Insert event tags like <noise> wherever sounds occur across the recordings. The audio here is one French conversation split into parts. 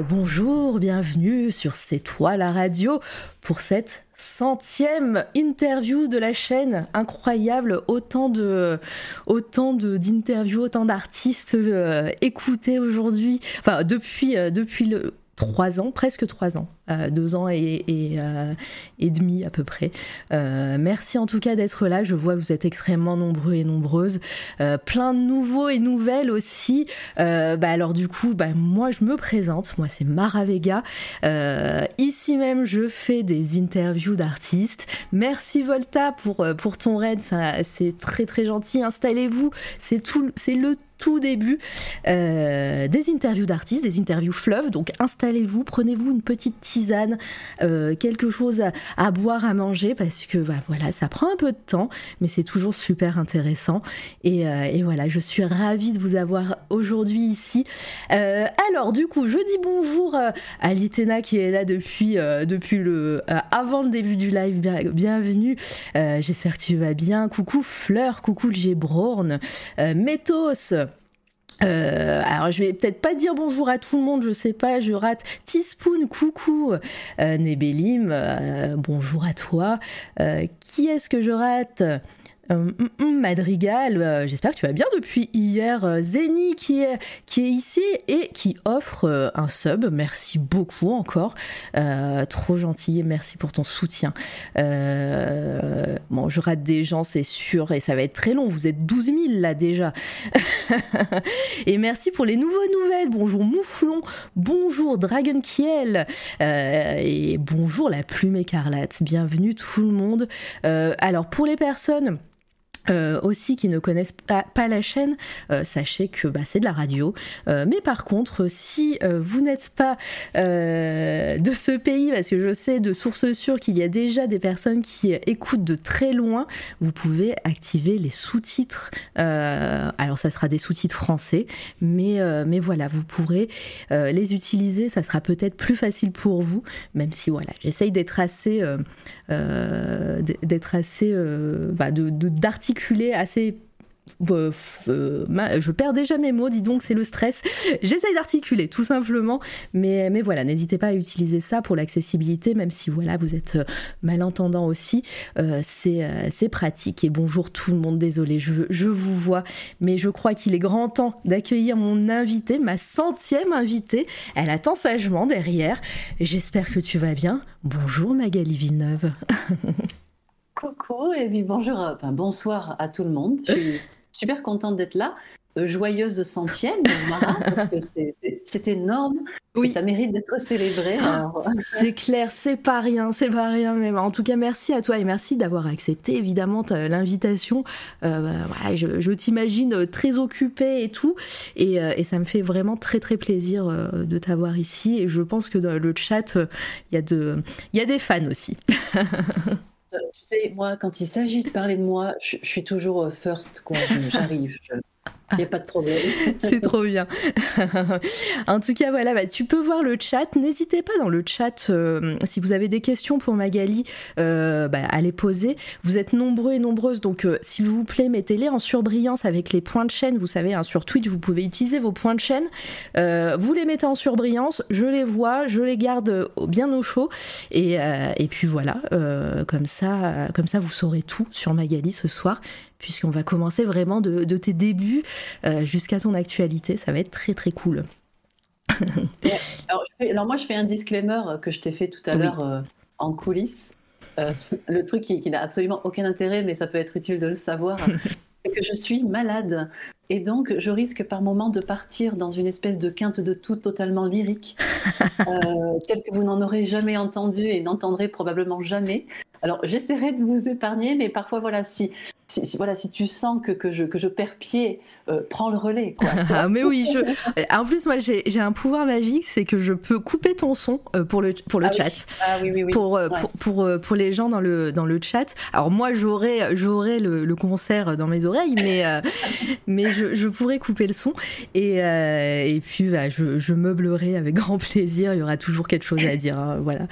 bonjour, bienvenue sur C'est toi la radio pour cette centième interview de la chaîne. Incroyable, autant de autant d'interviews, autant d'artistes euh, écoutés aujourd'hui, enfin depuis euh, depuis le trois ans, presque trois ans, euh, deux ans et, et, euh, et, demi à peu près. Euh, merci en tout cas d'être là. Je vois que vous êtes extrêmement nombreux et nombreuses. Plein de nouveaux et nouvelles aussi. Bah alors du coup, bah, moi je me présente. Moi c'est Mara Vega. ici même, je fais des interviews d'artistes. Merci Volta pour pour ton raid. C'est très très gentil. Installez-vous. C'est tout. C'est le tout début euh, des interviews d'artistes, des interviews fleuves. Donc installez-vous, prenez-vous une petite tisane, euh, quelque chose à, boire, à manger, parce que bah, voilà, ça prend un peu de temps, mais c'est toujours super intéressant. Et, euh, voilà, je suis ravie de vous avoir aujourd'hui ici. Alors du coup, je dis bonjour à Litena qui est là depuis, le avant le début du live. Bien, bienvenue. J'espère que tu vas bien. Coucou Fleur, coucou Gébrorn, Métos. Euh, alors je vais peut-être pas dire bonjour à tout le monde, je sais pas, je rate. Teaspoon, coucou. Euh, Nebelim, euh, bonjour à toi. Euh, qui est-ce que je rate? Euh, mm, mm, Madrigal, euh, j'espère que tu vas bien depuis hier. Euh, Zeni qui est, qui est ici et qui offre euh, un sub. Merci beaucoup encore. Trop gentil. Merci pour ton soutien. Bon, je rate des gens, c'est sûr, et ça va être très long. Vous êtes 12 000 là déjà. <laughs> et merci pour les nouveaux nouvelles. Bonjour Mouflon. Bonjour Dragon Kiel. et bonjour la plume écarlate. Bienvenue tout le monde. alors pour les personnes euh, aussi qui ne connaissent pas, la chaîne, euh, sachez que bah, c'est de la radio. Euh, mais par contre, si vous n'êtes pas de ce pays, parce que je sais de sources sûres qu'il y a déjà des personnes qui écoutent de très loin, vous pouvez activer les sous-titres. alors ça sera des sous-titres français, mais, mais voilà, vous pourrez les utiliser. Ça sera peut-être plus facile pour vous, même si voilà, j'essaye d'être assez, d'être assez, bah, de assez euh, je perds déjà mes mots, dis donc, c'est le stress. J'essaye d'articuler, tout simplement. Mais, mais voilà, n'hésitez pas à utiliser ça pour l'accessibilité, même si voilà, vous êtes malentendant aussi. Euh, c'est euh, pratique. Et bonjour tout le monde, désolé, je, je vous vois. Mais je crois qu'il est grand temps d'accueillir mon invité, ma centième invitée. Elle attend sagement derrière. J'espère que tu vas bien. Bonjour Magali Villeneuve. <laughs> Coucou et puis bonjour, enfin, bonsoir à tout le monde. Je suis <laughs> super contente d'être là. Euh, joyeuse centième, Mara, <laughs> parce que c'est énorme. Oui. ça mérite d'être célébré. <laughs> C'est clair, c'est pas rien, c'est pas rien même. En tout cas, merci à toi et merci d'avoir accepté évidemment l'invitation. Euh, voilà, je, je t'imagine très occupée et tout, et, euh, et, ça me fait vraiment très très plaisir de t'avoir ici. Et je pense que dans le chat, il y a de, il y a des fans aussi. Tu sais, moi, quand il s'agit de parler de moi, je, suis toujours first, quoi. J'arrive. Il n'y a pas de problème. <laughs> c'est trop bien. en tout cas, voilà, bah, tu peux voir le chat. N'hésitez pas dans le chat, euh, si vous avez des questions pour Magali, euh, bah, à les poser. Vous êtes nombreux et nombreuses, donc euh, s'il vous plaît, mettez-les en surbrillance avec les points de chaîne. Vous savez, hein, sur Twitch, vous pouvez utiliser vos points de chaîne. Vous les mettez en surbrillance, je les vois, je les garde bien au chaud. Et, et puis voilà, comme, ça, comme ça, vous saurez tout sur Magali ce soir puisqu'on va commencer vraiment de, de tes débuts euh, jusqu'à ton actualité. Ça va être très très cool. <laughs> alors, fais, alors, moi, je fais un disclaimer que je t'ai fait tout à oui. l'heure euh, en coulisses. Euh, <laughs> le truc qui, qui n'a absolument aucun intérêt, mais ça peut être utile de le savoir, <laughs> c'est que je suis malade. Et donc, je risque par moment de partir dans une espèce de quinte de tout totalement lyrique, euh, tel que vous n'en aurez jamais entendu et n'entendrez probablement jamais. Alors, j'essaierai de vous épargner, mais parfois, voilà, si, si, si, voilà, si tu sens que, que, je, que je perds pied, euh, prends le relais. Quoi, <laughs> ah, mais oui, je... en plus, moi, j'ai un pouvoir magique, c'est que je peux couper ton son euh, pour le, pour le ah chat. Oui. Ah, oui, oui, oui. Pour, ouais. pour, pour, pour, les gens dans le, dans le chat. Alors, moi, j'aurais le, le concert dans mes oreilles, mais, euh, <laughs> mais je je, pourrais couper le son et, et puis bah, je, je, meublerai avec grand plaisir. Il y aura toujours quelque chose à dire. Hein, voilà.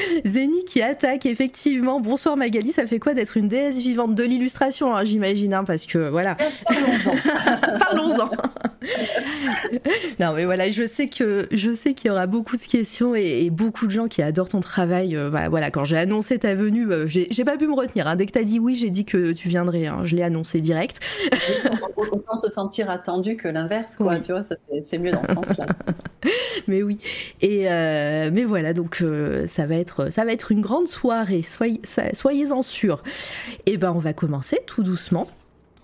<laughs> Zéni qui attaque, effectivement. Bonsoir Magali, ça fait quoi d'être une déesse vivante de l'illustration, hein, j'imagine, hein, parce que voilà. Parlons-en. <laughs> Parlons-en. <laughs> non, mais voilà, je sais que je sais qu'il y aura beaucoup de questions et, beaucoup de gens qui adorent ton travail. Euh, bah, voilà, quand j'ai annoncé ta venue, euh, j'ai pas pu me retenir. Hein. Dès que t'as dit oui, j'ai dit que tu viendrais. Je l'ai annoncé direct. Autant se sentir attendu que l'inverse, quoi. Tu vois, c'est mieux dans ce sens-là. mais oui. Et euh, mais voilà, donc ça va être ça va être une grande soirée, soyez, soyez-en sûrs. Et eh ben on va commencer tout doucement.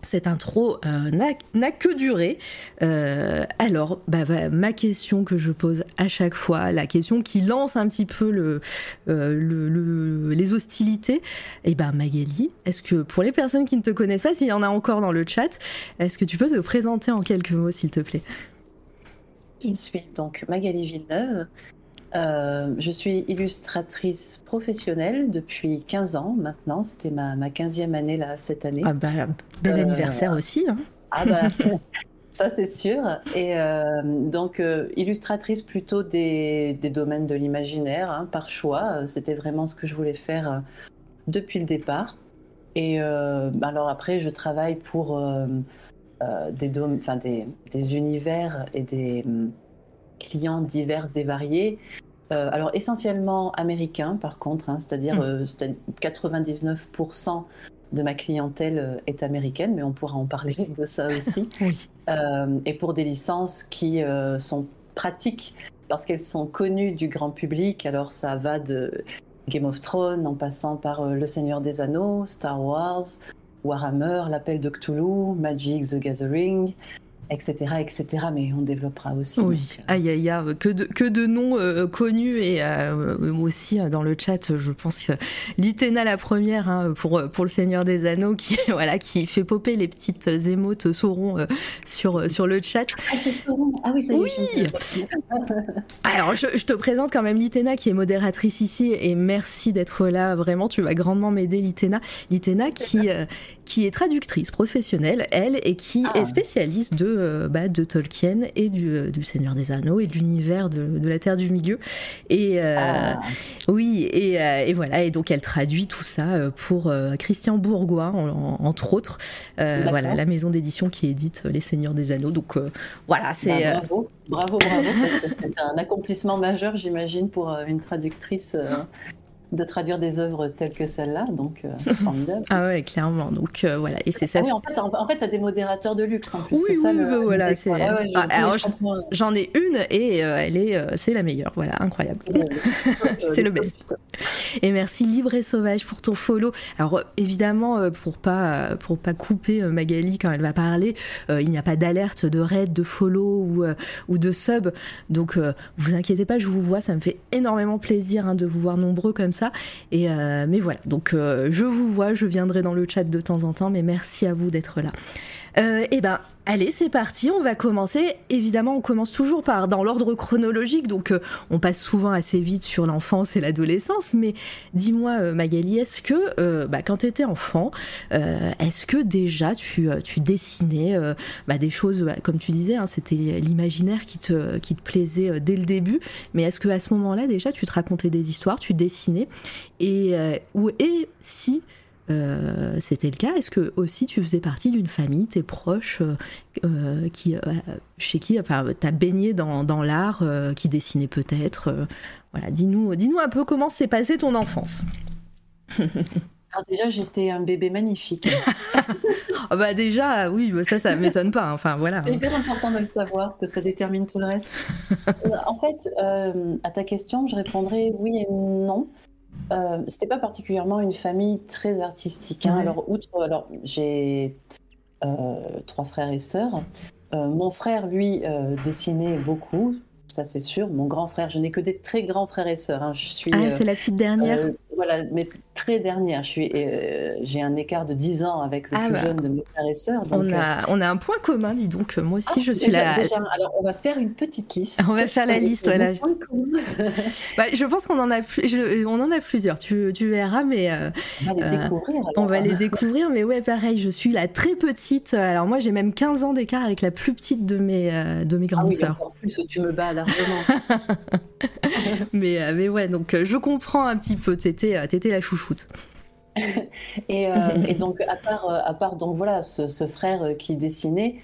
Cette intro euh, n'a que duré. Euh, alors, bah, ma question que je pose à chaque fois, la question qui lance un petit peu euh, les hostilités, et eh ben Magali, est-ce que pour les personnes qui ne te connaissent pas, s'il y en a encore dans le chat, est-ce que tu peux te présenter en quelques mots, s'il te plaît? Je suis donc Magali Villeneuve. Euh, je suis illustratrice professionnelle depuis 15 ans maintenant. C'était ma, ma 15e année là, cette année. Ah bah, bel euh, anniversaire aussi. Hein. Ah bah, <laughs> ça c'est sûr. Et euh, donc, illustratrice plutôt des, des domaines de l'imaginaire, hein, par choix. C'était vraiment ce que je voulais faire depuis le départ. Et bah, alors après, je travaille pour des, des, des, univers et des clients divers et variés. Euh, alors essentiellement américains par contre, hein, c'est-à-dire 99% mm. euh, de ma clientèle euh, est américaine, mais on pourra en parler de ça aussi. <laughs> et pour des licences qui sont pratiques parce qu'elles sont connues du grand public, alors ça va de Game of Thrones en passant par Le Seigneur des Anneaux, Star Wars, Warhammer, L'Appel de Cthulhu, Magic the Gathering, etc., etc. Mais on développera aussi. Oui, euh, aïe aïe aïe, que de, que de noms euh, connus et euh, aussi dans le chat, je pense que Litena la première hein, pour, pour le Seigneur des Anneaux qui, <laughs> voilà, qui fait popper les petites émotes Sauron sur, sur le chat. Ah, c'est Sauron Ah oui, ça est. Alors, je, te présente quand même Litena qui est modératrice ici et merci d'être là. Vraiment, tu vas grandement m'aider, Litena. Litena qui, qui est traductrice professionnelle, elle, et qui ah. est spécialiste de euh, bah, de Tolkien et euh, du, Seigneur des Anneaux et de l'univers de, la Terre du Milieu. Et euh, ah. oui, et, voilà. Et donc elle traduit tout ça pour Christian Bourgois, entre autres. voilà, la maison d'édition qui édite Les Seigneurs des Anneaux. Donc voilà, c'est. Bah, bravo, bravo, bravo, parce que c'est un accomplissement majeur, j'imagine, pour une traductrice de traduire des œuvres telles que celle-là, donc euh, c'est <laughs> formidable. ah ouais, clairement. Donc euh, voilà, et c'est ça. Ah oui, en fait, en, fait, tu as des modérateurs de luxe en plus. Oui, ça, oui, voilà. J'en ai une et euh, elle est, c'est la meilleure. Voilà, incroyable. <laughs> c'est le best. Et merci Libre et Sauvage pour ton follow. Alors évidemment, pour pas pour pas couper Magali quand elle va parler, il n'y a pas d'alerte de raid, de follow ou ou de sub. Donc vous inquiétez pas, je vous vois, ça me fait énormément plaisir hein, de vous voir nombreux comme ça. Et euh, mais voilà, donc euh, je vous vois, je viendrai dans le chat de temps en temps, mais merci à vous d'être là. Euh, et ben, Allez, c'est parti, on va commencer. Évidemment, on commence toujours par dans l'ordre chronologique, donc on passe souvent assez vite sur l'enfance et l'adolescence. Mais dis-moi, Magali, est-ce que bah, quand tu étais enfant, est-ce que déjà tu, tu dessinais bah, des choses, bah, comme tu disais, hein, c'était l'imaginaire qui te, qui te plaisait dès le début, mais est-ce que à ce moment-là déjà tu te racontais des histoires, tu dessinais et, ou, et si euh, c'était le cas Est-ce que aussi tu faisais partie d'une famille, tes proches, euh, euh, qui, chez qui enfin, tu as baigné dans, dans l'art, qui dessinait peut-être Voilà, dis-nous dis un peu comment s'est passée ton enfance. <laughs> Alors déjà, j'étais un bébé magnifique. oh <laughs> bah déjà, oui, bah ça, ça m'étonne pas. Hein. Enfin voilà. C'est hyper important de le savoir, parce que ça détermine tout le reste. <laughs> en fait, à ta question, je répondrai oui et non. Euh, c'était pas particulièrement une famille très artistique. Hein. Alors, outre, alors j'ai euh, trois frères et sœurs. Euh, mon frère, lui, dessinait beaucoup, ça c'est sûr. Mon grand frère, je n'ai que des très grands frères et sœurs. Hein. Je suis. Ah, c'est la petite dernière. Voilà, mais très dernière. Euh, j'ai un écart de 10 ans avec le Ah plus bah. jeune de mes frères et sœurs. On donc, euh, a, on a un point commun, dis donc. Moi aussi, ah, je suis déjà- la. déjà, alors, on va faire une petite liste. On va faire la liste, voilà. <laughs> Bah, je pense qu'on en a, je- on en a plusieurs. Tu, tu verras, mais euh, On va les découvrir. alors. on va les découvrir. Mais ouais, pareil, je suis la très petite. Alors moi, j'ai même 15 ans d'écart avec la plus petite de mes, de mes Ah grandes oui, sœurs. en plus, tu me bats largement. <laughs> <laughs> Mais, euh, mais ouais, donc euh, je comprends un petit peu. T'étais, euh, t'étais la chouchoute. <laughs> Et, euh, <laughs> et donc, à part, à part donc, voilà, ce, ce frère qui dessinait,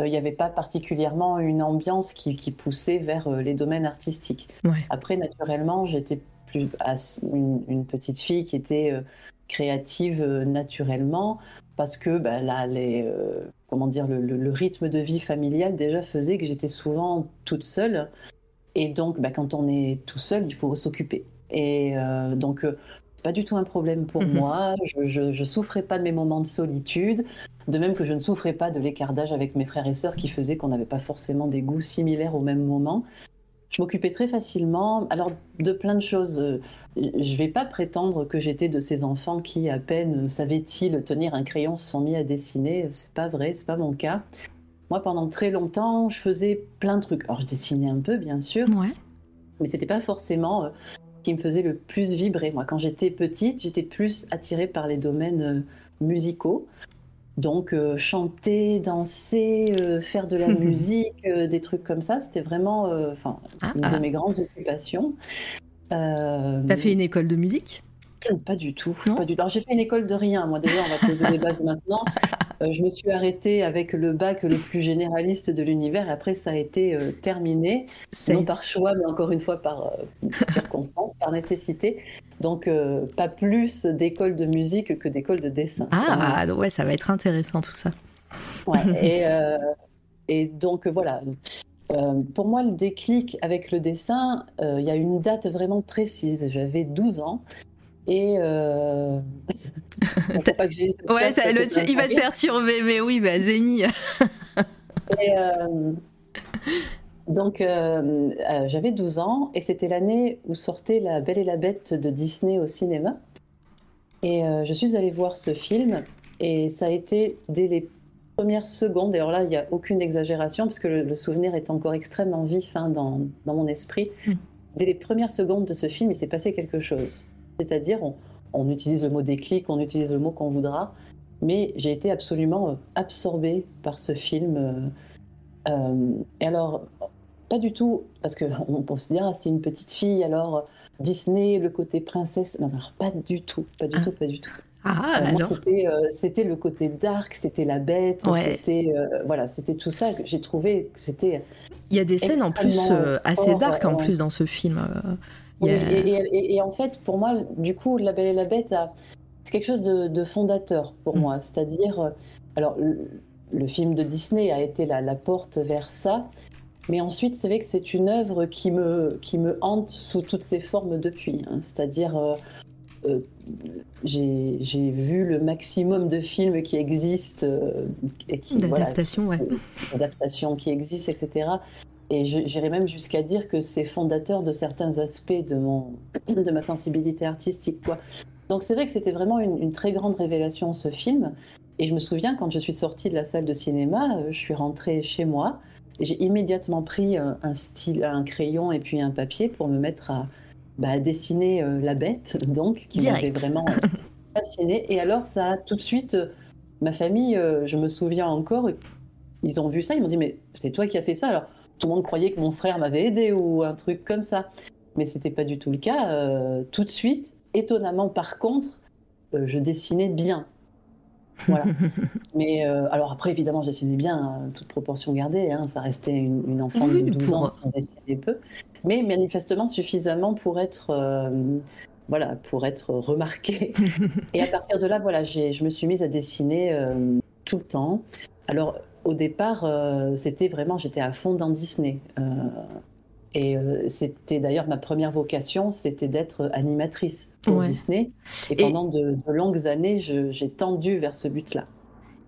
euh, il n'y avait pas particulièrement une ambiance qui, qui poussait vers les domaines artistiques. Ouais. Après, naturellement, j'étais plus une, une petite fille qui était euh, créative naturellement parce que bah, là, les, comment dire, le, le- le rythme de vie familial déjà faisait que j'étais souvent toute seule. Et donc, bah, quand on est tout seul, il faut s'occuper. Et euh, donc, euh, c'est pas du tout un problème pour Mhm. moi. Je, je souffrais pas de mes moments de solitude. De même que je ne souffrais pas de l'écart d'âge avec mes frères et sœurs qui faisait qu'on n'avait pas forcément des goûts similaires au même moment. Je m'occupais très facilement, alors de plein de choses. Euh, Je vais pas prétendre que j'étais de ces enfants qui, à peine savaient-ils tenir un crayon, se sont mis à dessiner. C'est pas vrai, c'est pas mon cas. Moi, pendant très longtemps, je faisais plein de trucs. Alors, je dessinais un peu, bien sûr, Ouais. mais c'était pas forcément euh, ce qui me faisait le plus vibrer. Moi, quand j'étais petite, j'étais plus attirée par les domaines euh, musicaux. Donc, euh, chanter, danser, faire de la <laughs> musique, des trucs comme ça, c'était vraiment enfin, Ah, une ah. de mes grandes occupations. T'as fait une école de musique? Pas du tout. Non Pas du tout. Alors, j'ai fait une école de rien. Moi, déjà, on va poser les bases <laughs> maintenant. Euh, je me suis arrêtée avec le bac le plus généraliste de l'univers. Après, ça a été euh, terminé non par choix, mais encore une fois par euh, circonstance, par nécessité. Donc, euh, pas plus d'école de musique que d'école de dessin. Ah, ouais, ça va être intéressant tout ça. Ouais, <laughs> et, et donc, voilà. Euh, pour moi, le déclic avec le dessin, euh, il y a une date vraiment précise. J'avais 12 ans. Et. Euh... <laughs> bon, faut pas que j'ai- Ouais, ça- le- il va te perturber, mais oui, bah Zéni. Et, euh, donc, euh, euh, j'avais 12 ans et c'était l'année où sortait La Belle et la Bête de Disney au cinéma. Et je suis allée voir ce film et ça a été dès les premières secondes, et alors là, il n'y a aucune exagération parce que le, le souvenir est encore extrêmement vif hein, dans, dans mon esprit. Mm. Dès les premières secondes de ce film, il s'est passé quelque chose. C'est-à-dire, on, on utilise le mot déclic, on utilise le mot qu'on voudra, mais j'ai été absolument euh, absorbée par ce film. euh, euh, et alors, pas du tout, parce qu'on <laughs> peut se dire, ah, c'était une petite fille, alors Disney, le côté princesse. Non, alors pas du tout, pas du Ah. tout, pas du tout. Ah, Euh, alors. c'était, euh, c'était le côté dark, c'était la bête, Ouais. c'était euh, voilà, c'était tout ça que j'ai trouvé que c'était. Il y a des scènes en plus assez dark en ouais. plus dans ce film. Et, et- et- et en fait, pour moi, du coup, La Belle et la Bête, a- c'est quelque chose de, de fondateur pour Mm. moi. C'est-à-dire, euh, alors, le, le film de Disney a été la, la porte vers ça, mais ensuite, c'est vrai que c'est une œuvre qui me, qui me hante sous toutes ses formes depuis. hein. C'est-à-dire, euh, euh, j'ai vu le maximum de films qui existent euh, et qui, voilà, D'adaptation, ouais. adaptations qui existent, etc. Et j'irais même jusqu'à dire que c'est fondateur de certains aspects de, mon, de ma sensibilité artistique. Quoi. Donc c'est vrai que c'était vraiment une, une très grande révélation ce film. Et je me souviens quand je suis sortie de la salle de cinéma, euh, je suis rentrée chez moi j'ai immédiatement pris euh, un style, un crayon et puis un papier pour me mettre à, bah, à dessiner euh, la bête, <laughs> donc qui m'avait vraiment fascinée. Et alors ça a tout de suite, ma famille, je me souviens encore, ils ont vu ça, ils m'ont dit mais c'est toi qui as fait ça alors tout le monde croyait que mon frère m'avait aidé ou un truc comme ça. Mais c'était pas du tout le cas euh, tout de suite. Étonnamment par contre euh, je dessinais bien. Voilà. <laughs> Mais euh, alors après évidemment je dessinais bien hein, toute proportion gardée hein, ça restait une, une enfant Oui, de 12 pour- ans qui dessinait peu. Mais manifestement suffisamment pour être voilà pour être remarquée <laughs> et à partir de là voilà j'ai- je me suis mise à dessiner euh, tout le temps. Alors au départ, euh, c'était vraiment, j'étais à fond dans Disney. Euh, et euh, c'était d'ailleurs ma première vocation, c'était d'être animatrice pour Ouais. Disney. Et Et- pendant de, de longues années, j'ai tendu vers ce but-là.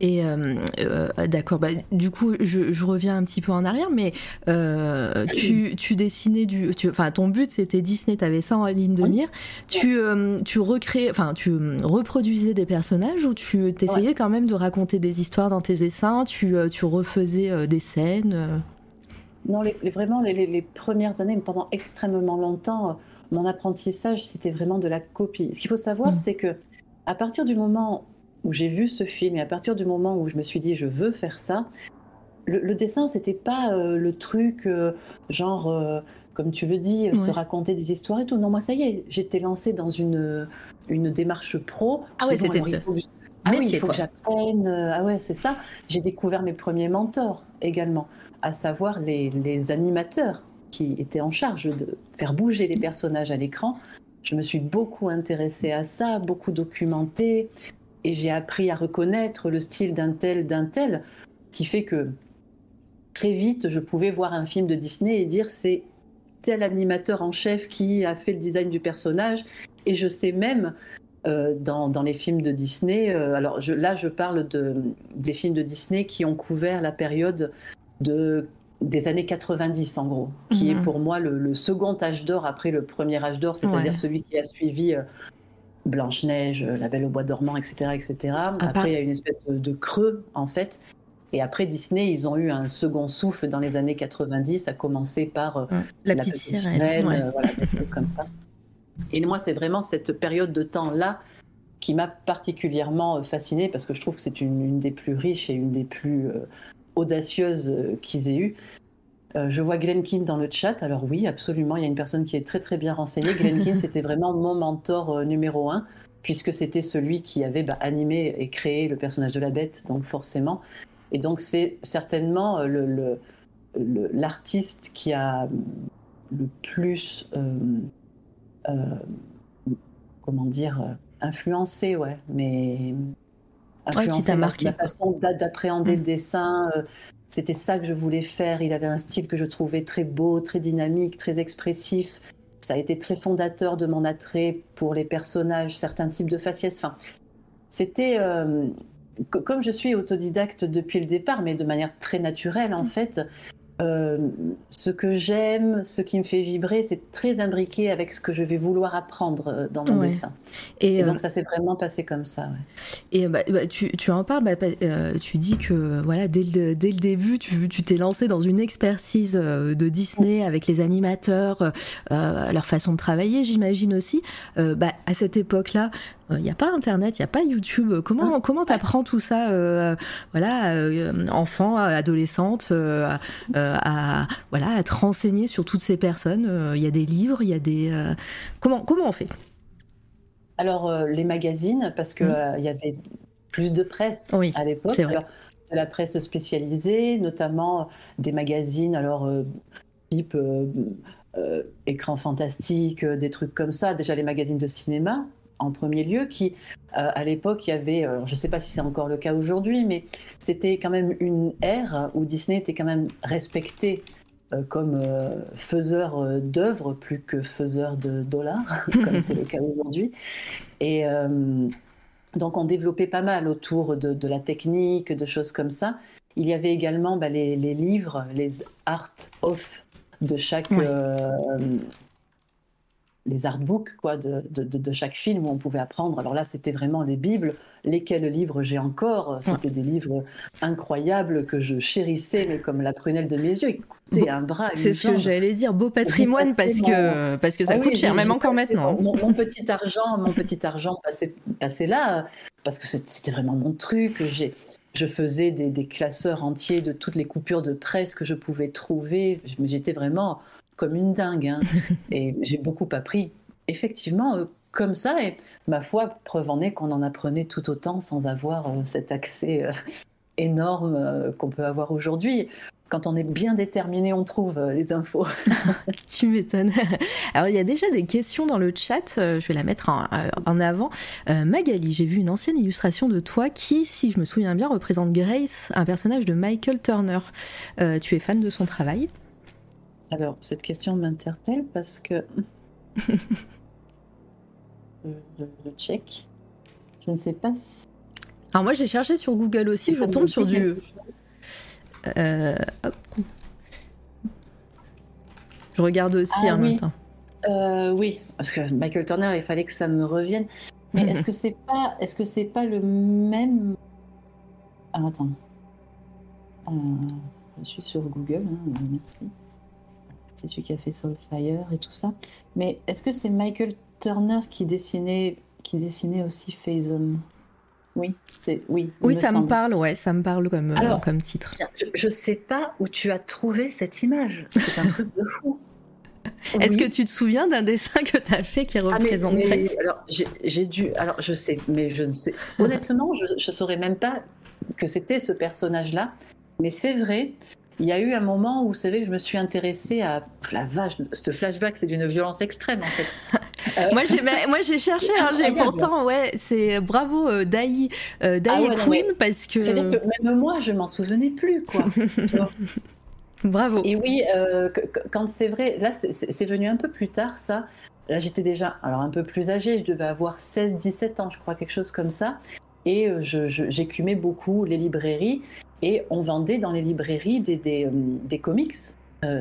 Et euh, euh, d'accord, bah, du coup, je, reviens un petit peu en arrière, mais euh, tu, tu, dessinais du. Enfin, ton but c'était Disney, tu avais ça en ligne de mire. Tu, tu recréais, enfin, tu reproduisais des personnages ou tu t'essayais quand même de raconter des histoires dans tes dessins Tu, tu refaisais des scènes Non, les, vraiment, les, les, premières années, pendant extrêmement longtemps, mon apprentissage c'était vraiment de la copie. Ce qu'il faut savoir, mmh. c'est que à partir du moment où j'ai vu ce film et à partir du moment où je me suis dit je veux faire ça, le, le dessin c'était pas euh, le truc euh, genre euh, comme tu le dis se raconter des histoires et tout. Non moi ça y est j'étais lancée dans une une démarche pro. Ah ouais c'était ah oui, il faut que j'apprenne. Ah ouais, c'est ça. J'ai découvert mes premiers mentors également, à savoir les, les, animateurs qui étaient en charge de faire bouger les personnages à l'écran. Je me suis beaucoup intéressée à ça, beaucoup documenté, et j'ai appris à reconnaître le style d'un tel, d'un tel, qui fait que très vite, je pouvais voir un film de Disney et dire c'est tel animateur en chef qui a fait le design du personnage. Et je sais même, euh, dans, dans, les films de Disney, euh, alors je, là je parle de, des films de Disney qui ont couvert la période de, des années 90 en gros, qui est mhm. pour moi le, second âge d'or après le premier âge d'or, c'est-à-dire celui qui a suivi euh, Blanche-Neige, euh, La Belle au Bois dormant, etc. etc. Après, il y a une espèce de, creux, en fait. Et après, Disney, ils ont eu un second souffle dans les années 90, à commencer par euh, La, Petite, Sirène, euh, voilà, des choses comme ça. Et moi, c'est vraiment cette période de temps-là qui m'a particulièrement fascinée, parce que je trouve que c'est une, des plus riches et une des plus audacieuses qu'ils aient eues. Euh, je vois Glenkin dans le chat. Alors oui, absolument, il y a une personne qui est très très bien renseignée. Glenkin, <laughs> c'était vraiment mon mentor euh, numéro un, puisque c'était celui qui avait bah, animé et créé le personnage de la bête, donc forcément. Et donc c'est certainement euh, l'artiste qui a le plus, comment dire, influencé, ouais, mais influencé marqué. la façon d'appréhender le mm. dessin c'était ça que je voulais faire. Il avait un style que je trouvais très beau, très dynamique, très expressif. Ça a été très fondateur de mon attrait pour les personnages, certains types de faciès. Enfin, c'était euh, comme je suis autodidacte depuis le départ, mais de manière très naturelle en fait. Euh, ce que j'aime, ce qui me fait vibrer, c'est très imbriqué avec ce que je vais vouloir apprendre euh, dans mon dessin. Et, donc euh, ça s'est vraiment passé comme ça. Et bah, bah, tu, tu, en parles, bah, tu dis que voilà, dès le, dès le début, tu t'es lancé dans une expertise de Disney avec les animateurs, leur façon de travailler, j'imagine aussi. Bah, à cette époque-là, il euh, n'y a pas Internet, il n'y a pas YouTube. Comment ah. comment t'apprends tout ça, euh, voilà, euh, enfant, adolescente, à voilà, à te renseigner sur toutes ces personnes. Il y a des livres, il y a des comment comment on fait? Alors les magazines, parce que mmh. il y avait plus de presse à l'époque. De la presse spécialisée, notamment des magazines, alors type écran fantastique, des trucs comme ça. Déjà les magazines de cinéma, en premier lieu, qui euh, à l'époque, il y avait, euh, je ne sais pas si c'est encore le cas aujourd'hui, mais c'était quand même une ère où Disney était quand même respecté euh, comme faiseur d'œuvres plus que faiseur de dollars, <laughs> comme c'est le cas aujourd'hui. Et donc on développait pas mal autour de, la technique, de choses comme ça. Il y avait également bah, les, livres, les art of de chaque les artbooks quoi, de, de, chaque film où on pouvait apprendre. Alors là, c'était vraiment les Bibles. Lesquels livres j'ai encore? C'était des livres incroyables que je chérissais, mais comme la prunelle de mes yeux. Écoutez, un bras, C'est ce que j'allais dire, beau patrimoine parce que, parce que ça ah coûte cher, même encore maintenant. Mon, petit argent, mon petit argent passé, passé là, parce que c'était vraiment mon truc. J'ai je faisais des, des, classeurs entiers de toutes les coupures de presse que je pouvais trouver. J'étais vraiment comme une dingue. Hein. <laughs> et j'ai beaucoup appris, effectivement, euh, comme ça. Et ma foi, preuve en est qu'on en apprenait tout autant sans avoir euh, cet accès euh, énorme qu'on peut avoir aujourd'hui. Quand on est bien déterminé, on trouve les infos. <laughs> <laughs> tu m'étonnes. Alors, il y a déjà des questions dans le chat. Je vais la mettre en, avant. Magali, j'ai vu une ancienne illustration de toi qui, si je me souviens bien, représente Grace, un personnage de Michael Turner. tu es fan de son travail? Alors, cette question m'interpelle parce que. <laughs> je, check. Je ne sais pas si. Alors moi j'ai cherché sur Google aussi, je tombe sur du. Euh, je regarde aussi ah, en oui. même temps. Euh, oui, parce que Michael Turner, il fallait que ça me revienne. Mais est-ce que c'est pas, est-ce que c'est pas le même Ah attends, euh, je suis sur Google, hein, merci. C'est celui qui a fait Soulfire et tout ça. Mais est-ce que c'est Michael Turner qui dessinait, qui dessinait aussi Phasm oui, c'est oui. Oui, ça me parle, ouais, ça me parle comme, euh, comme titre. Je ne sais pas où tu as trouvé cette image. C'est un truc de fou. <laughs> Est-ce que tu te souviens d'un dessin que tu as fait qui ah, représente Alors, j'ai dû. Alors, je sais, mais je ne sais. Honnêtement, je ne saurais même pas que c'était ce personnage-là. Mais c'est vrai, il y a eu un moment où, vous savez, je me suis intéressée à. La vache, ce flashback, c'est d'une violence extrême, en fait. Euh, <laughs> moi, j'ai, moi, j'ai cherché, hein, j'ai pourtant, ouais, c'est bravo euh, Dai, euh, ah Queen, parce que. C'est-à-dire que même moi, je m'en souvenais plus, quoi. <laughs> Bravo. Et oui, euh, quand c'est vrai, là, c'est venu un peu plus tard, ça. Là, j'étais déjà, alors un peu plus âgée, je devais avoir 16-17 ans, je crois, quelque chose comme ça. Et euh, j'écumais beaucoup les librairies. Et on vendait dans les librairies des, des, euh, des comics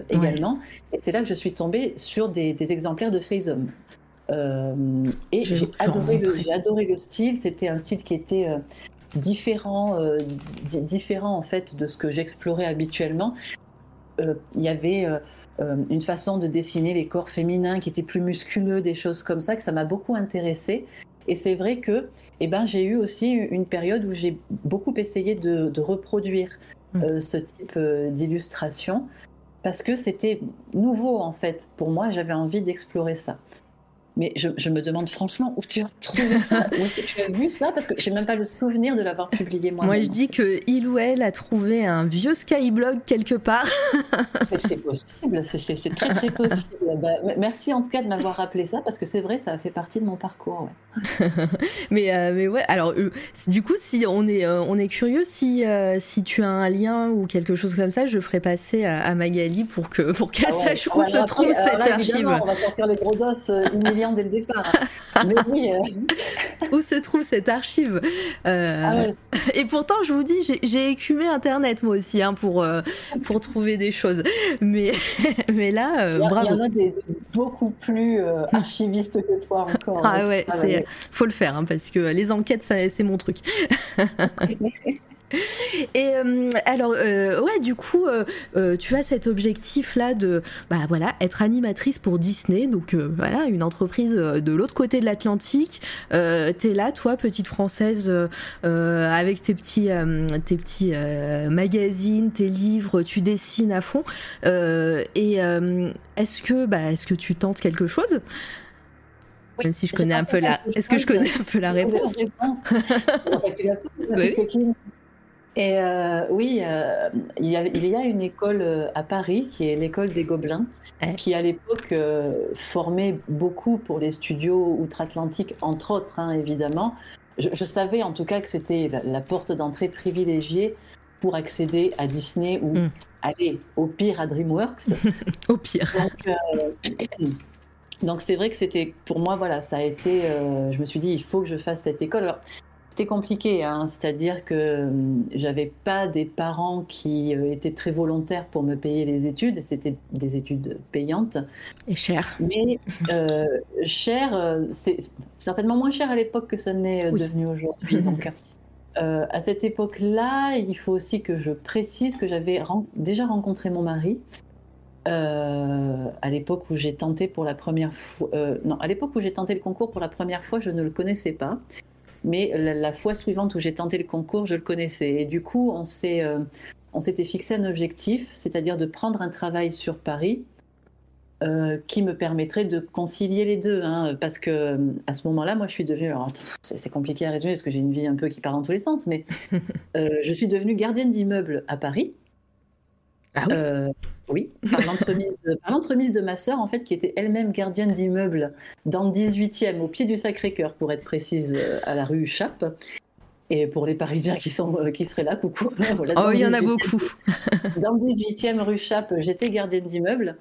également. Et c'est là que je suis tombée sur des, des exemplaires de Phasm. et j'ai adoré, le, adoré le style. C'était un style qui était différent, différent en fait de ce que j'explorais habituellement. Euh, il y avait euh, euh, une façon de dessiner les corps féminins qui était plus musculeux, des choses comme ça, que ça m'a beaucoup intéressé. Et c'est vrai que eh ben, j'ai eu aussi une période où j'ai beaucoup essayé de, reproduire mm. ce type d'illustration parce que c'était nouveau en fait pour moi, j'avais envie d'explorer ça. Mais je, me demande franchement où tu as trouvé ça, <laughs> où est-ce que tu as vu ça, parce que j'ai même pas le souvenir de l'avoir publié moi. Moi, je dis que il ou elle a trouvé un vieux Skyblog quelque part. <laughs> c'est possible, c'est très très possible. Bah, merci en tout cas de m'avoir rappelé ça, parce que c'est vrai, ça a fait partie de mon parcours. <laughs> mais, euh, mais ouais, alors euh, du coup, si on est, euh, on est curieux, si, si tu as un lien ou quelque chose comme ça, je ferai passer à, Magali pour que pour qu'elle ah sache où se trouve cette archive. On va sortir les gros dos humiliants dès le départ. Mais oui. Euh. <laughs> Où se trouve cette archive euh, ah Et pourtant, je vous dis, j'ai écumé Internet moi aussi hein, pour, euh, pour trouver des choses. Mais, <laughs> mais là, bravo. Il y en a des, beaucoup plus archivistes que toi encore. Ah ouais, il faut le faire hein, parce que les enquêtes, c'est mon truc. <laughs> Et euh, alors, euh, ouais, du coup, euh, tu as cet objectif-là de, bah voilà, être animatrice pour Disney, donc voilà, une entreprise de l'autre côté de l'Atlantique. T'es là, toi, petite française, avec tes petits, tes petits magazines, tes livres, tu dessines à fond. et est-ce que, bah, est-ce que tu tentes quelque chose? Même si je connais un peu la, est-ce que je connais un peu la réponse? <laughs> et euh, oui, euh, il, y a, une école euh, à Paris qui est l'école des Gobelins, qui à l'époque formait beaucoup pour les studios outre-Atlantique, entre autres, hein, évidemment. Je, savais en tout cas que c'était la, porte d'entrée privilégiée pour accéder à Disney ou hmm. aller au pire à DreamWorks. <laughs> au pire. Donc, c'est vrai que c'était pour moi, voilà, ça a été. je me suis dit, il faut que je fasse cette école. Alors, c'était compliqué, hein. c'est-à-dire que hum, j'avais pas des parents qui euh, étaient très volontaires pour me payer les études, c'était des études payantes. Et chères. Mais euh, cher, euh, c'est certainement moins cher à l'époque que ça n'est devenu aujourd'hui. Donc, à cette époque-là, il faut aussi que je précise que j'avais déjà rencontré mon mari. à l'époque où j'ai tenté pour la première fois, non, à l'époque où j'ai tenté le concours pour la première fois, je ne le connaissais pas mais la, fois suivante où j'ai tenté le concours, je le connaissais. Et du coup, on s'est, euh, on s'était fixé un objectif, c'est-à-dire de prendre un travail sur Paris euh, qui me permettrait de concilier les deux, hein, parce que à ce moment-là, moi, je suis devenue, alors <laughs> c'est compliqué à résumer parce que j'ai une vie un peu qui part dans tous les sens, mais <laughs> euh, je suis devenue gardienne d'immeuble à Paris. Ah oui, euh, oui par l'entremise de, ma sœur, en fait, qui était elle-même gardienne d'immeuble dans le 18e, au pied du Sacré-Cœur, pour être précise, euh, à la rue Chappe. Et pour les Parisiens qui, sont, euh, qui seraient là, coucou. <laughs> oh, il y en a beaucoup. <laughs> dans le 18e rue Chappe, j'étais gardienne d'immeuble.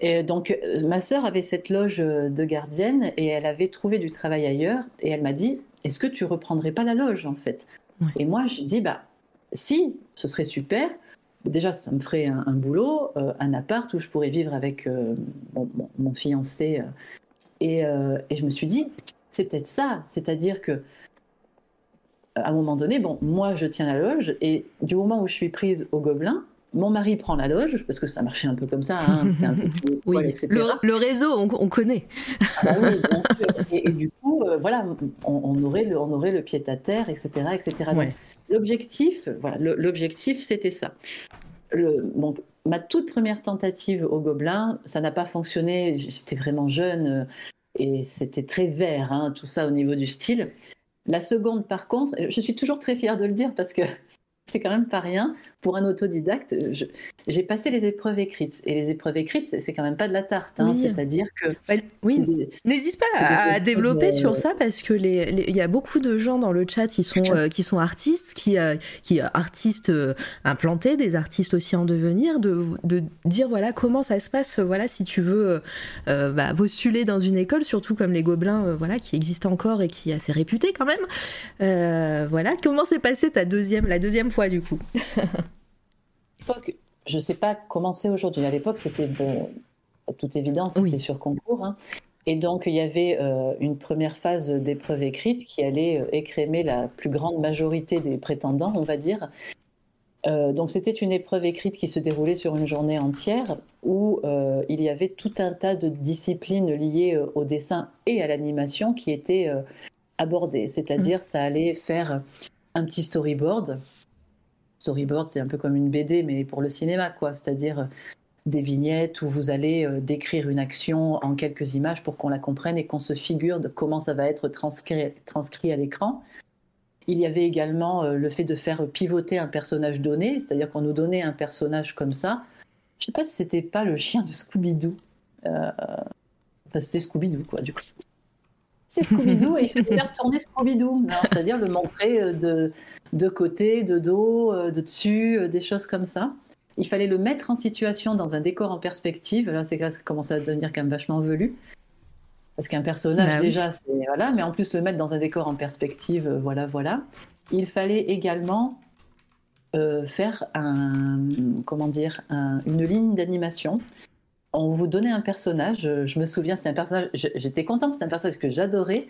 Et donc, ma sœur avait cette loge de gardienne et elle avait trouvé du travail ailleurs. Et elle m'a dit Est-ce que tu reprendrais pas la loge, en fait? Et moi, je dis, bah, si, ce serait super. Déjà, ça me ferait un, boulot, euh, un appart où je pourrais vivre avec euh, mon, fiancé. Euh, et, et, je me suis dit, c'est peut-être ça. C'est-à-dire que à un moment donné, bon, moi, je tiens la loge, et du moment où je suis prise au gobelin, mon mari prend la loge, parce que ça marchait un peu comme ça, hein, c'était un peu <laughs> oui, etc. Le, réseau, on, connaît. Ah bah oui, bien sûr. Et, du coup, voilà, on, aurait le, on aurait le pied à terre, etc. etc. L'objectif, voilà, l'objectif, c'était ça. Ma toute première tentative au Gobelin, ça n'a pas fonctionné. J'étais vraiment jeune euh, et c'était très vert, hein, tout ça au niveau du style. La seconde, par contre, je suis toujours très fière de le dire parce que <laughs> c'est quand même pas rien. Pour un autodidacte, j'ai passé les épreuves écrites. Et les épreuves écrites, c'est quand même pas de la tarte. Hein. C'est-à-dire que. oui. N'hésite pas à, développer sur euh, ça parce que il y a beaucoup de gens dans le chat qui sont, euh, qui sont artistes, qui, euh, qui artistes implantés, des artistes aussi en devenir, de, de, dire voilà comment ça se passe, voilà si tu veux bah, postuler dans une école, surtout comme les Gobelins, voilà qui existent encore et qui est assez réputé quand même. voilà, comment s'est passée ta deuxième, la deuxième fois du coup? <laughs> je ne sais pas comment c'est aujourd'hui. À l'époque, c'était bon, à toute évidence, c'était sur concours. Hein. Et donc, il y avait euh, une première phase d'épreuve écrite qui allait euh, écrémer la plus grande majorité des prétendants, on va dire. Euh, donc, c'était une épreuve écrite qui se déroulait sur une journée entière où il y avait tout un tas de disciplines liées au dessin et à l'animation qui étaient abordées. C'est-à-dire, mmh. ça allait faire un petit storyboard storyboard, c'est un peu comme une BD, mais pour le cinéma, quoi. C'est-à-dire euh, des vignettes où vous allez euh, décrire une action en quelques images pour qu'on la comprenne et qu'on se figure de comment ça va être transcrit, à l'écran. Il y avait également euh, le fait de faire pivoter un personnage donné, c'est-à-dire qu'on nous donnait un personnage comme ça. Je sais pas si c'était pas le chien de Scooby-Doo. Enfin, c'était Scooby-Doo, quoi, du coup c'est Scooby-Doo et il fallait faire <laughs> tourner Scooby-Doo, c'est-à-dire le montrer euh, de, de côté, de dos, euh, de dessus, euh, des choses comme ça. Il fallait le mettre en situation dans un décor en perspective. Là, c'est commence à devenir quand même vachement velu. Parce qu'un personnage, bah déjà, c'est. Voilà, mais en plus, le mettre dans un décor en perspective, voilà, voilà. Il fallait également faire un. Comment dire Une ligne d'animation on vous donnait un personnage, je me souviens, c'était un personnage, j'étais contente, c'était un personnage que j'adorais.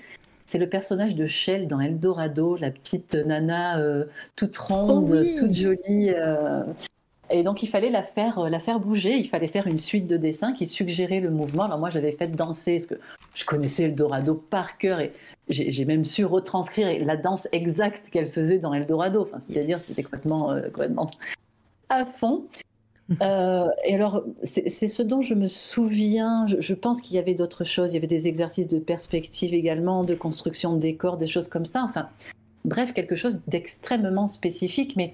C'est le personnage de Shell dans Eldorado, la petite nana euh, toute ronde, oh toute jolie. Euh. Et donc il fallait la faire, euh, la faire bouger, il fallait faire une suite de dessins qui suggéraient le mouvement. Alors moi j'avais fait danser, parce que je connaissais Eldorado par cœur et j'ai même su retranscrire la danse exacte qu'elle faisait dans Eldorado. Enfin, C'est-à-dire c'était complètement, complètement à fond. Euh, et alors, c'est ce dont je me souviens. Je, pense qu'il y avait d'autres choses. Il y avait des exercices de perspective également, de construction de décors, des choses comme ça. Enfin, bref, quelque chose d'extrêmement spécifique. Mais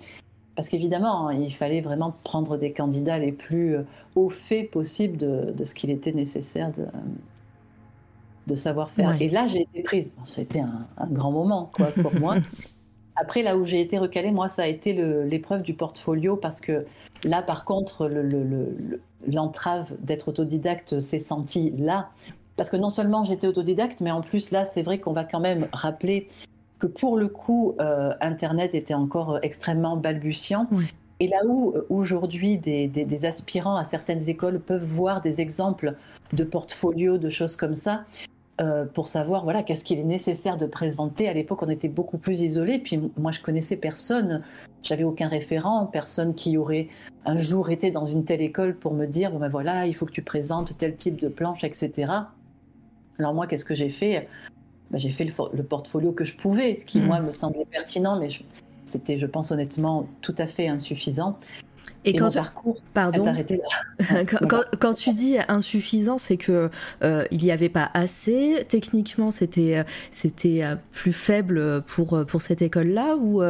parce qu'évidemment, hein, il fallait vraiment prendre des candidats les plus euh, au fait possible de, ce qu'il était nécessaire de, de savoir faire. Et là, j'ai été prise. C'était un, un, grand moment quoi, pour moi. <laughs> Après, là où j'ai été recalée, moi, ça a été l'épreuve du portfolio parce que là, par contre, l'entrave d'être autodidacte s'est sentie là. Parce que non seulement j'étais autodidacte, mais en plus, là, c'est vrai qu'on va quand même rappeler que pour le coup, euh, Internet était encore extrêmement balbutiant. Et là où euh, aujourd'hui des, des, aspirants à certaines écoles peuvent voir des exemples de portfolio, de choses comme ça, euh, pour savoir voilà qu'est-ce qu'il est nécessaire de présenter. À l'époque, on était beaucoup plus isolés. Puis moi, je connaissais personne. J'avais aucun référent, personne qui aurait un jour été dans une telle école pour me dire bon ben voilà, il faut que tu présentes tel type de planche, etc. Alors moi, qu'est-ce que j'ai fait? Ben, J'ai fait le, portfolio que je pouvais, ce qui mmh. moi me semblait pertinent, mais c'était, je pense honnêtement, tout à fait insuffisant. Et, quand tu... parcours Pardon. <laughs> quand, tu dis insuffisant, c'est que euh, il n'y avait pas assez. Techniquement, c'était euh, c'était euh, plus faible pour pour cette école-là, ou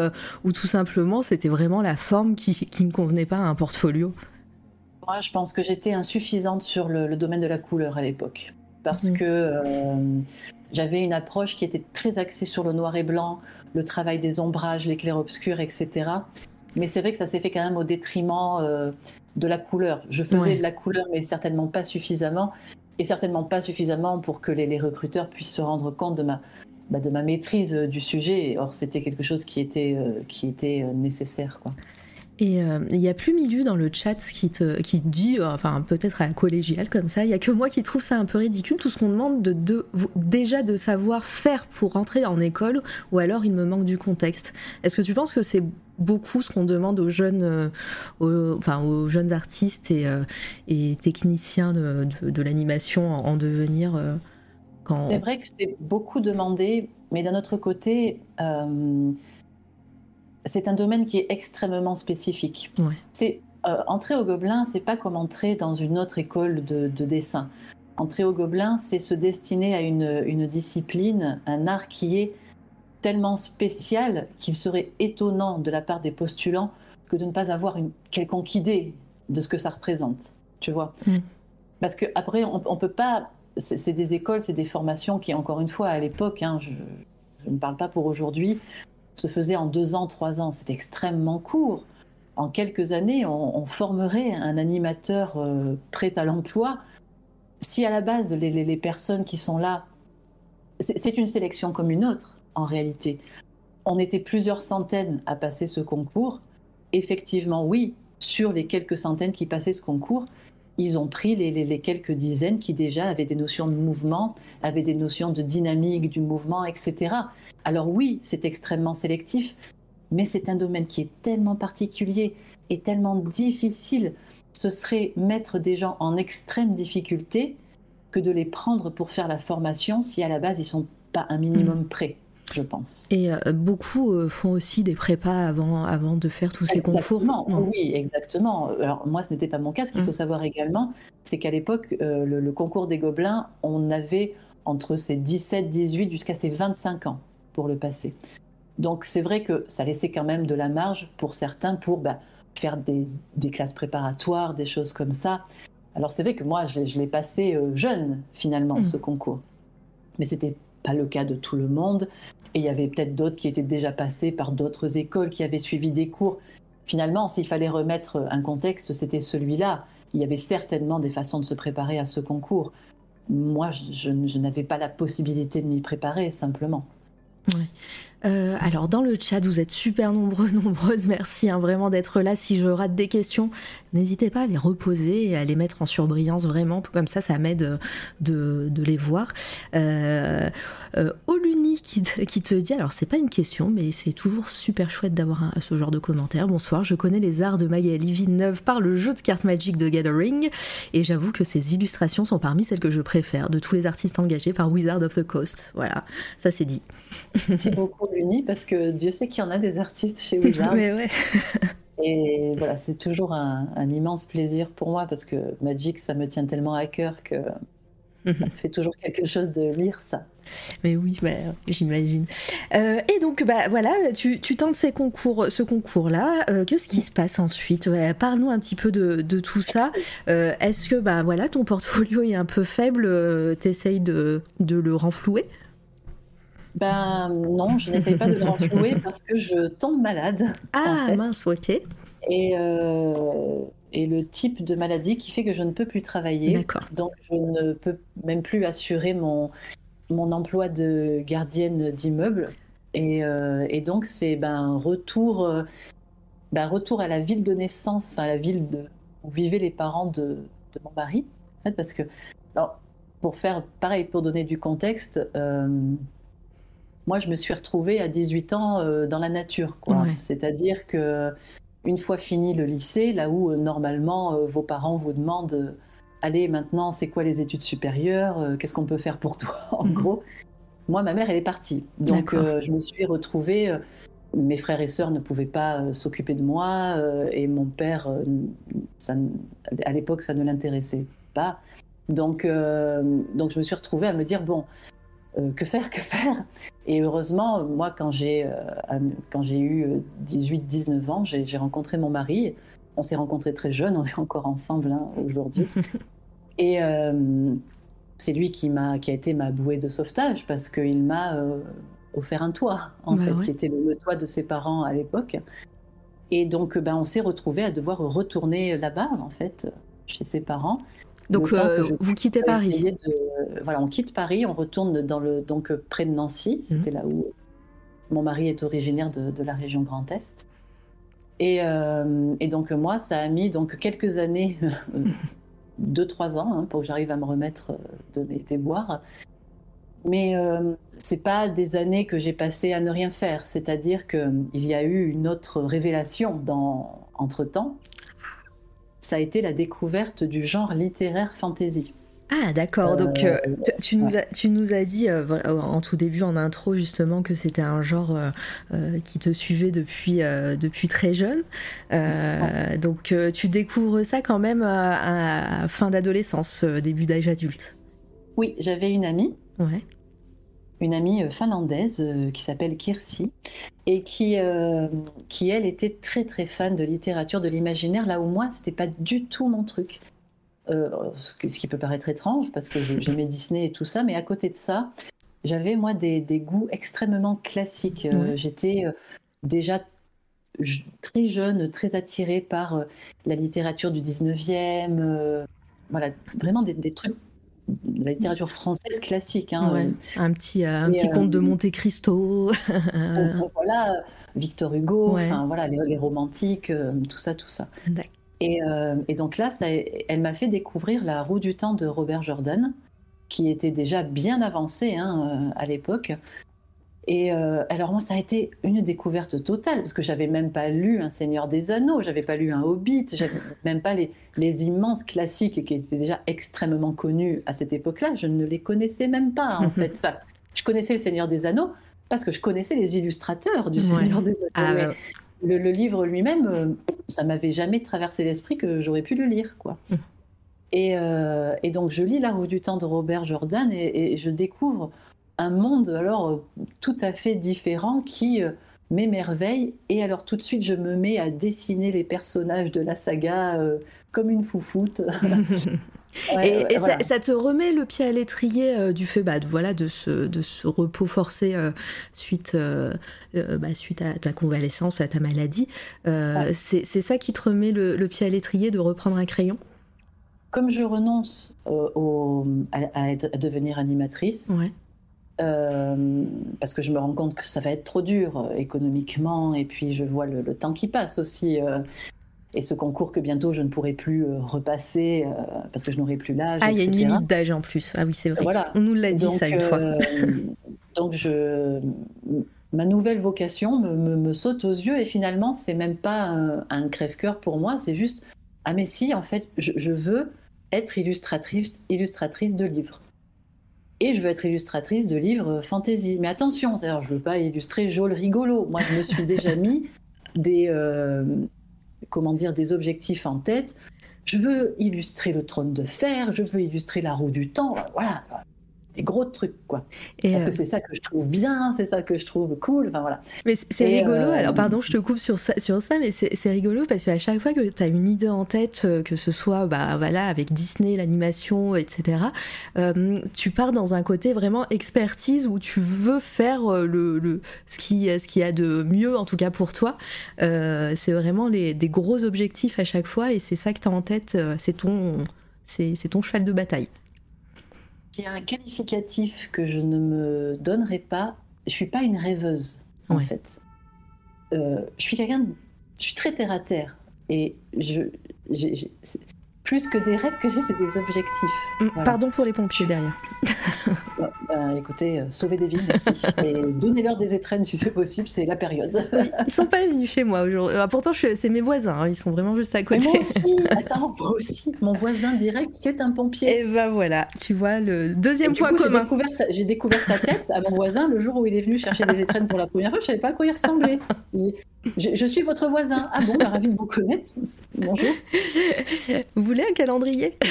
ou tout simplement c'était vraiment la forme qui, qui ne convenait pas à un portfolio? Moi, je pense que j'étais insuffisante sur le, domaine de la couleur à l'époque, parce mmh. que j'avais une approche qui était très axée sur le noir et blanc, le travail des ombrages, les clairs-obscurs, etc. Mais c'est vrai que ça s'est fait quand même au détriment euh, de la couleur. Je faisais de la couleur, mais certainement pas suffisamment. Et certainement pas suffisamment pour que les, recruteurs puissent se rendre compte de ma, bah, de ma maîtrise du sujet. Or, c'était quelque chose qui était, qui était nécessaire. Quoi. Et il n'y a plus milieu dans le chat qui te qui dit, enfin peut-être à la collégiale comme ça, il y a que moi qui trouve ça un peu ridicule, tout ce qu'on demande de, de, déjà de savoir faire pour rentrer en école, ou alors il me manque du contexte. Est-ce que tu penses que c'est beaucoup ce qu'on demande aux jeunes, enfin aux jeunes artistes et, techniciens de, l'animation en, devenir. C'est vrai que c'est beaucoup demandé, mais d'un autre côté c'est un domaine qui est extrêmement spécifique. C'est euh, entrer au Gobelin, c'est pas comme entrer dans une autre école de, dessin. Entrer au Gobelin, c'est se destiner à une, discipline, un art qui est tellement spécial qu'il serait étonnant de la part des postulants que de ne pas avoir une quelconque idée de ce que ça représente. Tu vois mm. Parce que après, on, on peut pas. C'est des écoles, c'est des formations qui, encore une fois, à l'époque, hein, je, je ne parle pas pour aujourd'hui, se faisait en deux ans, trois ans. C'est extrêmement court. En quelques années, on, formerait un animateur euh, prêt à l'emploi. Si à la base, les, personnes qui sont là, c'est une sélection comme une autre, en réalité. On était plusieurs centaines à passer ce concours. Effectivement, oui, sur les quelques centaines qui passaient ce concours, ils ont pris les, quelques dizaines qui déjà avaient des notions de mouvement, avaient des notions de dynamique du mouvement, etc. Alors oui, c'est extrêmement sélectif, mais c'est un domaine qui est tellement particulier et tellement difficile. Ce serait mettre des gens en extrême difficulté que de les prendre pour faire la formation si à la base ils sont pas un minimum mm. prêts je pense. Et euh, beaucoup euh, font aussi des prépas avant, avant de faire tous ces concours. Oui, exactement. Alors moi, ce n'était pas mon cas. Ce qu'il faut mm. savoir également, c'est qu'à l'époque, euh, le, concours des Gobelins, on avait entre ses 17, 18 jusqu'à ses 25 ans pour le passer. Donc c'est vrai que ça laissait quand même de la marge pour certains pour bah, faire des, des, classes préparatoires, des choses comme ça. Alors c'est vrai que moi, je, l'ai passé jeune finalement, mm. ce concours. Mais c'était pas le cas de tout le monde. Il y avait peut-être d'autres qui étaient déjà passés par d'autres écoles, qui avaient suivi des cours. Finalement, s'il fallait remettre un contexte, c'était celui-là. Il y avait certainement des façons de se préparer à ce concours. Moi, je, n'avais pas la possibilité de m'y préparer, simplement. Euh, alors dans le chat, vous êtes super nombreux, <laughs> nombreuses. Merci hein, vraiment d'être là. Si je rate des questions, n'hésitez pas à les reposer et à les mettre en surbrillance vraiment. Comme ça, ça m'aide de, les voir. Euh, euh, Oluni qui te, dit, alors c'est pas une question, mais c'est toujours super chouette d'avoir ce genre de commentaire. Bonsoir, je connais les arts de Magali Villeneuve par le jeu de cartes Magic de Gathering et j'avoue que ses illustrations sont parmi celles que je préfère de tous les artistes engagés par Wizard of the Coast. Voilà, ça c'est dit. Merci beaucoup Parce que Dieu sait qu'il y en a des artistes chez Wizard. <laughs> <laughs> Et voilà, c'est toujours un, immense plaisir pour moi parce que Magic, ça me tient tellement à cœur que ça me fait toujours quelque chose de lire ça. Mais oui, bah, j'imagine. Euh, et donc, bah, voilà, tu, tentes ces concours, ce concours-là. Euh, qu'est-ce qui se passe ensuite? Parle-nous un petit peu de, tout ça. Euh, est-ce que bah, voilà, ton portfolio est un peu faible T'essayes de, de le renflouer? Ben non, je n'essaye pas de le renflouer <laughs> parce que je tombe malade. Ah mince, ok. Et, et le type de maladie qui fait que je ne peux plus travailler. D'accord. Donc je ne peux même plus assurer mon, mon emploi de gardienne d'immeuble. Et, euh, et, donc, c'est ben, retour, euh, ben, retour à la ville de naissance, à la ville de, où vivaient les parents de, de mon mari. En fait, parce que, alors, pour faire pareil, pour donner du contexte, euh, moi, je me suis retrouvée à 18 ans dans la nature. quoi. C'est-à-dire que une fois fini le lycée, là où normalement vos parents vous demandent allez, maintenant, c'est quoi les études supérieures euh, Qu'est-ce qu'on peut faire pour toi <laughs> En mhm. gros, moi, ma mère, elle est partie. Donc, euh, je me suis retrouvée. Euh, mes frères et sœurs ne pouvaient pas s'occuper de moi et mon père, ça, à l'époque, ça ne l'intéressait pas. Donc, donc, je me suis retrouvée à me dire bon, que faire, que faire Et heureusement, moi, quand j'ai j'ai eu 18-19 ans, j'ai rencontré mon mari on s'est rencontrés très jeunes, on est encore ensemble hein, aujourd'hui. <laughs> Et euh, c'est lui qui, m'a, qui a été ma bouée de sauvetage parce qu'il m'a euh, offert un toit, en bah fait, qui était le, toit de ses parents à l'époque. Et donc, ben, on s'est retrouvés à devoir retourner là-bas, en fait, chez ses parents. Donc vous quittez Paris. voilà, on quitte Paris, on retourne dans le donc près de Nancy. Mhm. C'était là où mon mari est originaire de, la région Grand Est. Et, donc moi, ça a mis donc quelques années, <laughs> deux trois ans, hein, pour que j'arrive à me remettre de mes déboires. Mais euh, c'est pas des années que j'ai passées à ne rien faire. C'est-à-dire qu'il y a eu une autre révélation dans, entre-temps. Ça a été la découverte du genre littéraire fantasy. Ah d'accord, donc euh, euh, tu, nous as, tu nous as dit en tout début en intro justement que c'était un genre qui te suivait depuis, depuis très jeune. Donc tu découvres ça quand même à, à fin d'adolescence, début d'âge adulte. Oui, j'avais une amie une amie euh, finlandaise euh, qui s'appelle Kirsi et qui, euh, qui, elle, était très très fan de littérature, de l'imaginaire, là où moi, c'était pas du tout mon truc. ce, qui peut paraître étrange parce que j'aimais Disney et tout ça, mais à côté de ça, j'avais moi des, goûts extrêmement classiques. J'étais déjà très jeune, très attirée par la littérature du 19e, voilà, vraiment des, des trucs la littérature française classique. Hein, Un petit, euh, un petit conte de euh, Monte Cristo. voilà, Victor Hugo, voilà, les, romantiques, euh, tout ça, tout ça. Et, et, donc là, ça, elle m'a fait découvrir La roue du temps de Robert Jordan, qui était déjà bien avancé hein, à l'époque. Et euh, alors moi, ça a été une découverte totale, parce que j'avais même pas lu Un Seigneur des Anneaux, j'avais pas lu un Hobbit, j'avais <laughs> même pas les, les, immenses classiques qui étaient déjà extrêmement connus à cette époque-là, je ne les connaissais même pas en <laughs> fait. Enfin, je connaissais Le Seigneur des Anneaux parce que je connaissais les illustrateurs du Seigneur des Anneaux. Ah, le, livre lui-même, euh, ça m'avait jamais traversé l'esprit que j'aurais pu le lire, quoi. Et, euh, et, donc je lis La roue du temps de Robert Jordan et, et je découvre un monde alors euh, tout à fait différent qui euh, m'émerveille. Et alors tout de suite, je me mets à dessiner les personnages de la saga euh, comme une foufoute. <laughs> et, ça, te remet le pied à l'étrier du fait bah, de, voilà, de, ce, de ce repos forcé suite, bah, suite à ta convalescence, à ta maladie. C'est ça qui te remet le, pied à l'étrier de reprendre un crayon? Comme je renonce au, à, devenir animatrice, euh, parce que je me rends compte que ça va être trop dur euh, économiquement, et puis je vois le, temps qui passe aussi. Euh, et ce concours que bientôt je ne pourrai plus repasser parce que je n'aurai plus l'âge. Ah, il y a une limite d'âge en plus. Ah oui, c'est vrai. Voilà. On nous l'a dit ça une fois. donc je, ma nouvelle vocation me, me, saute aux yeux et finalement c'est même pas un, crève-cœur pour moi, c'est juste ah mais si en fait je, je veux être illustratrice, illustratrice de livres et je veux être illustratrice de livres fantasy. Mais attention, alors je veux pas illustrer Joel rigolo. Moi, je me suis déjà mis des euh, comment dire des objectifs en tête. Je veux illustrer le trône de fer, je veux illustrer la roue du temps. Voilà, des gros trucs, quoi. Et Parce que euh, c'est ça que je trouve bien, c'est ça que je trouve cool, enfin voilà. Mais c'est rigolo, euh, alors pardon, je te coupe sur ça, sur ça mais c'est rigolo parce qu'à chaque fois que tu as une idée en tête, euh, que ce soit bah, voilà, avec Disney, l'animation, etc., tu pars dans un côté vraiment expertise où tu veux faire le, le, ce, qui, ce qui a de mieux, en tout cas pour toi. c'est vraiment les, des gros objectifs à chaque fois et c'est ça que tu as en tête, c'est ton, c'est ton cheval de bataille. Y a un qualificatif que je ne me donnerai pas, je suis pas une rêveuse, en fait. Euh, je suis quelqu'un, je suis très terre à terre. Et je, plus que des rêves que j'ai, c'est des objectifs. Mm, pardon pour les pompiers derrière. <laughs> Ben, écoutez, euh, sauvez des vies, merci. Et donnez-leur des étrennes si c'est possible, c'est la période. ils sont pas venus chez moi aujourd'hui. Ah, pourtant, c'est mes voisins, hein. ils sont vraiment juste à côté. moi aussi, attends, moi aussi. Mon voisin direct, c'est un pompier. Et ben voilà, tu vois, le deuxième point commun. J'ai découvert, sa tête à mon voisin le jour où il est venu chercher des étrennes pour la première fois. Je savais pas à quoi il ressemblait. <laughs> Je, suis votre voisin. Ah bon, bah, ravi de vous connaître. Bonjour. Vous voulez un calendrier? <laughs>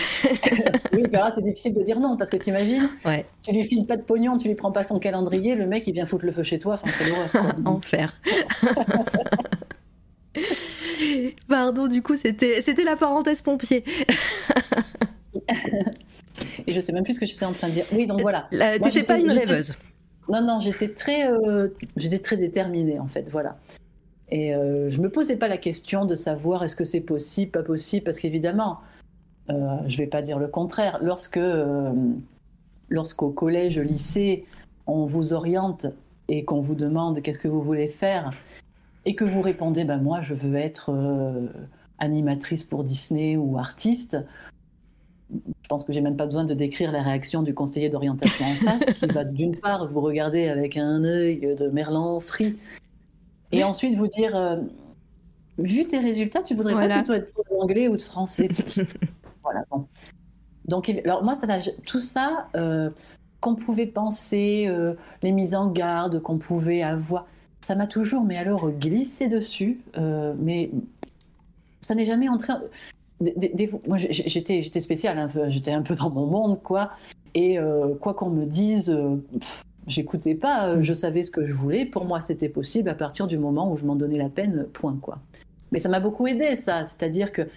Oui, c'est difficile de dire non parce que tu imagines, ouais. tu lui files pas de pognon, tu lui prends pas son calendrier, le mec il vient foutre le feu chez toi. Enfin, c'est l'horreur. <laughs> Enfer. <laughs> Pardon, du coup, c'était c'était la parenthèse pompier. Et je sais même plus ce que j'étais en train de dire. Oui, donc voilà. T'étais pas une rêveuse. Non, non, j'étais très, euh, j'étais très déterminée en fait, voilà. Et euh, je me posais pas la question de savoir est-ce que c'est possible, pas possible, parce qu'évidemment, Euh, je ne vais pas dire le contraire. Lorsque, euh, lorsqu'au collège, lycée, on vous oriente et qu'on vous demande qu'est-ce que vous voulez faire, et que vous répondez, ben moi, je veux être euh, animatrice pour Disney ou artiste, je pense que j'ai même pas besoin de décrire la réaction du conseiller d'orientation en face, qui va d'une part vous regarder avec un œil de merlan frit, et ensuite vous dire, euh, vu tes résultats, tu voudrais pas plutôt être d'anglais ou de français. <laughs> voilà. Donc, alors moi, ça, tout ça euh, qu'on pouvait penser, euh, les mises en garde qu'on pouvait avoir, ça m'a toujours, mais alors glissé dessus, mais ça n'est jamais entré moi, j'étais, j'étais spéciale, hein, j'étais un peu dans mon monde, quoi. Et quoi qu'on me dise, j'écoutais pas. Euh, je savais ce que je voulais. Pour moi, c'était possible à partir du moment où je m'en donnais la peine. Point, quoi. Mais ça m'a beaucoup aidé, ça. C'est-à-dire que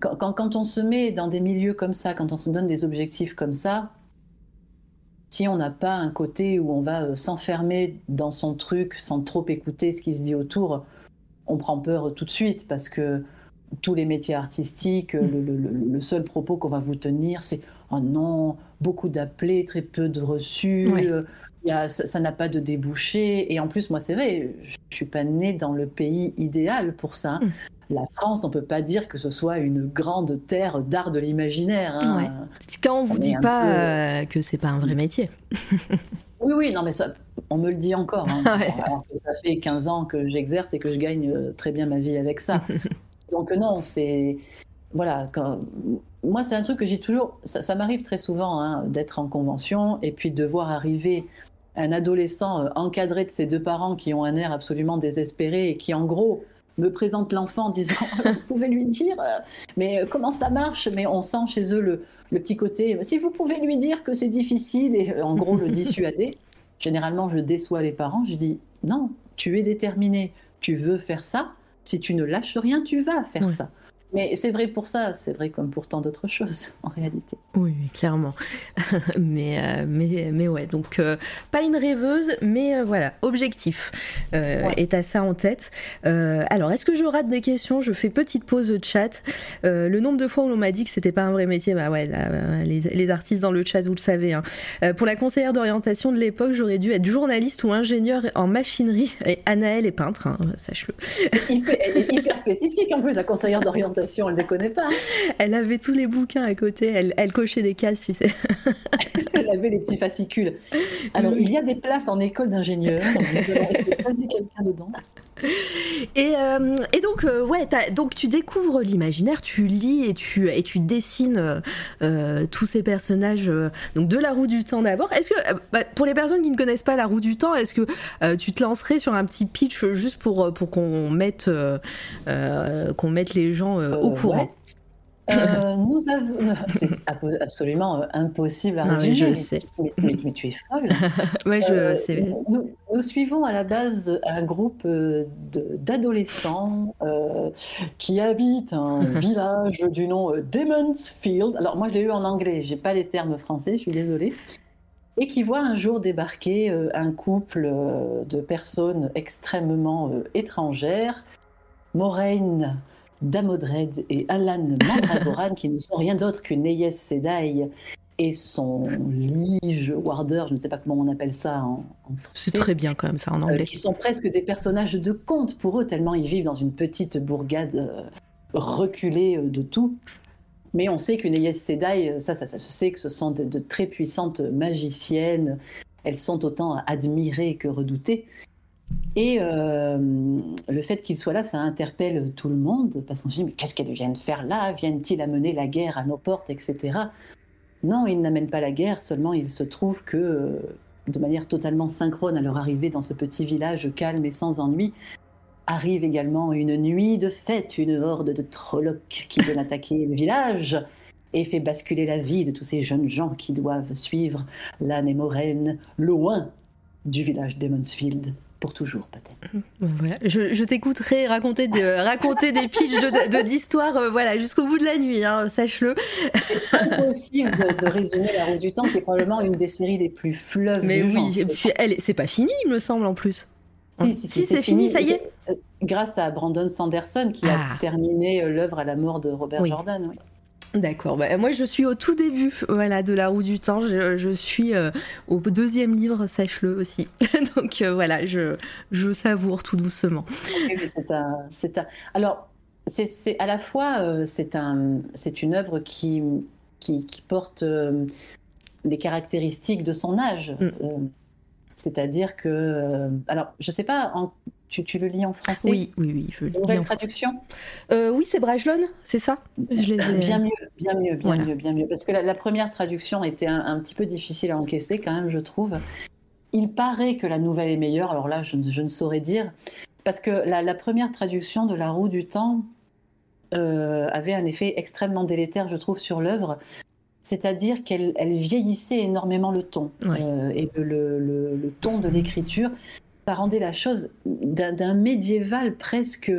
quand, on se met dans des milieux comme ça, quand on se donne des objectifs comme ça, si on n'a pas un côté où on va s'enfermer dans son truc sans trop écouter ce qui se dit autour, on prend peur tout de suite parce que tous les métiers artistiques, mm. le, seul propos qu'on va vous tenir, c'est oh non, beaucoup d'appelés, très peu de reçus. ça n'a pas de débouché. Et en plus, moi, c'est vrai, je suis pas née dans le pays idéal pour ça. Mm. La France, on peut pas dire que ce soit une grande terre d'art de l'imaginaire. Hein. Quand on vous dit pas euh, que c'est pas un vrai métier. oui, oui, non, mais ça, on me le dit encore. Hein. <laughs> Alors que ça fait 15 ans que j'exerce et que je gagne euh, très bien ma vie avec ça. <laughs> Donc non, c'est voilà. Moi, c'est un truc que j'ai toujours. Ça, m'arrive très souvent hein, d'être en convention et puis de voir arriver un adolescent euh, encadré de ses deux parents qui ont un air absolument désespéré et qui, en gros, me présente l'enfant en disant <laughs> Vous pouvez lui dire, euh, mais euh, comment ça marche? Mais on sent chez eux le, le, petit côté Si vous pouvez lui dire que c'est difficile, et en gros le dissuader. <laughs> Généralement, je déçois les parents. Je dis Non, tu es déterminé, tu veux faire ça si tu ne lâches rien, tu vas faire ça. Mais c'est vrai pour ça, c'est vrai comme pour tant d'autres choses <laughs> en réalité. Oui, clairement. <laughs> mais, euh, mais, mais ouais, donc euh, pas une rêveuse, mais euh, voilà, objectif. Et t'as ça en tête. alors, est-ce que je rate des questions? Je fais petite pause de chat. le nombre de fois où l'on m'a dit que c'était pas un vrai métier, bah ouais, les, les, artistes dans le chat, vous le savez. Hein. pour la conseillère d'orientation de l'époque, j'aurais dû être journaliste ou ingénieur en machinerie. Et Anaël est peintre, hein, sache-le. Elle est hyper spécifique en plus, la conseillère d'orientation elle ne pas. Elle avait tous les bouquins à côté, elle, elle cochait des cases, tu sais. <laughs> elle avait les petits fascicules. Alors, il y a des places en école d'ingénieur, <laughs> nous allons quelqu'un dedans. <laughs> Et, euh, et, donc, euh, ouais, donc tu découvres l'imaginaire, tu lis et tu, et tu dessines euh, tous ces personnages donc de la roue du temps d'abord. Est-ce que, bah, pour les personnes qui ne connaissent pas la roue du temps, est-ce que tu te lancerais sur un petit pitch juste pour, pour qu'on mette, qu'on mette les gens au courant? Euh, <laughs> nous avons, <laughs> c'est absolument euh, impossible à résumer. je sais. Mais, tu es folle. <laughs> Je euh, sais. Nous, suivons à la base un groupe d'adolescents qui habitent un village du nom Demon's Field. Alors moi, je l'ai eu en anglais. J'ai pas les termes français. Je suis désolée. Et qui voit un jour débarquer un couple de personnes extrêmement étrangères. Moraine Damodred et Alan Mandragoran, qui ne sont rien d'autre qu'une Neyes Sedai et son lige Warder, je ne sais pas comment on appelle ça en, français. C'est très bien quand même ça en euh, anglais. qui sont presque des personnages de conte pour eux, tellement ils vivent dans une petite bourgade euh, reculée euh, de tout. Mais on sait qu'une Neyes Sedai, ça, ça, ça, se sait que ce sont de très puissantes magiciennes. Elles sont autant admirées que redoutées. Et euh, le fait qu'il soit là, ça interpelle tout le monde, parce qu'on se dit, mais qu'est-ce qu'elles viennent faire là? Viennent-ils amener la guerre à nos portes, etc. Non, ils n'amènent pas la guerre, seulement il se trouve que, euh, de manière totalement synchrone à leur arrivée dans ce petit village calme et sans ennui, arrive également une nuit de fête, une horde de trollocs qui viennent attaquer le village et fait basculer la vie de tous ces jeunes gens qui doivent suivre l'âne et Moraine loin du village d'Emmonsfield pour toujours peut-être. Voilà. Je, t'écouterai raconter, de, <laughs> raconter des pitchs d'histoire de, euh, voilà, jusqu'au bout de la nuit, hein, sache-le. C'est impossible de, résumer La Roue du Temps, qui est probablement une des séries les plus fleuves. Mais oui, et puis elle, c'est pas fini, il me semble en plus. Si, c'est fini, ça y est. Grâce à Brandon Sanderson qui a ah. terminé euh, l'œuvre à la mort de Robert Jordan. Oui. D'accord. Bah, moi, je suis au tout début, voilà, de la roue du temps. Je, suis au deuxième livre, sache-le aussi. <laughs> Donc voilà, je, je savoure tout doucement. c'est un, un... Alors, c'est à la fois c'est un, c'est une œuvre qui, qui, qui porte des caractéristiques de son âge. Mm. Euh, c'est-à-dire que. Euh, alors, je ne sais pas, tu, le lis en français Oui, oui, oui. Je Nouvelle traduction euh, Oui, c'est Brajlon, c'est ça? Je les Bien mieux, bien mieux, bien mieux, bien mieux. Parce que la, première traduction était un, petit peu difficile à encaisser, quand même, je trouve. Il paraît que la nouvelle est meilleure, alors là, je, ne saurais dire. Parce que la, première traduction de La roue du temps avait un effet extrêmement délétère, je trouve, sur l'œuvre c'est-à-dire qu'elle vieillissait énormément le ton euh, et le, ton de l'écriture. Ça rendait la chose d'un médiéval presque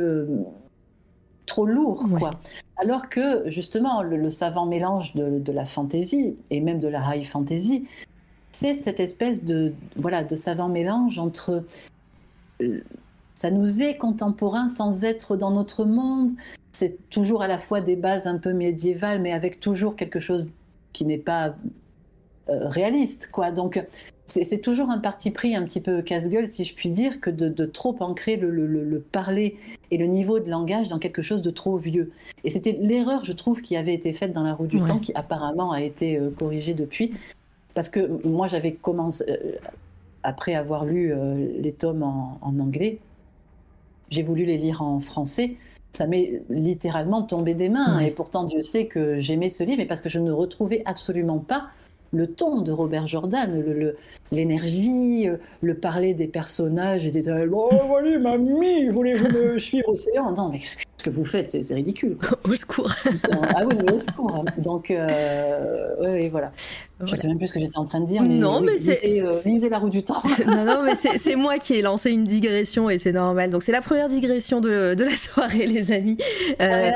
trop lourd, quoi. Alors que justement, le, savant mélange de, la fantaisie et même de la high fantasy, c'est cette espèce de voilà de savant mélange entre euh, ça nous est contemporain sans être dans notre monde. C'est toujours à la fois des bases un peu médiévales, mais avec toujours quelque chose qui n'est pas euh, réaliste, quoi. Donc, c'est toujours un parti pris un petit peu casse-gueule, si je puis dire, que de, trop ancrer le, parler et le niveau de langage dans quelque chose de trop vieux. Et c'était l'erreur, je trouve, qui avait été faite dans la roue du temps, qui apparemment a été euh, corrigée depuis. Parce que moi, j'avais commencé, euh, après avoir lu les tomes en, en anglais, j'ai voulu les lire en français ça m'est littéralement tombé des mains. Et pourtant, Dieu sait que j'aimais ce livre, mais parce que je ne retrouvais absolument pas le ton de Robert Jordan, l'énergie, le, le, parler des personnages. J'étais oh, voilà, mamie, voulez-vous me <laughs> suivre au océan Non, mais ce que vous faites, c'est ridicule. Au secours. ah oui, au secours. Donc, euh, oui, voilà. Je ne sais même plus ce que j'étais en train de dire. Mais non, mais c'est. Lisez, la roue du temps. <laughs> non, non, mais c'est moi qui ai lancé une digression et c'est normal. Donc, c'est la première digression de, de, la soirée, <laughs> les amis. Euh,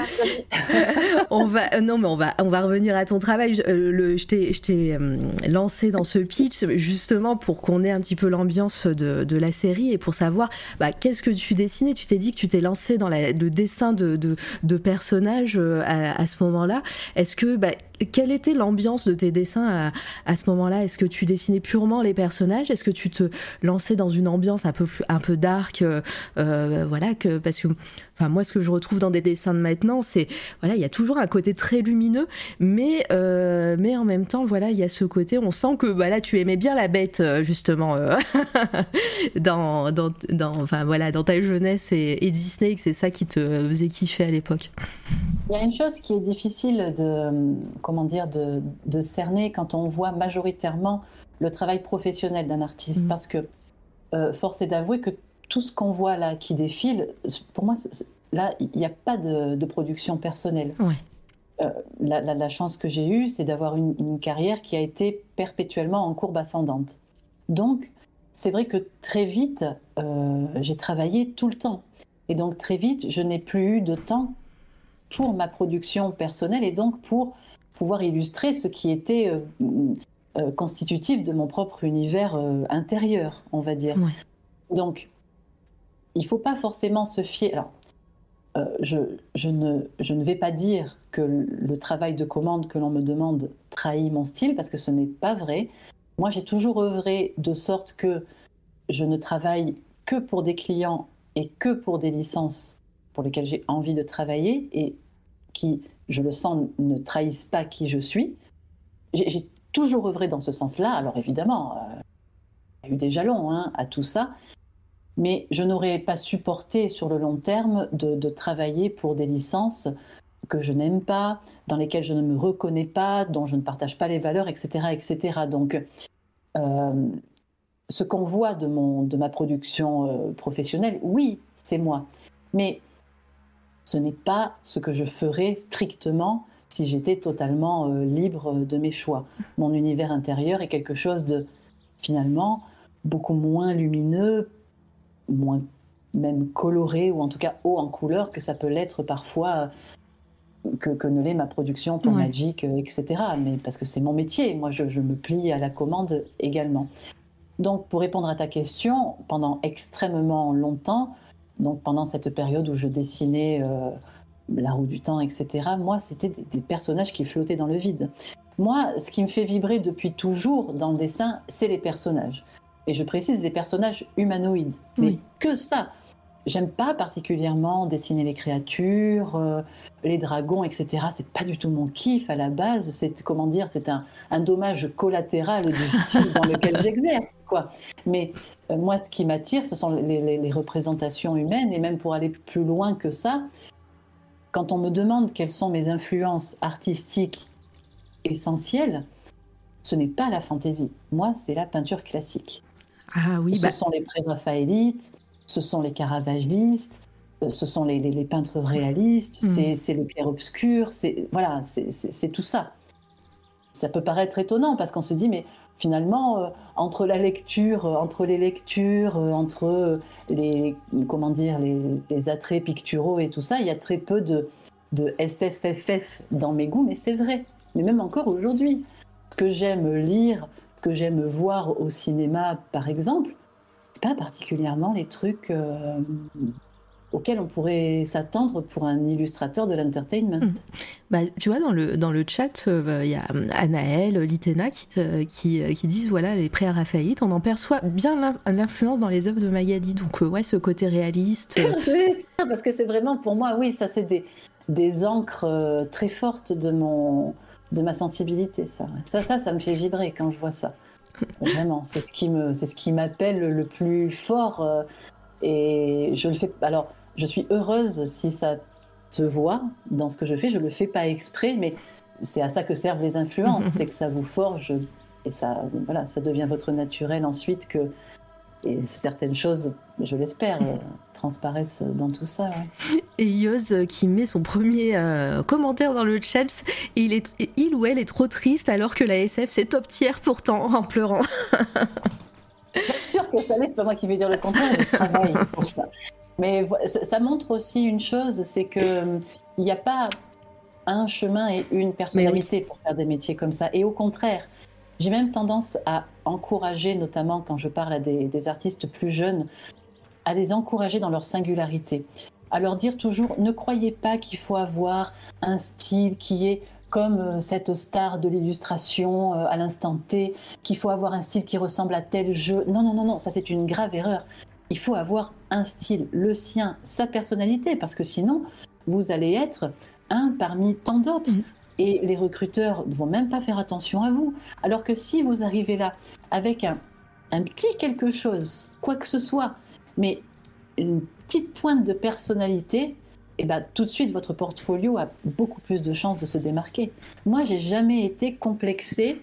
<laughs> on va, euh, non, mais on va, on va revenir à ton travail. Je, euh, le, je t'ai lancé dans ce pitch justement pour qu'on ait un petit peu l'ambiance de, de, la série et pour savoir bah, qu'est-ce que tu dessinais? Tu t'es dit que tu t'es lancé dans la, le dessin de, de, de personnages à, à ce moment-là. Est-ce que. Bah, quelle était l'ambiance de tes dessins à, ce moment-là? Est-ce que tu dessinais purement les personnages? Est-ce que tu te lançais dans une ambiance un peu un peu dark euh, euh, Voilà que parce que enfin moi ce que je retrouve dans des dessins de maintenant, c'est voilà il y a toujours un côté très lumineux, mais euh, mais en même temps voilà il y a ce côté on sent que voilà tu aimais bien la bête justement <laughs> dans, dans, dans enfin voilà dans ta jeunesse et, et Disney que c'est ça qui te faisait kiffer à l'époque. Il y a une chose qui est difficile de comment dire, de, cerner quand on voit majoritairement le travail professionnel d'un artiste. Mm. Parce que euh, force est d'avouer que tout ce qu'on voit là qui défile, pour moi, là, il n'y a pas de, production personnelle. Euh, la, chance que j'ai eue, c'est d'avoir une, carrière qui a été perpétuellement en courbe ascendante. Donc, c'est vrai que très vite, euh, j'ai travaillé tout le temps. Et donc, très vite, je n'ai plus eu de temps pour ma production personnelle et donc pour pouvoir illustrer ce qui était euh, constitutif de mon propre univers intérieur, on va dire. Donc, il ne faut pas forcément se fier. Alors, ne, je, ne, vais pas dire que le travail de commande que l'on me demande trahit mon style, parce que ce n'est pas vrai. Moi, j'ai toujours œuvré de sorte que je ne travaille que pour des clients et que pour des licences pour lesquelles j'ai envie de travailler et qui je le sens, ne trahissent pas qui je suis. J'ai toujours œuvré dans ce sens-là. Alors évidemment, euh, il y a eu des jalons hein, à tout ça, mais je n'aurais pas supporté sur le long terme de, travailler pour des licences que je n'aime pas, dans lesquelles je ne me reconnais pas, dont je ne partage pas les valeurs, etc. etc. Donc, euh, ce qu'on voit de, mon, de ma production euh, professionnelle, oui, c'est moi. Mais ce n'est pas ce que je ferais strictement si j'étais totalement euh, libre de mes choix. Mon univers intérieur est quelque chose de finalement beaucoup moins lumineux, moins même coloré ou en tout cas haut en couleur que ça peut l'être parfois euh, que, ne l'est ma production pour Magic, etc. Mais parce que c'est mon métier, moi je, me plie à la commande également. Donc pour répondre à ta question, pendant extrêmement longtemps, donc pendant cette période où je dessinais euh, La roue du temps, etc. Moi, c'était des, personnages qui flottaient dans le vide. Moi, ce qui me fait vibrer depuis toujours dans le dessin, c'est les personnages. Et je précise les personnages humanoïdes. Mais que ça J'aime pas particulièrement dessiner les créatures, euh, les dragons, etc. C'est pas du tout mon kiff à la base. C'est comment dire, c'est un, dommage collatéral du <laughs> style dans lequel j'exerce, quoi. Mais euh, moi, ce qui m'attire, ce sont les, représentations humaines, et même pour aller plus loin que ça, quand on me demande quelles sont mes influences artistiques essentielles, ce n'est pas la fantaisie. Moi, c'est la peinture classique. Ah oui, ce bah sont les pré-raphaélites, ce sont les caravagistes, euh, ce sont les, peintres réalistes, hmm. c'est le clair-obscur, c'est voilà, c'est tout ça. Ça peut paraître étonnant parce qu'on se dit mais finalement euh, entre la lecture, euh, entre les lectures, entre les comment dire les, attraits picturaux et tout ça, il y a très peu de, de SFFF dans mes goûts, mais c'est vrai. Mais même encore aujourd'hui, ce que j'aime lire, ce que j'aime voir au cinéma par exemple, pas particulièrement les trucs euh, auxquels on pourrait s'attendre pour un illustrateur de l'entertainment. Mmh. Bah, tu vois, dans le, dans le chat, euh, il y a Anaël, Litena qui, qui, qui, disent voilà, les pré Raphaëlites, on en perçoit bien l'influence dans les œuvres de Magali. Donc, euh, ouais, ce côté réaliste. <laughs> Je vais parce que c'est vraiment pour moi, oui, ça, c'est des, des encres très fortes de, mon, de ma sensibilité, ça. Ça, ça, ça me fait vibrer quand je vois ça. <laughs> Vraiment, c'est ce qui me, c'est ce qui m'appelle le plus fort. Euh, et je le fais. Alors, je suis heureuse si ça se voit dans ce que je fais. Je le fais pas exprès, mais c'est à ça que servent les influences, <laughs> c'est que ça vous forge et ça, voilà, ça devient votre naturel ensuite que et certaines choses, je l'espère, euh, transparaissent dans tout ça. Et Yoz euh, qui met son premier euh, commentaire dans le chat, et il, est, il ou elle est trop triste alors que la SF c'est top tier pourtant en pleurant. Bien sûr que ça l'est, c'est pas moi qui vais dire le contraire, je travaille pour ça. Mais ça, montre aussi une chose, c'est qu'il n'y a pas un chemin et une personnalité pour faire des métiers comme ça. Et au contraire, j'ai même tendance à encourager, notamment quand je parle à des, artistes plus jeunes, à les encourager dans leur singularité, à leur dire toujours ne croyez pas qu'il faut avoir un style qui est comme euh, cette star de l'illustration euh, à l'instant T, qu'il faut avoir un style qui ressemble à tel jeu. Non, non, non, non, ça c'est une grave erreur. Il faut avoir un style, le sien, sa personnalité, parce que sinon, vous allez être un parmi tant d'autres. Mmh et les recruteurs ne vont même pas faire attention à vous. Alors que si vous arrivez là avec un, petit quelque chose, quoi que ce soit, mais une petite pointe de personnalité, et eh ben, tout de suite, votre portfolio a beaucoup plus de chances de se démarquer. Moi, j'ai jamais été complexée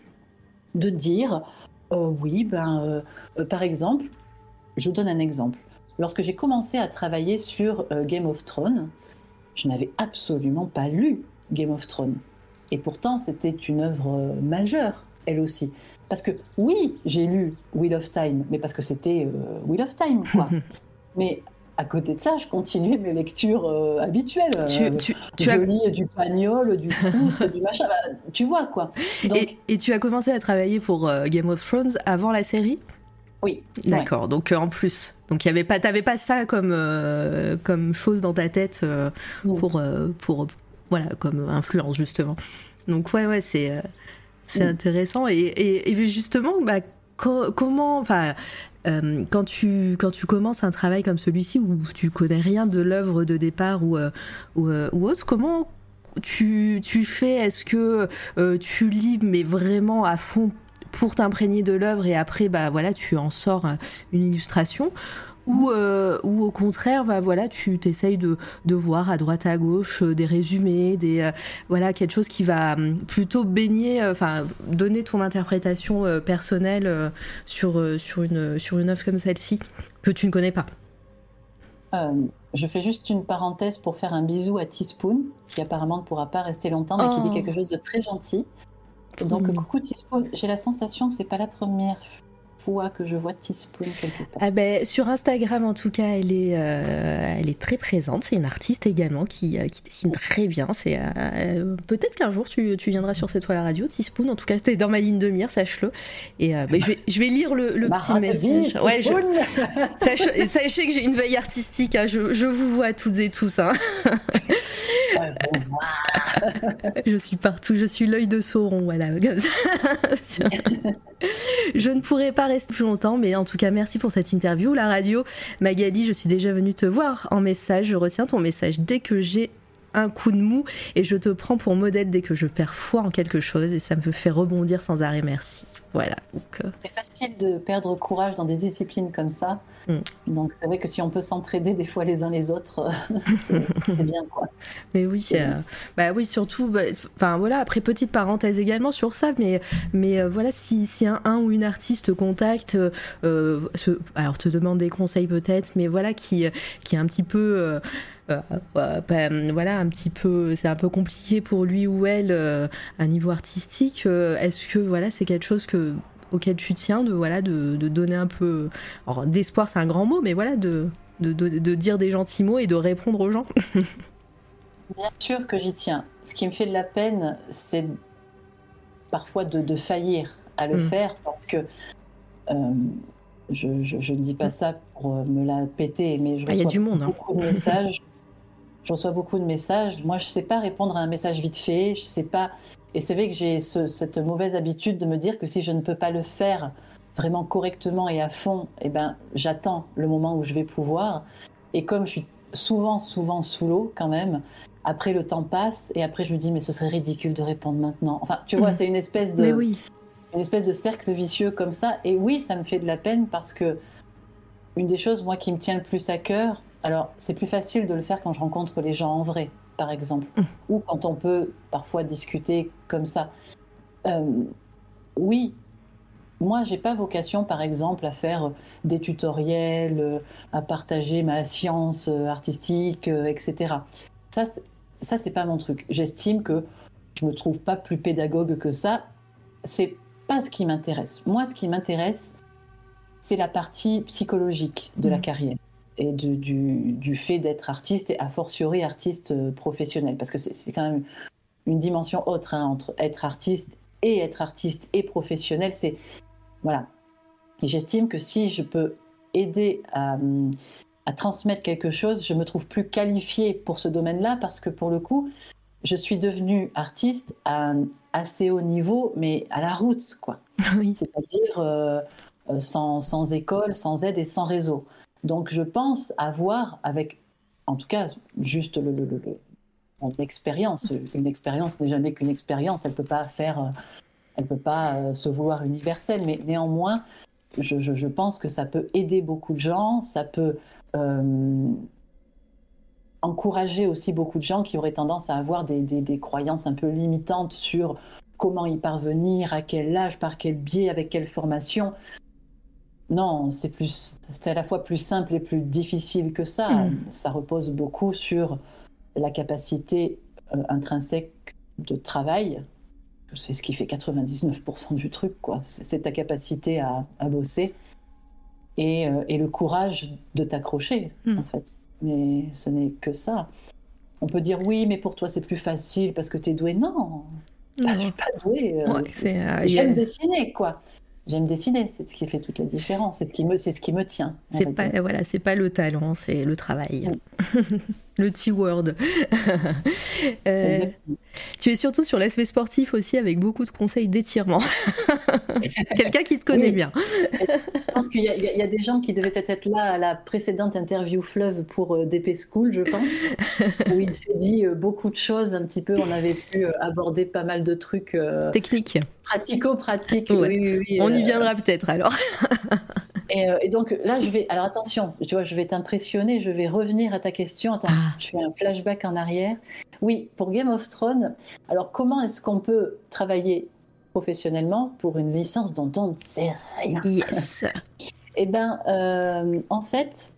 de dire, euh, oui, ben, euh, euh, par exemple, je donne un exemple. Lorsque j'ai commencé à travailler sur Game of Thrones, je n'avais absolument pas lu Game of Thrones. Et pourtant, c'était une œuvre majeure, elle aussi. Parce que oui, j'ai lu Wheel of Time, mais parce que c'était euh, Wheel of Time, quoi. <laughs> mais à côté de ça, je continuais mes lectures euh, habituelles. Tu, je lis du Pagnol, du Proust, du machin. Bah, tu vois, quoi. Donc... Et, tu as commencé à travailler pour Game of Thrones avant la série? Oui. D'accord. Donc en plus, donc il y avait pas, t'avais pas ça comme comme chose dans ta tête pour pour voilà, comme influence justement. Donc ouais, ouais, c'est euh, c'est mm. intéressant. Et, et, justement, bah, comment, enfin, euh, quand tu quand tu commences un travail comme celui-ci où tu connais rien de l'œuvre de départ ou euh, ou, ou, autre, comment tu, tu fais? Est-ce que tu lis mais vraiment à fond pour t'imprégner de l'œuvre et après bah voilà tu en sors une illustration? Ou, euh, ou au contraire, bah, voilà, tu t'essayes de, de voir à droite à gauche euh, des résumés, des euh, voilà quelque chose qui va hum, plutôt baigner, enfin donner ton interprétation personnelle sur sur une sur une œuvre comme celle-ci que tu ne connais pas. je fais juste une parenthèse pour faire un bisou à Teaspoon, qui apparemment ne pourra pas rester longtemps, mais qui dit oh. quelque chose de très gentil. Donc, coucou Teaspoon, j'ai la sensation que c'est pas la première que je vois Teaspoon quelque part. Ah ben, sur Instagram, en tout cas, elle est, euh, elle est très présente. C'est une artiste également qui, euh, qui dessine très bien. C'est euh, Peut-être qu'un jour, tu, tu, viendras sur cette toile à radio, Teaspoon. En tout cas, c'était dans ma ligne de mire, sache-le. Et ben, je, vais, je, vais, lire le, le petit message. Ouais, <laughs> sachez, que j'ai une veille artistique. Hein. Je, je, vous vois toutes et tous. Hein. <laughs> je suis partout, je suis l'œil de Sauron, voilà, comme ça. <laughs> je ne pourrais pas plus longtemps, mais en tout cas, merci pour cette interview. La radio, Magali, je suis déjà venue te voir en message, je retiens ton message dès que j'ai un coup de mou et je te prends pour modèle dès que je perds foi en quelque chose et ça me fait rebondir sans arrêt. Merci. Voilà. Euh. C'est facile de perdre courage dans des disciplines comme ça. Mm. Donc c'est vrai que si on peut s'entraider des fois les uns les autres, euh, <laughs> c'est bien quoi. Mais oui, euh, bah oui surtout. Bah, enfin voilà. Après petite parenthèse également sur ça, mais mais voilà si, si un, un, ou une artiste contacte, alors te demande des conseils peut-être, mais voilà qui qui est un petit peu ben, voilà, un petit peu, c'est un peu compliqué pour lui ou elle euh, à niveau artistique. Euh, est-ce que voilà, c'est quelque chose que auquel tu tiens de voilà de, donner un peu d'espoir c'est un grand mot mais voilà de, de, dire des gentils mots et de répondre aux gens? <laughs> Bien sûr que j'y tiens ce qui me fait de la peine c'est parfois de, faillir à le mm. faire parce que je, ne dis pas ça pour me la péter mais je ah, reçois du monde, hein. beaucoup de messages je reçois beaucoup de messages. Moi, je ne sais pas répondre à un message vite fait. Je sais pas. Et c'est vrai que j'ai cette mauvaise habitude de me dire que si je ne peux pas le faire vraiment correctement et à fond, eh ben, j'attends le moment où je vais pouvoir. Et comme je suis souvent, souvent sous l'eau quand même, après le temps passe et après je me dis mais ce serait ridicule de répondre maintenant. Enfin, tu vois, mmh. c'est une espèce de oui. une espèce de cercle vicieux comme ça. Et oui, ça me fait de la peine parce que une des choses moi qui me tient le plus à cœur, alors, c'est plus facile de le faire quand je rencontre les gens en vrai, par exemple, mmh. ou quand on peut parfois discuter comme ça. Euh, oui, moi, j'ai pas vocation, par exemple, à faire des tutoriels, euh, à partager ma science euh, artistique, etc. Ça, ça c'est pas mon truc. J'estime que je me trouve pas plus pédagogue que ça. C'est pas ce qui m'intéresse. Moi, ce qui m'intéresse, c'est la partie psychologique de la mmh. carrière et du, fait d'être artiste et a fortiori artiste euh, professionnel. Parce que c'est quand même une dimension autre hein, entre être artiste et être artiste et professionnel. C'est voilà. Et j'estime que si je peux aider à, transmettre quelque chose, je me trouve plus qualifiée pour ce domaine-là parce que pour le coup, je suis devenue artiste à un assez haut niveau, mais à la route, quoi. <laughs> Oui. C'est-à-dire euh, euh, sans, sans, école, sans aide et sans réseau. Donc je pense avoir, avec en tout cas juste le, une expérience n'est jamais qu'une expérience, elle peut pas faire, elle peut pas euh, se vouloir universelle, mais néanmoins, je, pense que ça peut aider beaucoup de gens, ça peut euh, encourager aussi beaucoup de gens qui auraient tendance à avoir des, croyances un peu limitantes sur comment y parvenir, à quel âge, par quel biais, avec quelle formation. Non, c'est plus, c'est à la fois plus simple et plus difficile que ça. Hmm. Ça repose beaucoup sur la capacité euh, intrinsèque de travail. C'est ce qui fait 99% du truc, quoi. C'est ta capacité à, bosser euh, et, le courage de t'accrocher, hmm. en fait. Mais ce n'est que ça. On peut dire oui, mais pour toi c'est plus facile parce que tu es doué. Non, je je suis pas doué. Euh, J'aime dessiner, quoi j'aime dessiner, c'est ce qui fait toute la différence, c'est ce qui me, c'est ce qui me tient. C'est pas, voilà, c'est pas le talent, c'est le travail. <laughs> le T-word. <laughs> euh, tu es surtout sur l'aspect sportif aussi avec beaucoup de conseils d'étirement. <laughs> Quelqu'un qui te connaît bien. je pense qu'il y, a des gens qui devaient être là à la précédente interview fleuve pour euh, DP School, je pense, <laughs> où il s'est dit euh, beaucoup de choses un petit peu. On avait pu aborder pas mal de trucs techniques, pratico-pratiques. Oui, oui, On y viendra peut-être alors. Et, donc là, je vais. Alors attention, tu vois, je vais t'impressionner. Je vais revenir à ta question. Attends, ah. je fais un flashback en arrière. Oui, pour Game of Thrones. Alors comment est-ce qu'on peut travailler professionnellement pour une licence dont on ne sait rien. Yes. <laughs> eh bien, euh, en fait,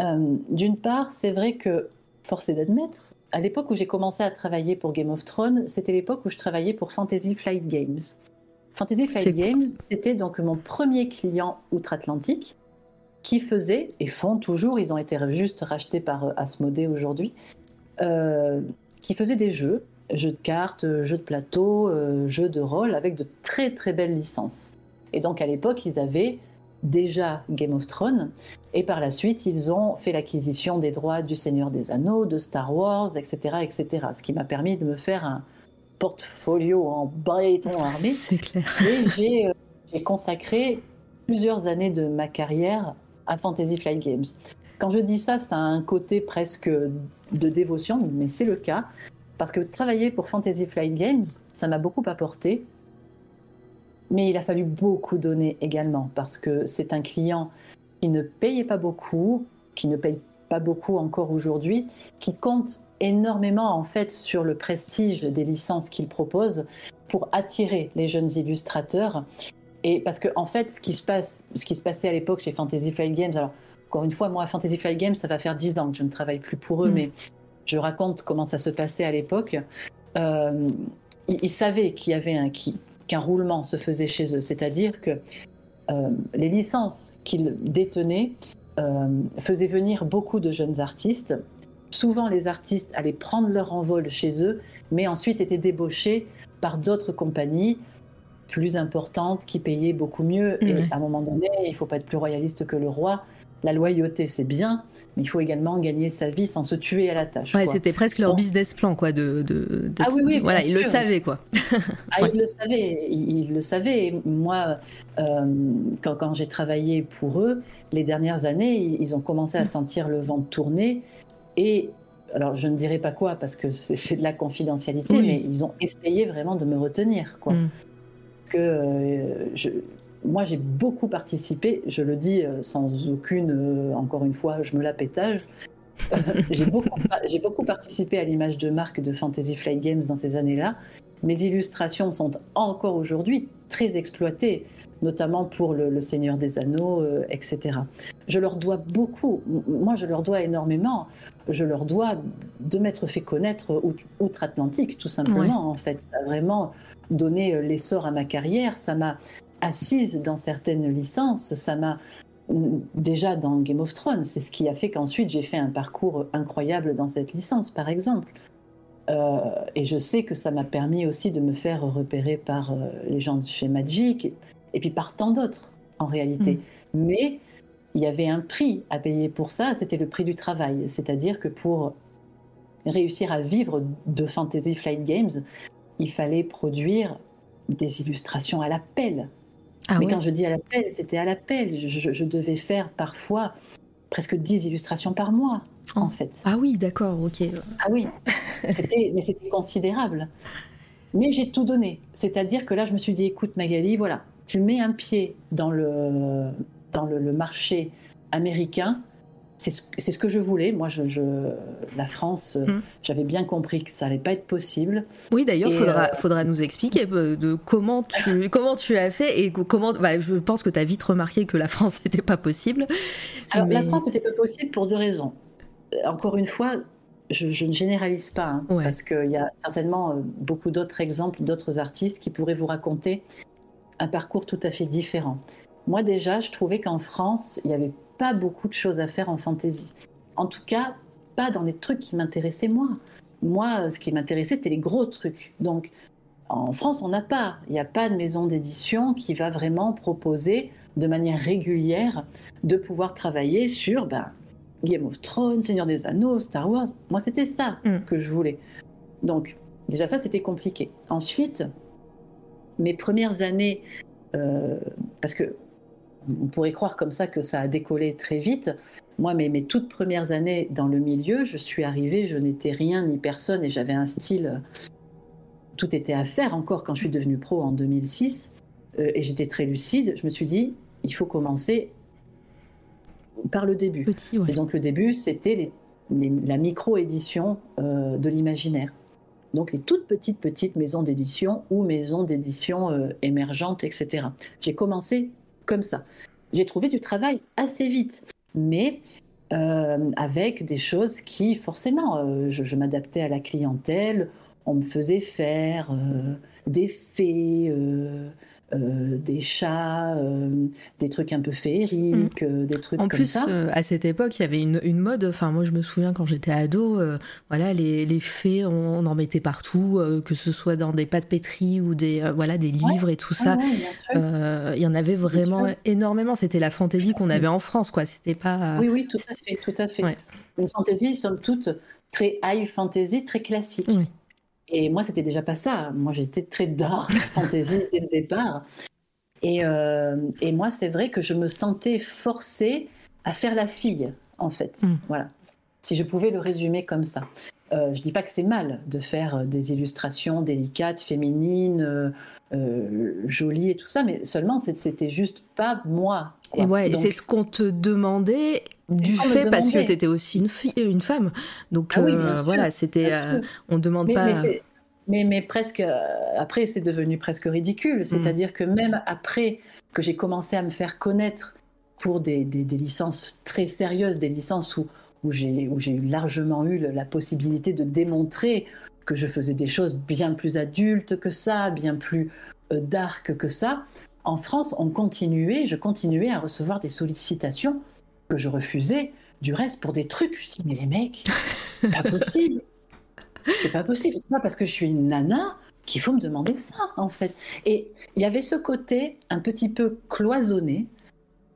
euh, d'une part, c'est vrai que, force est d'admettre, à l'époque où j'ai commencé à travailler pour Game of Thrones, c'était l'époque où je travaillais pour Fantasy Flight Games. Fantasy Flight Games, c'était donc mon premier client outre-Atlantique qui faisait, et font toujours, ils ont été juste rachetés par euh, Asmodée aujourd'hui, qui faisait des jeux jeux de cartes, euh, jeux de plateau, euh, jeux de rôle avec de très très belles licences. Et donc à l'époque, ils avaient déjà Game of Thrones. Et par la suite, ils ont fait l'acquisition des droits du Seigneur des Anneaux, de Star Wars, etc. etc. ce qui m'a permis de me faire un portfolio en béton <laughs> armé. C'est clair. Et euh, j'ai consacré plusieurs années de ma carrière à Fantasy Flight Games. Quand je dis ça, ça a un côté presque de dévotion, mais c'est le cas. Parce que travailler pour Fantasy Flight Games, ça m'a beaucoup apporté. Mais il a fallu beaucoup donner également, parce que c'est un client qui ne payait pas beaucoup, qui ne paye pas beaucoup encore aujourd'hui, qui compte énormément en fait sur le prestige des licences qu'il propose pour attirer les jeunes illustrateurs. Et parce que en fait, ce qui se passe, ce qui se passait à l'époque chez Fantasy Flight Games, alors encore une fois, moi, Fantasy Flight Games, ça va faire dix ans que je ne travaille plus pour eux, mm. mais je raconte comment ça se passait à l'époque. Euh, ils, savaient qu'il y avait un, qu'un roulement se faisait chez eux, c'est-à-dire que euh, les licences qu'ils détenaient euh, faisaient venir beaucoup de jeunes artistes. Souvent, les artistes allaient prendre leur envol chez eux, mais ensuite étaient débauchés par d'autres compagnies plus importantes qui payaient beaucoup mieux. Et à un moment donné, il ne faut pas être plus royaliste que le roi la loyauté, c'est bien, mais il faut également gagner sa vie sans se tuer à la tâche. Ouais, c'était presque leur business plan, quoi. De, ah oui, oui, voilà, ils le savaient, quoi. ah, ils le savaient, ils, le savaient. Moi, euh, quand, j'ai travaillé pour eux, les dernières années, ils ont commencé à sentir le vent tourner et alors je ne dirais pas quoi parce que c'est de la confidentialité, mais ils ont essayé vraiment de me retenir, quoi. Mm. que euh, je, moi, j'ai beaucoup participé, je le dis euh, sans aucune, euh, encore une fois, je me la pétage. <laughs> j'ai beaucoup, beaucoup, participé à l'image de marque de Fantasy Flight Games dans ces années-là. Mes illustrations sont encore aujourd'hui très exploitées, notamment pour le, Seigneur des Anneaux, euh, etc. Je leur dois beaucoup. Moi, je leur dois énormément. Je leur dois de m'être fait connaître outre-Atlantique, tout simplement. En fait, ça a vraiment donné l'essor à ma carrière. Ça m'a assise dans certaines licences, ça m'a déjà dans Game of Thrones, c'est ce qui a fait qu'ensuite j'ai fait un parcours incroyable dans cette licence, par exemple. Euh, et je sais que ça m'a permis aussi de me faire repérer par euh, les gens de chez Magic et, puis par tant d'autres en réalité. Mm. Mais il y avait un prix à payer pour ça, c'était le prix du travail. C'est-à-dire que pour réussir à vivre de Fantasy Flight Games, il fallait produire des illustrations à l'appel. Ah Mais quand je dis à l'appel, c'était à l'appel. Je, devais faire parfois presque 10 illustrations par mois, en oh. fait. Ah oui, d'accord, ok. Ah oui, <laughs> c'était, mais c'était considérable. Mais j'ai tout donné. C'est-à-dire que là, je me suis dit, écoute Magali, voilà, tu mets un pied dans le, dans le marché américain, c'est ce, que je voulais. Moi, je, la France, euh, mm. j'avais bien compris que ça allait pas être possible. Oui, d'ailleurs, faudra, euh, faudra nous expliquer euh, de comment tu, <laughs> comment tu as fait et comment. Bah, je pense que tu as vite remarqué que la <laughs> France n'était pas possible. Alors, la France n'était pas possible pour deux raisons. Encore une fois, je, ne généralise pas, hein, parce qu'il y a certainement beaucoup d'autres exemples, d'autres artistes qui pourraient vous raconter un parcours tout à fait différent. Moi, déjà, je trouvais qu'en France, il y avait pas beaucoup de choses à faire en fantasy. En tout cas, pas dans les trucs qui m'intéressaient moi. Moi, ce qui m'intéressait, c'était les gros trucs. Donc, en France, on n'a pas. Il n'y a pas de maison d'édition qui va vraiment proposer de manière régulière de pouvoir travailler sur ben, Game of Thrones, Seigneur des Anneaux, Star Wars. Moi, c'était ça mm. que je voulais. Donc, déjà, ça, c'était compliqué. Ensuite, mes premières années, euh, parce que on pourrait croire comme ça que ça a décollé très vite. Moi, mes, mes toutes premières années dans le milieu, je suis arrivée, je n'étais rien ni personne et j'avais un style. Tout était à faire encore quand je suis devenue pro en 2006 euh, et j'étais très lucide. Je me suis dit, il faut commencer par le début. Et donc le début, c'était la micro-édition euh, de l'imaginaire. Donc les toutes petites petites maisons d'édition ou maisons d'édition euh, émergentes, etc. J'ai commencé comme ça. J'ai trouvé du travail assez vite, mais euh, avec des choses qui, forcément, euh, je, m'adaptais à la clientèle, on me faisait faire euh, des faits, euh, des chats, euh, des trucs un peu féeriques, mm. des trucs en comme plus, ça. à cette époque, il y avait une, mode. Enfin, moi, je me souviens quand j'étais ado, voilà, les, les, fées, on, en mettait partout, que ce soit dans des pâtes pétries ou des, voilà, des livres et tout ça. Il y en avait vraiment énormément. C'était la fantaisie qu'on avait en France, quoi. C'était pas. Oui, oui, tout à fait, tout à fait. Une fantaisie, somme toute, très high fantasy, très classique. Oui. Et moi, c'était déjà pas ça. Moi, j'étais très dark <laughs> fantasy dès le départ. Et, euh, et moi, c'est vrai que je me sentais forcée à faire la fille, en fait. Mm. Voilà. Si je pouvais le résumer comme ça. Euh, je dis pas que c'est mal de faire euh, des illustrations délicates, féminines, euh, jolies et tout ça, mais seulement c'était juste pas moi. Et ouais, c'est ce qu'on te demandait du fait parce que tu étais aussi une, fille, une femme. Donc ah oui, voilà, c'était. on demande mais, pas. Mais, mais, presque. après, c'est devenu presque ridicule. Mm. C'est-à-dire que même après que j'ai commencé à me faire connaître pour des, des, des licences très sérieuses, des licences où où j'ai largement eu la possibilité de démontrer que je faisais des choses bien plus adultes que ça, bien plus euh, dark que ça. En France, on continuait, je continuais à recevoir des sollicitations que je refusais, du reste pour des trucs. Je dis mais les mecs, c'est pas possible. C'est pas possible. C'est pas parce que je suis une nana qu'il faut me demander ça en fait. Et il y avait ce côté un petit peu cloisonné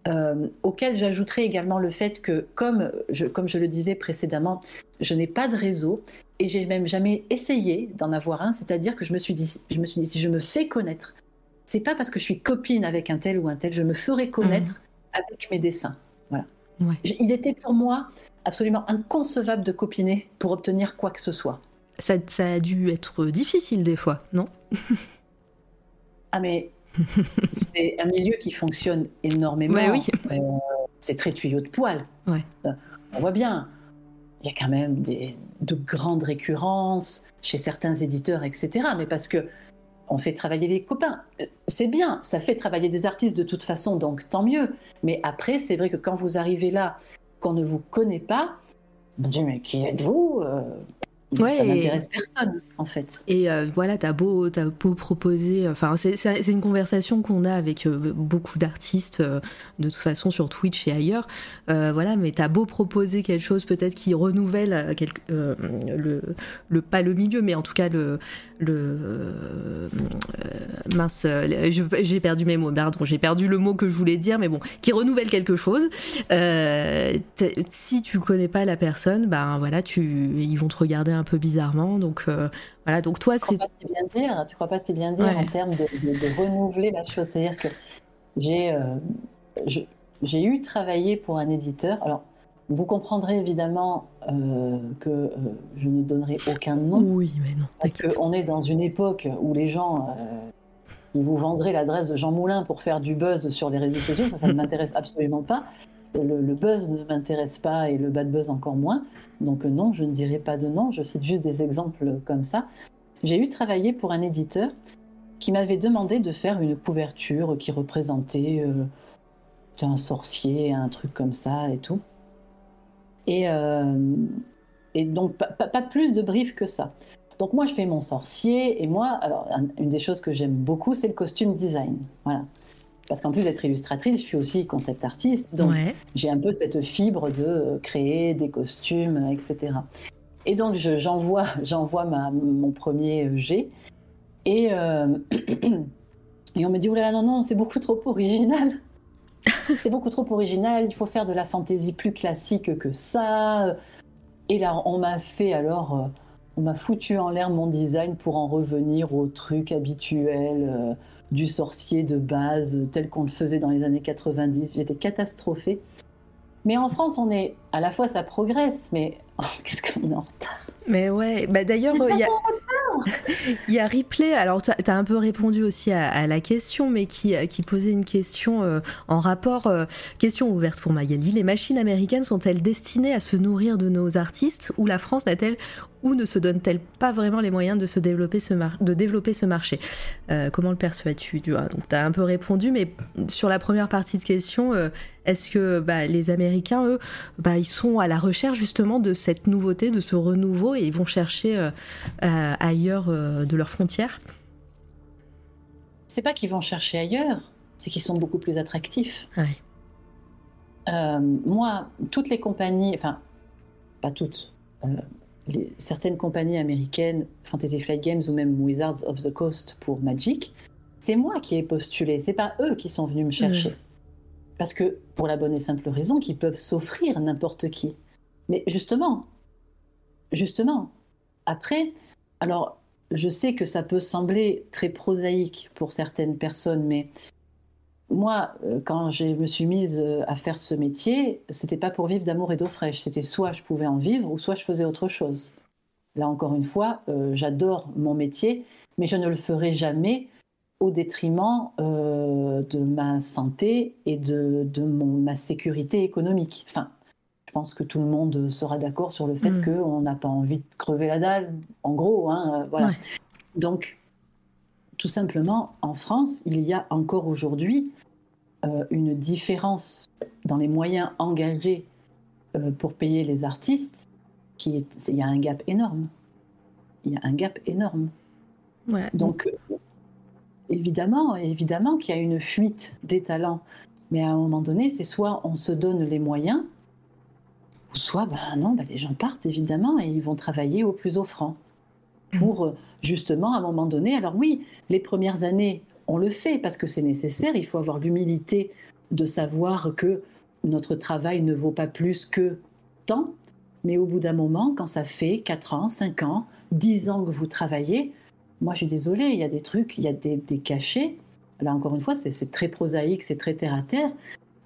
euh, auquel j'ajouterai également le fait que, comme je, comme je le disais précédemment, je n'ai pas de réseau et j'ai même jamais essayé d'en avoir un. C'est-à-dire que je me suis dit, je me suis dit, si je me fais connaître, c'est pas parce que je suis copine avec un tel ou un tel, je me ferai connaître mmh. avec mes dessins. Il était pour moi absolument inconcevable de copiner pour obtenir quoi que ce soit. Ça, ça a dû être difficile des fois, non? <laughs> Ah mais c'est un milieu qui fonctionne énormément. oui. Euh, c'est très tuyau de poil. Euh, on voit bien, il y a quand même des, de grandes récurrences chez certains éditeurs, etc. Mais parce que on fait travailler les copains. Euh, c'est bien, ça fait travailler des artistes de toute façon, donc tant mieux. Mais après, c'est vrai que quand vous arrivez là, qu'on ne vous connaît pas, on dit mais qui êtes-vous Ouais, ça n'intéresse personne, en fait. Et euh, voilà, t'as beau, as beau proposer. Enfin, c'est une conversation qu'on a avec euh, beaucoup d'artistes, euh, de toute façon, sur Twitch et ailleurs. voilà, mais t'as beau proposer quelque chose, peut-être qui renouvelle quelque, le, le, pas le milieu, mais en tout cas le. le mince, j'ai perdu mes mots, pardon, j'ai perdu le mot que je voulais dire, mais bon, qui renouvelle quelque chose. si tu connais pas la personne, ben voilà, tu, ils vont te regarder un peu bizarrement. Donc euh, voilà, donc toi, c'est. Tu crois pas si bien dire, tu crois pas si bien dire en termes de, renouveler la chose. C'est-à-dire que j'ai euh, j'ai eu travaillé pour un éditeur. Alors, vous comprendrez évidemment euh, que je ne donnerai aucun nom. Oui, mais non. Parce qu'on est dans une époque où les gens, ils vous vendraient l'adresse de Jean Moulin pour faire du buzz sur les réseaux sociaux. Ça, ça ne m'intéresse absolument pas. Le, buzz ne m'intéresse pas et le bad buzz encore moins. Donc euh, non, je ne dirai pas de nom, je cite juste des exemples comme ça. J'ai eu travaillé pour un éditeur qui m'avait demandé de faire une couverture qui représentait euh, un sorcier, un truc comme ça et tout. Et, euh, donc pas, plus de briefs que ça. Donc moi je fais mon sorcier et moi, alors une des choses que j'aime beaucoup c'est le costume design. Voilà parce qu'en plus d'être illustratrice, je suis aussi concept artiste, donc j'ai un peu cette fibre de euh, créer des costumes, etc. Et donc j'envoie <laughs> j'envoie mon premier G et, euh, <clears throat> et on me dit là non non c'est beaucoup trop original. <laughs> c'est beaucoup trop original, il faut faire de la fantaisie plus classique que ça. Et là, on m'a fait alors, euh, on m'a foutu en l'air mon design pour en revenir au truc habituel du sorcier de base tel qu'on le faisait dans les années 90. J'étais catastrophée. Mais en France, on est à la fois ça progresse, mais <laughs> oh, qu'est-ce qu'on est en retard? Mais ouais, bah d'ailleurs, il y, a... <laughs> il y a Ripley, alors tu as un peu répondu aussi à, la question, mais qui, qui posait une question euh, en rapport, euh, question ouverte pour Magali. Les machines américaines sont-elles destinées à se nourrir de nos artistes ou la France n'a-t-elle ou ne se donne-t-elle pas vraiment les moyens de, se développer, ce de développer ce marché? Euh, Comment le perçois-tu Donc tu as un peu répondu, mais sur la première partie de question, euh, est-ce que bah, les Américains, eux, bah, ils sont à la recherche justement de cette nouveauté, de ce renouveau, et ils vont chercher euh, ailleurs de leurs frontières? C'est pas qu'ils vont chercher ailleurs, c'est qu'ils sont beaucoup plus attractifs. Moi, toutes les compagnies, enfin, pas toutes, certaines compagnies américaines, Fantasy Flight Games ou même Wizards of the Coast pour Magic, c'est moi qui ai postulé, c'est pas eux qui sont venus me chercher. Mm. Parce que, pour la bonne et simple raison qu'ils peuvent s'offrir n'importe qui. Mais justement, justement, après, alors, je sais que ça peut sembler très prosaïque pour certaines personnes, mais moi, euh, quand je me suis mise euh, à faire ce métier, c'était pas pour vivre d'amour et d'eau fraîche. C'était soit je pouvais en vivre, ou soit je faisais autre chose. Là, encore une fois, euh, j'adore mon métier, mais je ne le ferai jamais au détriment de ma santé et de, ma sécurité économique. Enfin, je pense que tout le monde sera d'accord sur le fait mm. qu'on n'a pas envie de crever la dalle, en gros. Hein, voilà. Donc, tout simplement, en France, il y a encore aujourd'hui euh, une différence dans les moyens engagés euh, pour payer les artistes. Qui est, il y a un gap énorme. Il y a un gap énorme. Donc, évidemment, évidemment qu'il y a une fuite des talents. Mais à un moment donné, c'est soit on se donne les moyens, ou soit, ben non, ben les gens partent évidemment et ils vont travailler au plus offrant pour justement à un moment donné. Alors oui, les premières années, on le fait parce que c'est nécessaire. Il faut avoir l'humilité de savoir que notre travail ne vaut pas plus que tant. Mais au bout d'un moment, quand ça fait 4 ans, 5 ans, 10 ans que vous travaillez, moi je suis désolée, il y a des trucs, il y a des, cachets. Là encore une fois, c'est très prosaïque, c'est très terre à terre.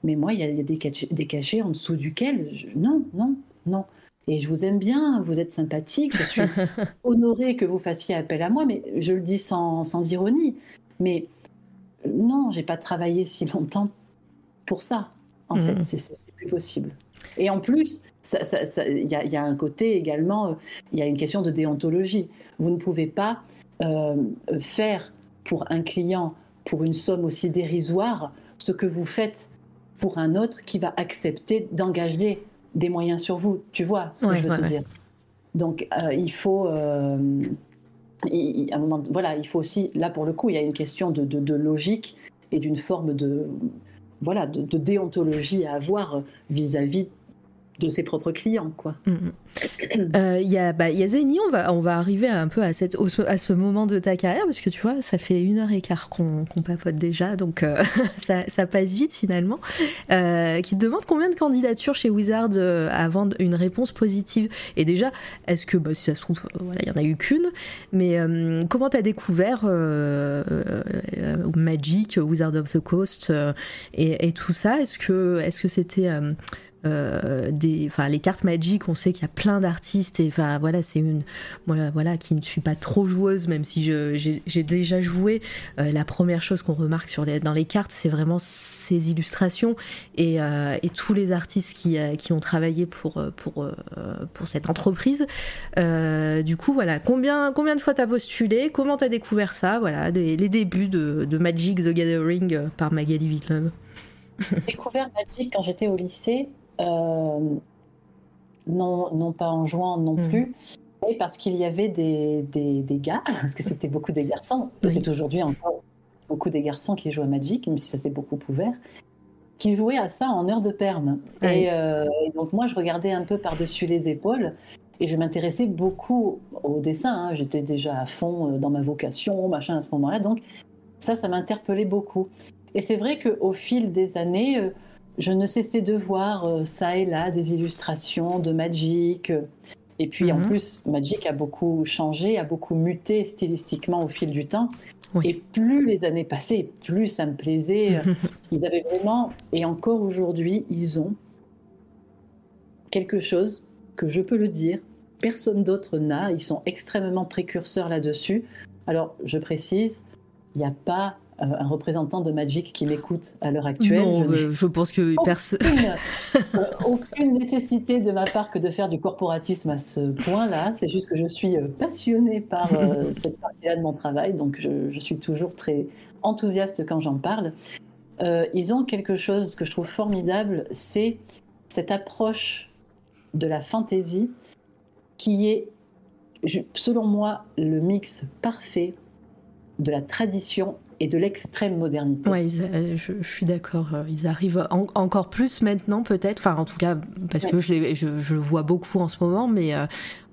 Mais moi, il y a, des, cachets, des cachets en dessous duquel, non, non, non. Et je vous aime bien, vous êtes sympathique, je suis <laughs> honorée que vous fassiez appel à moi, mais je le dis sans, sans ironie. Mais non, j'ai pas travaillé si longtemps pour ça. En fait, mm. c'est plus possible. Et en plus, il y, a un côté également, euh, il y a une question de déontologie. Vous ne pouvez pas euh, faire pour un client, pour une somme aussi dérisoire, ce que vous faites pour un autre qui va accepter d'engager des moyens sur vous. Tu vois ce que je veux te dire Donc, euh, il faut. Euh, un moment, voilà, il faut aussi, là pour le coup, il y a une question de, de, logique et d'une forme de, voilà, de, de, déontologie à avoir vis-à-vis de ses propres clients. quoi. Mm, mm. <clears throat> Euh, il y, a, bah, y a Zeni, on va, on va arriver un peu à, cette, à ce moment de ta carrière, parce que tu vois, ça fait une heure et quart qu'on papote déjà, donc euh, <laughs> ça, ça, passe vite finalement. Euh, qui te demande combien de candidatures chez Wizard avant une réponse positive? Et déjà, est-ce que, bah, si ça se trouve, voilà, il n'y en a eu qu'une, mais comment tu as découvert Magic, Wizard of the Coast et, et tout ça? Est-ce que c'était. Est euh, des, enfin les cartes Magic, on sait qu'il y a plein d'artistes et enfin voilà c'est une, moi voilà qui ne suis pas trop joueuse même si j'ai déjà joué. Euh, la première chose qu'on remarque sur les, dans les cartes, c'est vraiment ces illustrations et, euh, et, tous les artistes qui, qui ont travaillé pour pour pour cette entreprise. du coup voilà combien combien de fois t'as postulé, comment t'as découvert ça, voilà les débuts de, Magic the Gathering par Magali Villeneuve. J'ai découvert Magic quand j'étais au lycée non, non pas en jouant non hmm. plus, mais parce qu'il y avait des, des, gars, <laughs> parce que c'était beaucoup des garçons, c'est aujourd'hui encore beaucoup des garçons qui jouent à Magic, même si ça s'est beaucoup ouvert, qui jouaient à ça en heure de perme. Euh, et, donc moi, je regardais un peu par-dessus les épaules. Et je m'intéressais beaucoup au dessin. Hein. J'étais déjà à fond euh, dans ma vocation, machin, à ce moment-là. Donc, ça, ça m'interpellait beaucoup. Et c'est vrai qu'au fil des années, je ne cessais de voir euh, ça et là des illustrations de Magic. Et puis en mhm. plus, Magic a beaucoup changé, a beaucoup muté stylistiquement au fil du temps. Et plus les années passaient, plus ça me plaisait. <laughs> ils avaient vraiment, et encore aujourd'hui, ils ont quelque chose que je peux le dire, personne d'autre n'a. Ils sont extrêmement précurseurs là-dessus. Alors, je précise, il n'y a pas euh, un représentant de Magic qui m'écoute à l'heure actuelle. Non, je, pense que personne. Euh, aucune <laughs> <laughs> nécessité de ma part que de faire du corporatisme à ce point-là. C'est juste que je suis euh, passionnée par <laughs> cette partie-là de mon travail, donc je, suis toujours très enthousiaste quand j'en parle. ils ont quelque chose que je trouve formidable, c'est cette approche de la fantaisie qui est, selon moi, le mix parfait de la tradition et de l'extrême modernité. Oui, je, suis d'accord. Ils arrivent encore plus maintenant, peut-être. Enfin, en tout cas, parce que je, je, je, vois beaucoup en ce moment, mais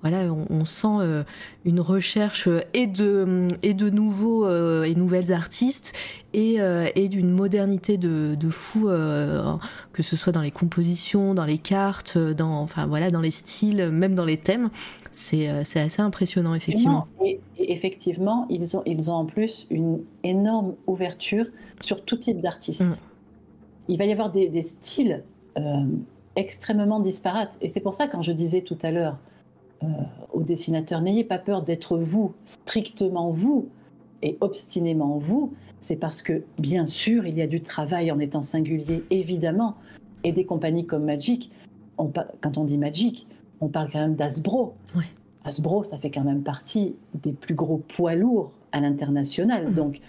voilà, on, sent euh, une recherche euh, et de, et de nouveaux euh, et nouvelles artistes et, et d'une modernité de, de fou, que ce soit dans les compositions, dans les cartes, dans, enfin, voilà, dans les styles, même dans les thèmes. C'est assez impressionnant, effectivement. Et, effectivement, ils ont, ils ont en plus une énorme ouverture sur tout type d'artistes. Mm. Il va y avoir des, des styles extrêmement disparates. Et c'est pour ça, quand je disais tout à l'heure, euh, aux dessinateurs, n'ayez pas peur d'être vous, strictement vous et obstinément vous. C'est parce que, bien sûr, il y a du travail en étant singulier, évidemment. Et des compagnies comme Magic, quand on dit Magic, on parle quand même d'Asbro. Asbro, ça fait quand même partie des plus gros poids lourds à l'international. Mmh. Donc,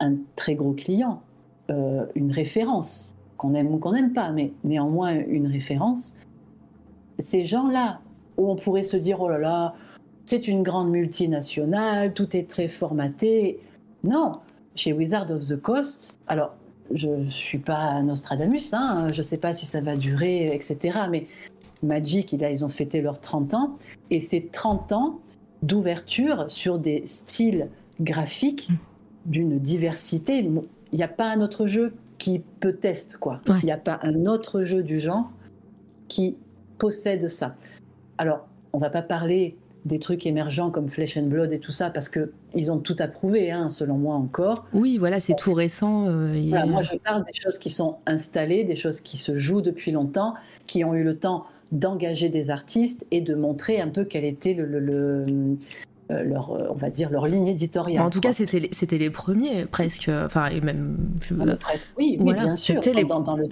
un très gros client, euh, une référence, qu'on aime ou qu'on n'aime pas, mais néanmoins une référence. Ces gens-là où on pourrait se dire oh là là, c'est une grande multinationale, tout est très formaté. Non, chez Wizard of the Coast, alors je ne suis pas Nostradamus, hein, je ne sais pas si ça va durer, etc. Mais Magic, ils ont fêté leurs 30 ans, et c'est 30 ans d'ouverture sur des styles graphiques d'une diversité. Il n'y a pas un autre jeu qui peut tester, quoi. Il n'y a pas un autre jeu du genre qui possède ça. Alors, on va pas parler des trucs émergents comme Flesh and Blood et tout ça parce que ils ont tout approuvé, hein, selon moi encore. Oui, voilà, c'est tout récent. Euh, moi, je parle des choses qui sont installées, des choses qui se jouent depuis longtemps, qui ont eu le temps d'engager des artistes et de montrer un peu quel était le, euh, leur, euh, on va dire, leur ligne éditoriale. En tout cas, c'était les, c'était les premiers presque, enfin et même. Ah, presque, oui, oui bien sûr. Les, dans, dans, le,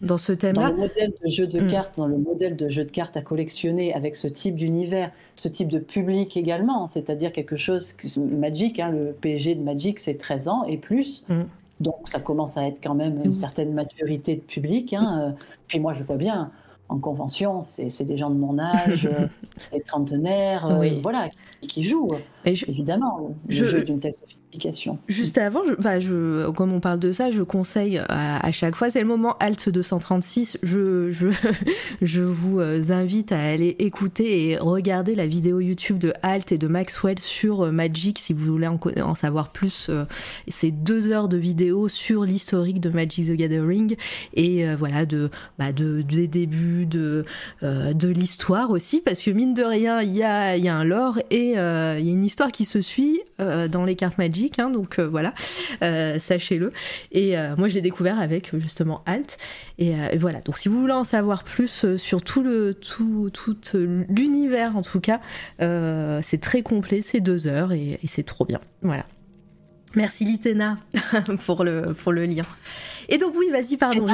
dans, ce thème-là. Dans le modèle de jeu de mm. cartes, dans le modèle de jeu de cartes à collectionner avec ce type d'univers, ce type de public également, c'est-à-dire quelque chose Magic, hein, le PSG de Magic, c'est 13 ans et plus. Mm. Donc ça commence à être quand même une mm. certaine maturité de public. Hein. Euh, puis moi, je vois bien en convention, c'est des gens de mon âge, <laughs> des trentenaires, voilà, qui jouent. Évidemment, le je, jeu d'une telle sophistication. Juste avant, je, je, comme on parle de ça, je conseille à, chaque fois, c'est le moment Alt 236. Je, je, <laughs> je vous euh, invite à aller écouter et regarder la vidéo YouTube de Alt et de Maxwell sur euh, Magic si vous voulez en, savoir plus. Euh, c'est deux heures de vidéo sur l'historique de Magic the Gathering et voilà de, bah de, des débuts de, de l'histoire aussi, parce que mine de rien, il y a, y a un lore et il y a une histoire qui se suit dans les cartes Magic, hein, donc voilà, sachez-le. Et moi, je l'ai découvert avec justement Alt. Et, voilà, donc si vous voulez en savoir plus sur tout le tout, tout l'univers en tout cas, c'est très complet, c'est deux heures et, c'est trop bien. Voilà. Merci Litena <laughs> pour le, pour le lien. Et donc oui, vas-y, pardon.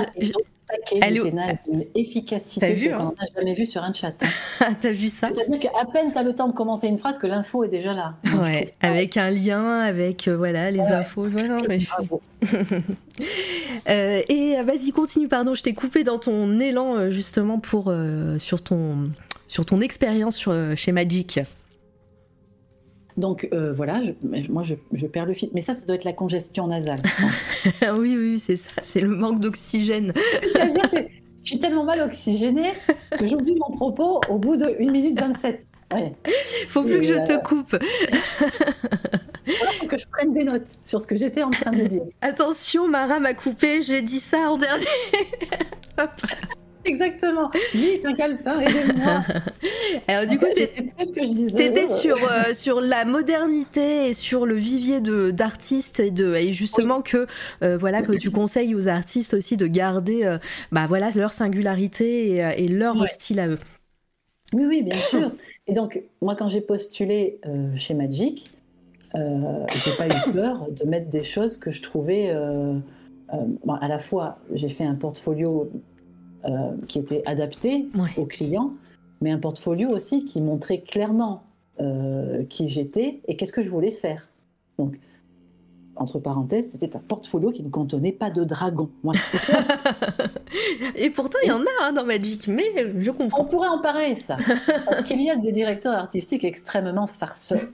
Elle est une efficacité qu'on hein n'a jamais vu sur un chat. <laughs> T'as vu ça C'est-à-dire qu'à peine t'as le temps de commencer une phrase que l'info est déjà là. ouais, avec un lien, avec euh, voilà les infos. Bravo. <laughs> euh, et euh, vas-y, continue. Pardon, je t'ai coupé dans ton élan justement pour sur ton sur ton expérience chez Magic. Donc euh, voilà, moi je, perds le fil. Mais ça, ça doit être la congestion nasale. <laughs> oui, oui, c'est ça, c'est le manque d'oxygène. <laughs> je suis tellement mal oxygénée que j'oublie mon propos au bout de 1 minute 27. Ouais. Faut plus que je te coupe. <laughs> Il faut que je prenne des notes sur ce que j'étais en train de dire. Attention, Mara m'a coupé, j'ai dit ça en dernier. Exactement. Vite, un calepin, aidez-moi. <laughs> Alors du coup, c'est plus ce que je disais. T'étais sur euh, sur la modernité et sur le vivier de d'artistes et de et justement que euh, voilà que tu conseilles aux artistes aussi de garder euh, bah voilà leur singularité et, leur style à eux. Oui, oui, bien sûr. Et donc moi, quand j'ai postulé chez Magic, j'ai pas eu peur de mettre des choses que je trouvais. Bon, à la fois, j'ai fait un portfolio euh, qui était adapté aux clients, mais un portfolio aussi qui montrait clairement euh, qui j'étais et qu'est-ce que je voulais faire. Donc, entre parenthèses, c'était un portfolio qui ne contenait pas de dragon. <laughs> Et pourtant, il y en a hein, dans Magic, mais je comprends. On pourrait en parler, ça. Parce qu'il y a des directeurs artistiques extrêmement farceurs.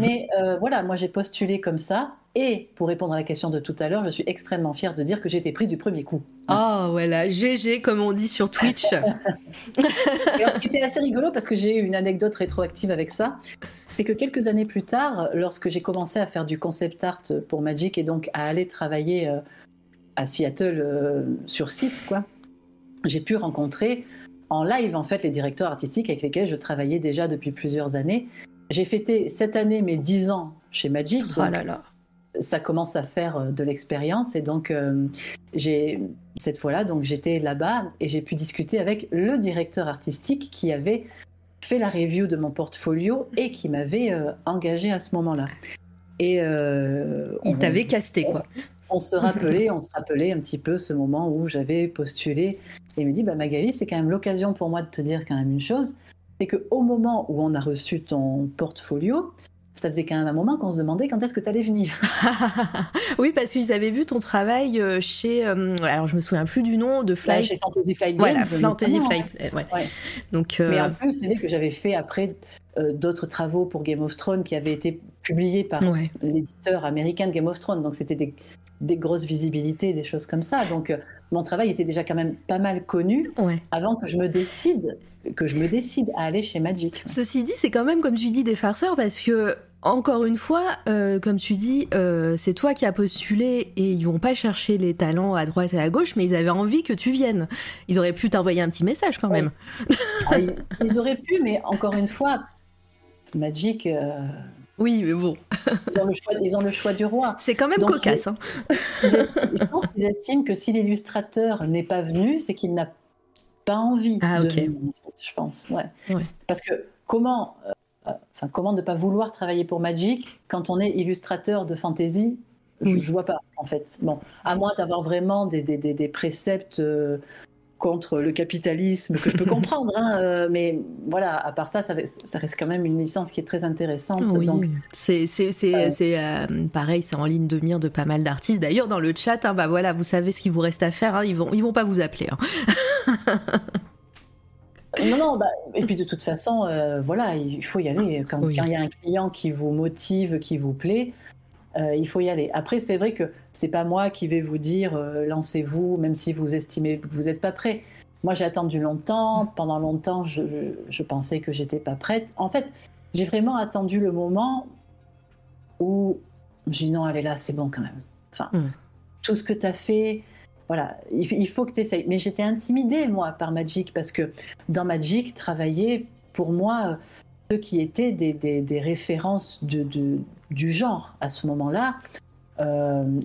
mais euh, voilà, moi j'ai postulé comme ça. Et pour répondre à la question de tout à l'heure, je suis extrêmement fière de dire que j'ai été prise du premier coup. Oh voilà, GG comme on dit sur Twitch. <laughs> Et ce qui était assez rigolo, parce que j'ai eu une anecdote rétroactive avec ça, c'est que quelques années plus tard, lorsque j'ai commencé à faire du concept art pour Magic et donc à aller travailler euh, à Seattle euh, sur site, quoi, j'ai pu rencontrer en live en fait les directeurs artistiques avec lesquels je travaillais déjà depuis plusieurs années. J'ai fêté cette année mes 10 ans chez Magic. Oh là là ça commence à faire euh, de l'expérience et donc euh, j'ai cette fois-là donc j'étais là-bas et j'ai pu discuter avec le directeur artistique qui avait fait la review de mon portfolio et qui m'avait euh, engagé à ce moment-là. Et il t'avait casté quoi. On, se rappelait, on se rappelait un petit peu ce moment où j'avais postulé et il me dit bah Magali c'est quand même l'occasion pour moi de te dire quand même une chose, c'est que au moment où on a reçu ton portfolio, ça faisait quand même un moment qu'on se demandait quand est-ce que tu allais venir. <laughs> oui, parce qu'ils avaient vu ton travail euh, chez. Euh, alors, je me souviens plus du nom de Flight. chez Fantasy Flight Games. Voilà, Fantasy Flight. Ouais. Donc, euh, Mais en plus, c'est vrai que j'avais fait après d'autres travaux pour Game of Thrones qui avaient été publiés par l'éditeur américain de Game of Thrones. Donc, c'était des, des, grosses visibilités, des choses comme ça. Donc, mon travail était déjà quand même pas mal connu avant que je me décide que je me décide à aller chez Magic. Ceci dit, c'est quand même, comme tu dis, des farceurs parce que encore une fois, euh, comme tu dis, euh, c'est toi qui as postulé et ils vont pas chercher les talents à droite et à gauche, mais ils avaient envie que tu viennes. Ils auraient pu t'envoyer un petit message quand même. Ah, ils, auraient pu, mais encore une fois, Magic. Euh, oui, mais bon. ils, ont le choix, ils, ont le choix, du roi. C'est quand même cocasse. Hein. <laughs> je pense qu'ils estiment que si l'illustrateur n'est pas venu, c'est qu'il n'a pas envie ah, de je pense. Ouais. Parce que comment, euh, enfin, comment ne pas vouloir travailler pour Magic quand on est illustrateur de fantasy? Je, ne vois pas, en fait. Bon, à moins d'avoir vraiment des, des, des, préceptes euh, contre le capitalisme que je peux <laughs> comprendre, hein, euh, mais voilà, à part ça, ça, ça, reste quand même une licence qui est très intéressante. Oui. Donc, c'est pareil, c'est en ligne de mire de pas mal d'artistes. D'ailleurs, dans le chat, hein, bah voilà, vous savez ce qu'il vous reste à faire. Hein, ils vont, ils vont pas vous appeler. <laughs> Non, non, bah, et puis de toute façon, euh, voilà, il faut y aller. Quand il y a un client qui vous motive, qui vous plaît, euh, il faut y aller. Après, c'est vrai que c'est pas moi qui vais vous dire euh, lancez-vous, même si vous estimez que vous n'êtes pas prêt. Moi, j'ai attendu longtemps. Pendant longtemps, je, je pensais que j'étais pas prête. En fait, j'ai vraiment attendu le moment où j'ai dit non, allez là, c'est bon quand même. Enfin, hmm. tout ce que tu as fait, voilà, il, faut que tu essayes. Mais j'étais intimidée, moi, par Magic, parce que dans Magic, travailler, pour moi, ceux qui étaient des, références de, du genre à ce moment-là,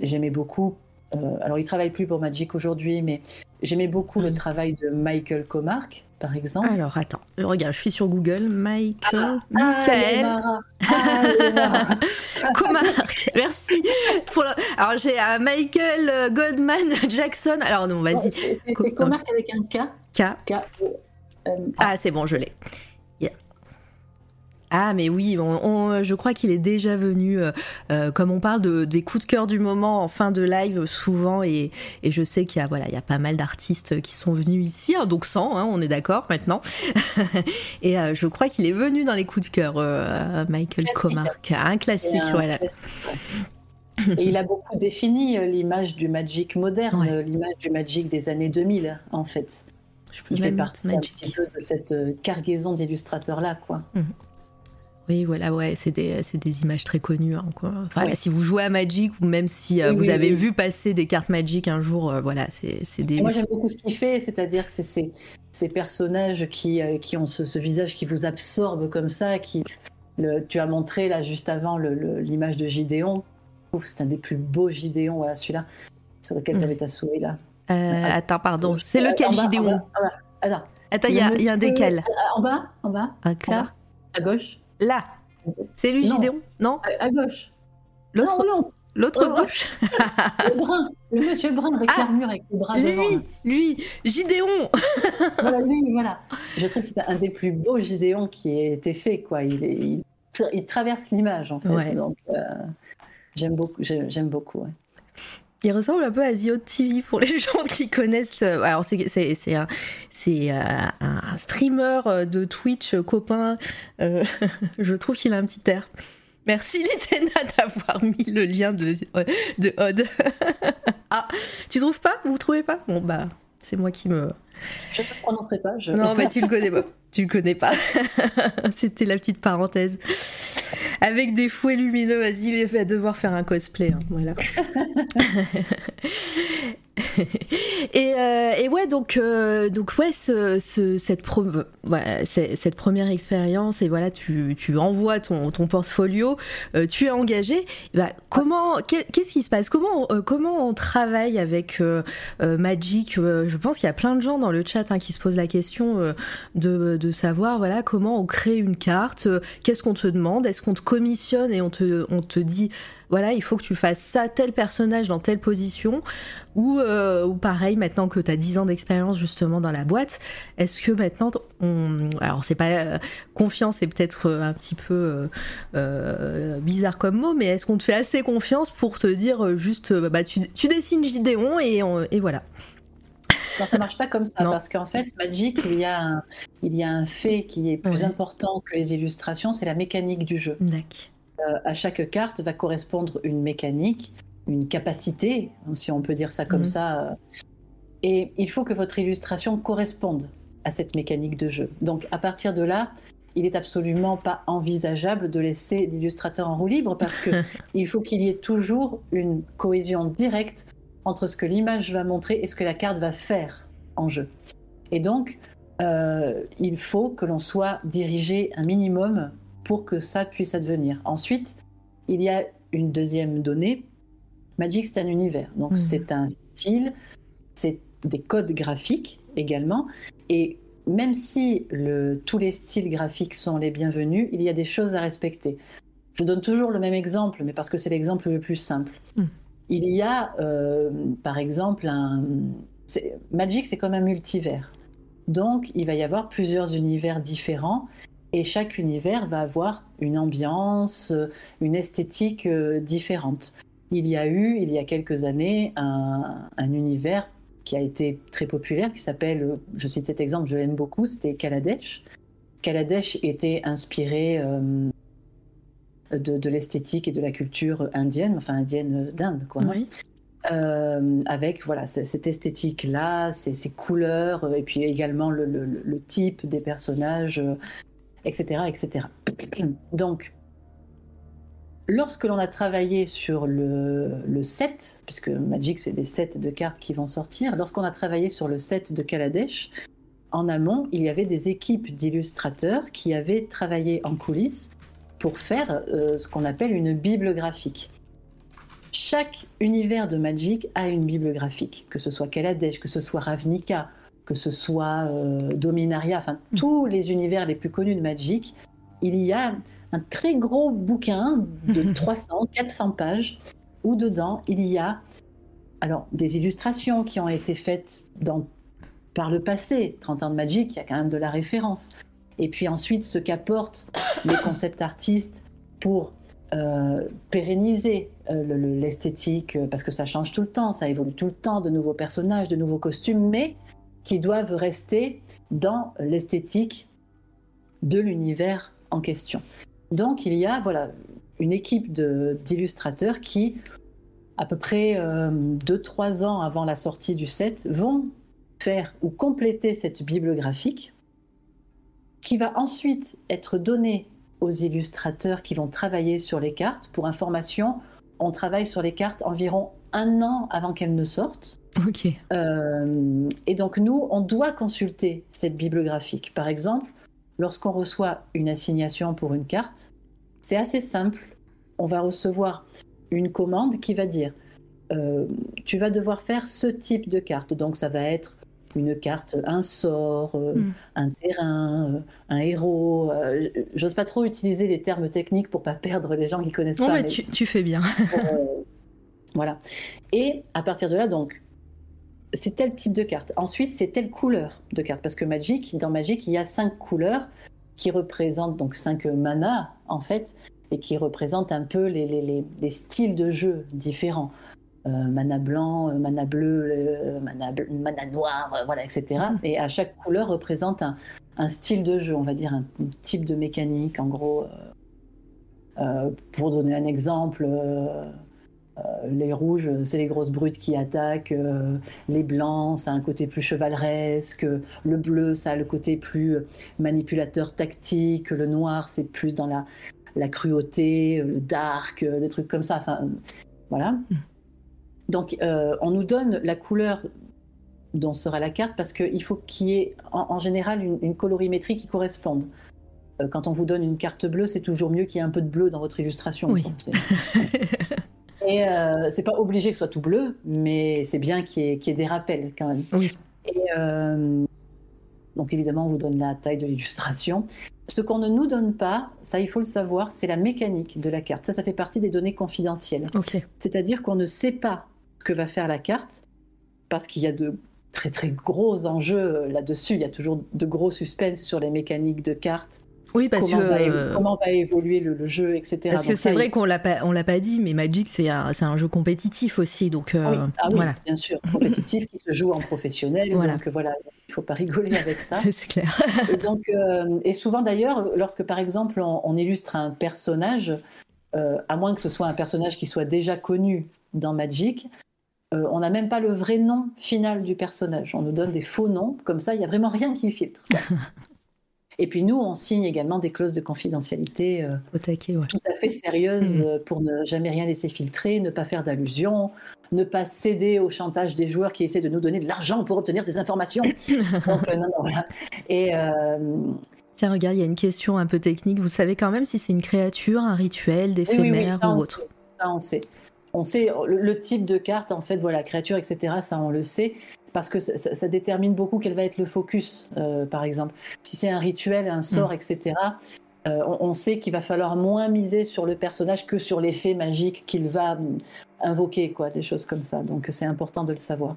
j'aimais beaucoup. Euh, alors, il travaille plus pour Magic aujourd'hui, mais j'aimais beaucoup le travail de Michael Comark, par exemple. Alors attends, regarde, je suis sur Google. Michael. Ah, Michael. Ah, <laughs> Comarque, merci. Pour Alors j'ai euh, Michael euh, Goldman <laughs> Jackson. Alors non, vas-y. C'est Comarque avec un K. K. K. ah, c'est bon, je l'ai. Ah mais oui, je crois qu'il est déjà venu, euh, euh, comme on parle de, des coups de cœur du moment en fin de live souvent, et, je sais qu'il y a voilà, il y a pas mal d'artistes qui sont venus ici, hein, donc 100, hein, on est d'accord maintenant. <laughs> et euh, je crois qu'il est venu dans les coups de cœur, Michael Comarque, un classique, voilà. Et il a beaucoup défini l'image du Magic moderne, l'image du Magic des années 2000, en fait. Je il fait partie un petit peu de cette cargaison d'illustrateurs-là, quoi. Mhm. Oui, voilà, ouais, c'est des, des, images très connues. Hein, quoi. Enfin, si vous jouez à Magic ou même si euh, vous avez vu passer des cartes Magic un jour, euh, voilà, c'est des. moi, j'aime beaucoup ce qu'il fait, c'est-à-dire que c'est ces, ces, personnages qui, euh, qui ont ce, visage qui vous absorbe comme ça. Qui, le, tu as montré là juste avant l'image de Gideon. C'est un des plus beaux Gideon, voilà, celui-là, sur lequel tu avais ta souris là. attends, pardon, c'est lequel Gideon? Attends, attends, il y, a un décal. En bas, en bas. D'accord. À gauche. Là. C'est lui, Gideon Non à, gauche. L'autre non. L'autre gauche. le brun. Le monsieur brun avec ah, l'armure avec le bras Lui, devant. lui, Gideon. voilà, lui, <laughs> voilà. Je trouve que c'est un des plus beaux Gideon qui ait été fait, quoi. Il, est, il, traverse l'image, en fait. Donc, euh, j'aime beaucoup. J'aime beaucoup, Il ressemble un peu à The TV pour les <laughs> gens qui connaissent. Euh, alors, c'est un, un, un, streamer euh, de Twitch copain. <laughs> je trouve qu'il a un petit air. Merci <laughs> Litena d'avoir mis le lien de, de Odd. ah, tu trouves pas? Vous trouvez pas? Bon, bah, c'est moi qui me. Je ne prononcerai pas. Non, bah, tu le connais pas. Tu le connais pas. <laughs> C'était la petite parenthèse. Avec des fouets lumineux, vas-y, va devoir faire un cosplay. Hein, voilà. <laughs> Euh, et, ouais, donc, euh, donc ouais, ce, cette, première expérience, et voilà, tu, envoies ton, ton portfolio, euh, tu es engagé. Bah, comment, qu'est-ce qui se passe? Comment, comment on travaille avec Magic? Je pense qu'il y a plein de gens dans le chat hein, qui se posent la question de, de, savoir, voilà, comment on crée une carte. Qu'est-ce qu'on te demande Est-ce qu'on te commissionne et on te, on te dit voilà, il faut que tu fasses ça, tel personnage dans telle position, ou, euh, ou pareil, maintenant que tu as 10 ans d'expérience justement dans la boîte, est-ce que maintenant, on... alors c'est pas euh, confiance, c'est peut-être euh, un petit peu bizarre comme mot, mais est-ce qu'on te fait assez confiance pour te dire juste, bah, tu, tu dessines Gideon et, et voilà non, ça marche pas comme ça, parce qu'en fait, Magic, il y, a un, il y a un fait qui est plus important que les illustrations, c'est la mécanique du jeu. Euh, à chaque carte va correspondre une mécanique, une capacité, si on peut dire ça comme mhm. ça. Euh, et il faut que votre illustration corresponde à cette mécanique de jeu. Donc à partir de là, il est absolument pas envisageable de laisser l'illustrateur en roue libre parce que <laughs> il faut qu'il y ait toujours une cohésion directe entre ce que l'image va montrer et ce que la carte va faire en jeu. Et donc, euh, il faut que l'on soit dirigé un minimum pour que ça puisse advenir. Ensuite, il y a une deuxième donnée. Magic, c'est un univers. Donc, mhm. c'est un style, c'est des codes graphiques également. Et même si le, tous les styles graphiques sont les bienvenus, il y a des choses à respecter. Je donne toujours le même exemple, mais parce que c'est l'exemple le plus simple. Mhm. Il y a, euh, par exemple, un. Magic, c'est comme un multivers. Donc, il va y avoir plusieurs univers différents et chaque univers va avoir une ambiance, une esthétique euh, différente. Il y a eu, il y a quelques années, un, univers qui a été très populaire, qui s'appelle, je cite cet exemple, je l'aime beaucoup, c'était Kaladesh. Kaladesh était inspiré euh, de, l'esthétique et de la culture indienne, enfin indienne d'Inde, quoi. Euh, avec voilà cette esthétique là, ces, couleurs et puis également le, le type des personnages etc. etc. <coughs> Donc, lorsque l'on a travaillé sur le, le set, puisque Magic c'est des sets de cartes qui vont sortir, lorsqu'on a travaillé sur le set de Kaladesh, en amont, il y avait des équipes d'illustrateurs qui avaient travaillé en coulisses pour faire euh, ce qu'on appelle une bible graphique. Chaque univers de Magic a une bible graphique, que ce soit Kaladesh, que ce soit Ravnica, que ce soit euh, Dominaria, enfin mm. tous les univers les plus connus de Magic, il y a un très gros bouquin de 300, 400 pages où dedans il y a alors des illustrations qui ont été faites dans, par le passé, 30 ans de Magic, il y a quand même de la référence. Et puis ensuite ce qu'apportent les <coughs> concept artistes pour euh, pérenniser euh, l'esthétique, parce que ça change tout le temps, ça évolue tout le temps, de nouveaux personnages, de nouveaux costumes, mais qui doivent rester dans l'esthétique de l'univers en question. Donc il y a voilà une équipe d'illustrateurs qui, à peu près 2-3 euh, ans avant la sortie du set, vont faire ou compléter cette bible graphique qui va ensuite être donnée aux illustrateurs qui vont travailler sur les cartes. Pour information, on travaille sur les cartes environ un an avant qu'elles ne sortent. Ok. Euh, et donc nous, on doit consulter cette bibliographique. Par exemple, lorsqu'on reçoit une assignation pour une carte, c'est assez simple. On va recevoir une commande qui va dire euh, tu vas devoir faire ce type de carte. Donc ça va être une carte, un sort, euh, hmm. un terrain, un héros. J'ose pas trop utiliser les termes techniques pour pas perdre les gens qui connaissent pas. Mais tu, tu, fais bien. <laughs> voilà. Et à partir de là, donc, c'est tel type de carte. Ensuite, c'est telle couleur de carte. Parce que Magic, dans Magic, il y a cinq couleurs qui représentent donc cinq manas, en fait, et qui représentent un peu les, styles de jeu différents. Mana blanc, mana bleu, mana, mana noir, voilà, etc. Et à chaque couleur représente un, style de jeu, on va dire un, type de mécanique, en gros. pour donner un exemple, euh, les rouges, c'est les grosses brutes qui attaquent. Euh, les blancs, ça a un côté plus chevaleresque. Le bleu, ça a le côté plus manipulateur tactique. Le noir, c'est plus dans la, la cruauté, le dark, euh, des trucs comme ça. Enfin, voilà. Donc, on nous donne la couleur dont sera la carte parce qu'il faut qu'il y ait en, général une, colorimétrie qui corresponde. quand on vous donne une carte bleue, c'est toujours mieux qu'il y ait un peu de bleu dans votre illustration. Oui. <laughs> Et euh, c'est pas obligé que ce soit tout bleu, mais c'est bien qu'il y, ait des rappels quand même. Et euh, donc évidemment, on vous donne la taille de l'illustration. Ce qu'on ne nous donne pas, ça il faut le savoir, c'est la mécanique de la carte. Ça, ça fait partie des données confidentielles. C'est-à-dire qu'on ne sait pas que va faire la carte parce qu'il y a de très très gros enjeux là-dessus. Il y a toujours de gros suspens sur les mécaniques de cartes oui, parce comment que va, euh, comment va évoluer le, jeu, etc. Parce que c'est vrai qu'on l'a pas, on l'a pas dit, mais Magic c'est un, un, jeu compétitif aussi, donc euh, oui. Ah, oui, voilà. Bien sûr, compétitif qui se joue en professionnel, voilà. donc voilà, il faut pas rigoler avec ça. <laughs> c'est clair. et donc, euh, et souvent d'ailleurs, lorsque par exemple on, illustre un personnage, à moins que ce soit un personnage qui soit déjà connu dans Magic, on n'a même pas le vrai nom final du personnage. On nous donne des faux noms, comme ça, il n'y a vraiment rien qui filtre. <laughs> Et puis nous, on signe également des clauses de confidentialité euh, tout à fait sérieuses mmh. euh, pour ne jamais rien laisser filtrer, ne pas faire d'allusion, ne pas céder au chantage des joueurs qui essaient de nous donner de l'argent pour obtenir des informations. <laughs> Donc, euh, non, non, voilà. Et. Tiens, regarde, il y a une question un peu technique. Vous savez quand même si c'est une créature, un rituel, d'éphémère ou autre Ça, on sait. On sait le, type de carte, en fait, voilà, créature, etc. Ça, on le sait parce que ça, détermine beaucoup quel va être le focus, euh, par exemple. Si c'est un rituel, un sort, mm. etc., euh, on, sait qu'il va falloir moins miser sur le personnage que sur l'effet magique qu'il va mm, invoquer, quoi, des choses comme ça. Donc c'est important de le savoir.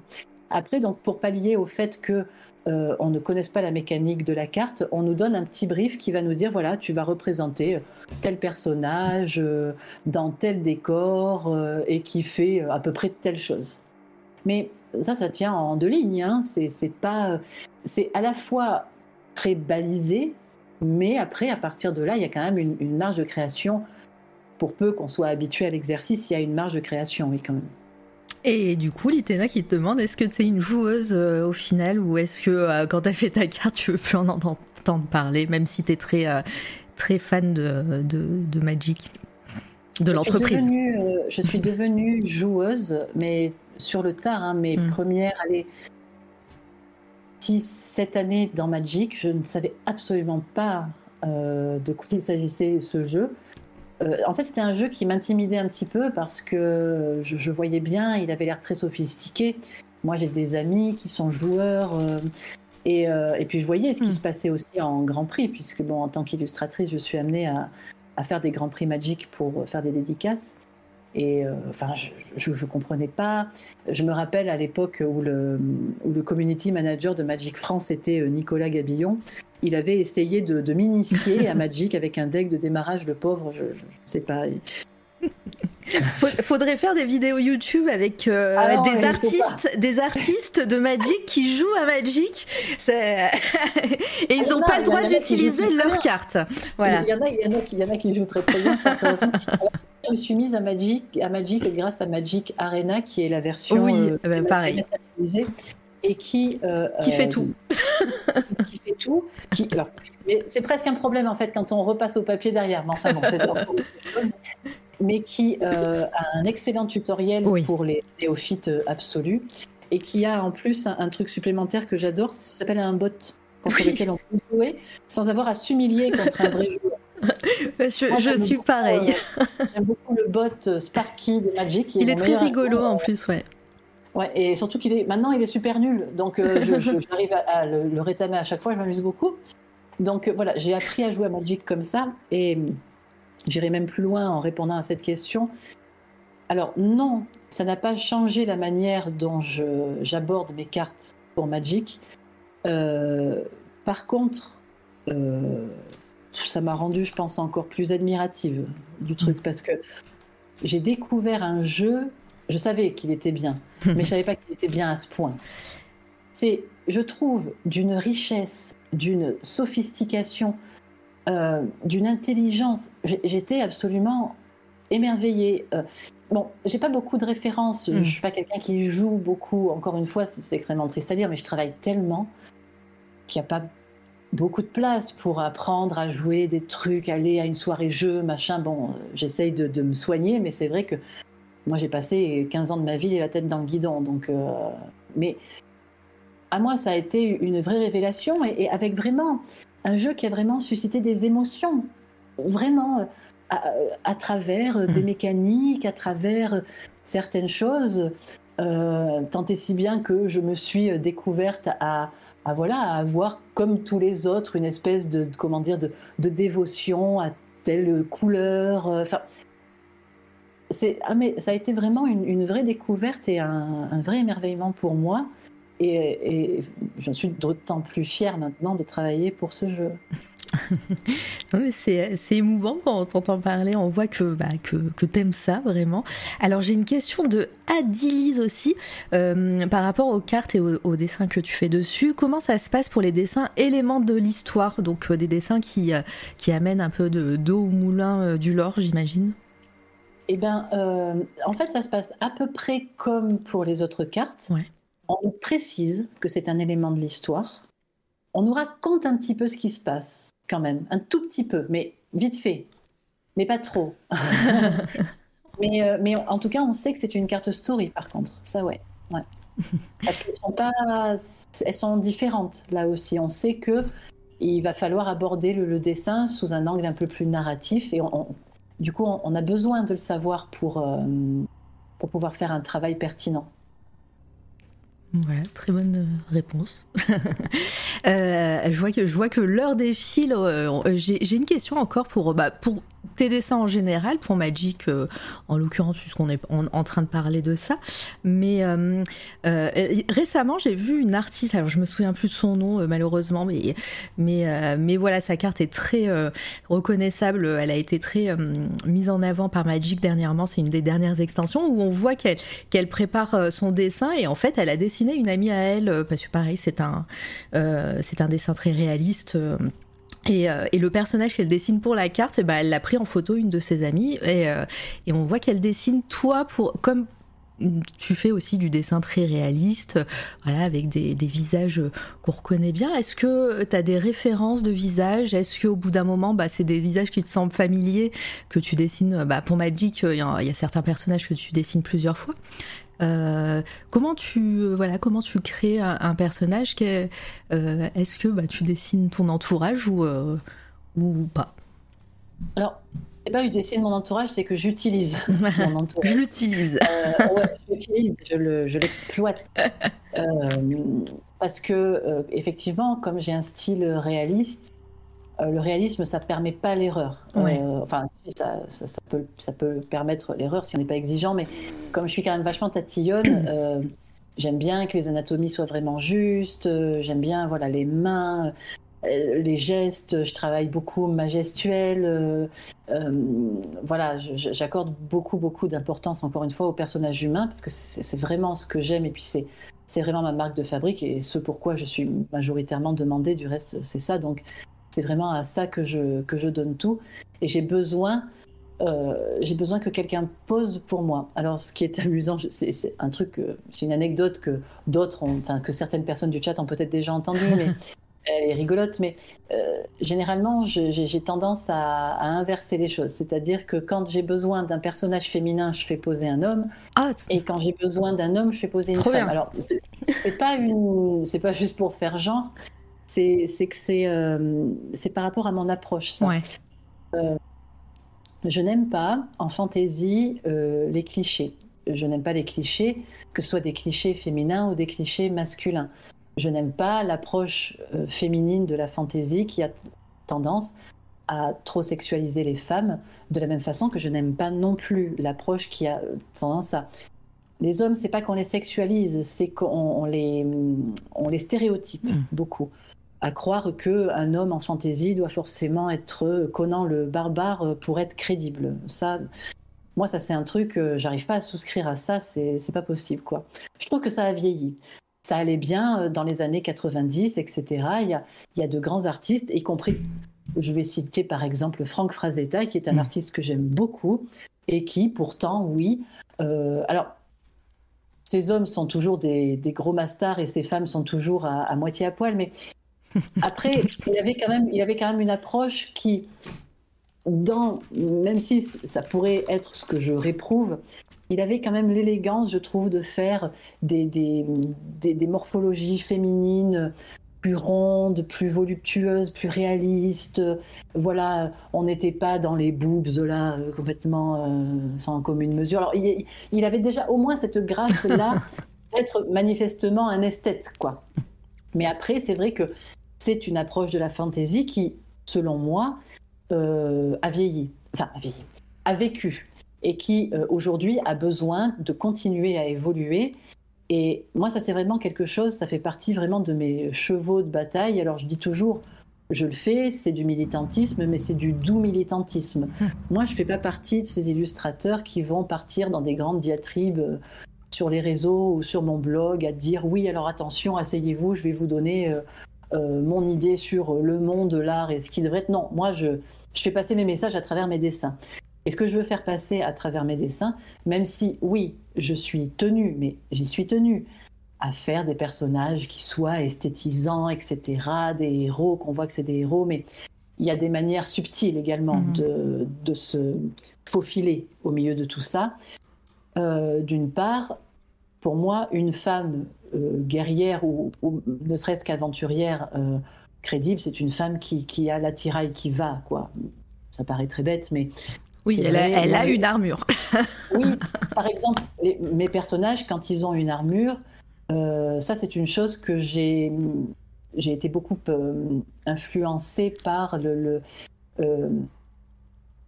Après, donc pour pallier au fait que euh, on ne connaisse pas la mécanique de la carte, on nous donne un petit brief qui va nous dire voilà, tu vas représenter tel personnage dans tel décor et qui fait à peu près telle chose. Mais ça, ça tient en deux lignes. Hein. C'est pas, c'est à la fois très balisé, mais après, à partir de là, il y a quand même une, marge de création. Pour peu qu'on soit habitué à l'exercice, il y a une marge de création, oui, quand même. Et du coup, Litena qui te demande est-ce que tu es une joueuse euh, au final ou est-ce que euh, quand tu as fait ta carte, tu veux plus en entendre parler, même si tu es très, euh, très fan de, de, Magic, de l'entreprise? Je suis devenue <laughs> joueuse, mais sur le tard, hein, mes hmm. premières, allez, 6, 7 années dans Magic, je ne savais absolument pas euh, de quoi il s'agissait ce jeu. Euh, en fait, c'était un jeu qui m'intimidait un petit peu parce que je, voyais bien, il avait l'air très sophistiqué. Moi, j'ai des amis qui sont joueurs. Euh, et, et, puis, je voyais ce qui hmm. se passait aussi en Grand Prix, puisque, bon, en tant qu'illustratrice, je suis amenée à, à, faire des Grands Prix Magic pour faire des dédicaces. Et euh, enfin, je ne comprenais pas. Je me rappelle à l'époque où le, où le community manager de Magic France était euh, Nicolas Gabillon. Il avait essayé de, de m'initier à Magic avec un deck de démarrage, le pauvre, je ne sais pas. Faudrait faire des vidéos YouTube avec euh, ah des artistes, des artistes de Magic qui jouent à Magic, <laughs> et ils n'ont pas le droit d'utiliser leur carte. Voilà. Il y en a, il y en a, qui, il y en a qui jouent très très bien. <laughs> je me suis mise à Magic, à Magic grâce à Magic Arena, qui est la version oui, euh, bah, pareil. et qui euh, qui fait tout, <laughs> qui fait tout. Qui, alors, mais c'est presque un problème en fait quand on repasse au papier derrière. Mais enfin bon, c'est mais qui euh, a un excellent tutoriel pour les néophytes absolus et qui a en plus un, truc supplémentaire que j'adore, ça s'appelle un bot contre lequel on peut jouer sans avoir à s'humilier contre un vrai joueur. <laughs> je, suis pareil. Euh, j'aime beaucoup le bot euh, Sparky de Magic. il est très rigolo en plus, ouais. Ouais, et surtout qu'il est maintenant il est super nul, donc <laughs> j'arrive à, le, le, rétamer à chaque fois, je m'amuse beaucoup. Donc voilà, j'ai appris à jouer à Magic comme ça, et J'irai même plus loin en répondant à cette question. Alors non, ça n'a pas changé la manière dont j'aborde mes cartes pour Magic. Euh, par contre, euh, ça m'a rendu, je pense, encore plus admirative du truc mm. parce que j'ai découvert un jeu. Je savais qu'il était bien, mais je savais pas qu'il était bien à ce point. C'est, je trouve, d'une richesse, d'une sophistication, euh, d'une intelligence. J'étais absolument émerveillée. Euh, bon, j'ai pas beaucoup de références. Je suis pas quelqu'un qui joue beaucoup. Encore une fois, c'est extrêmement triste à dire, mais je travaille tellement qu'il n'y a pas beaucoup de place pour apprendre à jouer des trucs, aller à une soirée jeu, machin. Bon, euh, j'essaye de, me soigner, mais c'est vrai que moi j'ai passé 15 ans de ma vie la tête dans le guidon. Donc, euh, mais à moi ça a été une vraie révélation et, avec vraiment un jeu qui a vraiment suscité des émotions, vraiment euh, à, travers des mmh. mécaniques, à travers certaines choses. tant et si bien que je me suis découverte à, à voilà à avoir comme tous les autres une espèce de, comment dire de, dévotion à telle couleur. Euh, enfin, c'est ah mais ça a été vraiment une, vraie découverte et un, vrai émerveillement pour moi. Et, et j'en suis d'autant plus fière maintenant de travailler pour ce jeu. C'est émouvant quand on t'entend parler, on voit que, bah, que, que t'aimes ça vraiment. Alors j'ai une question de Adilise aussi euh, par rapport aux cartes et aux, dessins que tu fais dessus. Comment ça se passe pour les dessins éléments de l'histoire? Donc euh, des dessins qui, euh, qui amènent un peu d'eau au moulin du lore, j'imagine Eh bien, en fait, ça se passe à peu près comme pour les autres cartes. On précise que c'est un élément de l'histoire. On nous raconte un petit peu ce qui se passe quand même, un tout petit peu, mais vite fait, mais pas trop. <laughs> mais, euh, mais en tout cas, on sait que c'est une carte story, par contre. Ça, ouais. ouais. <laughs> Parce qu'elles sont pas, elles sont différentes là aussi. On sait que il va falloir aborder le, dessin sous un angle un peu plus narratif, et du coup, on, a besoin de le savoir pour euh, pour pouvoir faire un travail pertinent. Voilà, très bonne euh, réponse. <laughs> euh, je vois que je vois que l'heure défile. Euh, j'ai une question encore pour bah, tes dessins en général, pour Magic euh, en l'occurrence, puisqu'on est en, train de parler de ça. Mais euh, euh, récemment, j'ai vu une artiste, alors je me souviens plus de son nom malheureusement, mais, mais, mais voilà, sa carte est très reconnaissable, elle a été très mise en avant par Magic dernièrement, c'est une des dernières extensions où on voit qu'elle qu'elle prépare son dessin et en fait, elle a dessiné une amie à elle, parce que pareil, c'est un, c'est un dessin très réaliste. Euh, et, le personnage qu'elle dessine pour la carte, eh ben, elle l'a pris en photo une de ses amies et, euh, on voit qu'elle dessine toi comme tu fais aussi du dessin très réaliste, avec des, visages qu'on reconnaît bien. Est-ce que tu as des références de visages? Est-ce qu'au bout d'un moment, bah, c'est des visages qui te semblent familiers, que tu dessines bah, Pour Magic, il y, y, a certains personnages que tu dessines plusieurs fois? Euh, comment tu euh, voilà comment tu crées un, personnage euh, Est-ce que bah, tu dessines ton entourage ou ou pas? Alors c'est pas que je dessine mon entourage, c'est que j'utilise <laughs> mon entourage. je l'utilise. je l'exploite. <laughs> parce que effectivement, comme j'ai un style réaliste, le réalisme, ça ne permet pas l'erreur. Euh, enfin, ça, peut, ça peut permettre l'erreur si on n'est pas exigeant, mais comme je suis quand même vachement tatillonne, <clears throat> euh, j'aime bien que les anatomies soient vraiment justes, j'aime bien voilà, les mains, les gestes, je travaille beaucoup ma gestuelle. voilà, j'accorde beaucoup, beaucoup d'importance, encore une fois, au personnage humain, parce que c'est vraiment ce que j'aime, et puis c'est c'est vraiment ma marque de fabrique et ce pourquoi je suis majoritairement demandée. Du reste, c'est ça. Donc, c'est vraiment à ça que je, que je donne tout. Et j'ai besoin, euh, j'ai besoin que quelqu'un pose pour moi. Alors, ce qui est amusant, c'est un truc, c'est une anecdote que d'autres, enfin, que certaines personnes du chat ont peut-être déjà entendu, mais <laughs> elle est rigolote. Mais euh, généralement, j'ai tendance à, inverser les choses. C'est-à-dire que quand j'ai besoin d'un personnage féminin, je fais poser un homme. Ah, et quand j'ai besoin d'un homme, je fais poser une femme. Alors, c'est pas une, c'est pas juste pour faire genre c'est que euh, c'est par rapport à mon approche. Ça. Euh, je n'aime pas en fantaisie euh, les clichés. Je n'aime pas les clichés, que ce soit des clichés féminins ou des clichés masculins. Je n'aime pas l'approche féminine de la fantaisie qui a tendance à trop sexualiser les femmes, de la même façon que je n'aime pas non plus l'approche qui a tendance à les hommes, c'est pas qu'on les sexualise, c'est qu'on les, on les stéréotype mm. beaucoup à croire qu'un homme en fantaisie doit forcément être Conan le barbare pour être crédible. Ça, moi, ça, c'est un truc, j'arrive pas à souscrire à ça, c'est pas possible, quoi. Je trouve que ça a vieilli. Ça allait bien dans les années 90, etc. Il y a, il y a de grands artistes, y compris, je vais citer par exemple Franck Frazetta, qui est un mm. artiste que j'aime beaucoup, et qui, pourtant, oui. alors, ces hommes sont toujours des, gros masters et ces femmes sont toujours à, moitié à poil, mais après, il avait quand même, il avait quand même une approche qui, dans, même si ça pourrait être ce que je réprouve, il avait quand même l'élégance, je trouve, de faire des, des, des morphologies féminines plus ronde, plus voluptueuse, plus réaliste. Voilà, on n'était pas dans les boobs là euh, complètement euh, sans commune mesure. Alors il, avait déjà au moins cette grâce là <laughs> d'être manifestement un esthète quoi. Mais après c'est vrai que c'est une approche de la fantaisie qui, selon moi, euh, a vieilli, enfin a vieilli, a vécu et qui aujourd'hui a besoin de continuer à évoluer et moi, ça c'est vraiment quelque chose, ça fait partie vraiment de mes chevaux de bataille. Alors je dis toujours, je le fais, c'est du militantisme, mais c'est du doux militantisme. Hum. Moi, je ne fais pas partie de ces illustrateurs qui vont partir dans des grandes diatribes euh, sur les réseaux ou sur mon blog à dire oui, alors attention, asseyez-vous, je vais vous donner euh, mon idée sur le monde, l'art et ce qui devrait être. Non, moi, je, je fais passer mes messages à travers mes dessins. Et ce que je veux faire passer à travers mes dessins, même si, oui, je suis tenue, mais j'y suis tenue, à faire des personnages qui soient esthétisants, etc., des héros, qu'on voit que c'est des héros, mais il y a des manières subtiles également mhm. de, de, se faufiler au milieu de tout ça. Euh, d'une part, pour moi, une femme euh, guerrière ou, ne serait-ce qu'aventurière euh, crédible, c'est une femme qui, qui a l'attirail qui va, quoi. Ça paraît très bête, mais oui, elle, a, une armure. <laughs> oui, par exemple, mes personnages, quand ils ont une armure, euh, ça c'est une chose que j'ai j'ai été beaucoup euh, influencée par le, euh,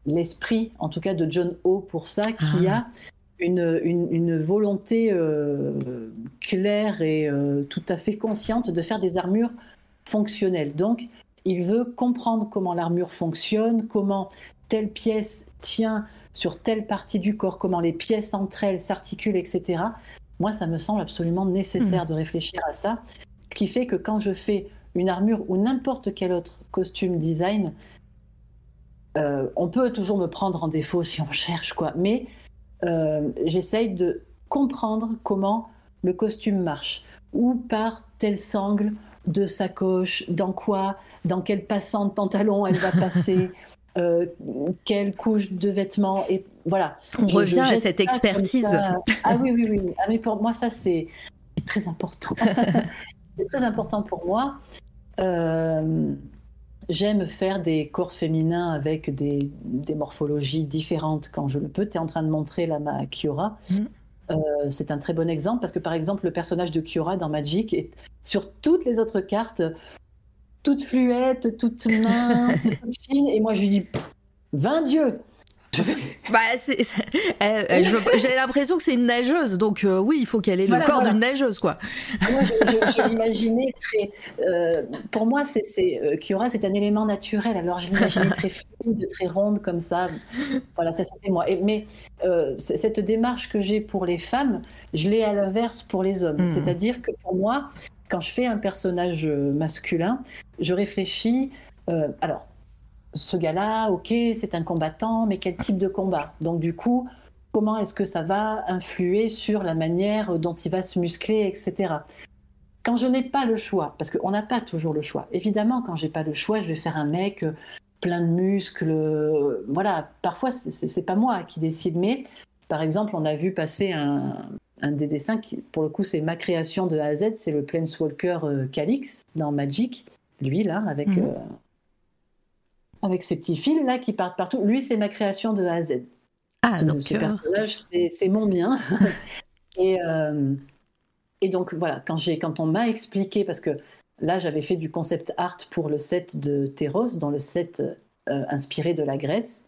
l'esprit, en tout cas de John O pour ça, qui ah. a une, une, volonté claire et tout à fait consciente de faire des armures fonctionnelles. Donc, il veut comprendre comment l'armure fonctionne, comment telle pièce tient sur telle partie du corps, comment les pièces entre elles s'articulent, etc. Moi, ça me semble absolument nécessaire hmm. de réfléchir à ça. Ce qui fait que quand je fais une armure ou n'importe quel autre costume design, euh, on peut toujours me prendre en défaut si on cherche, quoi. Mais euh, j'essaye de comprendre comment le costume marche, ou par tel sangle de sacoche, dans quoi, dans quel passant de pantalon elle va passer. <laughs> Euh, quelle couche de vêtements et voilà. On revient à cette expertise. Ah oui oui oui. Ah, mais pour moi ça c'est très important. <laughs> c'est très important pour moi. Euh, j'aime faire des corps féminins avec des, morphologies différentes quand je le peux. Tu es en train de montrer là ma Kiora. Mm. Euh, c'est un très bon exemple parce que par exemple le personnage de Kiora dans Magic est sur toutes les autres cartes toute fluette, toute mince, <laughs> toute fine. Et moi, je lui dis, 20 dieux bah, <laughs> j'ai l'impression que c'est une nageuse, donc euh, oui, il faut qu'elle ait le corps d'une nageuse, quoi. Moi, je, l'imaginais très. Euh, pour moi, c'est euh, Kiora, c'est un élément naturel. Alors, je l'imaginais très fine, très ronde comme ça. Voilà, ça c'était moi. Et, mais cette démarche que j'ai pour les femmes, je l'ai à l'inverse pour les hommes. Hmm. C'est-à-dire que pour moi, quand je fais un personnage masculin, je réfléchis, euh, alors, ce gars-là, ok, c'est un combattant, mais quel type de combat? Donc du coup, comment est-ce que ça va influer sur la manière dont il va se muscler, etc. Quand je n'ai pas le choix, parce qu'on n'a pas toujours le choix. Évidemment, quand j'ai pas le choix, je vais faire un mec euh, plein de muscles. Voilà, parfois c'est pas moi qui décide, mais par exemple, on a vu passer un, un des dessins qui, pour le coup, c'est ma création de A à Z, c'est le Planeswalker euh, Calix dans Magic, lui là, avec, mhm. euh, avec ses petits fils là qui partent partout. Lui, c'est ma création de A à Z. Ah, ce, donc, ce personnage, c'est mon bien. <laughs> et, euh, et donc voilà, quand, quand on m'a expliqué, parce que là, j'avais fait du concept art pour le set de Terros, dans le set inspiré de la Grèce.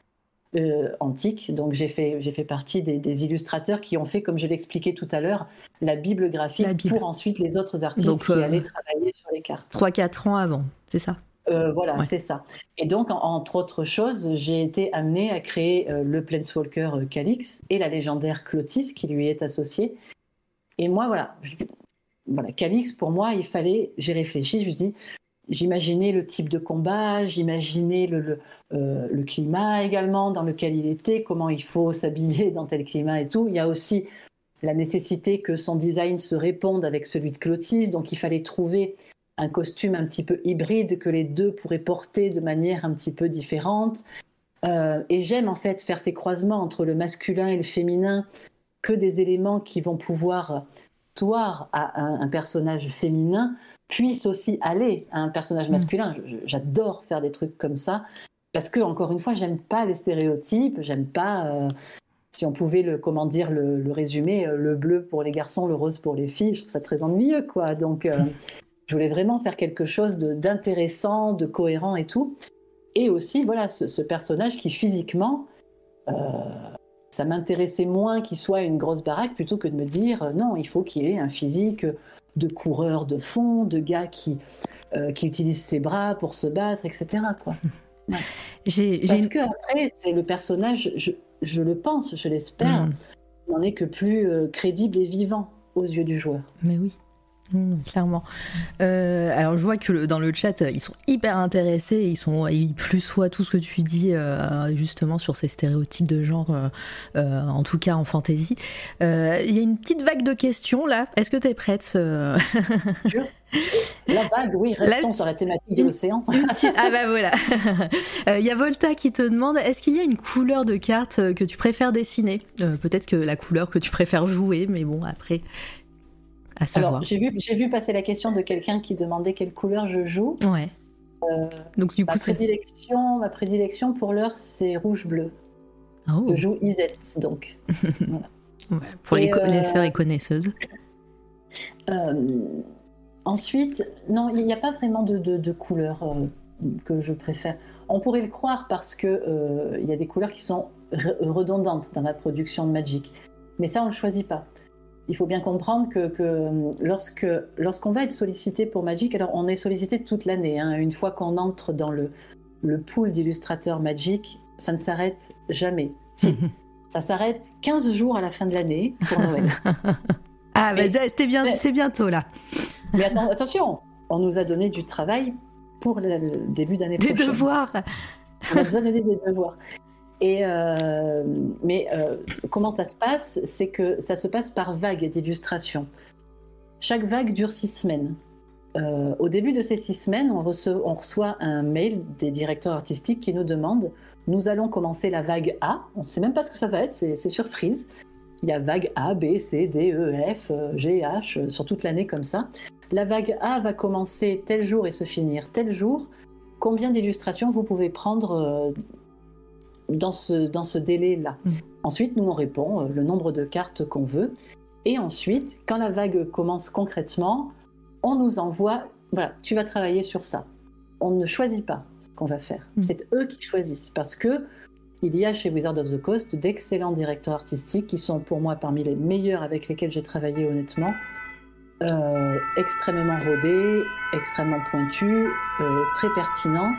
Euh, antique. Donc j'ai fait, j'ai fait partie des, illustrateurs qui ont fait, comme je l'expliquais tout à l'heure, la Bible graphique pour ensuite les autres artistes qui euh, allaient travailler sur les cartes. 3-4 ans avant, c'est ça? Euh, voilà, c'est ça. Et donc, entre autres choses, j'ai été amenée à créer euh, le Planeswalker Calix et la légendaire Clotis qui lui est associée. Et moi, voilà, voilà, Calix, pour moi, il fallait, j'ai réfléchi, je me dis, j'imaginais le type de combat, j'imaginais le, le, climat également dans lequel il était, comment il faut s'habiller dans tel climat et tout. Il y a aussi la nécessité que son design se réponde avec celui de Clotis, donc il fallait trouver un costume un petit peu hybride que les deux pourraient porter de manière un petit peu différente. Euh, et j'aime en fait faire ces croisements entre le masculin et le féminin, que des éléments qui vont pouvoir soir à un, personnage féminin puissent aussi aller à un personnage mm. masculin. J'adore faire des trucs comme ça parce que encore une fois, j'aime pas les stéréotypes, j'aime pas. Euh, si on pouvait le comment dire le, résumer, euh, le bleu pour les garçons, le rose pour les filles, je trouve ça très ennuyeux quoi. Donc <laughs> Je voulais vraiment faire quelque chose d'intéressant, de, cohérent et tout. Et aussi, voilà, ce, personnage qui physiquement, euh, ça m'intéressait moins qu'il soit une grosse baraque plutôt que de me dire euh, non, il faut qu'il ait un physique de coureur de fond, de gars qui, euh, qui utilise ses bras pour se battre, etc. Quoi. <laughs> Parce que après, c'est le personnage, je, le pense, je l'espère, mm. n'en est que plus crédible et vivant aux yeux du joueur. Mais oui. Mmh, clairement. Euh, alors je vois que dans le chat ils sont hyper intéressés, ils sont ils plus soit tout ce que tu dis euh, justement sur ces stéréotypes de genre, euh, en tout cas en fantasy. Il y a une petite vague de questions là. Est-ce que tu es prête La vague, oui, restons sur la thématique de l'océan. ah bah voilà. <laughs> Il y a Volta qui te demande est-ce qu'il y a une couleur de carte que tu préfères dessiner? Peut-être que la couleur que tu préfères jouer, mais bon, après, alors, j'ai vu, j'ai vu passer la question de quelqu'un qui demandait quelle couleur je joue. Ouais. Euh, Donc, du coup, ma, prédilection, ma prédilection pour l'heure, c'est rouge-bleu. Oh. Je joue Isette, donc. <laughs> ouais, pour les connaisseurs et connaisseuses. Euh, ensuite, non, il n'y a pas vraiment de, de, couleur euh, que je préfère. On pourrait le croire parce que il y a des couleurs qui sont redondantes dans la production de Magic. Mais ça, on ne le choisit pas il faut bien comprendre que, lorsque lorsqu'on va être sollicité pour Magic, alors on est sollicité toute l'année. Hein. une fois qu'on entre dans le, le pool d'illustrateurs Magic, ça ne s'arrête jamais. Si, ça s'arrête 15 jours à la fin de l'année pour Noël. <laughs> ah, bah, c'était bien, c'est bientôt là. mais attention, on nous a donné du travail pour le, début d'année prochaine. Des devoirs. On a donné des devoirs. Euh, mais euh, comment ça se passe? C'est que ça se passe par vague d'illustrations. Chaque vague dure six semaines. Euh, au début de ces six semaines, on reçoit, un mail des directeurs artistiques qui nous demandent nous allons commencer la vague A. On ne sait même pas ce que ça va être, c'est surprise. Il y a vague A, B, C, D, E, F, G, H, sur toute l'année comme ça. La vague A va commencer tel jour et se finir tel jour. Combien d'illustrations vous pouvez prendre dans ce, dans ce délai-là. Mm. Ensuite, nous, on répond euh, le nombre de cartes qu'on veut. Et ensuite, quand la vague commence concrètement, on nous envoie, voilà, tu vas travailler sur ça. On ne choisit pas ce qu'on va faire. Mm. C'est eux qui choisissent parce que il y a chez Wizard of the Coast d'excellents directeurs artistiques qui sont pour moi parmi les meilleurs avec lesquels j'ai travaillé honnêtement. Euh, extrêmement rodés, extrêmement pointus, euh, très pertinents,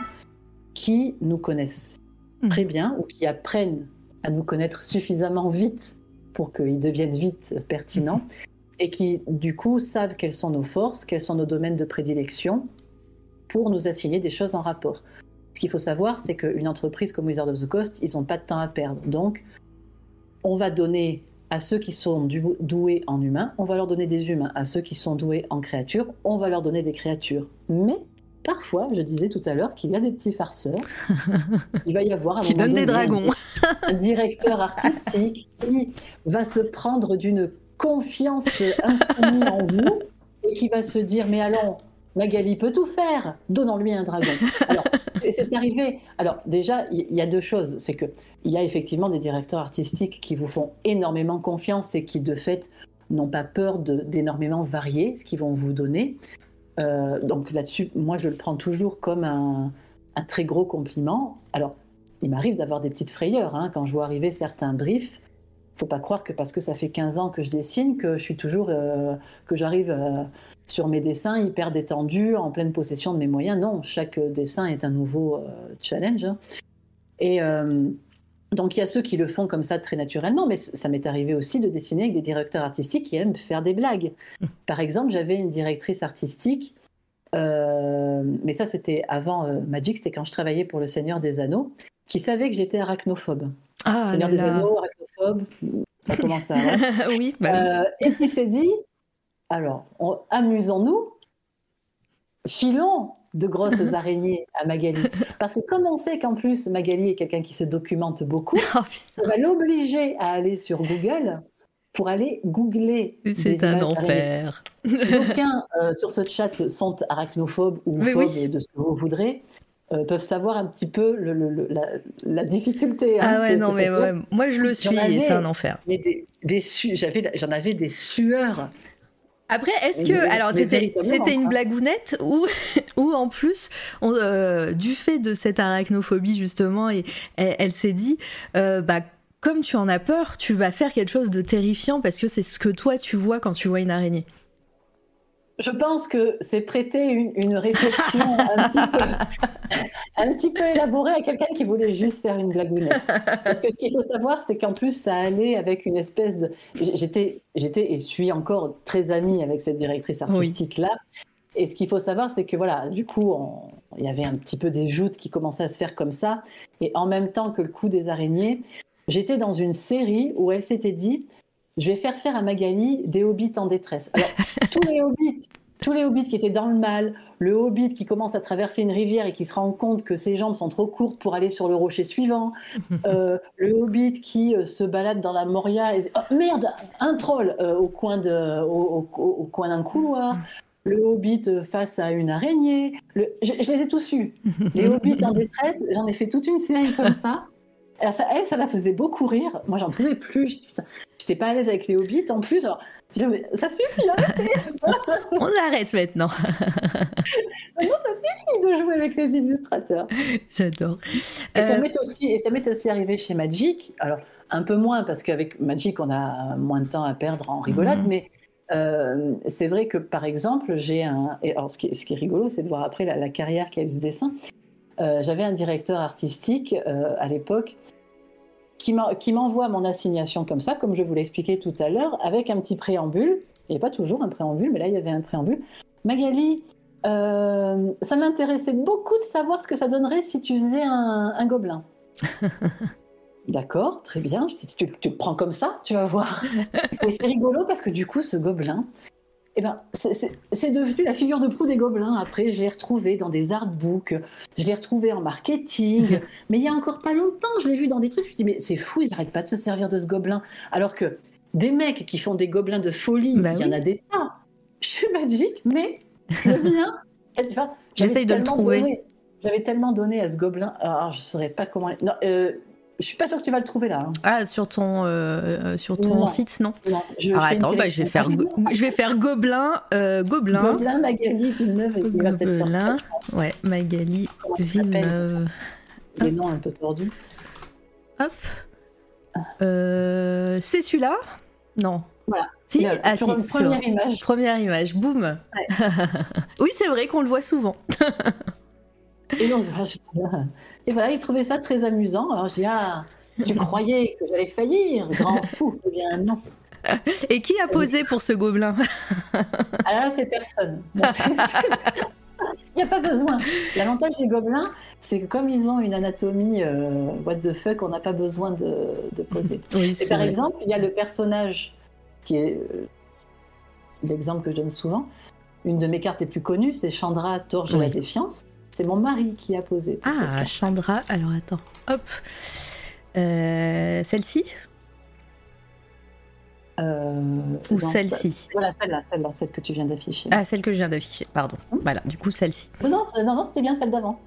qui nous connaissent Mm. très bien ou qui apprennent à nous connaître suffisamment vite pour qu'ils deviennent vite pertinents mm. et qui du coup savent quelles sont nos forces, quels sont nos domaines de prédilection pour nous assigner des choses en rapport. Ce qu'il faut savoir, c'est qu'une entreprise comme Wizard of the Coast, ils n'ont pas de temps à perdre. Donc, on va donner à ceux qui sont doués en humains, on va leur donner des humains. À ceux qui sont doués en créatures, on va leur donner des créatures. Mais parfois, je disais tout à l'heure qu'il y a des petits farceurs. <laughs> Il va y avoir un qui donne des dragons. Un directeur artistique qui va se prendre d'une confiance infinie en vous et qui va se dire mais allons, Magali peut tout faire, donnons-lui un dragon. Alors, c'est arrivé. Alors déjà, il y, a deux choses. C'est que il y a effectivement des directeurs artistiques qui vous font énormément confiance et qui de fait n'ont pas peur d'énormément varier ce qu'ils vont vous donner. Euh, donc là-dessus, moi, je le prends toujours comme un, très gros compliment. Alors, il m'arrive d'avoir des petites frayeurs hein, quand je vois arriver certains briefs faut pas croire que parce que ça fait 15 ans que je dessine, que je suis toujours, euh, que j'arrive euh, sur mes dessins hyper détendu, en pleine possession de mes moyens. Non, chaque dessin est un nouveau challenge. hein. Et donc il y a ceux qui le font comme ça très naturellement, mais ça m'est arrivé aussi de dessiner avec des directeurs artistiques qui aiment faire des blagues. <laughs> Par exemple, j'avais une directrice artistique, euh, mais ça c'était avant euh, Magic, c'était quand je travaillais pour le Seigneur des Anneaux, qui savait que j'étais arachnophobe. Ah Seigneur des. Anneaux, arachnophobe, ça commence à. ouais. <laughs> oui, bah. Euh, et qui s'est dit alors, on- amusons-nous, filons de grosses <laughs> araignées à Magali. Parce que comme on sait qu'en plus Magali est quelqu'un qui se documente beaucoup, <laughs> Oh, on va l'obliger à aller sur Google pour aller googler. c'est un enfer. D'aucuns euh, sur ce chat sont arachnophobes ou phobes oui. de ce que vous voudrez. euh, peuvent savoir un petit peu le- le- le- la, la difficulté. hein, Ah ouais, non, mais ouais, moi je le suis c'est un enfer. J'en avais des sueurs. Après, est-ce que. mais- Alors, c'était c'était une blagounette ou, <laughs> ou en plus, on, euh, du fait de cette arachnophobie, justement, et elle, elle s'est dit, euh, bah. Comme tu en as peur, tu vas faire quelque chose de terrifiant parce que c'est ce que toi tu vois quand tu vois une araignée. Je pense que c'est prêter une, une réflexion un petit, peu, <laughs> un petit peu élaborée à quelqu'un qui voulait juste faire une blagounette. Parce que ce qu'il faut savoir, c'est qu'en plus, ça allait avec une espèce de... J'étais, j'étais et suis encore très amie avec cette directrice artistique-là. Et ce qu'il faut savoir, c'est que voilà, du coup, il y avait un petit peu des joutes qui commençaient à se faire comme ça. Et en même temps que le coup des araignées, j'étais dans une série où elle s'était dit je vais faire faire à Magali des hobbits en détresse. Alors, <laughs> tous les hobbits, tous les hobbits qui étaient dans le mal, le hobbit qui commence à traverser une rivière et qui se rend compte que ses jambes sont trop courtes pour aller sur le rocher suivant, <laughs> euh, le hobbit qui euh, se balade dans la Moria et oh, merde, un troll euh, au coin de, au, au- au coin d'un couloir. Le hobbit face à une araignée. Le- Je, je les ai tous eus. <laughs> Les hobbits en détresse, j'en ai fait toute une série comme ça. Elle, ça la faisait beaucoup rire. Moi, j'en pouvais plus. Je dis, putain, J'étais pas à l'aise avec les hobbits en plus. Alors, ça suffit, hein <laughs> On arrête maintenant. <laughs> Maintenant, ça suffit de jouer avec les illustrateurs. J'adore. Et ça Euh, m'est aussi, et ça m'est aussi arrivé chez Magic. Alors, un peu moins, parce qu'avec Magic, on a moins de temps à perdre en rigolade, Mhm. mais euh, c'est vrai que, par exemple, j'ai un. Et alors, ce qui est, ce qui est rigolo, c'est de voir après la, la carrière qu'il y a eu ce dessin. Euh, J'avais un directeur artistique à l'époque qui m'en- qui m'envoie mon assignation comme ça, comme je vous l'ai expliqué tout à l'heure, avec un petit préambule. Il n'y a pas toujours un préambule, mais là, il y avait un préambule. Magali, euh, ça m'intéressait beaucoup de savoir ce que ça donnerait si tu faisais un, un gobelin. <laughs> D'accord, très bien. Je dis, tu, tu le prends comme ça, tu vas voir. <laughs> Et c'est rigolo parce que du coup, ce gobelin, eh ben, c'est- devenu la figure de proue des gobelins. Après, je l'ai retrouvé dans des artbooks, je l'ai retrouvé en marketing. <laughs> Mais il y a encore pas longtemps, je l'ai vu dans des trucs. Je me dis, mais c'est fou, ils n'arrêtent pas de se servir de ce gobelin. Alors que des mecs qui font des gobelins de folie, Bah il y en a des tas chez Magic, mais le <laughs> mien, tu vois, j'avais J'essaye de le trouver. J'avais tellement donné à ce gobelin. Alors, je ne saurais pas comment. Non, euh, je suis pas sûre que tu vas le trouver là. hein. Ah, sur ton, euh, euh, sur ton Non. site, non Non, je Alors une attends, bah, je, vais faire go- <laughs> je vais faire Gobelin. euh, Gobelin. Gobelin, Magali, Villeneuve, et il va peut-être Gobelin. sortir. Ouais, Magali Villeneuve. Des noms un peu tordus. Hop. Euh, c'est celui-là? Non. Voilà. Si, ah, si, première image. Première image, boum. <laughs> oui, c'est vrai qu'on le voit souvent. Et j'étais là. Et voilà, il trouvait ça très amusant. Alors, je dis, ah, tu <laughs> croyais que j'allais faillir, grand fou. <laughs> Eh bien, non. Et qui a posé pour ce gobelin? <laughs> Ah là, c'est personne. Il n'y a pas besoin. L'avantage des gobelins, c'est que comme ils ont une anatomie euh, what the fuck, on n'a pas besoin de, de poser. Oui, Et c'est par vrai. exemple, il y a le personnage qui est euh, l'exemple que je donne souvent. Une de mes cartes les plus connues, c'est Chandra, Torche de la Oui. défiance. C'est mon mari qui a posé. Pour Ah. Chandra. Alors attends. Hop. Euh, celle-ci? Euh, ou celle-ci? Voilà, celle-là, celle-là, celle que tu viens d'afficher. Ah, celle que je viens d'afficher, pardon. Voilà, du coup, celle-ci. Non, non, non, non, c'était bien celle d'avant.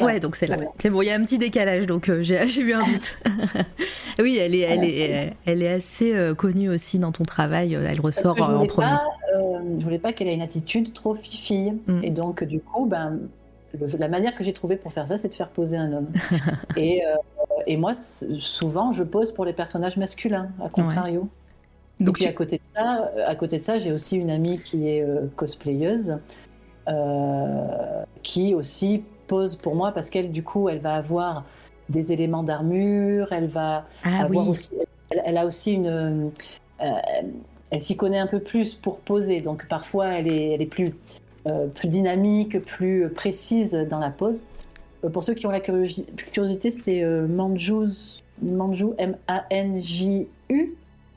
Ouais, donc c'est là. c'est bon. Il y a un petit décalage, donc euh, j'ai <laughs> eu un doute. <laughs> oui, elle est, elle est, elle est assez euh, connue aussi dans ton travail. Elle ressort je en premier. pas, euh, je voulais pas qu'elle ait une attitude trop fifille. Mm. Et donc, du coup, ben, le- la manière que j'ai trouvée pour faire ça, c'est de faire poser un homme. <laughs> et, euh, et moi, souvent, je pose pour les personnages masculins, à contrario. Donc et puis à côté de ça, à côté de ça, j'ai aussi une amie qui est cosplayeuse, qui aussi pose pour moi parce qu'elle, du coup, elle va avoir des éléments d'armure, elle va ah avoir aussi, elle, a aussi une, elle s'y connaît un peu plus pour poser, donc parfois elle est, elle est plus, euh, plus dynamique, plus précise dans la pose. Euh, pour ceux qui ont la curiosité, c'est euh, Manjou, M-A-N-J-U.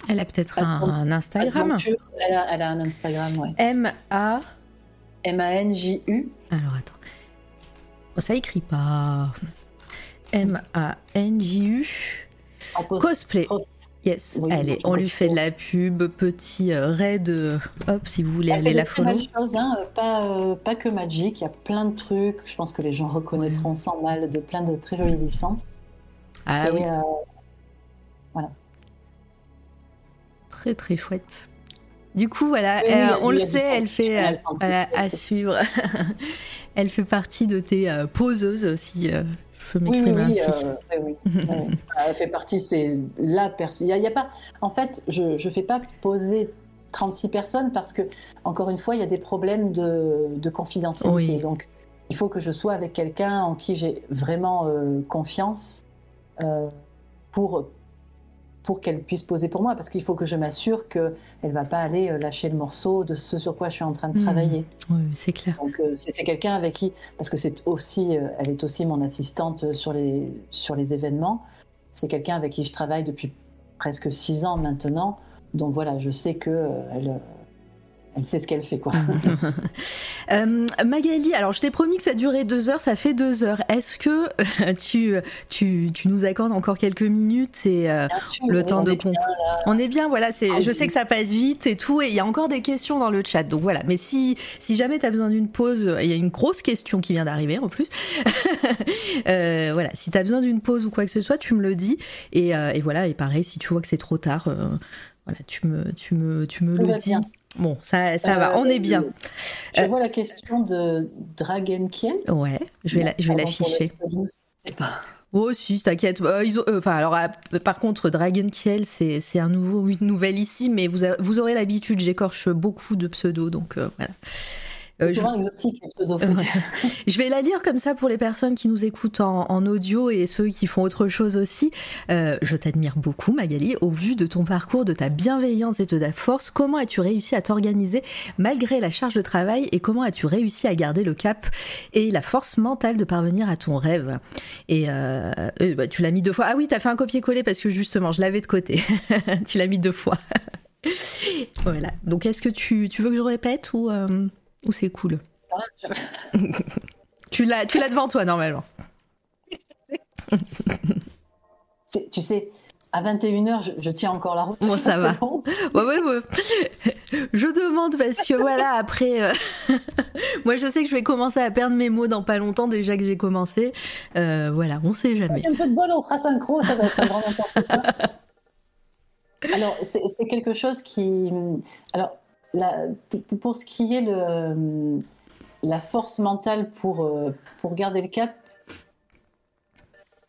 Elle a peut-être un, Instagram. Elle a, elle a, un Instagram, ouais. M-A. M-A-N-J-U. Alors attends. Oh, ça écrit pas. M-A-N-J-U. Cosplay. Yes, allez, on lui fait de la pub, petit euh, raid, euh, hop, si vous voulez aller la follow. Chose, hein, pas, euh, pas que Magic, il y a plein de trucs, je pense que les gens reconnaîtront sans mal, de plein de très jolies licences. Ah oui. voilà. Très très chouette. Du coup, voilà, on le sait, elle fait à suivre. <laughs> elle fait partie de tes poseuses aussi oui, oui, euh, <laughs> Elle fait partie, c'est la personne. Il y, a pas. En fait, je ne fais pas poser 36 personnes parce que, encore une fois, il y a des problèmes de, confidentialité. Donc, il faut que je sois avec quelqu'un en qui j'ai vraiment euh, confiance euh, pour pour qu'elle puisse poser pour moi, parce qu'il faut que je m'assure qu'elle ne va pas aller euh, lâcher le morceau de ce sur quoi je suis en train de mmh. travailler. Oui, c'est clair. Donc euh, c'est quelqu'un avec qui, parce que c'est aussi, euh, elle est aussi mon assistante sur les, sur les événements, c'est quelqu'un avec qui je travaille depuis presque six ans maintenant. Donc voilà, je sais que elle, sait ce qu'elle fait, quoi. <laughs> euh, Magali, alors je t'ai promis que ça durait deux heures, ça fait deux heures. Est-ce que tu, tu, tu, nous accordes encore quelques minutes et euh, le temps de on, on est bien, voilà. C'est, ah, je sais que ça passe vite et tout, et il y a encore des questions dans le chat, donc voilà. Mais si, si jamais tu as besoin d'une pause, il y a une grosse question qui vient d'arriver en plus. <laughs> euh, voilà, si tu as besoin d'une pause ou quoi que ce soit, tu me le dis. Et, euh, et voilà, et pareil, si tu vois que c'est trop tard, euh, voilà, tu me, tu me, tu me le dis. Bon, ça, ça va, on est bien. Je vois la question de Dragenkiel. Ouais, je vais, je vais l'afficher. Oh si, t'inquiète. Euh, euh, enfin, alors, euh, par contre, Dragonkiel, c'est un nouveau, une nouvelle ici, mais vous, vous aurez l'habitude, j'écorche beaucoup de pseudos, donc voilà. Euh, souvent exotique, <laughs> Je vais la lire comme ça pour les personnes qui nous écoutent en, audio et ceux qui font autre chose aussi. Euh, je t'admire beaucoup, Magali. Au vu de ton parcours, de ta bienveillance et de ta force, comment as-tu réussi à t'organiser malgré la charge de travail et comment as-tu réussi à garder le cap et la force mentale de parvenir à ton rêve? Et euh, bah, tu l'as mis deux fois. Ah oui, t'as fait un copier-coller parce que justement, je l'avais de côté. <laughs> tu l'as mis deux fois. <laughs> voilà. Donc, est-ce que tu, tu, veux que je répète ou ou c'est cool <laughs> Tu l'as tu l'as devant toi normalement. tu sais, à 21h, je, tiens encore la route. <laughs> Bon, ça va. Je demande parce que voilà, après, euh, <laughs> moi je sais que je vais commencer à perdre mes mots dans pas longtemps déjà que j'ai commencé. Euh, voilà, on sait jamais. Un peu de bol, on sera synchro, ça va être vraiment important. Alors, c'est quelque chose qui. Alors, pour ce qui est le, la force mentale pour, euh, pour garder le cap,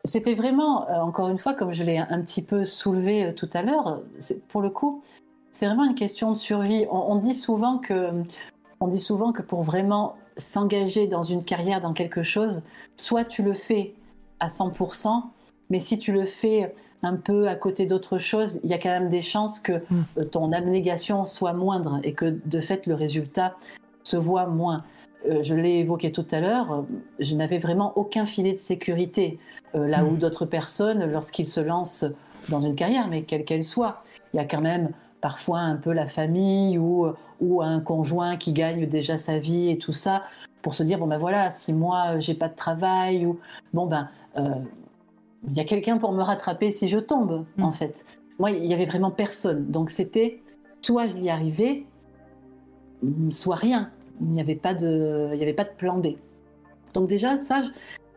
c'était vraiment, euh, encore une fois, comme je l'ai un petit peu soulevé euh, tout à l'heure, pour le coup, c'est vraiment une question de survie. On, dit souvent que, on dit souvent que pour vraiment s'engager dans une carrière, dans quelque chose, soit tu le fais à 100%, mais si tu le fais un peu à côté d'autres choses, il y a quand même des chances que mm. euh, ton abnégation soit moindre et que de fait le résultat se voit moins. Euh, je l'ai évoqué tout à l'heure, euh, je n'avais vraiment aucun filet de sécurité, là mm. où d'autres personnes, lorsqu'ils se lancent dans une carrière, mais quelle qu'elle soit, il y a quand même parfois un peu la famille ou, ou un conjoint qui gagne déjà sa vie et tout ça, pour se dire, bon ben voilà, si moi j'ai pas de travail, ou bon ben il y a quelqu'un pour me rattraper si je tombe, en mm. fait. Moi, il y avait vraiment personne. Donc c'était soit je y arrivais, soit rien. Il n'y avait pas de, il y avait pas de plan B. Donc déjà ça,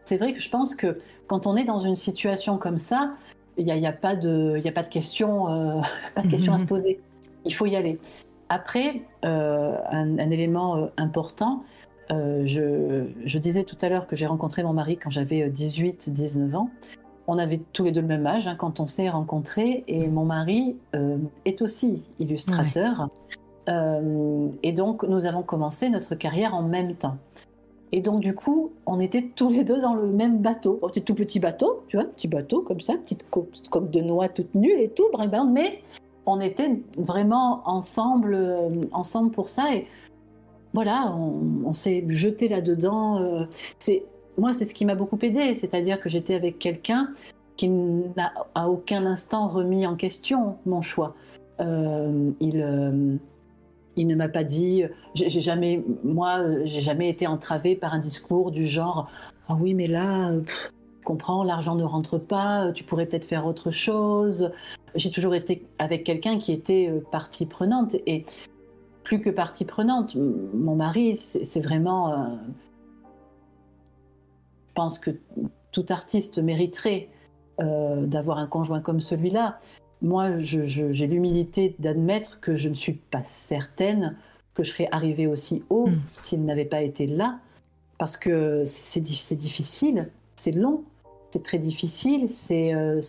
c'est vrai que je pense que quand on est dans une situation comme ça, il n'y a, y a, pas de, il a pas de question, euh, <laughs> pas de question à se mm-hmm. poser. Il faut y aller. Après, euh, un, élément euh, important, je, je, disais tout à l'heure que j'ai rencontré mon mari quand j'avais 18-19 ans. On avait tous les deux le même âge hein, quand on s'est rencontrés et mon mari euh, est aussi illustrateur. Euh, et donc nous avons commencé notre carrière en même temps. Et donc du coup, on était tous les deux dans le même bateau. Oh, tout petit bateau, tu vois, petit bateau comme ça, petite coque de noix toute nulle et tout, mais on était vraiment ensemble, euh, ensemble pour ça. Et voilà, on, s'est jeté là-dedans. c'est moi, c'est ce qui m'a beaucoup aidé, c'est-à-dire que j'étais avec quelqu'un qui n'a à aucun instant remis en question mon choix. Euh, il, euh, il ne m'a pas dit, j'ai jamais, moi, j'ai jamais été entravée par un discours du genre, ah oui, mais là, comprends, l'argent ne rentre pas, tu pourrais peut-être faire autre chose. J'ai toujours été avec quelqu'un qui était euh, partie prenante et plus que partie prenante. Mon mari, c'est vraiment pense que tout artiste mériterait euh, d'avoir un conjoint comme celui-là. Moi, j'ai l'humilité d'admettre que je ne suis pas certaine que je serais arrivée aussi haut hmm. s'il n'avait pas été là, parce que c'est difficile, c'est long, c'est très difficile, c'est euh,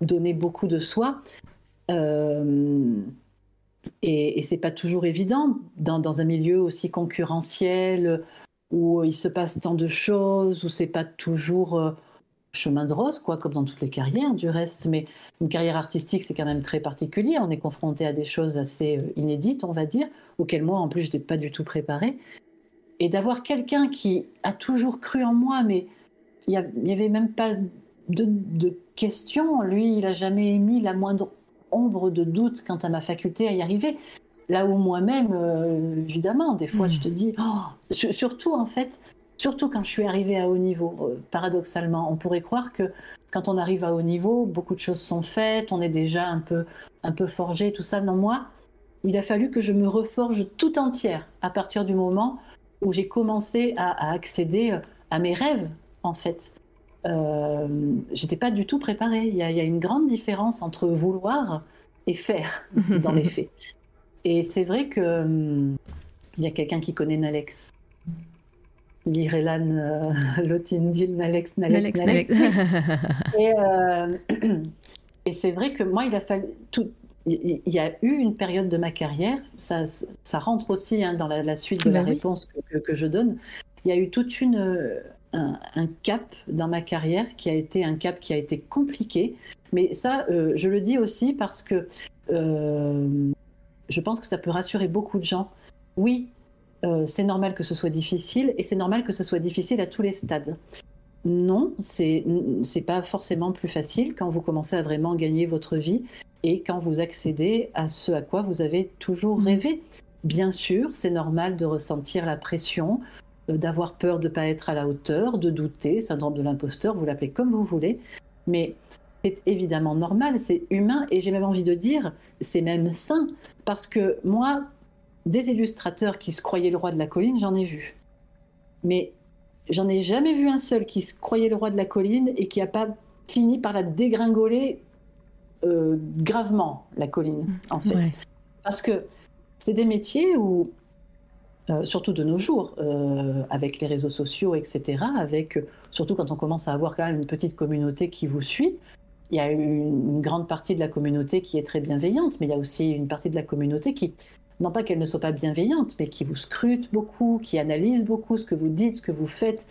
donner beaucoup de soi. Euh, et, et c'est pas toujours évident dans, dans, un milieu aussi concurrentiel, où il se passe tant de choses, où c'est pas toujours euh, chemin de rose, quoi, comme dans toutes les carrières du reste. Mais une carrière artistique, c'est quand même très particulier. On est confronté à des choses assez euh, inédites, on va dire, auxquelles moi, en plus, je n'étais pas du tout préparée. Et d'avoir quelqu'un qui a toujours cru en moi, mais il n'y avait même pas de, de question. Lui, il a jamais émis la moindre ombre de doute quant à ma faculté à y arriver. Là où moi-même, euh, évidemment, des fois, je te dis, oh, surtout en fait, surtout quand je suis arrivée à haut niveau, euh, paradoxalement, on pourrait croire que quand on arrive à haut niveau, beaucoup de choses sont faites, on est déjà un peu, un peu forgé, tout ça. Non, moi, il a fallu que je me reforge tout entière à partir du moment où j'ai commencé à, accéder euh, à mes rêves, en fait. Euh, j'étais pas du tout préparée. Il y, y, a, une grande différence entre vouloir et faire dans les <laughs> faits. Et c'est vrai que hum, il y a quelqu'un qui connaît Nalex. Lirelan euh, <laughs> Lotindil Nalex Nalex Nalex. <laughs> et, euh, <clears throat> et c'est vrai que moi, il a fallu tout. Il y a eu une période de ma carrière, ça, ça rentre aussi hein, dans la, suite de la bah réponse que, que, je donne. Il y a eu toute une, un, cap dans ma carrière qui a été un cap qui a été compliqué. Mais ça, euh, je le dis aussi parce que euh, je pense que ça peut rassurer beaucoup de gens. Oui, euh, c'est normal que ce soit difficile et c'est normal que ce soit difficile à tous les stades. Non, c'est pas forcément plus facile quand vous commencez à vraiment gagner votre vie et quand vous accédez à ce à quoi vous avez toujours mm. rêvé. Bien sûr, c'est normal de ressentir la pression, euh, d'avoir peur de ne pas être à la hauteur, de douter, syndrome de l'imposteur, vous l'appelez comme vous voulez, mais c'est évidemment normal, c'est humain et j'ai même envie de dire, c'est même sain parce que moi, des illustrateurs qui se croyaient le roi de la colline, j'en ai vu. Mais j'en ai jamais vu un seul qui se croyait le roi de la colline et qui n'a pas fini par la dégringoler euh, gravement, la colline, en fait. Parce que c'est des métiers où, euh, surtout de nos jours, euh, avec les réseaux sociaux, etc., avec, surtout quand on commence à avoir quand même une petite communauté qui vous suit, il y a une grande partie de la communauté qui est très bienveillante, mais il y a aussi une partie de la communauté qui, non pas qu'elle ne soit pas bienveillante, mais qui vous scrute beaucoup, qui analyse beaucoup ce que vous dites, ce que vous faites.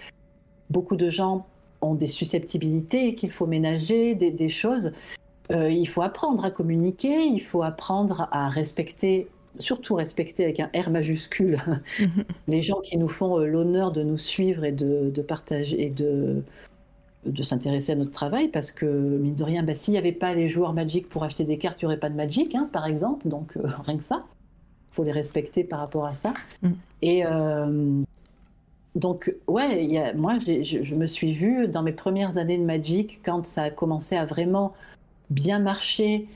Beaucoup de gens ont des susceptibilités qu'il faut ménager, des, choses. Euh, il faut apprendre à communiquer, il faut apprendre à respecter, surtout respecter avec un R majuscule, <laughs> les gens qui nous font euh, l'honneur de nous suivre et de, de partager et de de s'intéresser à notre travail parce que, mine de rien, bah, s'il n'y avait pas les joueurs Magic pour acheter des cartes, il n'y aurait pas de Magic, hein, par exemple. Donc, euh, <laughs> rien que ça. Il faut les respecter par rapport à ça. Mm. Et euh, donc, ouais, y a, moi, je, je, me suis vue dans mes premières années de Magic, quand ça a commencé à vraiment bien marcher,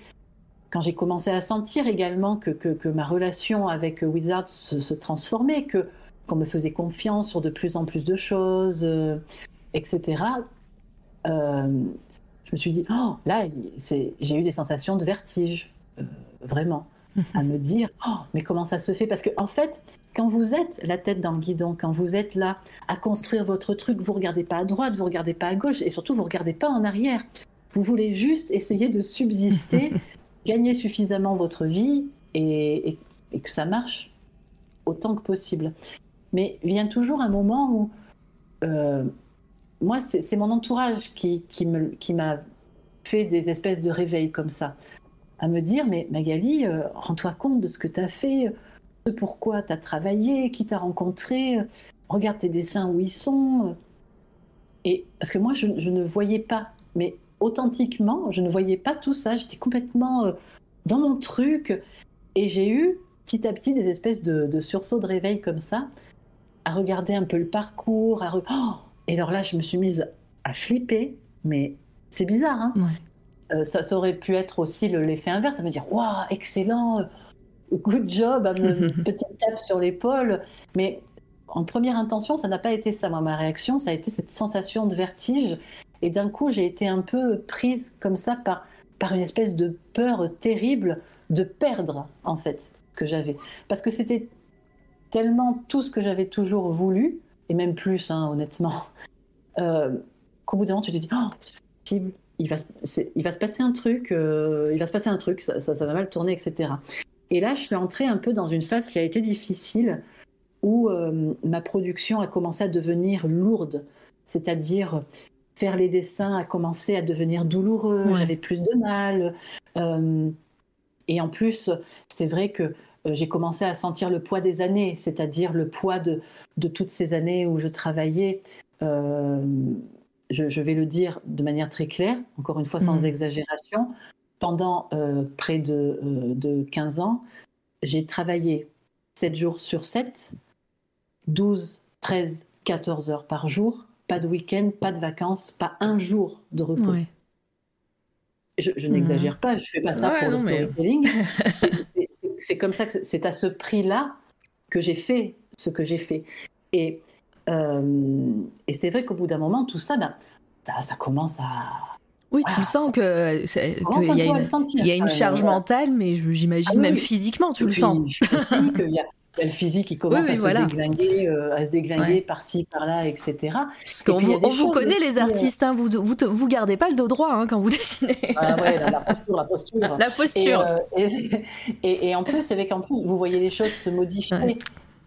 quand j'ai commencé à sentir également que, que, que, ma relation avec Wizards se, se transformait, que qu'on me faisait confiance sur de plus en plus de choses, euh, etc je me suis dit, oh, là, j'ai eu des sensations de vertige, euh, vraiment, à me dire, oh, mais comment ça se fait? Parce que en fait, quand vous êtes la tête dans le guidon, quand vous êtes là à construire votre truc, vous regardez pas à droite, vous regardez pas à gauche, et surtout vous regardez pas en arrière. Vous voulez juste essayer de subsister, <laughs> gagner suffisamment votre vie et, que ça marche autant que possible. Mais vient toujours un moment où, euh, moi, c'est mon entourage qui, qui m'a fait des espèces de réveils comme ça, à me dire, mais Magali, euh, rends-toi compte de ce que tu as fait, de pourquoi tu as travaillé, qui t'a rencontré, regarde tes dessins où ils sont. Et parce que moi, je, ne voyais pas, mais authentiquement, je ne voyais pas tout ça. J'étais complètement euh, dans mon truc. Et j'ai eu petit à petit des espèces de, sursauts de réveil comme ça, à regarder un peu le parcours. À oh et alors là, je me suis mise à flipper, mais c'est bizarre. Hein euh, ça, ça, aurait pu être aussi l'effet inverse, à me dire Waouh, excellent, good job, me <laughs> petite tape sur l'épaule. Mais en première intention, ça n'a pas été ça. Moi, ma réaction, ça a été cette sensation de vertige. Et d'un coup, j'ai été un peu prise comme ça par, par une espèce de peur terrible de perdre, en fait, ce que j'avais. Parce que c'était tellement tout ce que j'avais toujours voulu, et même plus, hein, honnêtement, euh, qu'au bout d'un moment, tu te dis, oh, c'est possible, il va, il va se passer un truc, euh, il va se passer un truc, ça, ça, va mal tourner, etc. Et là, je suis entrée un peu dans une phase qui a été difficile, où euh, ma production a commencé à devenir lourde, c'est-à-dire faire les dessins a commencé à devenir douloureux, j'avais plus de mal. Euh, et en plus, c'est vrai que j'ai commencé à sentir le poids des années, c'est-à-dire le poids de, de, toutes ces années où je travaillais. Je, vais le dire de manière très claire, encore une fois sans mmh. exagération, pendant près de, de 15 ans, j'ai travaillé 7 jours sur 7, 12, 13, 14 heures par jour, pas de week-end, pas de vacances, pas un jour de repos. Je, n'exagère mhm. pas, je fais pas ça pour le storytelling. <laughs> c'est comme ça que c'est à ce prix-là que j'ai fait ce que j'ai fait. Et, euh, et c'est vrai qu'au bout d'un moment, tout ça, ben, ça, commence à, oui, tu sens que qu'il y, y, a une charge mentale, mais j'imagine ah même physiquement, tu le sens. Physique, il y a, le physique qui commence à, se déglinguer, euh, à se déglinguer par-ci, par-là, etc. Parce qu'on vous, on vous connaît les artistes, hein, vous, vous, vous, gardez pas le dos droit hein, quand vous <laughs> dessinez. Ah ouais, la, posture, la posture. La posture. Et, euh, et, <laughs> en plus, avec en plus, vous voyez les choses se modifier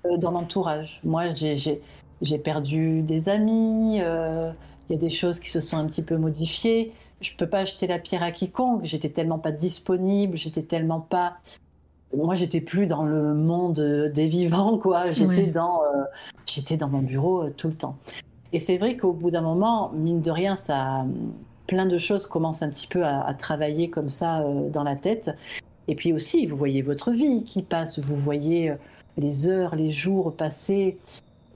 euh, dans l'entourage. Moi, j'ai perdu des amis, il y a des choses qui se sont un petit peu modifiées. Je peux pas jeter la pierre à quiconque. J'étais tellement pas disponible, j'étais tellement pas moi j'étais plus dans le monde des vivants quoi. J'étais dans euh, j'étais dans mon bureau euh, tout le temps. Et c'est vrai qu'au bout d'un moment mine de rien ça plein de choses commencent un petit peu à, travailler comme ça euh, dans la tête. Et puis aussi vous voyez votre vie qui passe. Vous voyez les heures les jours passés.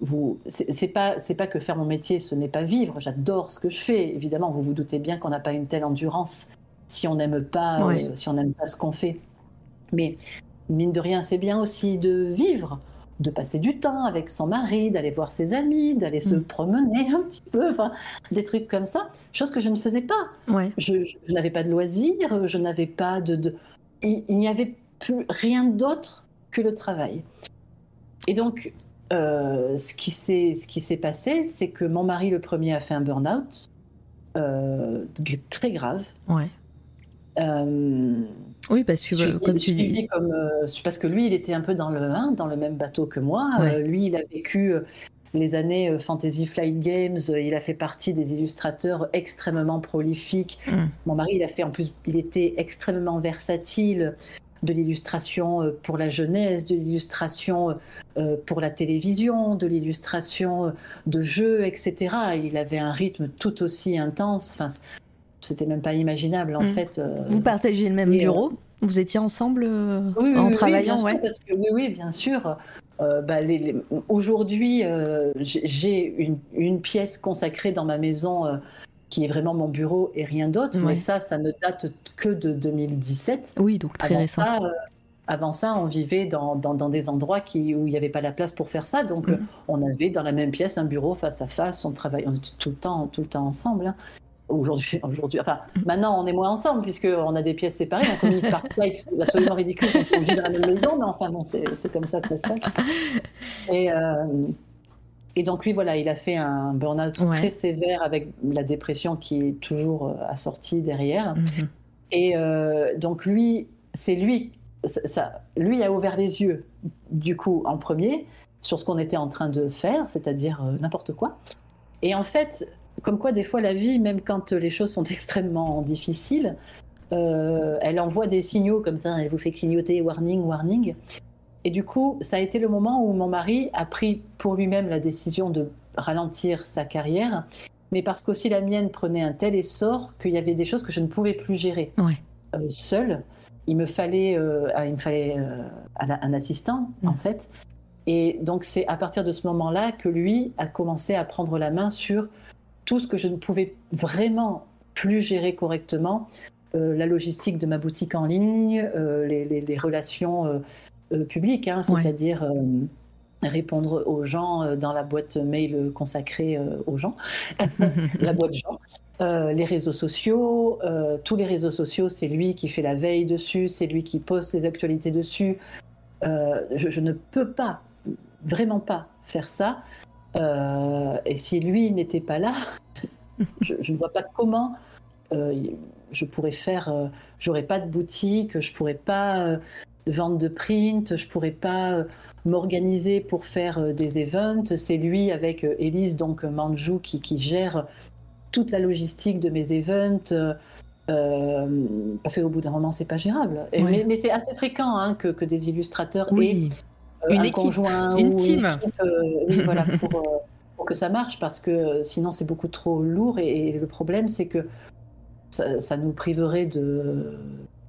Vous c'est pas c'est pas que faire mon métier ce n'est pas vivre. J'adore ce que je fais. Évidemment vous vous doutez bien qu'on n'a pas une telle endurance si on n'aime pas si on n'aime pas ce qu'on fait mais mine de rien, c'est bien aussi de vivre, de passer du temps avec son mari, d'aller voir ses amis, d'aller se mm. promener <laughs> un petit peu, enfin, des trucs comme ça, chose que je ne faisais pas. Je, n'avais pas de loisirs, je n'avais pas de... Il, n'y avait plus rien d'autre que le travail. Et donc, euh, ce qui s'est passé, c'est que mon mari, le premier, a fait un burn-out euh, très grave. Ouais. Euh, oui, parce que comme tu dis, comme, euh, parce que lui, il était un peu dans le hein, dans le même bateau que moi. Euh, lui, il a vécu les années Fantasy Flight Games. il a fait partie des illustrateurs extrêmement prolifiques. Mm. Mon mari, il a fait en plus, il était extrêmement versatile de l'illustration pour la jeunesse, de l'illustration pour la télévision, de l'illustration de jeux, etc. Il avait un rythme tout aussi intense. Enfin, c'était même pas imaginable en mm. fait. Euh, vous partagez le même bureau euh, Vous étiez ensemble euh, en travaillant parce que, Oui, oui, bien sûr. Bah, Aujourd'hui, j'ai une, une, pièce consacrée dans ma maison qui est vraiment mon bureau et rien d'autre. Mais ça, ça ne date que de 2017. Oui, donc très récent. avant ça, on vivait dans, dans, des endroits qui, où il n'y avait pas la place pour faire ça. Donc, mm. on avait dans la même pièce un bureau face à face. On travaillait on était tout le temps, tout le temps ensemble. Hein aujourd'hui, <laughs> aujourd'hui, enfin, maintenant on est moins ensemble puisqu'on a des pièces séparées, on communique par Skype, c'est absolument ridicule quand on vit dans la même maison, mais enfin bon, c'est comme ça que ça se passe. Et, euh, Et donc lui, voilà, il a fait un burn-out Ouais. très sévère avec la dépression qui est toujours assortie derrière. Mhm. Et euh, donc lui, c'est lui, ça, ça- lui a ouvert les yeux, du coup, en premier, sur ce qu'on était en train de faire, c'est-à-dire euh, n'importe quoi. Et en fait, comme quoi des fois la vie, même quand les choses sont <laughs> extrêmement difficiles, euh, elle envoie des signaux comme ça, elle vous fait clignoter, warning, warning. Et du coup, ça a été le moment où mon mari a pris pour lui-même la décision de ralentir sa carrière, mais parce qu'aussi la mienne prenait un tel essor qu'il y avait des choses que je ne pouvais plus gérer Ouais. euh, seule. Il me fallait, euh, il me fallait un un assistant, Mm. en fait. Et donc, c'est à partir de ce moment-là que lui a commencé à prendre la main sur tout ce que je ne pouvais vraiment plus gérer correctement. Euh, la logistique de ma boutique en ligne, euh, les, les- les relations euh, publiques, hein, c'est-à-dire répondre aux gens dans la boîte mail consacrée aux gens, <laughs> la boîte gens. Les réseaux sociaux, tous les réseaux sociaux, c'est lui qui fait la veille dessus, c'est lui qui poste les actualités dessus. Je, je ne peux pas, vraiment pas faire ça. Euh, et si lui n'était pas là, <laughs> je, je ne vois pas comment euh, je pourrais faire. Euh, J'aurais pas de boutique, je pourrais pas vendre de print, je pourrais pas m'organiser pour faire des events. C'est lui avec Elise, donc Manjou, qui, qui gère toute la logistique de mes events. parce qu'au bout d'un moment, c'est pas gérable. Ouais. Mais, mais c'est assez fréquent hein, que, que des illustrateurs aient Oui, euh, Une un équipe, conjoint une ou team. équipe, euh, oui, voilà, <laughs> pour, euh, pour que ça marche, parce que euh, sinon c'est beaucoup trop lourd. Et, et le problème, c'est que ça, ça nous priverait de,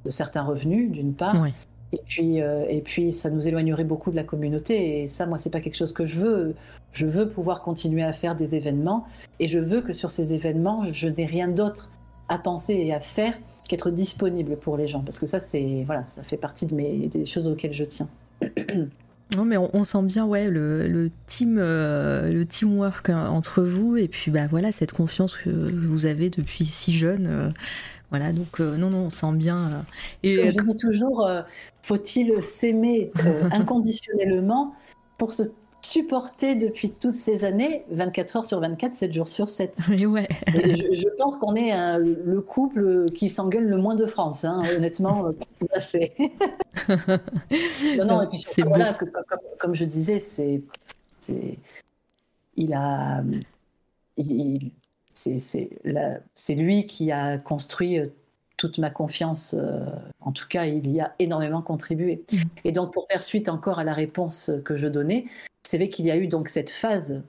de certains revenus, d'une part, Ouais. et puis, euh, et puis ça nous éloignerait beaucoup de la communauté. Et ça, moi, c'est pas quelque chose que je veux. Je veux pouvoir continuer à faire des événements, et je veux que sur ces événements, je n'ai rien d'autre à penser et à faire qu'être disponible pour les gens, parce que ça, c'est voilà, ça fait partie de mes des choses auxquelles je tiens. <clears throat> Non, mais on, on sent bien ouais, le, le team, euh, le teamwork hein, entre vous et puis bah voilà cette confiance que vous avez depuis si jeune. euh, voilà, donc euh, non, non, on sent bien. et je dis toujours, faut-il s'aimer <laughs> inconditionnellement pour se supporter depuis toutes ces années, 24 heures sur 24, 7 jours sur 7 mais <laughs> ouais, Et je, je pense qu'on est un- le couple qui s'engueule le moins de France, hein, honnêtement. euh, là, c'est- <laughs> non, non, et puis surtout, voilà, que- comme, comme je disais, c'est, c'est, il a, il- c'est, c'est, la- c'est lui qui a construit euh, toute ma confiance. euh, en tout cas, il y a énormément contribué. Et donc, pour faire suite encore à la réponse que je donnais, c'est vrai qu'il y a eu donc cette phase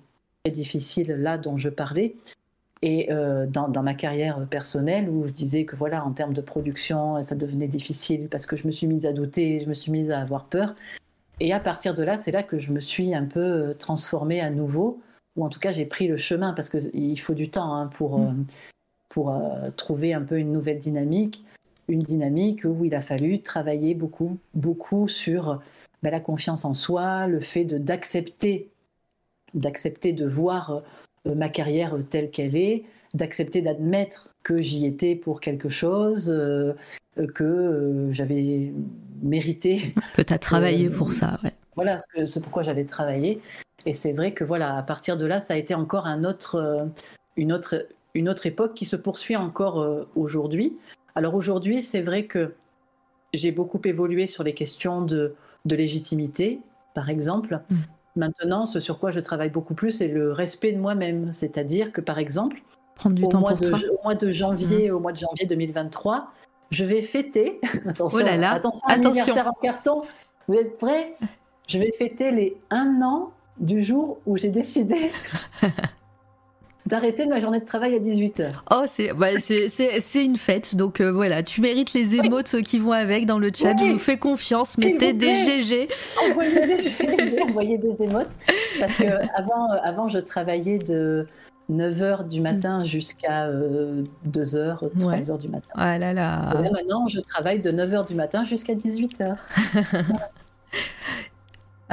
très difficile là dont je parlais. Et euh, dans, dans ma carrière personnelle, où je disais que voilà, en termes de production, ça devenait difficile parce que je me suis mise à douter, je me suis mise à avoir peur. Et à partir de là, c'est là que je me suis un peu euh, transformée à nouveau, ou en tout cas j'ai pris le chemin parce qu'il faut du temps hein, pour, euh, pour euh, trouver un peu une nouvelle dynamique, une dynamique où il a fallu travailler beaucoup, beaucoup sur ben, la confiance en soi, le fait de d'accepter, d'accepter de voir euh, ma carrière telle qu'elle est, d'accepter d'admettre que j'y étais pour quelque chose, euh, que j'avais mérité t'as travaillé pour ça, ouais. voilà ce, que, ce pourquoi j'avais travaillé. Et c'est vrai que voilà, à partir de là, ça a été encore un autre, une, autre, une autre époque qui se poursuit encore euh, aujourd'hui. Alors aujourd'hui, c'est vrai que j'ai beaucoup évolué sur les questions de, de légitimité, par exemple. Mm. Maintenant, ce sur quoi je travaille beaucoup plus, c'est le respect de moi-même. C'est-à-dire que, par exemple, Prendre du au temps mois, de, toi. au mois de janvier, au mois de janvier 2023, je vais fêter. <laughs> attention, Oh là là, attention, attention. anniversaire en carton. Vous êtes prêts? Je vais fêter les un an du jour où j'ai décidé <laughs> d'arrêter ma journée de travail à 18h. Oh, c'est bah, c'est- une fête, donc euh, voilà, tu mérites les émotes qui vont avec dans le chat. Oui. Je vous fais confiance, mettez des. GG. Envoyez des, <laughs> envoyez des émotes. Parce que avant, euh, avant, je travaillais de 9h du matin jusqu'à 2h, 3h du matin. Ah là Et là. là, maintenant, je travaille de 9h du matin jusqu'à 18h. <laughs>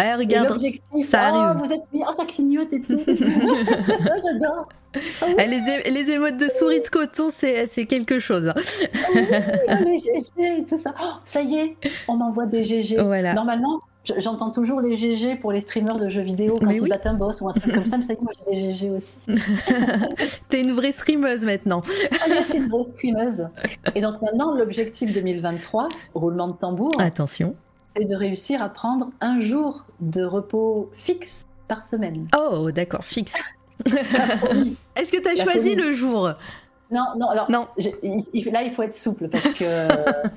Ah, regarde, l'objectif, ça oh, arrive. vous êtes mis, oh, ça clignote et tout. <laughs> J'adore. Ah, les, les émotes de souris de coton, c'est quelque chose. hein. Oh, les GG et tout ça. Oh, ça y est, on m'envoie des GG. Voilà. Normalement, J'entends toujours les GG pour les streamers de jeux vidéo quand ils battent un boss ou un truc comme ça, mais ça y est, moi j'ai des GG aussi. <laughs> T'es une vraie streameuse maintenant. ah, je suis une vraie streameuse. Et donc maintenant, l'objectif 2023, roulement de tambour. Attention. C'est de réussir à prendre un jour de repos fixe par semaine. Oh, d'accord, fixe. <laughs> Est-ce que tu as choisi le jour? Non, non, alors non. là, il faut être souple parce que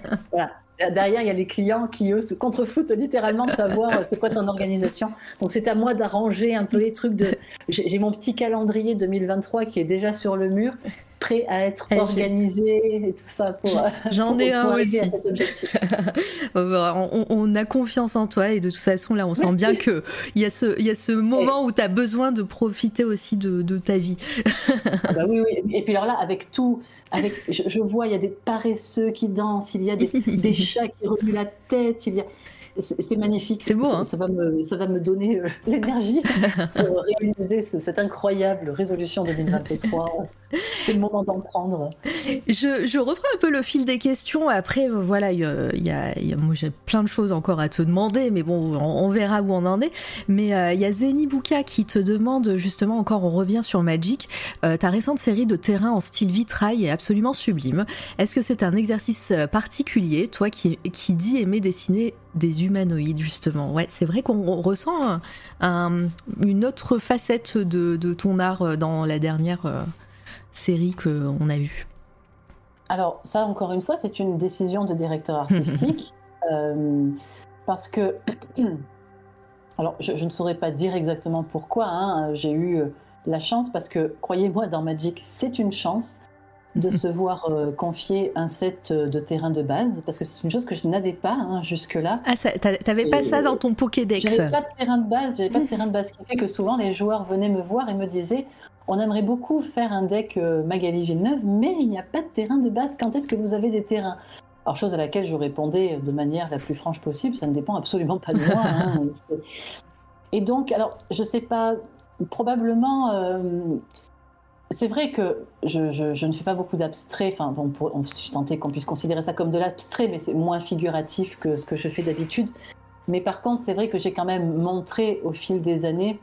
<laughs> voilà, derrière, il y a les clients qui, eux, se contrefoutent littéralement de savoir euh, c'est quoi ton organisation. Donc, c'est à moi d'arranger un peu les trucs. De... J'ai mon petit calendrier 2023 qui est déjà sur le mur prêt à être eh, organisé et tout ça pour. Euh, J'en ai un aussi. cet objectif. <laughs> on, a confiance en toi et de toute façon là, on sent bien que il y a ce y a ce moment où tu as besoin de profiter aussi de, de ta vie. Ah bah oui, oui. Et puis alors là, avec tout, avec, je, vois, il y a des paresseux qui dansent, il y a des, <laughs> des chats qui remuent la tête, il y a c'est magnifique. C'est beau. Ça, hein. ça, va me, ça va me donner euh, <laughs> l'énergie <laughs> pour réaliser cette incroyable résolution 2023. c'est le moment d'en prendre. Je, je, reprends un peu le fil des questions. Après, voilà, il y a, moi j'ai plein de choses encore à te demander, mais bon, on, verra où on en est. Mais euh, il y a Zeni Bouka qui te demande justement encore, on revient sur Magic. Euh, ta récente série de terrain en style vitrail est absolument sublime. Est-ce que c'est un exercice particulier, toi qui, qui dis aimer dessiner des humanoïdes justement. Ouais, c'est vrai qu'on ressent une autre facette de, ton art euh, dans la dernière euh, série qu'on a vue. Alors ça, encore une fois, c'est une décision de directeur artistique <laughs> euh, parce que <clears throat> alors je, ne saurais pas dire exactement pourquoi. Hein, j'ai eu la chance parce que croyez-moi, dans Magic, c'est une chance de se voir euh, confier un set de terrain de base, parce que c'est une chose que je n'avais pas hein, jusque-là. Ah, t'avais pas ça dans ton Pokédex J'avais pas de terrain de base, j'avais pas de terrain de base, ce qui fait que souvent les joueurs venaient me voir et me disaient on aimerait beaucoup faire un deck euh, Magali Villeneuve, mais il n'y a pas de terrain de base. Quand est-ce que vous avez des terrains? Alors, chose à laquelle je répondais de manière la plus franche possible, ça ne dépend absolument pas de moi. Hein, <laughs> et donc, alors, je sais pas, probablement. Euh, c'est vrai que je, ne fais pas beaucoup d'abstrait. Enfin, bon, on, je suis tentée qu'on puisse considérer ça comme de l'abstrait, mais c'est moins figuratif que ce que je fais d'habitude. Mais par contre, c'est vrai que j'ai quand même montré au fil des années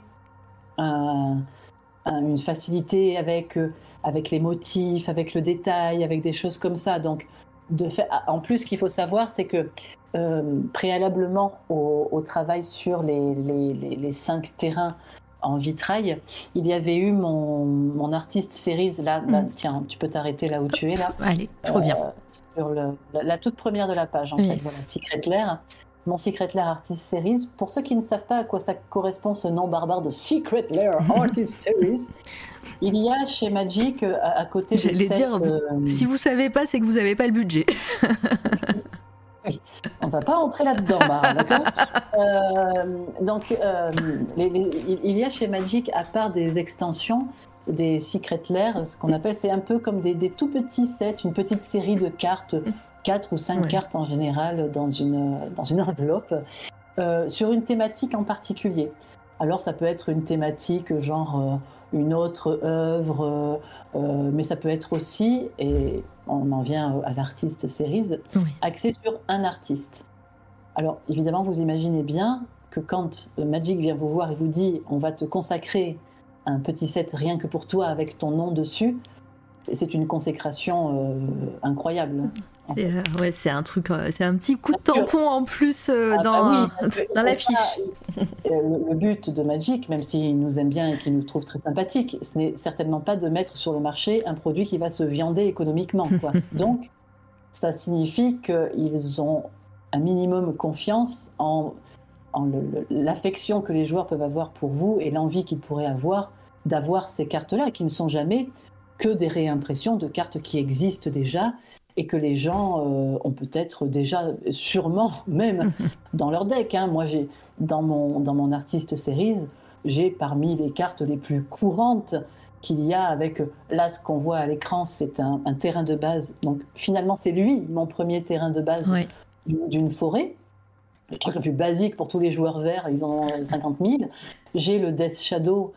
une facilité avec, euh, avec les motifs, avec le détail, avec des choses comme ça. Donc, fait, en plus, ce qu'il faut savoir, c'est que euh, préalablement au, travail sur les, les cinq terrains en vitrail, il y avait eu mon, mon artiste series là, mm. tiens, tu peux t'arrêter là où tu es là. Allez, je reviens. Euh, sur le, la, toute première de la page en fait, voilà, Secret Lair. Mon Secret Lair Artist Series. Pour ceux qui ne savent pas à quoi ça correspond ce nom barbare de Secret Lair <laughs> Artist Series, il y a chez Magic euh, à, côté de J'allais dire, euh, si vous savez pas, c'est que vous n'avez pas le budget. <laughs> On va pas rentrer là-dedans, <laughs> d'accord euh, Donc, euh, il y a chez Magic, à part des extensions, des secret layers, ce qu'on appelle, c'est un peu comme des, tout petits sets, une petite série de cartes, quatre ou cinq cartes en général dans une, dans une <laughs> enveloppe, euh, sur une thématique en particulier. Alors, ça peut être une thématique genre une autre œuvre, mais ça peut être aussi, et on en vient à l'artiste series, axé sur un artiste. Alors évidemment, vous imaginez bien que quand Magic vient vous voir et vous dit on va te consacrer un petit set rien que pour toi avec ton nom dessus, c'est une consécration euh, incroyable. C'est euh, ouais, un truc, euh, c'est un petit coup de tampon en plus ah bah dans, dans l'affiche. Le, but de Magic, même s'il nous aime bien et qu'il nous trouve très sympathique, ce n'est certainement pas de mettre sur le marché un produit qui va se viander économiquement. <laughs> Donc, ça signifie qu'ils ont un minimum confiance en, en l'affection que les joueurs peuvent avoir pour vous et l'envie qu'ils pourraient avoir d'avoir ces cartes-là, qui ne sont jamais que des réimpressions de cartes qui existent déjà et que les gens euh, ont peut-être déjà, sûrement <laughs> même <laughs> dans leur deck. Hein. Moi, j'ai dans mon, dans mon artiste series, j'ai parmi les cartes les plus courantes qu'il y a avec, là, ce qu'on voit à l'écran, c'est un, terrain de base. Donc finalement, c'est lui, mon premier terrain de base d'une forêt. Le truc le plus basique pour tous les joueurs verts, ils en ont 50 000. J'ai le Death Shadow,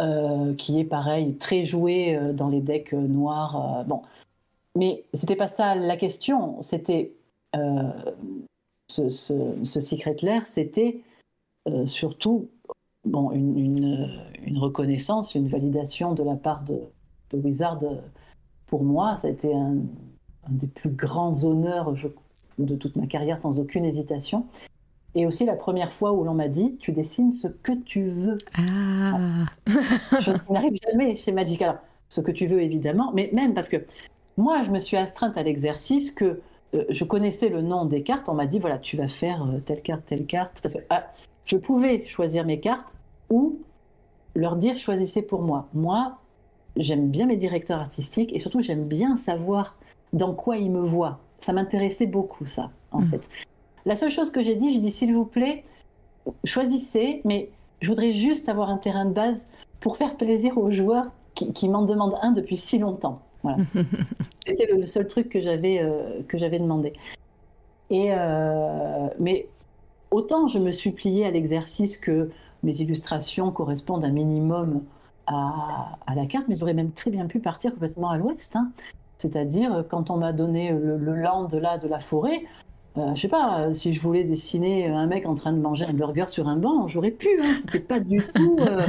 euh, qui est pareil, très joué euh, dans les decks euh, noirs. bon, mais c'était pas ça la question. C'était ce, Secret Lair, c'était surtout une, reconnaissance, une validation de la part de, de Wizard. Pour moi, ça a été un des plus grands honneurs de toute ma carrière, sans aucune hésitation. Et aussi la première fois où l'on m'a dit, tu dessines ce que tu veux. Ah. Chose qui n'arrive jamais chez Magic. Alors, ce que tu veux, évidemment, mais même parce que moi, je me suis astreinte à l'exercice que euh, je connaissais le nom des cartes. On m'a dit, voilà, tu vas faire euh, telle carte, telle carte. Parce que ah, je pouvais choisir mes cartes ou leur dire, choisissez pour moi. Moi, j'aime bien mes directeurs artistiques et surtout, j'aime bien savoir dans quoi ils me voient. Ça m'intéressait beaucoup, ça, en mmh. fait. La seule chose que j'ai dit, j'ai dit, s'il vous plaît, choisissez, mais je voudrais juste avoir un terrain de base pour faire plaisir aux joueurs qui, m'en demandent un depuis si longtemps. <laughs> C'était le, seul truc que j'avais euh, que j'avais demandé. Et euh, mais autant je me suis pliée à l'exercice que mes illustrations correspondent un minimum à, la carte, mais j'aurais même très bien pu partir complètement à l'ouest. Hein. C'est-à-dire, quand on m'a donné le, land là de la forêt, euh, je sais pas, si je voulais dessiner un mec en train de manger un burger sur un banc, j'aurais pu. Hein, c'était pas du tout. Euh,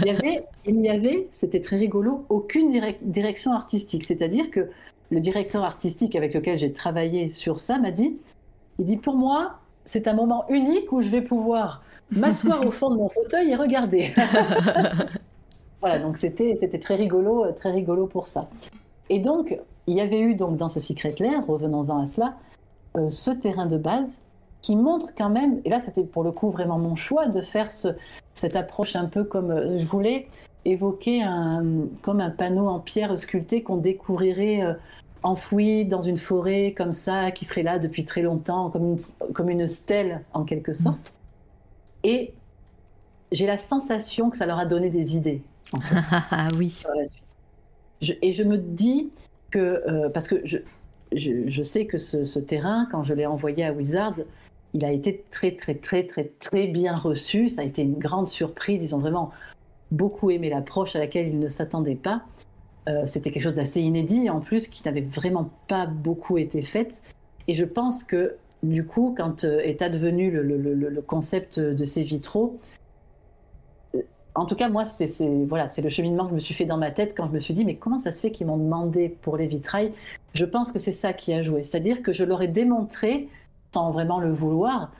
il y avait, avait, c'était très rigolo, aucune direction artistique. C'est-à-dire que le directeur artistique avec lequel j'ai travaillé sur ça m'a dit, il dit pour moi, c'est un moment unique où je vais pouvoir m'asseoir au fond de mon fauteuil et regarder. <laughs> voilà, donc c'était c'était très rigolo, très rigolo pour ça. Et donc, il y avait eu donc dans ce Secret Lair, revenons-en à cela, euh, ce terrain de base qui montre quand même, et là c'était pour le coup vraiment mon choix de faire ce, cette approche un peu comme euh, je voulais évoquer un, comme un panneau en pierre sculpté qu'on découvrirait euh, enfoui dans une forêt comme ça, qui serait là depuis très longtemps, comme une, comme une stèle en quelque sorte. Et j'ai la sensation que ça leur a donné des idées. En fait, <laughs> ah oui. Sur la suite et je me dis que, euh, parce que je, je, sais que ce, terrain, quand je l'ai envoyé à Wizard, il a été très, très, très, très, très bien reçu. Ça a été une grande surprise. Ils ont vraiment beaucoup aimé l'approche à laquelle ils ne s'attendaient pas. Euh, c'était quelque chose d'assez inédit, en plus, qui n'avait vraiment pas beaucoup été fait. Et je pense que, du coup, quand euh, est advenu le, concept de ces vitraux, en tout cas, moi, c'est voilà, c'est le cheminement que je me suis fait dans ma tête quand je me suis dit, mais comment ça se fait qu'ils m'ont demandé pour les vitrailles? Je pense que c'est ça qui a joué. C'est-à-dire que je leur ai démontré, sans vraiment le vouloir,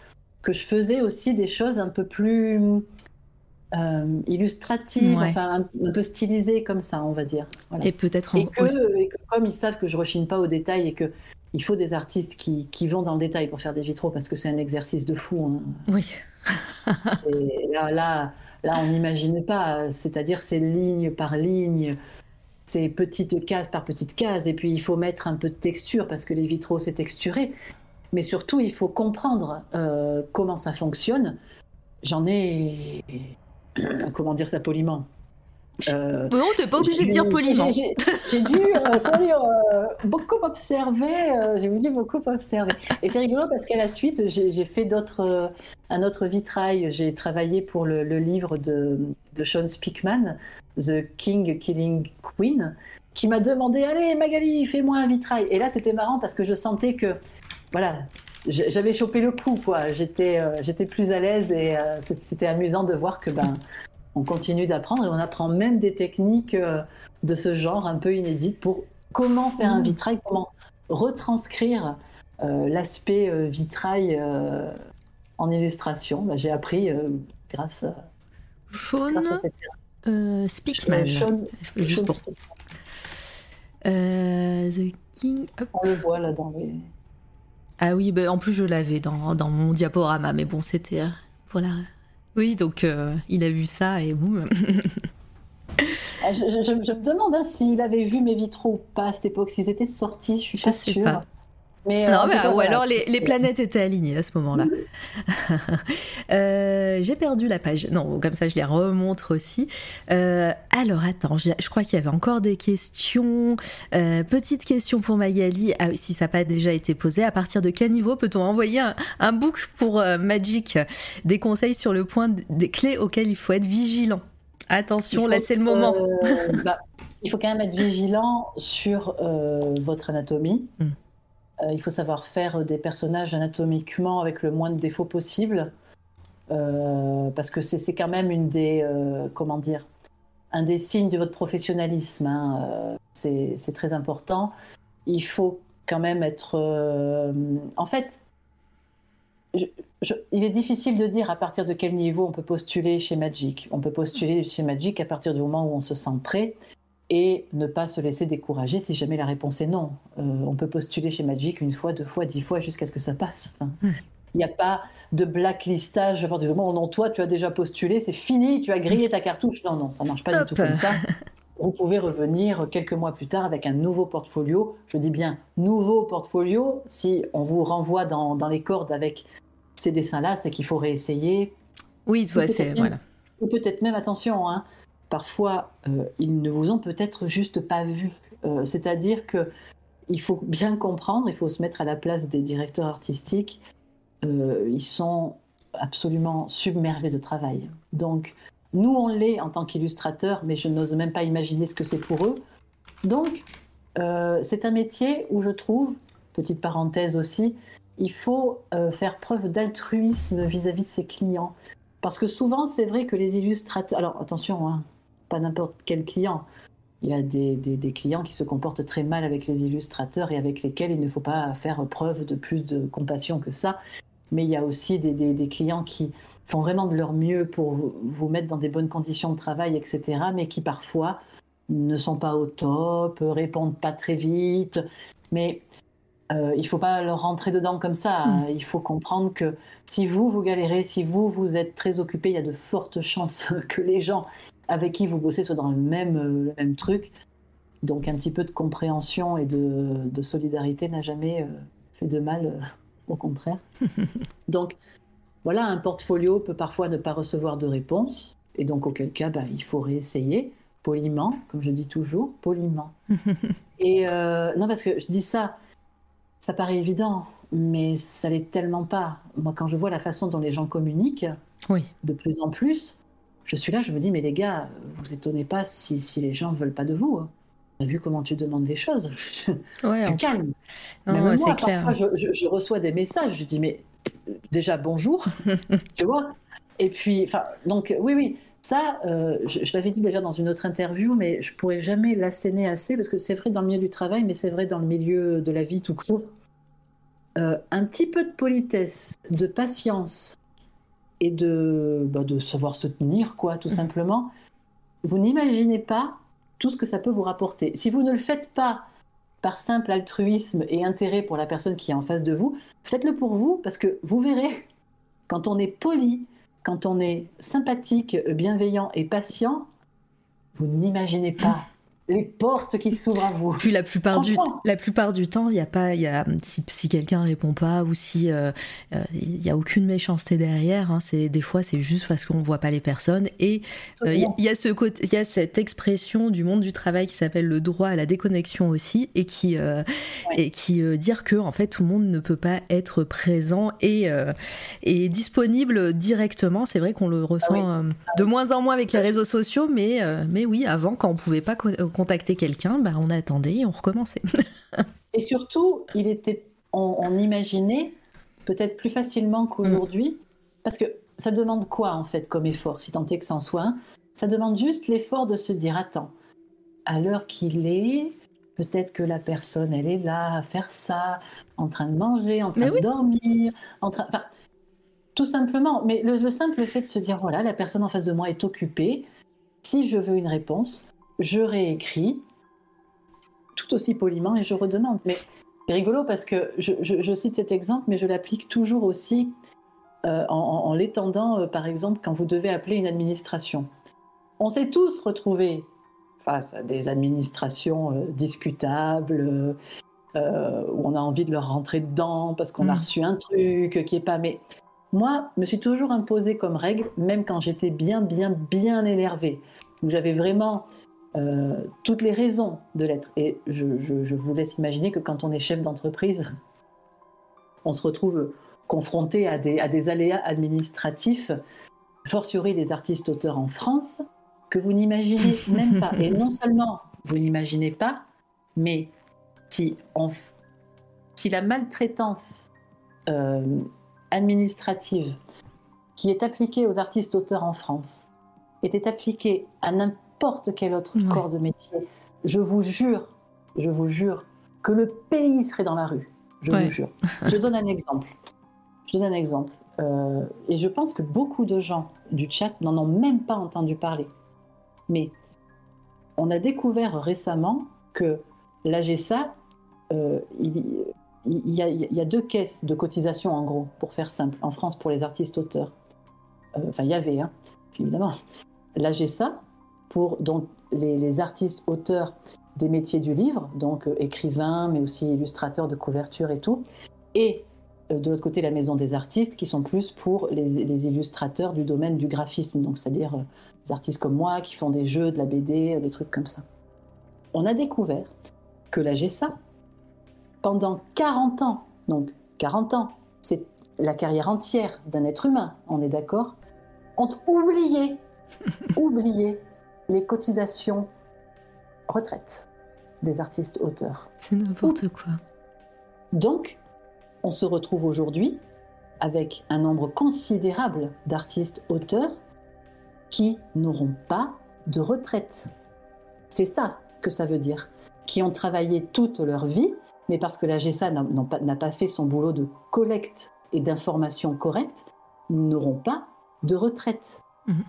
que je faisais aussi des choses un peu plus euh, illustratives, enfin un, peu stylisées comme ça, on va dire. Et peut-être en... et que, et que comme ils savent que je rechigne pas aux détails et que il faut des artistes qui, qui, vont dans le détail pour faire des vitraux parce que c'est un exercice de fou. Hein. Oui. et là, là Là, on n'imagine pas, c'est-à-dire c'est ligne par ligne, c'est petite case par petite case, et puis il faut mettre un peu de texture parce que les vitraux c'est texturé, mais surtout il faut comprendre euh, comment ça fonctionne. J'en ai, comment dire ça poliment, euh, non, t'es pas obligé de dire poliment. J'ai dû euh, euh, beaucoup observer. j'ai dû beaucoup observer. Et c'est rigolo parce qu'à la suite, j'ai fait d'autres, un autre vitrail. J'ai travaillé pour le, livre de, de, Sean Speakman, The King Killing Queen, qui m'a demandé Allez, Magali, fais-moi un vitrail. Et là, c'était marrant parce que je sentais que, voilà, j'avais chopé le coup, quoi. J'étais, j'étais plus à l'aise et c'était amusant de voir que, ben, on continue d'apprendre et on apprend même des techniques euh, de ce genre un peu inédites pour comment faire un mmh. vitrail, comment retranscrire euh, l'aspect euh, vitrail en illustration. Bah, j'ai appris grâce, Sean, grâce, à cette... Speakman. Sean, The King. On le voit là dans les. Ah oui, bah, en plus je l'avais dans, dans, mon diaporama, mais bon, c'était. voilà. Oui, donc euh, il a vu ça et boum. <laughs> Ah, je, me demande hein, s'il avait vu mes vitraux ou pas à cette époque, s'ils étaient sortis, je suis pas sûre. Pas. Mais, non, euh, ou alors les, planètes étaient alignées à ce moment-là. <laughs> Euh, j'ai perdu la page. Non, comme ça je les remontre aussi. alors attends, je, crois qu'il y avait encore des questions. petite question pour Magali. Ah, si ça n'a pas déjà été posé, à partir de quel niveau peut-on envoyer un, book pour Magic? Des conseils sur le point des clés auxquelles il faut être vigilant. Attention, là c'est le moment. Bah, il faut quand même être vigilant sur votre anatomie. Hmm. Euh, il faut savoir faire des personnages anatomiquement avec le moins de défauts possible. parce que c'est quand même une des, comment dire, un des signes de votre professionnalisme. Hein, c'est très important. Il faut quand même être. en fait, il est difficile de dire à partir de quel niveau on peut postuler chez Magic. On peut postuler chez Magic à partir du moment où on se sent prêt et ne pas se laisser décourager si jamais la réponse est non. Euh, on peut postuler chez Magic une fois, deux fois, dix fois jusqu'à ce que ça passe. Hmm. Il n'y a pas de blacklistage à partir du moment où non, toi tu as déjà postulé, c'est fini, tu as grillé ta cartouche. Non, non, ça ne marche pas du tout comme ça. <laughs> Vous pouvez revenir quelques mois plus tard avec un nouveau portfolio. Je dis bien nouveau portfolio. Si on vous renvoie dans, dans les cordes avec ces dessins-là, c'est qu'il faut réessayer. Oui, c'est voilà. Ou peut-être même attention, hein, parfois euh, ils ne vous ont peut-être juste pas vu. Euh, c'est-à-dire que il faut bien comprendre, il faut se mettre à la place des directeurs artistiques. Euh, ils sont absolument submergés de travail. Donc nous on l'est en tant qu'illustrateurs, mais je n'ose même pas imaginer ce que c'est pour eux. Donc c'est un métier où je trouve, petite parenthèse aussi, il faut faire preuve d'altruisme vis-à-vis de ses clients. Parce que souvent, c'est vrai que les illustrateurs... Alors attention, hein, pas n'importe quel client. Il y a des, clients qui se comportent très mal avec les illustrateurs et avec lesquels il ne faut pas faire preuve de plus de compassion que ça. Mais il y a aussi des, clients qui font vraiment de leur mieux pour vous mettre dans des bonnes conditions de travail, etc. Mais qui parfois ne sont pas au top, répondent pas très vite. Mais euh, il ne faut pas leur rentrer dedans comme ça. Hmm. Il faut comprendre que si vous, vous galérez, si vous, vous êtes très occupé, il y a de fortes <laughs> chances que les gens avec qui vous bossez soient dans le même, euh, le même truc. Donc un petit peu de compréhension et de, solidarité n'a jamais euh, fait de mal, au contraire. <laughs> donc voilà, un portfolio peut parfois ne pas recevoir de réponse. Et donc auquel cas, bah, il faut réessayer poliment, comme je dis toujours, poliment. <laughs> et non, parce que je dis ça, ça paraît évident, mais ça l'est tellement pas. Moi, quand je vois la façon dont les gens communiquent, oui. de plus en plus, je suis là, je me dis, mais les gars, vous étonnez pas si, si les gens veulent pas de vous. A vu comment tu demandes les choses. <laughs> Ouais, tu calmes. moi, parfois, je, je, reçois des messages, je dis, mais déjà, bonjour, <laughs> tu vois? Et puis, enfin, donc, oui, oui, ça, euh, je, l'avais dit déjà dans une autre interview, mais je pourrais jamais l'asséner assez parce que c'est vrai dans le milieu du travail, mais c'est vrai dans le milieu de la vie tout court. Euh, un petit peu de politesse, de patience et de, bah, de savoir se tenir, quoi, tout simplement. Vous n'imaginez pas tout ce que ça peut vous rapporter. Si vous ne le faites pas par simple altruisme et intérêt pour la personne qui est en face de vous, faites-le pour vous parce que vous verrez, quand on est poli, quand on est sympathique, bienveillant et patient, vous n'imaginez pas les portes qui s'ouvrent à vous. Puis la plupart du la plupart du temps, il y a pas il y a si, si quelqu'un répond pas ou si euh, euh, il y a aucune méchanceté derrière. Hein, c'est des fois c'est juste parce qu'on voit pas les personnes et euh, il y, a ce côté il y a cette expression du monde du travail qui s'appelle le droit à la déconnexion aussi et qui et qui dire que en fait tout le monde ne peut pas être présent et et disponible directement. C'est vrai qu'on le ressent ah de moins en moins avec les réseaux sociaux, mais mais oui avant quand on pouvait pas contacter quelqu'un, bah, on attendait et on recommençait. <laughs> et surtout, il était, on, imaginait peut-être plus facilement qu'aujourd'hui, parce que ça demande quoi en fait comme effort, si tant est que c'en soit Ça demande juste l'effort de se dire attends, à l'heure qu'il est, peut-être que la personne elle est là à faire ça, en train de manger, en train de dormir, en train, enfin, tout simplement. Mais le, le simple fait de se dire voilà, la personne en face de moi est occupée. Si je veux une réponse, je réécris tout aussi poliment et je redemande. Mais c'est rigolo parce que je, cite cet exemple, mais je l'applique toujours aussi euh, en, l'étendant, euh, par exemple, quand vous devez appeler une administration. On s'est tous retrouvés face à des administrations euh, discutables, où on a envie de leur rentrer dedans parce qu'on a mm. reçu un truc qui est pas. Mais moi, je me suis toujours imposé comme règle, même quand j'étais bien, bien, bien énervée, où j'avais vraiment euh, toutes les raisons de l'être. Et je, vous laisse imaginer que quand on est chef d'entreprise, on se retrouve confronté à des, à des aléas administratifs, fortiori des artistes-auteurs en France, que vous n'imaginez <laughs> même pas. Et non seulement vous n'imaginez pas, mais si, on, si la maltraitance euh, administrative qui est appliqué aux artistes auteurs en France était appliqué à n'importe quel autre corps de métier, je vous jure, je vous jure que le pays serait dans la rue. Je vous jure. Je donne un exemple. Je donne un exemple. Euh, et je pense que beaucoup de gens du chat n'en ont même pas entendu parler. Mais on a découvert récemment que l'AGSA, euh, il, y a, deux caisses de cotisation en gros, pour faire simple, en France pour les artistes auteurs. Euh, enfin, il y avait, hein, évidemment. L'AGSA, pour donc, les, artistes auteurs des métiers du livre, donc euh, écrivains, mais aussi illustrateurs de couverture et tout, et de l'autre côté la maison des artistes qui sont plus pour les, illustrateurs du domaine du graphisme, donc c'est-à-dire des artistes comme moi qui font des jeux, de la BD, des trucs comme ça. On a découvert que la GESA, pendant 40 ans, donc 40 ans, c'est la carrière entière d'un être humain, on est d'accord, ont oublié, <laughs> oublié les cotisations retraite des artistes auteurs. C'est n'importe quoi. Donc, on se retrouve aujourd'hui avec un nombre considérable d'artistes auteurs qui n'auront pas de retraite. C'est ça que ça veut dire qui ont travaillé toute leur vie, mais parce que la GSA n'a pas fait son boulot de collecte et d'information correcte, n'auront pas de retraite. Mhm.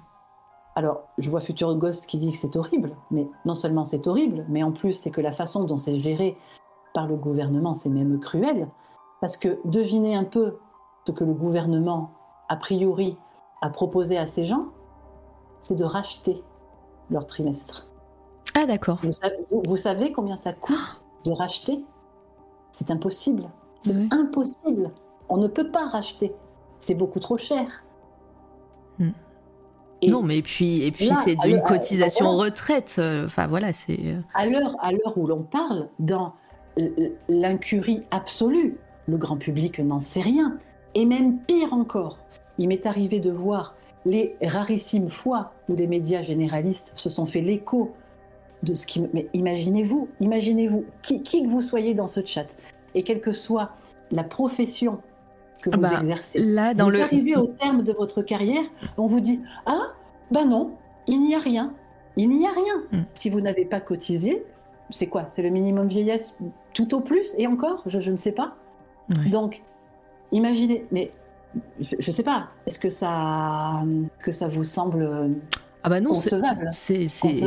Alors, je vois Futur Ghost qui dit que c'est horrible, mais non seulement c'est horrible, mais en plus c'est que la façon dont c'est géré par le gouvernement, c'est même cruel, parce que devinez un peu ce que le gouvernement, a priori, a proposé à ces gens, c'est de racheter leur trimestre. Ah d'accord. Vous, savez combien ça coûte de racheter? C'est impossible. C'est impossible. On ne peut pas racheter. C'est beaucoup trop cher. Non, mais puis et puis c'est d'une cotisation retraite. Euh, enfin voilà, c'est. Euh. À l'heure à l'heure où l'on parle dans l'incurie absolue, le grand public n'en sait rien. Et même pire encore, il m'est arrivé de voir les rarissimes fois où les médias généralistes se sont fait l'écho de ce qui. Mais imaginez-vous, imaginez-vous, qui, que vous soyez dans ce chat, et quelle que soit la profession que ah vous bah, exercez, là, dans vous arrivez au terme de votre carrière, on vous dit Ah, ben non, il n'y a rien. Il n'y a rien. Hmm. Si vous n'avez pas cotisé, c'est quoi? C'est le minimum vieillesse tout au plus Et encore? Je, ne sais pas. Donc, imaginez, mais je ne sais pas, est-ce que ça, que ça vous semble ah bah non, c'est,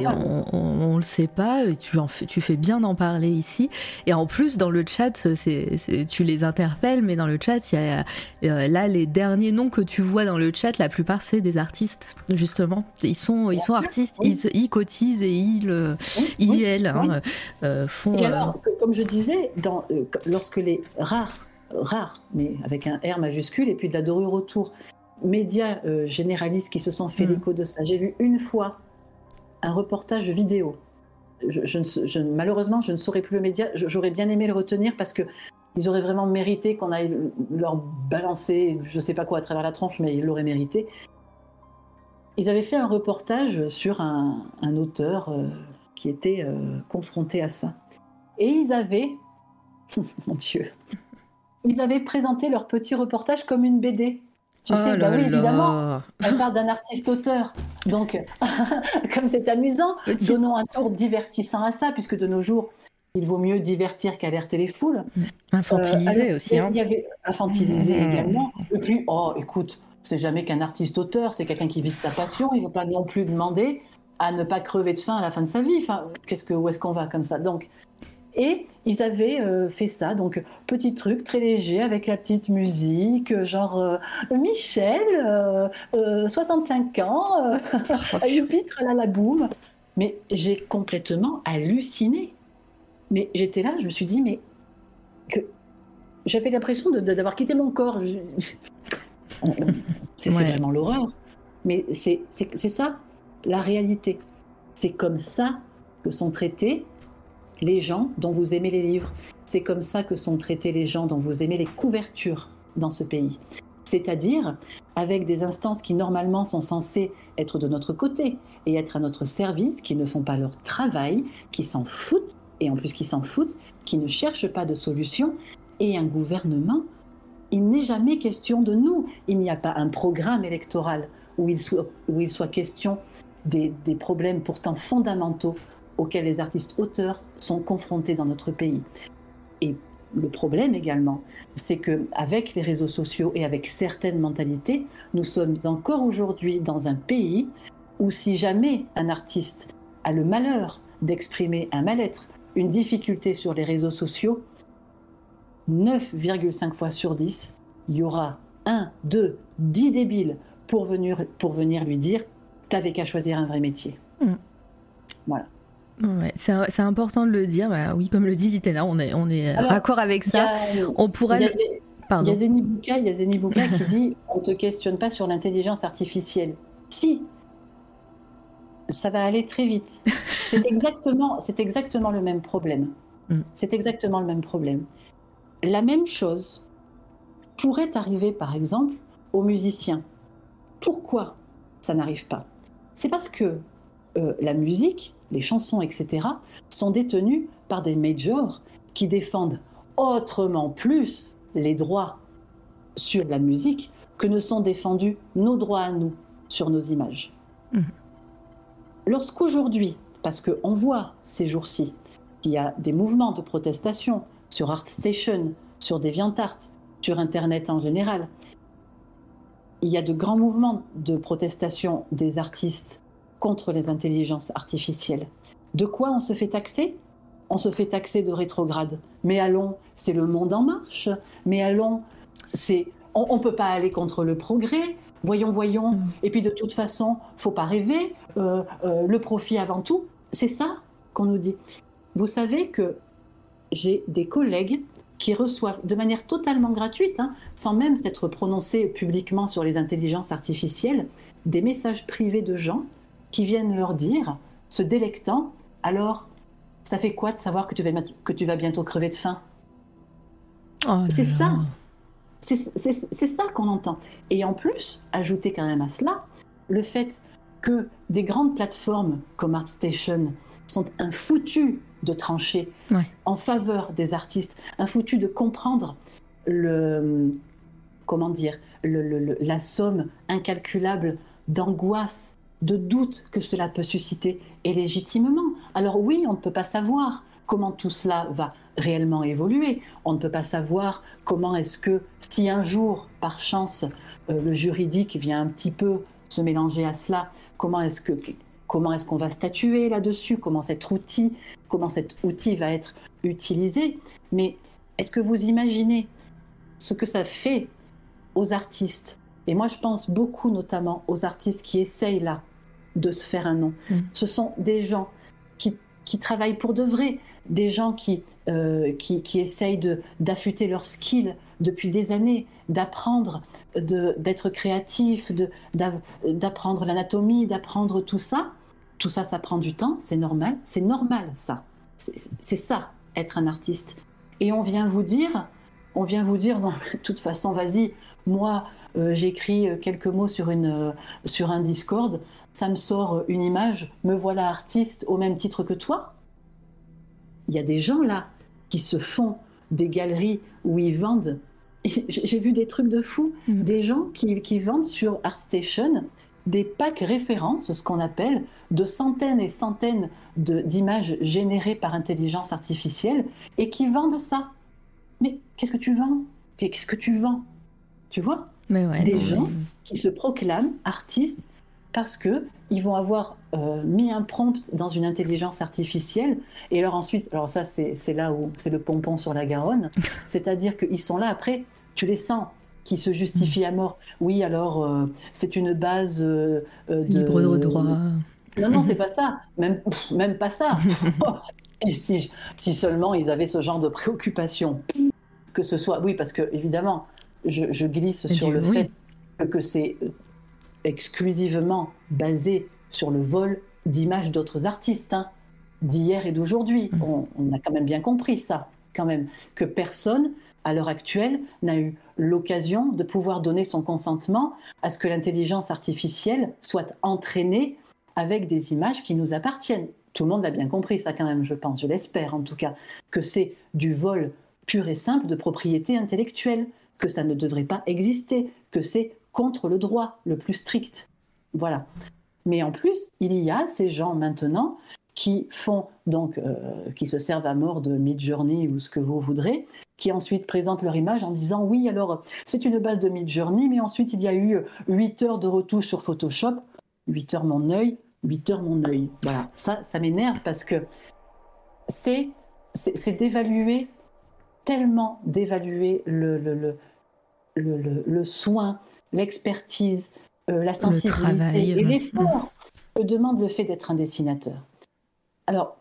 on, on, le sait pas. Tu en fais, tu fais bien d'en parler ici. Et en plus, dans le chat, c'est, tu les interpelles, mais dans le chat, il y a euh, là les derniers noms que tu vois dans le chat. La plupart, c'est des artistes, justement. Ils sont, ils sont artistes. Ils, cotisent et ils, euh, ils, elles, hein, euh, font. Et alors, comme je disais, dans, lorsque les rares rares, mais avec un R majuscule, et puis de la dorure autour, médias euh, généralistes qui se sont fait mm. l'écho de ça. J'ai vu une fois un reportage vidéo. Je, malheureusement, je ne saurais plus le média. J'aurais bien aimé le retenir parce que ils auraient vraiment mérité qu'on aille leur balancer, je ne sais pas quoi, à travers la tronche, mais ils l'auraient mérité. Ils avaient fait un reportage sur un, auteur euh, qui était euh, confronté à ça. Et ils avaient, <laughs> mon Dieu, ils avaient présenté leur petit reportage comme une BD. Tu oh sais, bah oui, évidemment, elle parle d'un artiste-auteur. Donc, <laughs> comme c'est amusant, donnons un tour divertissant à ça, puisque de nos jours, il vaut mieux divertir qu'alerter les foules. Infantiliser euh, aussi. Hein. Il y avait infantiliser mmh. également. Et puis, oh, écoute, c'est jamais qu'un artiste-auteur, c'est quelqu'un qui vit de sa passion. Il ne faut pas non plus demander à ne pas crever de faim à la fin de sa vie. Enfin, qu'est-ce que, où est-ce qu'on va comme ça? Donc, et ils avaient euh, fait ça, donc petit truc très léger avec la petite musique, euh, genre euh, Michel, 65 ans, Youpitre <laughs> à la boum. Mais j'ai complètement halluciné. Mais j'étais là, je me suis dit, mais que j'avais l'impression d'avoir quitté mon corps. <laughs> C'est vraiment l'horreur. Mais c'est ça, la réalité. C'est comme ça que sont traités les gens dont vous aimez les livres. C'est comme ça que sont traités les gens dont vous aimez les couvertures dans ce pays. C'est-à-dire avec des instances qui normalement sont censées être de notre côté et être à notre service, qui ne font pas leur travail, qui s'en foutent, et en plus qui s'en foutent, qui ne cherchent pas de solution, et un gouvernement il n'est jamais question de nous. Il n'y a pas un programme électoral où il soit, où il soit question des, des problèmes pourtant fondamentaux auxquels les artistes auteurs sont confrontés dans notre pays. Et le problème également, c'est que avec les réseaux sociaux et avec certaines mentalités, nous sommes encore aujourd'hui dans un pays où si jamais un artiste a le malheur d'exprimer un mal-être, une difficulté sur les réseaux sociaux, 9,5 fois sur 10, il y aura 1, 2, 10 débiles pour venir, pour venir lui dire T'avais qu'à choisir un vrai métier. Mm. Voilà. Ouais, c'est important de le dire. Bah, oui, comme le dit Litena, on est, on est raccord avec ça. on pourra. Il y, a, Zenibuka, il y a Zenibuka <laughs> qui dit on te questionne pas sur l'intelligence artificielle. Si, ça va aller très vite. C'est exactement, <laughs> c'est exactement le même problème. Mm. C'est exactement le même problème. La même chose pourrait arriver, par exemple, aux musiciens. Pourquoi ça n'arrive pas? C'est parce que euh, la musique, les chansons, etc., sont détenues par des majors qui défendent autrement plus les droits sur la musique que ne sont défendus nos droits à nous sur nos images. Mmh. Lorsqu'aujourd'hui, parce qu'on voit ces jours-ci qu'il y a des mouvements de protestation sur ArtStation, sur DeviantArt, sur Internet en général, il y a de grands mouvements de protestation des artistes contre les intelligences artificielles. De quoi on se fait taxer? On se fait taxer de rétrograde. Mais allons, c'est le monde en marche. Mais allons, c'est on ne peut pas aller contre le progrès. Voyons, voyons. Mm. Et puis de toute façon, faut pas rêver. Euh, euh, le profit avant tout. C'est ça qu'on nous dit. Vous savez que j'ai des collègues qui reçoivent de manière totalement gratuite, hein, sans même s'être prononcés publiquement sur les intelligences artificielles, des messages privés de gens qui viennent leur dire, se délectant, alors, ça fait quoi de savoir que tu vas, que tu vas bientôt crever de faim? Oh C'est ça. C'est ça qu'on entend. Et en plus, ajouter quand même à cela le fait que des grandes plateformes comme ArtStation sont un foutu de trancher en faveur des artistes, un foutu de comprendre le comment dire le, la somme incalculable d'angoisse de doute que cela peut susciter, et légitimement. Alors oui, on ne peut pas savoir comment tout cela va réellement évoluer. On ne peut pas savoir comment est-ce que, si un jour, par chance, euh, le juridique vient un petit peu se mélanger à cela, comment est-ce que comment est-ce qu'on va statuer là-dessus, comment cet outil, comment cet outil va être utilisé. Mais est-ce que vous imaginez ce que ça fait aux artistes Et moi, je pense beaucoup notamment aux artistes qui essayent là de se faire un nom. Mm. Ce sont des gens qui, qui, travaillent pour de vrai, des gens qui, euh, qui, qui, essayent d'affûter leurs skills depuis des années, d'apprendre, d'être créatif, d'apprendre l'anatomie, d'apprendre tout ça. Tout ça, ça prend du temps, c'est normal. C'est normal, ça. C'est ça, être un artiste. Et on vient vous dire, on vient vous dire, non, de toute façon, vas-y, moi, euh, j'écris quelques mots sur, une, euh, sur un Discord, ça me sort une image, me voilà artiste au même titre que toi. Il y a des gens là qui se font des galeries où ils vendent. J'ai vu des trucs de fou, mm. des gens qui, qui, vendent sur ArtStation des packs références, ce qu'on appelle, de centaines et centaines d'images générées par intelligence artificielle et qui vendent ça. Mais qu'est-ce que tu vends? Qu'est-ce que tu vends? Tu vois Des gens qui se proclament artistes parce que ils vont avoir euh, mis un prompt dans une intelligence artificielle et alors ensuite, alors ça c'est là où c'est le pompon sur la Garonne, <laughs> c'est-à-dire qu'ils sont là après, tu les sens qui se justifient à mort. Oui, alors euh, c'est une base euh, de libre de droit. Non, non, c'est <laughs> pas ça. Même, même pas ça. <laughs> si, si, seulement ils avaient ce genre de préoccupation, que ce soit, oui, parce que évidemment, je, glisse sur le fait que, c'est exclusivement basé sur le vol d'images d'autres artistes, hein, d'hier et d'aujourd'hui. Mm. On, a quand même bien compris ça, quand même, que personne, à l'heure actuelle, n'a eu l'occasion de pouvoir donner son consentement à ce que l'intelligence artificielle soit entraînée avec des images qui nous appartiennent. Tout le monde l'a bien compris, ça quand même, je pense, je l'espère en tout cas, que c'est du vol pur et simple de propriété intellectuelle. Que ça ne devrait pas exister, que c'est contre le droit le plus strict. Voilà. Mais en plus, il y a ces gens maintenant qui font donc, euh, qui se servent à mort de Midjourney ou ce que vous voudrez, qui ensuite présentent leur image en disant oui, alors c'est une base de Midjourney, mais ensuite il y a eu 8 heures de retouche sur Photoshop. 8 heures mon œil, 8 heures mon œil. Voilà, ça, ça m'énerve parce que c'est, c'est, d'évaluer, tellement d'évaluer le, le, le, le, soin, l'expertise, euh, la sensibilité et l'effort que demande le fait d'être un dessinateur. Alors,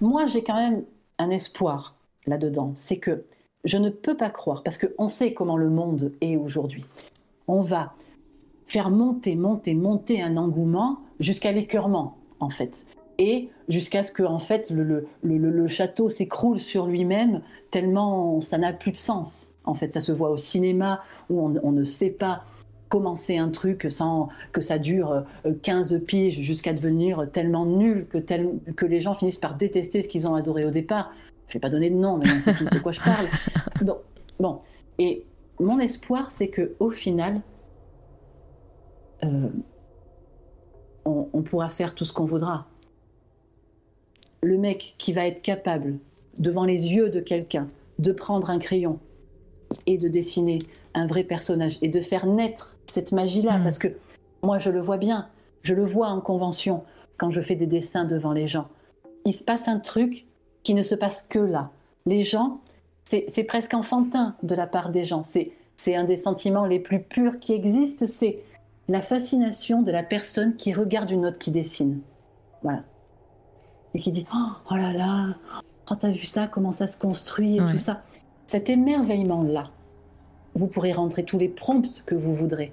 moi, j'ai quand même un espoir là-dedans. C'est que je ne peux pas croire, parce qu'on sait comment le monde est aujourd'hui. On va faire monter, monter, monter un engouement jusqu'à l'écœurement, en fait. Et jusqu'à ce que, en fait, le, le château s'écroule sur lui-même, tellement ça n'a plus de sens. En fait, ça se voit au cinéma, où on, on ne sait pas commencer un truc sans que ça dure 15 euh, piges jusqu'à devenir tellement nul que, que les gens finissent par détester ce qu'ils ont adoré au départ. Je vais pas donner de nom, mais on sait tout de quoi je parle. <laughs> Bon, bon. Et mon espoir, c'est que au final, euh, on, on pourra faire tout ce qu'on voudra. Le mec qui va être capable, devant les yeux de quelqu'un, de prendre un crayon et de dessiner un vrai personnage et de faire naître cette magie-là. Mm. Parce que moi, je le vois bien, je le vois en convention quand je fais des dessins devant les gens. Il se passe un truc qui ne se passe que là. Les gens, c'est presque enfantin de la part des gens. C'est un des sentiments les plus purs qui existent, c'est la fascination de la personne qui regarde une autre qui dessine. Voilà. Et qui dit Oh, oh là là, oh, t'as vu ça, comment ça se construit et tout ça. Cet émerveillement-là, vous pourrez rentrer tous les prompts que vous voudrez.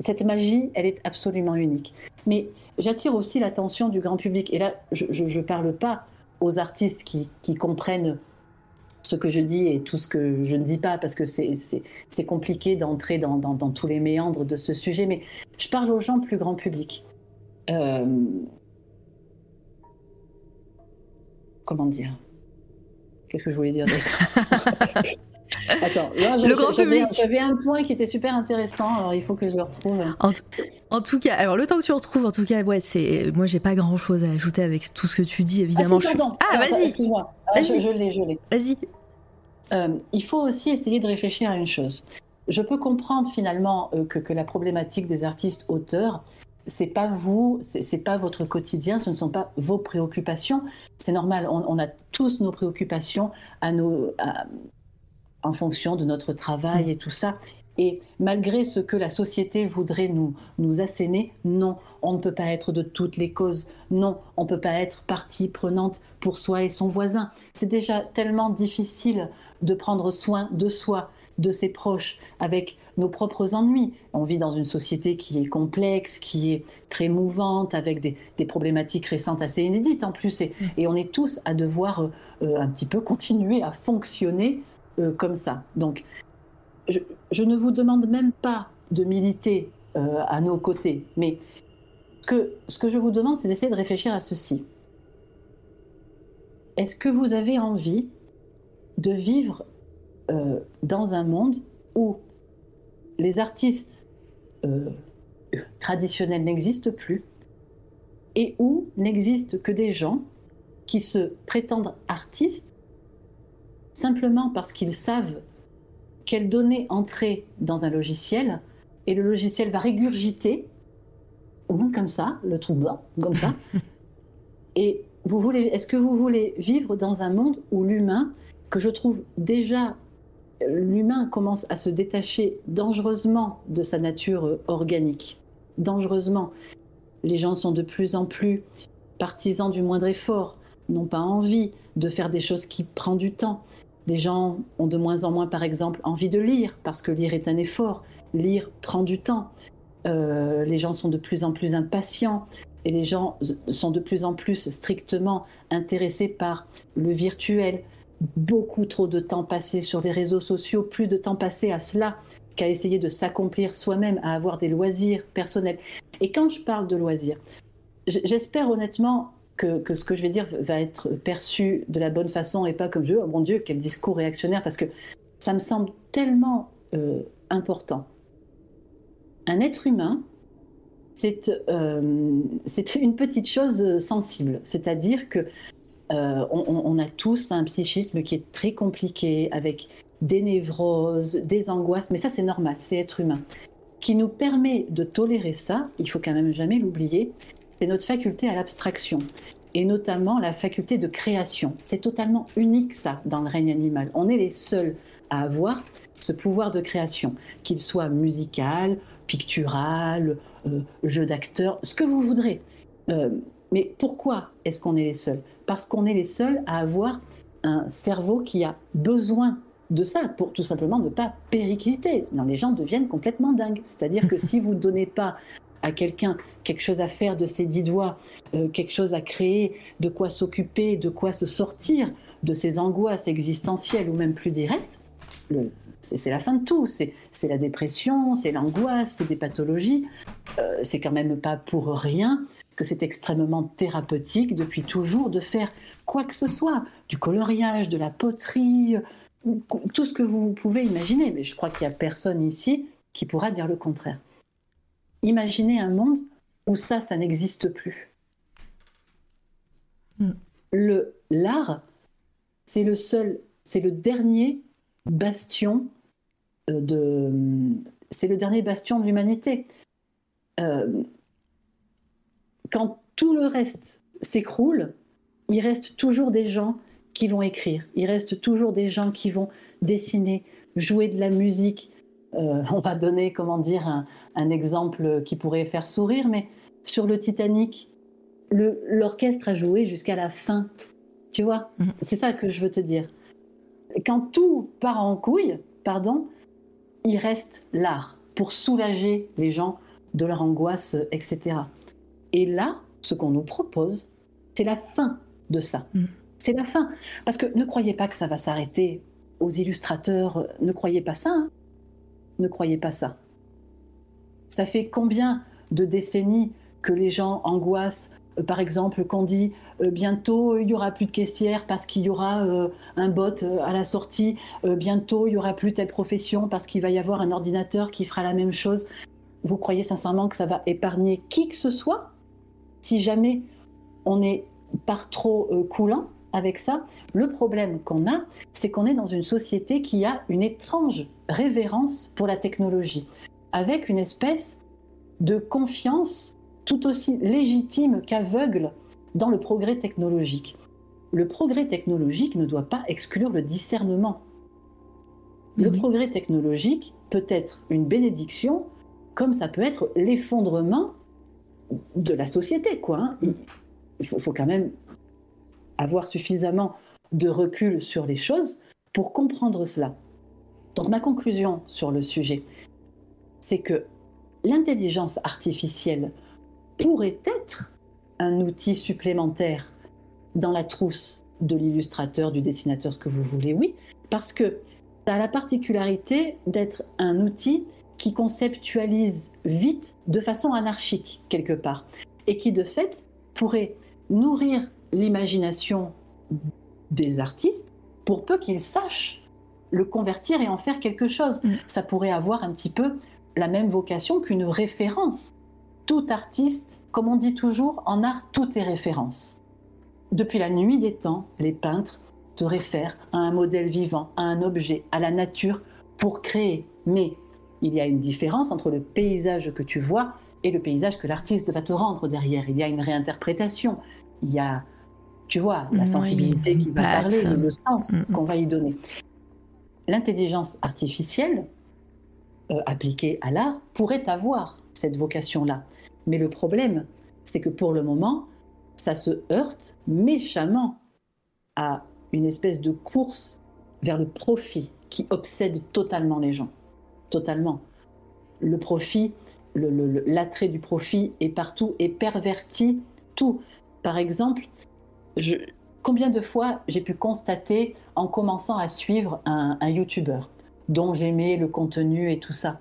Cette magie, elle est absolument unique. Mais j'attire aussi l'attention du grand public. Et là, je ne parle pas aux artistes qui, comprennent ce que je dis et tout ce que je ne dis pas, parce que c'est compliqué d'entrer dans, tous les méandres de ce sujet. Mais je parle aux gens plus grand public. Euh, comment dire? Qu'est-ce que je voulais dire <laughs> Attends, le grand public. J'avais un point qui était super intéressant, alors il faut que je le retrouve. En, tout cas, alors le temps que tu retrouves, en tout cas, ouais, c'est moi j'ai pas grand chose à ajouter avec tout ce que tu dis, évidemment. Ah, ah vas-y. Excuse-moi. Ah, je, l'ai, je l'ai. Vas-y. Euh, il faut aussi essayer de réfléchir à une chose. Je peux comprendre finalement euh, que, que, la problématique des artistes auteurs, c'est pas vous, c'est pas votre quotidien, ce ne sont pas vos préoccupations. C'est normal, on, on, a tous nos préoccupations à nos, à, en fonction de notre travail mm. et tout ça. Et malgré ce que la société voudrait nous, nous asséner, non, on ne peut pas être de toutes les causes. Non, on ne peut pas être partie prenante pour soi et son voisin. C'est déjà tellement difficile de prendre soin de soi, de ses proches, avec nos propres ennuis. On vit dans une société qui est complexe, qui est très mouvante, avec des, problématiques récentes assez inédites en plus. Et, mm. et on est tous à devoir euh, euh, un petit peu continuer à fonctionner euh, comme ça. Donc, je, ne vous demande même pas de militer euh, à nos côtés, mais que, ce que je vous demande, c'est d'essayer de réfléchir à ceci. Est-ce que vous avez envie de vivre euh, dans un monde où les artistes traditionnels n'existent plus et où n'existent que des gens qui se prétendent artistes simplement parce qu'ils savent quelles données entrer dans un logiciel et le logiciel va régurgiter, comme ça, le blanc, comme ça. <laughs> et vous voulez, est-ce que vous voulez vivre dans un monde où l'humain, que je trouve déjà, l'humain commence à se détacher dangereusement de sa nature organique, dangereusement. Les gens sont de plus en plus partisans du moindre effort, n'ont pas envie de faire des choses qui prennent du temps. Les gens ont de moins en moins, par exemple, envie de lire, parce que lire est un effort. Lire prend du temps. Euh, les gens sont de plus en plus impatients et les gens sont de plus en plus strictement intéressés par le virtuel. Beaucoup trop de temps passé sur les réseaux sociaux, plus de temps passé à cela qu'à essayer de s'accomplir soi-même, à avoir des loisirs personnels. Et quand je parle de loisirs, j'espère honnêtement que, ce que je vais dire va être perçu de la bonne façon et pas comme Dieu, oh mon Dieu, quel discours réactionnaire, parce que ça me semble tellement euh, important. Un être humain, c'est euh, une petite chose sensible, c'est-à-dire que euh, on, a tous un psychisme qui est très compliqué, avec des névroses, des angoisses, mais ça c'est normal, c'est être humain. Qui nous permet de tolérer ça, il faut quand même jamais l'oublier, c'est notre faculté à l'abstraction et notamment la faculté de création. C'est totalement unique ça dans le règne animal. On est les seuls à avoir ce pouvoir de création, qu'il soit musical, pictural, euh, jeu d'acteur, ce que vous voudrez. Euh, mais pourquoi est-ce qu'on est les seuls? Parce qu'on est les seuls à avoir un cerveau qui a besoin de ça pour tout simplement ne pas péricliter. les gens deviennent complètement dingues. C'est-à-dire que <laughs> si vous ne donnez pas à quelqu'un quelque chose à faire de ses dix doigts, euh, quelque chose à créer, de quoi s'occuper, de quoi se sortir de ses angoisses existentielles ou même plus directes, c'est la fin de tout. C'est la dépression, c'est l'angoisse, c'est des pathologies. Euh, c'est quand même pas pour rien que c'est extrêmement thérapeutique depuis toujours de faire quoi que ce soit, du coloriage, de la poterie, tout ce que vous pouvez imaginer. Mais je crois qu'il n'y a personne ici qui pourra dire le contraire. Imaginez un monde où ça, ça n'existe plus. Hmm. Le l'art, c'est le seul, c'est le dernier bastion euh, de, c'est le dernier bastion de l'humanité. Euh, quand tout le reste s'écroule, il reste toujours des gens qui vont écrire, il reste toujours des gens qui vont dessiner, jouer de la musique. Euh, on va donner, comment dire, un, exemple qui pourrait faire sourire, mais sur le Titanic, l'orchestre a joué jusqu'à la fin. Tu vois, mhm. c'est ça que je veux te dire. Quand tout part en couille, pardon, il reste l'art pour soulager les gens de leur angoisse, etc. Et là, ce qu'on nous propose, c'est la fin de ça. Mm. C'est la fin. Parce que ne croyez pas que ça va s'arrêter aux illustrateurs. Ne croyez pas ça. Hein. ne croyez pas ça. Ça fait combien de décennies que les gens angoissent euh, par exemple, qu'on dit bientôt il y aura plus de caissière parce qu'il y aura euh, un bot à la sortie, bientôt il y aura plus telle profession parce qu'il va y avoir un ordinateur qui fera la même chose. Vous croyez sincèrement que ça va épargner qui que ce soit? Si jamais on n'est pas trop coulant avec ça Le problème qu'on a, c'est qu'on est dans une société qui a une étrange révérence pour la technologie, avec une espèce de confiance tout aussi légitime qu'aveugle dans le progrès technologique. Le progrès technologique ne doit pas exclure le discernement. Le progrès technologique peut être une bénédiction, comme ça peut être l'effondrement de la société. Quoi, hein. Il faut, faut quand même avoir suffisamment de recul sur les choses pour comprendre cela. Donc ma conclusion sur le sujet, c'est que l'intelligence artificielle pourrait être un outil supplémentaire dans la trousse de l'illustrateur, du dessinateur, ce que vous voulez, oui, parce que ça a la particularité d'être un outil qui conceptualise vite de façon anarchique quelque part et qui de fait pourrait nourrir l'imagination des artistes pour peu qu'ils sachent le convertir et en faire quelque chose. Mm. Ça pourrait avoir un petit peu la même vocation qu'une référence tout artiste, comme on dit toujours, en art, tout est référence. Depuis la nuit des temps, les peintres se réfèrent à un modèle vivant, à un objet, à la nature pour créer. Mais il y a une différence entre le paysage que tu vois et le paysage que l'artiste va te rendre derrière. Il y a une réinterprétation, il y a, tu vois, la sensibilité qui va parler, le sens mm, mm. qu'on va y donner. L'intelligence artificielle euh, appliquée à l'art pourrait avoir cette vocation-là. Mais le problème, c'est que pour le moment, ça se heurte méchamment à une espèce de course vers le profit qui obsède totalement les gens. Totalement. Le profit, l'attrait du profit est partout et pervertit tout. Par exemple, je, combien de fois j'ai pu constater en commençant à suivre un, un YouTuber dont j'aimais le contenu et tout ça?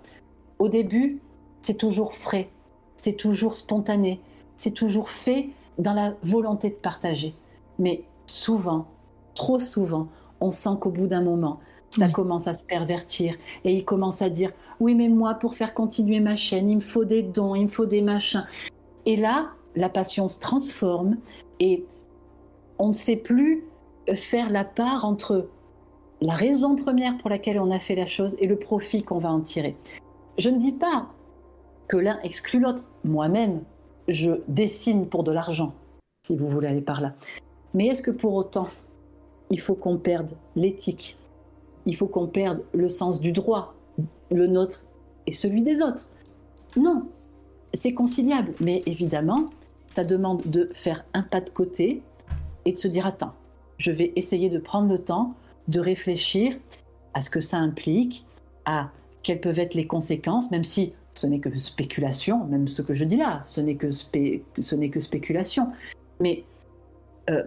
Au début, c'est toujours frais, c'est toujours spontané, c'est toujours fait dans la volonté de partager. Mais souvent, trop souvent, on sent qu'au bout d'un moment, ça commence à se pervertir. Et il commence à dire Oui, mais moi, pour faire continuer ma chaîne, il me faut des dons, il me faut des machins. Et là, la passion se transforme et on ne sait plus faire la part entre la raison première pour laquelle on a fait la chose et le profit qu'on va en tirer. Je ne dis pas que l'un exclut l'autre. Moi-même, je dessine pour de l'argent, si vous voulez aller par là. Mais est-ce que pour autant, il faut qu'on perde l'éthique? Il faut qu'on perde le sens du droit, le nôtre et celui des autres? Non, c'est conciliable. Mais évidemment, ça demande de faire un pas de côté et de se dire attends, je vais essayer de prendre le temps de réfléchir à ce que ça implique, à quelles peuvent être les conséquences, même si ce n'est que spéculation, même ce que je dis là, ce n'est que, ce n'est que spéculation. Mais euh,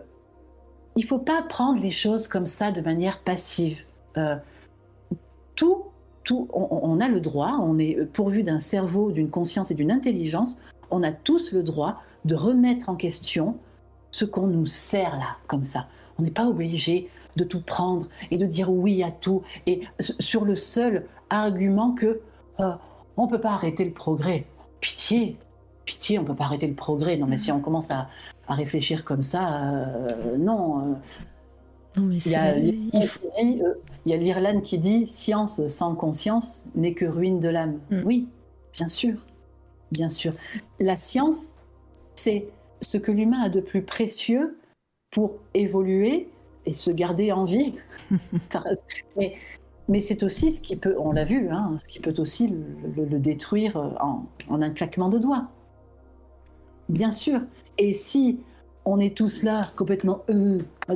il ne faut pas prendre les choses comme ça de manière passive. Euh, tout, tout on, a le droit, on est pourvu d'un cerveau, d'une conscience et d'une intelligence, on a tous le droit de remettre en question ce qu'on nous sert là, comme ça. On n'est pas obligé de tout prendre et de dire oui à tout, et sur le seul argument que euh, on ne peut pas arrêter le progrès. Pitié, pitié, on ne peut pas arrêter le progrès. Non, mais si on commence à, réfléchir comme ça, euh, non. Non il, y a, il, y a l'Irlande qui dit science sans conscience n'est que ruine de l'âme. Mm. Oui, bien sûr, bien sûr. La science, c'est ce que l'humain a de plus précieux pour évoluer et se garder en vie. <laughs> mais, mais c'est aussi ce qui peut, on l'a vu, hein, ce qui peut aussi le, détruire en, un claquement de doigts. Bien sûr. Et si on est tous là, complètement euh, à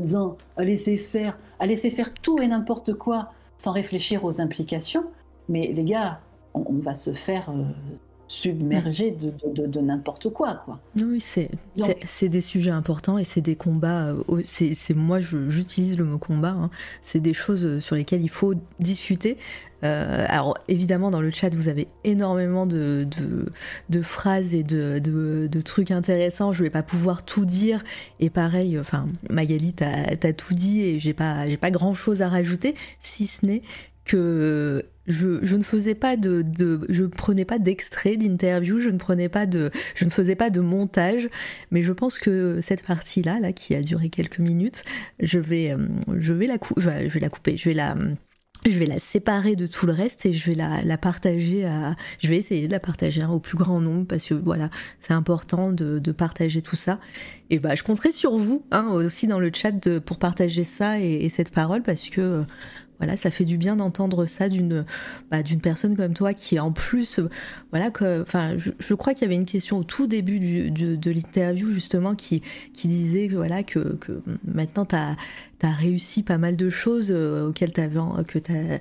à laisser faire, à laisser faire tout et n'importe quoi sans réfléchir aux implications, mais les gars, on, va se faire euh, submergé de, de, n'importe quoi, quoi. Oui, c'est c'est des sujets importants et c'est des combats. Euh, c'est moi, j'utilise le mot combat. Hein. c'est des choses sur lesquelles il faut discuter. Euh, alors évidemment dans le chat vous avez énormément de, de, phrases et de, de, trucs intéressants. Je vais pas pouvoir tout dire et pareil, enfin Magali t'as as tout dit et j'ai pas j'ai pas grand chose à rajouter si ce n'est que je, ne faisais pas de, je prenais pas d'extrait d'interview, je ne prenais pas de, je ne faisais pas de montage, mais je pense que cette partie là, là qui a duré quelques minutes, je vais, euh, je vais la, je vais la couper, je vais la, je vais la séparer de tout le reste et je vais la, partager à, je vais essayer de la partager au plus grand nombre parce que voilà, c'est important de, partager tout ça. Et bah, je compterai sur vous hein, aussi dans le chat pour partager ça et, cette parole parce que voilà, ça fait du bien d'entendre ça d'une bah, d'une personne comme toi qui en plus, voilà, que, enfin, je, crois qu'il y avait une question au tout début de l'interview justement qui, qui disait que voilà que, que maintenant tu tu réussi pas mal de choses euh, auxquelles tu que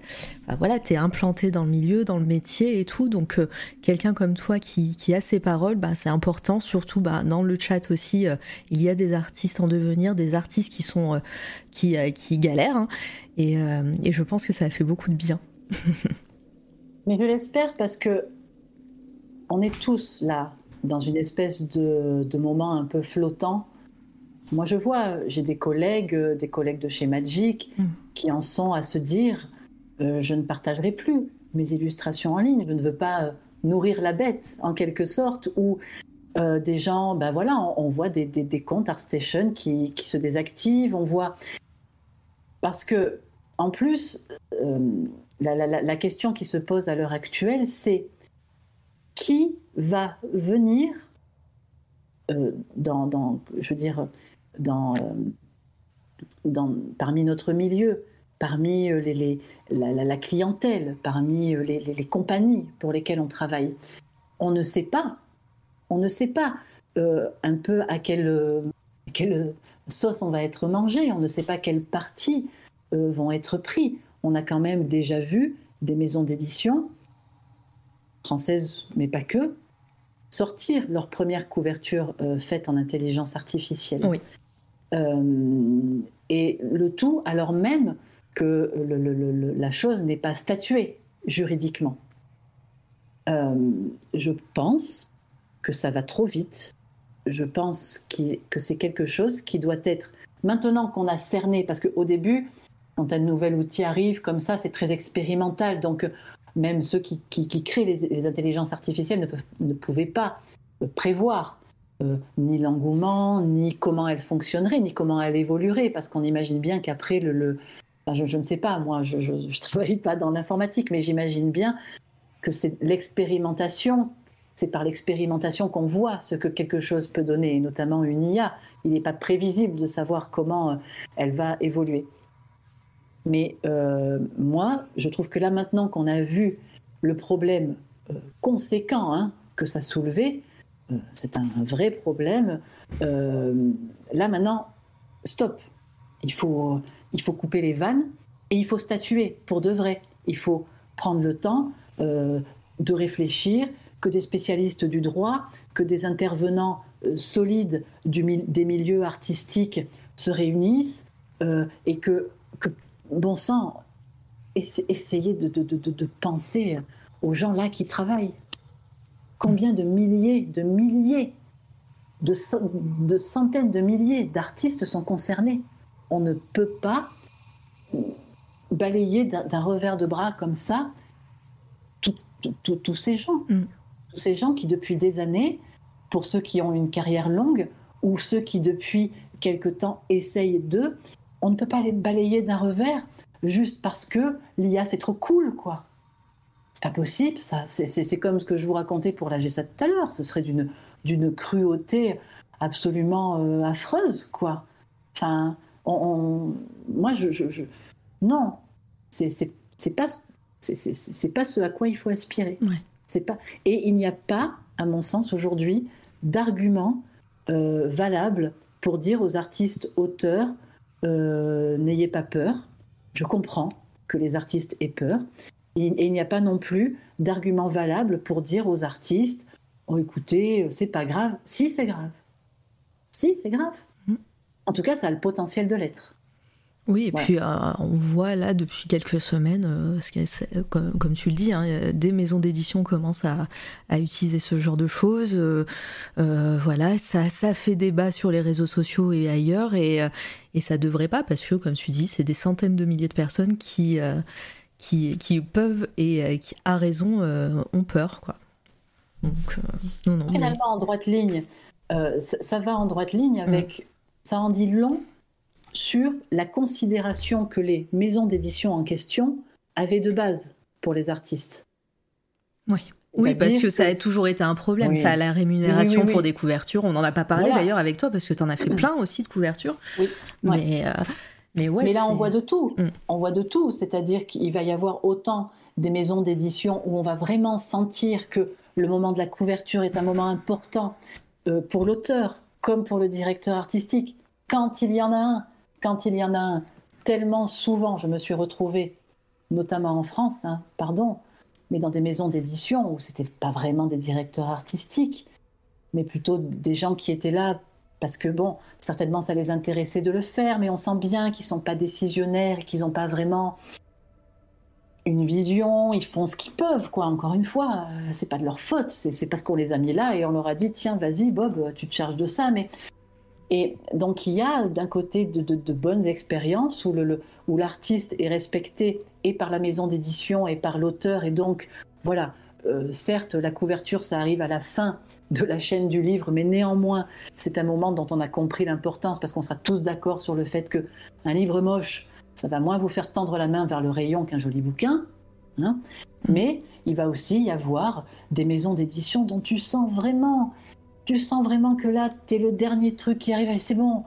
bah voilà, t'es implanté dans le milieu, dans le métier et tout. Donc euh, quelqu'un comme toi qui, qui, a ses paroles, bah, c'est important. Surtout bah, dans le chat aussi, euh, il y a des artistes en devenir, des artistes qui sont qui, qui galèrent. Hein. et, et je pense que ça fait beaucoup de bien. <laughs> Mais je l'espère parce que on est tous là dans une espèce de, de moment un peu flottant moi, je vois, j'ai des collègues, euh, des collègues de chez Magic, mm. qui en sont à se dire euh, je ne partagerai plus mes illustrations en ligne, je ne veux pas euh, nourrir la bête, en quelque sorte, ou des gens, ben voilà, on, voit des, des, comptes ArtStation qui, qui, se désactivent, on voit. Parce que, en plus, la, la, question qui se pose à l'heure actuelle, c'est qui va venir dans, dans, je veux dire, dans, euh, dans, parmi notre milieu, parmi euh, les, la, clientèle, parmi euh, les, les, compagnies pour lesquelles on travaille. On ne sait pas, on ne sait pas un peu à quelle, quelle, sauce on va être mangé, on ne sait pas quelles parties vont être pris. On a quand même déjà vu des maisons d'édition françaises, mais pas que, sortir leur première couverture faite en intelligence artificielle. Oui. Euh, et le tout alors même que la chose n'est pas statuée juridiquement. Euh, je pense que ça va trop vite. Je pense que c'est quelque chose qui doit être, maintenant qu'on a cerné, parce qu'au début, quand un nouvel outil arrive comme ça, c'est très expérimental. Donc, même ceux qui, créent les, intelligences artificielles ne, pouvaient pas prévoir euh, ni l'engouement, ni comment elles fonctionneraient, ni comment elles évolueraient, parce qu'on imagine bien qu'après le, je, ne sais pas, moi, je ne <laughs> travaille pas dans l'informatique, mais j'imagine bien que c'est l'expérimentation, c'est par l'expérimentation qu'on voit ce que quelque chose peut donner, et notamment une IA. Il n'est pas prévisible de savoir comment euh, elle va évoluer. Mais euh, moi, je trouve que là maintenant qu'on a vu le problème conséquent hein, que ça soulevait, c'est un, vrai problème. là maintenant, stop. Il faut, il faut couper les vannes et il faut statuer pour de vrai. Il faut prendre le temps de réfléchir, que des spécialistes du droit, que des intervenants solides du, des milieux artistiques se réunissent et que, bon sang, essayez de, penser aux gens là qui travaillent. Combien de milliers, de milliers, de, de centaines de milliers d'artistes sont concernés On ne peut pas balayer d'un revers de bras comme ça tous ces gens. Mm. Tous ces gens qui, depuis des années, pour ceux qui ont une carrière longue, ou ceux qui, depuis quelque temps, essayent d'eux, on ne peut pas les balayer d'un revers juste parce que l'IA c'est trop cool, quoi. C'est pas possible, ça. C'est comme ce que je vous racontais pour la G7 tout à l'heure. Ce serait d'une cruauté absolument euh, affreuse, quoi. Enfin, on, moi, je, je, non, c'est pas, c'est pas ce à quoi il faut aspirer. C'est pas. Et il n'y a pas, à mon sens, aujourd'hui, d'argument euh, valable pour dire aux artistes auteurs euh, n'ayez pas peur. Je comprends que les artistes aient peur. Et, il n'y a pas non plus d'argument valable pour dire aux artistes Oh, écoutez, c'est pas grave. Si, c'est grave. Si, c'est grave. Mm. En tout cas, ça a le potentiel de l'être. Oui, et puis euh, on voit là depuis quelques semaines, euh, comme, tu le dis, hein, des maisons d'édition commencent à, utiliser ce genre de choses. Euh, voilà, ça, ça fait débat sur les réseaux sociaux et ailleurs, et, et ça devrait pas, parce que comme tu dis, c'est des centaines de milliers de personnes qui, qui, qui, peuvent et qui, à raison, ont peur. Quoi. Donc, non, non, Finalement, en droite ligne, ça, va en droite ligne avec. Mm. Ça en dit long sur la considération que les maisons d'édition en question avaient de base pour les artistes. Oui. Oui, parce que, ça a toujours été un problème, ça, la rémunération pour des couvertures. On n'en a pas parlé d'ailleurs avec toi, parce que tu en as fait <clears throat> plein aussi de couvertures. Oui. Mais, euh, mais, ouais, mais là, on voit de tout. Mm. On voit de tout. C'est-à-dire qu'il va y avoir autant des maisons d'édition où on va vraiment sentir que le moment de la couverture est un moment important euh, pour l'auteur comme pour le directeur artistique. Quand il y en a un quand il y en a un, tellement souvent, je me suis retrouvée, notamment en France, hein, pardon, mais dans des maisons d'édition où c'était pas vraiment des directeurs artistiques, mais plutôt des gens qui étaient là parce que bon, certainement ça les intéressait de le faire, mais on sent bien qu'ils sont pas décisionnaires qu'ils n'ont pas vraiment une vision, ils font ce qu'ils peuvent, quoi. Encore une fois, euh, c'est pas de leur faute, c'est parce qu'on les a mis là et on leur a dit tiens, vas-y, Bob, tu te charges de ça, mais et donc il y a d'un côté de, bonnes expériences où l'artiste est respecté et par la maison d'édition et par l'auteur. Et donc, voilà, euh, certes, la couverture, ça arrive à la fin de la chaîne du livre, mais néanmoins, c'est un moment dont on a compris l'importance parce qu'on sera tous d'accord sur le fait que un livre moche, ça va moins vous faire tendre la main vers le rayon qu'un joli bouquin. Hein. mais il va aussi y avoir des maisons d'édition dont tu sens vraiment tu sens vraiment que là, tu es le dernier truc qui arrive. C'est bon,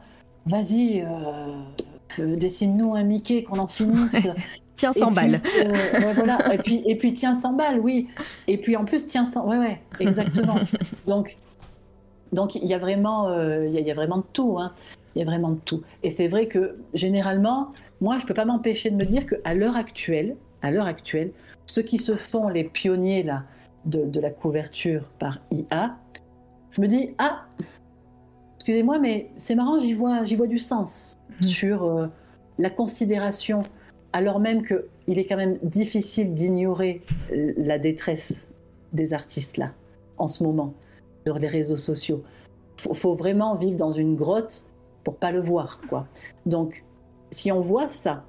vas-y, euh, dessine-nous un Mickey, qu'on en finisse. Tiens 100 balles. Euh, voilà. et, puis, et puis, tiens 100 balles, oui. Et puis, en plus, tiens 100. Ouais, ouais, exactement. <laughs> donc, donc, il y a vraiment, euh, il y, a vraiment de tout. Hein. Il y a vraiment de tout. Et c'est vrai que, généralement, moi, je peux pas m'empêcher de me dire qu'à l'heure actuelle, à l'heure actuelle, ceux qui se font les pionniers là, de, de la couverture par IA, je me dis ah excusez-moi mais c'est marrant j'y vois j'y vois du sens mhm. sur euh, la considération alors même que il est quand même difficile d'ignorer la détresse des artistes là en ce moment sur les réseaux sociaux faut, faut vraiment vivre dans une grotte pour pas le voir quoi donc si on voit ça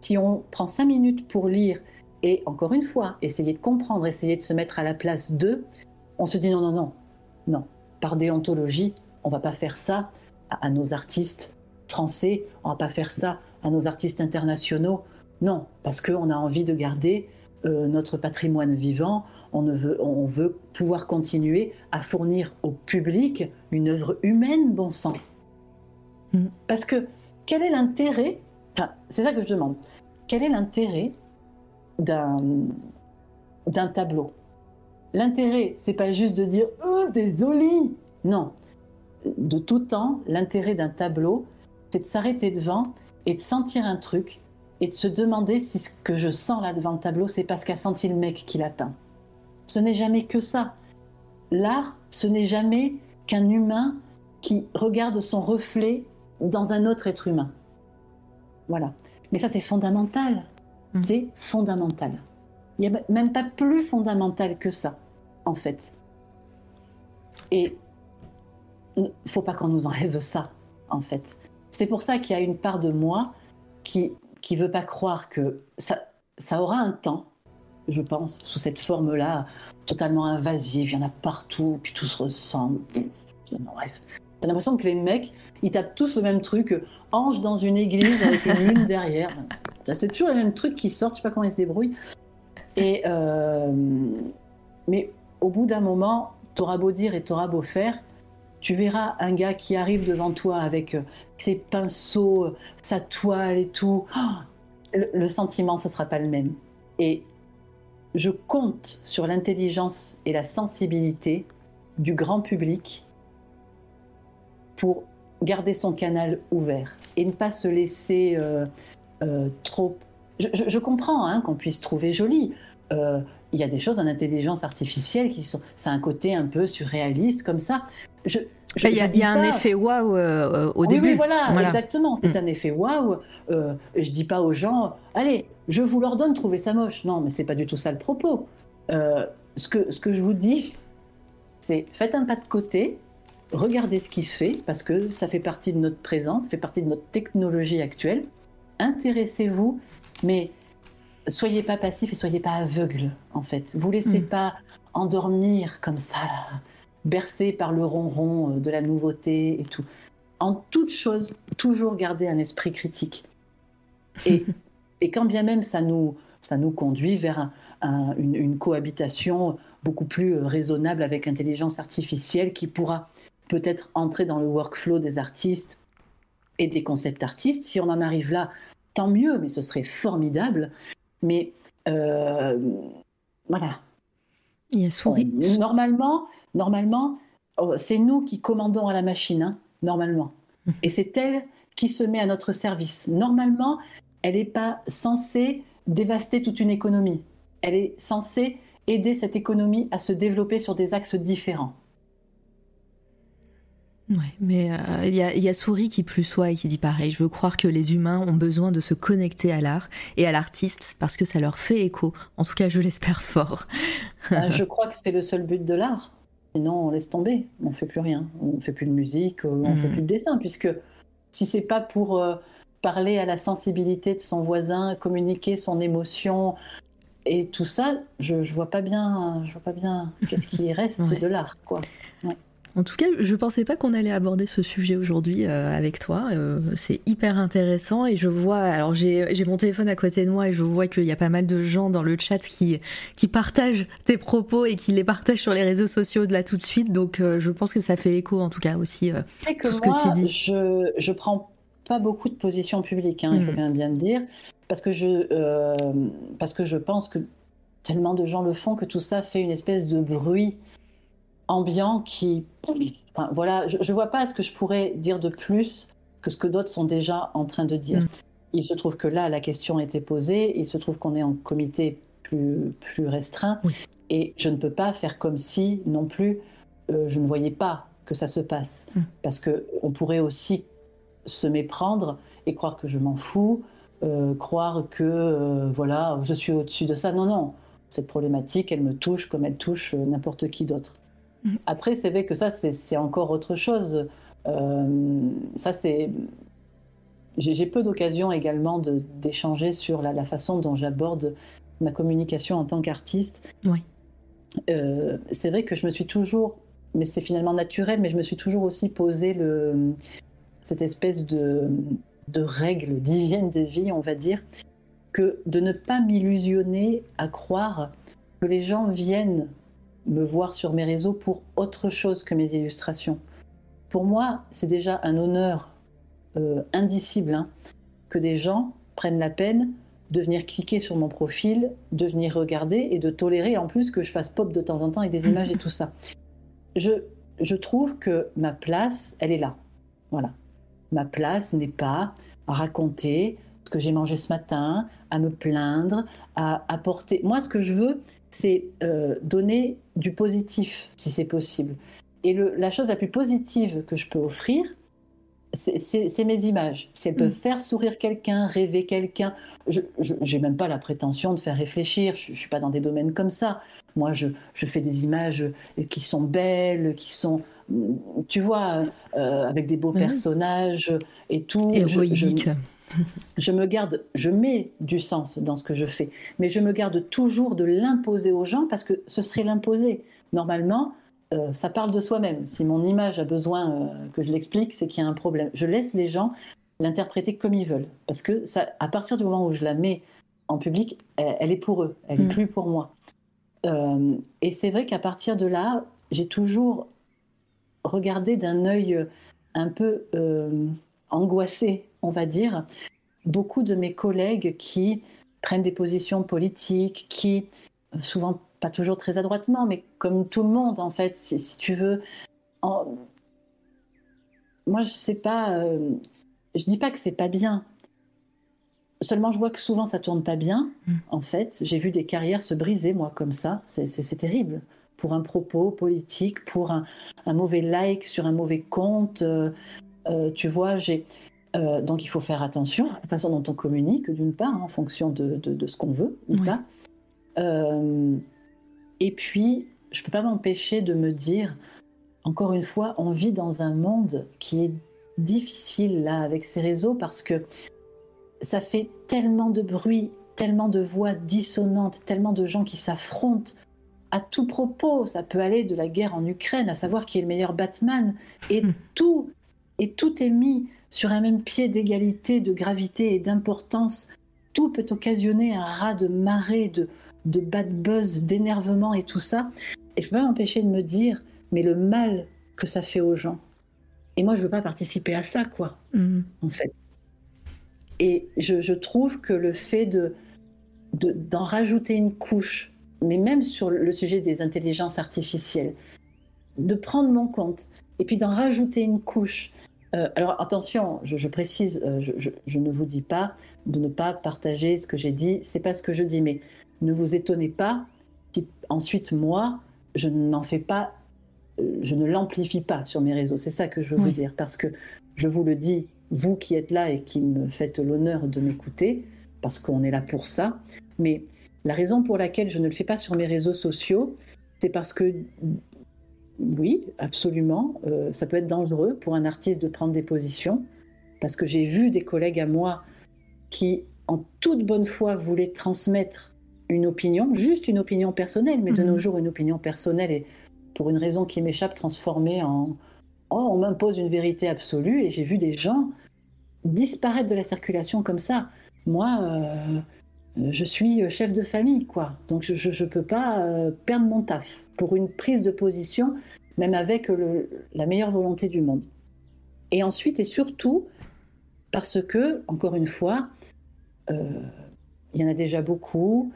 si on prend cinq minutes pour lire et encore une fois, essayer de comprendre, essayer de se mettre à la place d'eux, on se dit non, non, non, non. Par déontologie, on va pas faire ça à, nos artistes français, on va pas faire ça à nos artistes internationaux. Non, parce qu'on a envie de garder euh, notre patrimoine vivant, on, veut, on veut pouvoir continuer à fournir au public une œuvre humaine, bon sang. Mm. Parce que quel est l'intérêt, enfin, c'est ça que je demande, quel est l'intérêt d'un tableau? L'intérêt, c'est pas juste de dire oh désolé. Non, de tout temps, l'intérêt d'un tableau, c'est de s'arrêter devant et de sentir un truc et de se demander si ce que je sens là devant le tableau, c'est parce qu'a senti le mec qui l'a peint. Ce n'est jamais que ça. L'art, ce n'est jamais qu'un humain qui regarde son reflet dans un autre être humain. Voilà. Mais ça, c'est fondamental. Mm. C'est fondamental. Il n'y a même pas plus fondamental que ça, en fait. Et il faut pas qu'on nous enlève ça, en fait. C'est pour ça qu'il y a une part de moi qui qui veut pas croire que ça, ça aura un temps, je pense, sous cette forme-là, totalement invasive. Il y en a partout, puis tout se ressemble. Bref. T'as l'impression que les mecs, ils tapent tous le même truc, ange dans une église avec une lune derrière. C'est toujours les mêmes trucs qui sortent, je sais pas comment ils se débrouillent. Et euh, mais au bout d'un moment, t'auras beau dire et t'auras beau faire, tu verras un gars qui arrive devant toi avec euh, ses pinceaux, sa toile et tout. Oh, le, sentiment, ce sera pas le même. Et je compte sur l'intelligence et la sensibilité du grand public pour garder son canal ouvert et ne pas se laisser euh, euh, trop. Je, comprends hein, qu'on puisse trouver joli. Euh, il y a des choses en intelligence artificielle qui sont. C'est un côté un peu surréaliste comme ça. Je, il y a, un effet waouh euh, au début. Oui, voilà, exactement. C'est mm. un effet waouh. Euh, je dis pas aux gens, allez, je vous l'ordonne, trouvez ça moche. Non, mais c'est pas du tout ça le propos. ce, que, ce que je vous dis, c'est faites un pas de côté, regardez ce qui se fait, parce que ça fait partie de notre présence, ça fait partie de notre technologie actuelle intéressez-vous, mais soyez pas passif et soyez pas aveugle, en fait. Vous laissez mm. pas endormir comme ça, bercé par le ronron euh, de la nouveauté et tout. En toute chose, toujours garder un esprit critique. <laughs> Et, et quand bien même ça nous, ça nous conduit vers une, une, cohabitation beaucoup plus euh, raisonnable avec l'intelligence artificielle qui pourra peut-être entrer dans le workflow des artistes et des concepts artistes. Si on en arrive là, tant mieux, mais ce serait formidable. Mais euh, voilà. Il y a souris. Normalement, normalement oh, c'est nous qui commandons à la machine, hein, normalement. Hum. Et c'est elle qui se met à notre service. Normalement, elle n'est pas censée dévaster toute une économie. Elle est censée aider cette économie à se développer sur des axes différents. Ouais, mais euh, il y, a, Souris qui plus soit et qui dit pareil. Je veux croire que les humains ont besoin de se connecter à l'art et à l'artiste parce que ça leur fait écho. En tout cas, je l'espère fort. <laughs> Bah, je crois que c'est le seul but de l'art. Sinon, on laisse tomber. On fait plus rien. On fait plus de musique. On ne fait mm. plus de dessin. Puisque si c'est pas pour euh, parler à la sensibilité de son voisin, communiquer son émotion et tout ça, je, je vois pas bien. Je vois pas bien qu'est-ce qui <laughs> reste de l'art, quoi. En tout cas, je pensais pas qu'on allait aborder ce sujet aujourd'hui euh, avec toi. Euh, c'est hyper intéressant et je vois, alors j'ai mon téléphone à côté de moi et je vois qu'il y a pas mal de gens dans le chat qui, qui partagent tes propos et qui les partagent sur les réseaux sociaux de là tout de suite. Donc euh, je pense que ça fait écho en tout cas aussi tout ce que tu dis. Je, je prends pas beaucoup de position publique, hein, il faut bien, bien le dire, parce que, je, parce que je pense que tellement de gens le font que tout ça fait une espèce de bruit ambiant qui. Enfin, voilà, je ne vois pas ce que je pourrais dire de plus que ce que d'autres sont déjà en train de dire. Mm. Il se trouve que là, la question a été posée, il se trouve qu'on est en comité plus, plus restreint, et je ne peux pas faire comme si non plus euh, je ne voyais pas que ça se passe. Mm. Parce qu'on pourrait aussi se méprendre et croire que je m'en fous, euh, croire que euh, voilà, je suis au-dessus de ça. Non, non, cette problématique, elle me touche comme elle touche n'importe qui d'autre. <laughs> Après, c'est vrai que ça, c'est encore autre chose. Euh, ça, c'est. j'ai peu d'occasions également d'échanger sur la, la, façon dont j'aborde ma communication en tant qu'artiste. Oui. Euh, c'est vrai que je me suis toujours, mais c'est finalement naturel, mais je me suis toujours aussi posé le, cette espèce de, de règle d'hygiène de vie, on va dire, que de ne pas m'illusionner à croire que les gens viennent me voir sur mes réseaux pour autre chose que mes illustrations. Pour moi, c'est déjà un honneur euh, indicible hein, que des gens prennent la peine de venir cliquer sur mon profil, de venir regarder et de tolérer en plus que je fasse pop de temps en temps avec des images et tout ça. Je, je trouve que ma place, elle est là. Voilà. Ma place n'est pas à raconter ce que j'ai mangé ce matin, à me plaindre, à apporter. Moi, ce que je veux, c'est euh, donner du positif, si c'est possible. Et le, la chose la plus positive que je peux offrir, c'est mes images. Si elles peuvent mm. faire sourire quelqu'un, rêver quelqu'un, je n'ai même pas la prétention de faire réfléchir. Je ne suis pas dans des domaines comme ça. Moi, je, je, fais des images qui sont belles, qui sont, tu vois, euh, avec des beaux personnages et tout. Héroïque. Je, je, me garde, je mets du sens dans ce que je fais, mais je me garde toujours de l'imposer aux gens parce que ce serait l'imposer. Normalement, euh, ça parle de soi-même. Si mon image a besoin euh, que je l'explique, c'est qu'il y a un problème. Je laisse les gens l'interpréter comme ils veulent. Parce que ça, à partir du moment où je la mets en public, elle, est pour eux, elle n'est mm. plus pour moi. Euh, et c'est vrai qu'à partir de là, j'ai toujours regardé d'un œil un peu angoissé, on va dire, beaucoup de mes collègues qui prennent des positions politiques, qui souvent pas toujours très adroitement, mais comme tout le monde, en fait, si, tu veux. Moi, je sais pas. Euh... Je dis pas que c'est pas bien. Seulement, je vois que souvent ça tourne pas bien. Mm. En fait, j'ai vu des carrières se briser, moi, comme ça. C'est terrible. Pour un propos politique, pour un, mauvais like sur un mauvais compte. Euh, euh, tu vois, j'ai. Euh, donc il faut faire attention à la façon dont on communique, d'une part, en fonction de, de, ce qu'on veut ou pas. Et puis, je ne peux pas m'empêcher de me dire, encore une fois, on vit dans un monde qui est difficile là avec ces réseaux parce que ça fait tellement de bruit, tellement de voix dissonantes, tellement de gens qui s'affrontent à tout propos. Ça peut aller de la guerre en Ukraine, à savoir qui est le meilleur Batman, et hmm. tout et tout est mis sur un même pied d'égalité, de gravité et d'importance. Tout peut occasionner un raz de marée de, de bad buzz, d'énervement et tout ça. Et je peux pas m'empêcher de me dire, mais le mal que ça fait aux gens. Et moi, je veux pas participer à ça, quoi, mm. en fait. Et je, trouve que le fait de d'en rajouter une couche, mais même sur le sujet des intelligences artificielles, de prendre mon compte et puis d'en rajouter une couche. Euh, alors attention, je, précise, euh, je, je, ne vous dis pas de ne pas partager ce que j'ai dit, c'est pas ce que je dis, mais ne vous étonnez pas si ensuite moi, je n'en fais pas, euh, je ne l'amplifie pas sur mes réseaux. C'est ça que je veux vous dire, parce que je vous le dis, vous qui êtes là et qui me faites l'honneur de m'écouter, parce qu'on est là pour ça, mais la raison pour laquelle je ne le fais pas sur mes réseaux sociaux, c'est parce que oui, absolument, euh, ça peut être dangereux pour un artiste de prendre des positions, parce que j'ai vu des collègues à moi qui, en toute bonne foi, voulaient transmettre une opinion, juste une opinion personnelle, mais de nos mhm. jours, une opinion personnelle est, pour une raison qui m'échappe, transformée en oh, on m'impose une vérité absolue. Et j'ai vu des gens disparaître de la circulation comme ça. Moi, euh, je suis chef de famille, quoi. Donc je ne peux pas euh, perdre mon taf pour une prise de position, même avec la meilleure volonté du monde. Et ensuite et surtout, parce que, encore une fois, euh, il y en a déjà beaucoup,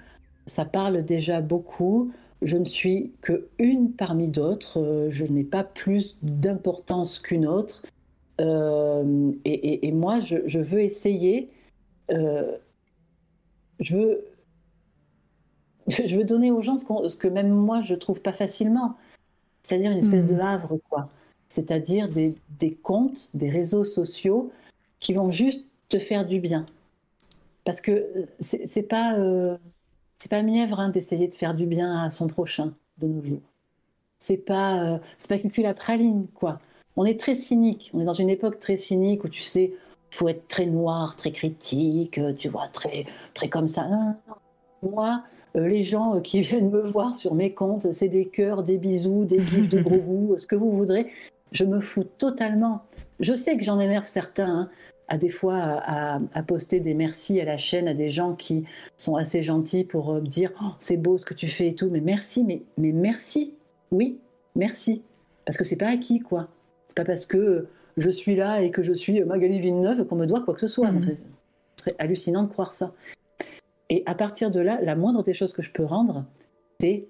ça parle déjà beaucoup. Je ne suis que une parmi d'autres. Euh, je n'ai pas plus d'importance qu'une autre. Euh, et, moi, je, veux essayer. Euh, je veux. <laughs> Je veux donner aux gens ce, que même moi je trouve pas facilement, c'est-à-dire une espèce de hmm. havre, quoi. C'est-à-dire des, des comptes, des réseaux sociaux qui vont juste te faire du bien. Parce que c'est pas c'est pas mièvre hein, d'essayer de faire du bien à son prochain de nos jours. C'est pas, euh, c'est pas cucul à praline, quoi. On est très cynique. On est dans une époque très cynique où tu sais, faut être très noir, très critique, tu vois, très, très comme ça. Non, non. Moi, les gens qui <laughs> viennent me voir sur mes comptes, c'est des cœurs, des bisous, des gifs de gros <laughs> goût, ce que vous voudrez. Je me fous totalement. Je sais que j'en énerve certains, hein, à des fois à, poster des merci à la chaîne à des gens qui sont assez gentils pour me dire oh, c'est beau ce que tu fais et tout, mais merci, mais, mais merci, oui, merci. Parce que c'est pas acquis, quoi. C'est pas parce que je suis là et que je suis Magali Villeneuve qu'on me doit quoi que ce soit. Mhm. Ce serait hallucinant de croire ça. Et à partir de là, la moindre des choses que je peux rendre, c'est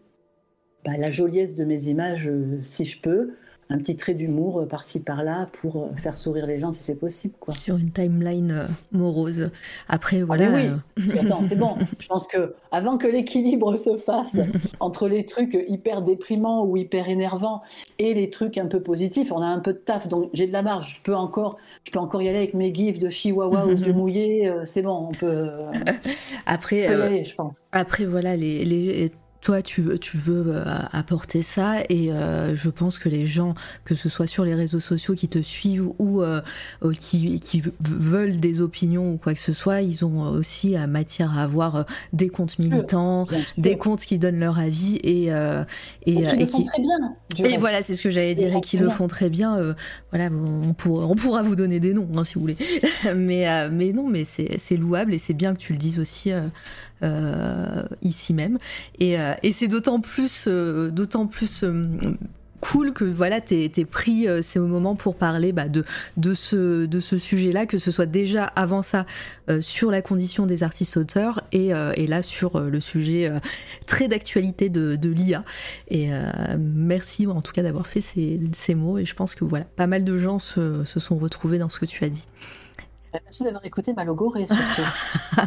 bah, la joliesse de mes images, euh, si je peux, un petit trait d'humour euh, par-ci par-là pour euh, faire sourire les gens si c'est possible. Quoi. Sur une timeline euh, morose. Après, ah, voilà. oui, <laughs> attends, c'est bon. Je pense que avant que l'équilibre se fasse <laughs> entre les trucs hyper déprimants ou hyper énervants et les trucs un peu positifs, on a un peu de taf. Donc j'ai de la marge. Je peux encore, je peux encore y aller avec mes gifs de chihuahua ou du mouillé. C'est bon, on peut. <laughs> Après, y aller, je pense. Après, voilà, les, les toi, tu veux, tu veux euh, apporter ça et euh, je pense que les gens, que ce soit sur les réseaux sociaux qui te suivent ou euh, qui, qui, veulent des opinions ou quoi que ce soit, ils ont aussi matière à avoir des comptes militants, des comptes qui donnent leur avis et et, et, qui très bien. Et voilà, c'est ce que j'allais dire et qui le font très bien. voilà, on pourra, on pourra vous donner des noms hein, si vous voulez, <laughs> mais mais non, mais c'est louable et c'est bien que tu le dises aussi euh, ici même. Et, euh, et c'est d'autant plus, euh, d'autant plus cool que voilà t'aies pris ces moments pour parler bah, de, ce, de ce sujet-là, que ce soit déjà avant ça sur la condition des artistes auteurs et, et là sur le sujet très d'actualité de, l'IA. Et merci en tout cas d'avoir fait ces, mots et je pense que voilà pas mal de gens se sont retrouvés dans ce que tu as dit. Bah, merci d'avoir écouté ma logorée surtout. <laughs>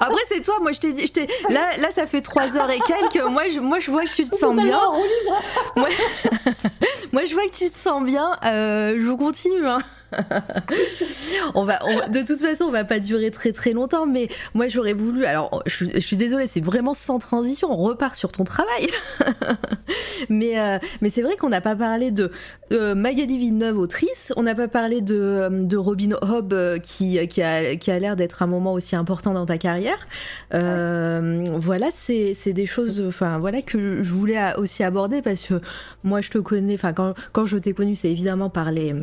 Après c'est toi, moi je t'ai dit, là, là ça fait trois heures et quelques, moi je, moi je vois que tu te sens bien. moi, <laughs> moi je vois que tu te sens bien, euh, je continue. Hein. <laughs> on va, de toute façon, on va pas durer très très longtemps, mais moi j'aurais voulu. Alors, je, suis désolée, c'est vraiment sans transition. On repart sur ton travail, <laughs> mais euh, mais c'est vrai qu'on n'a pas parlé de euh, Magali Villeneuve, autrice. On n'a pas parlé de, euh, de Robin Hobb, euh, qui qui a qui a l'air d'être un moment aussi important dans ta carrière. Voilà, c'est des choses, enfin voilà que je voulais aussi aborder parce que moi je te connais. Enfin quand quand je t'ai connu, c'est évidemment par les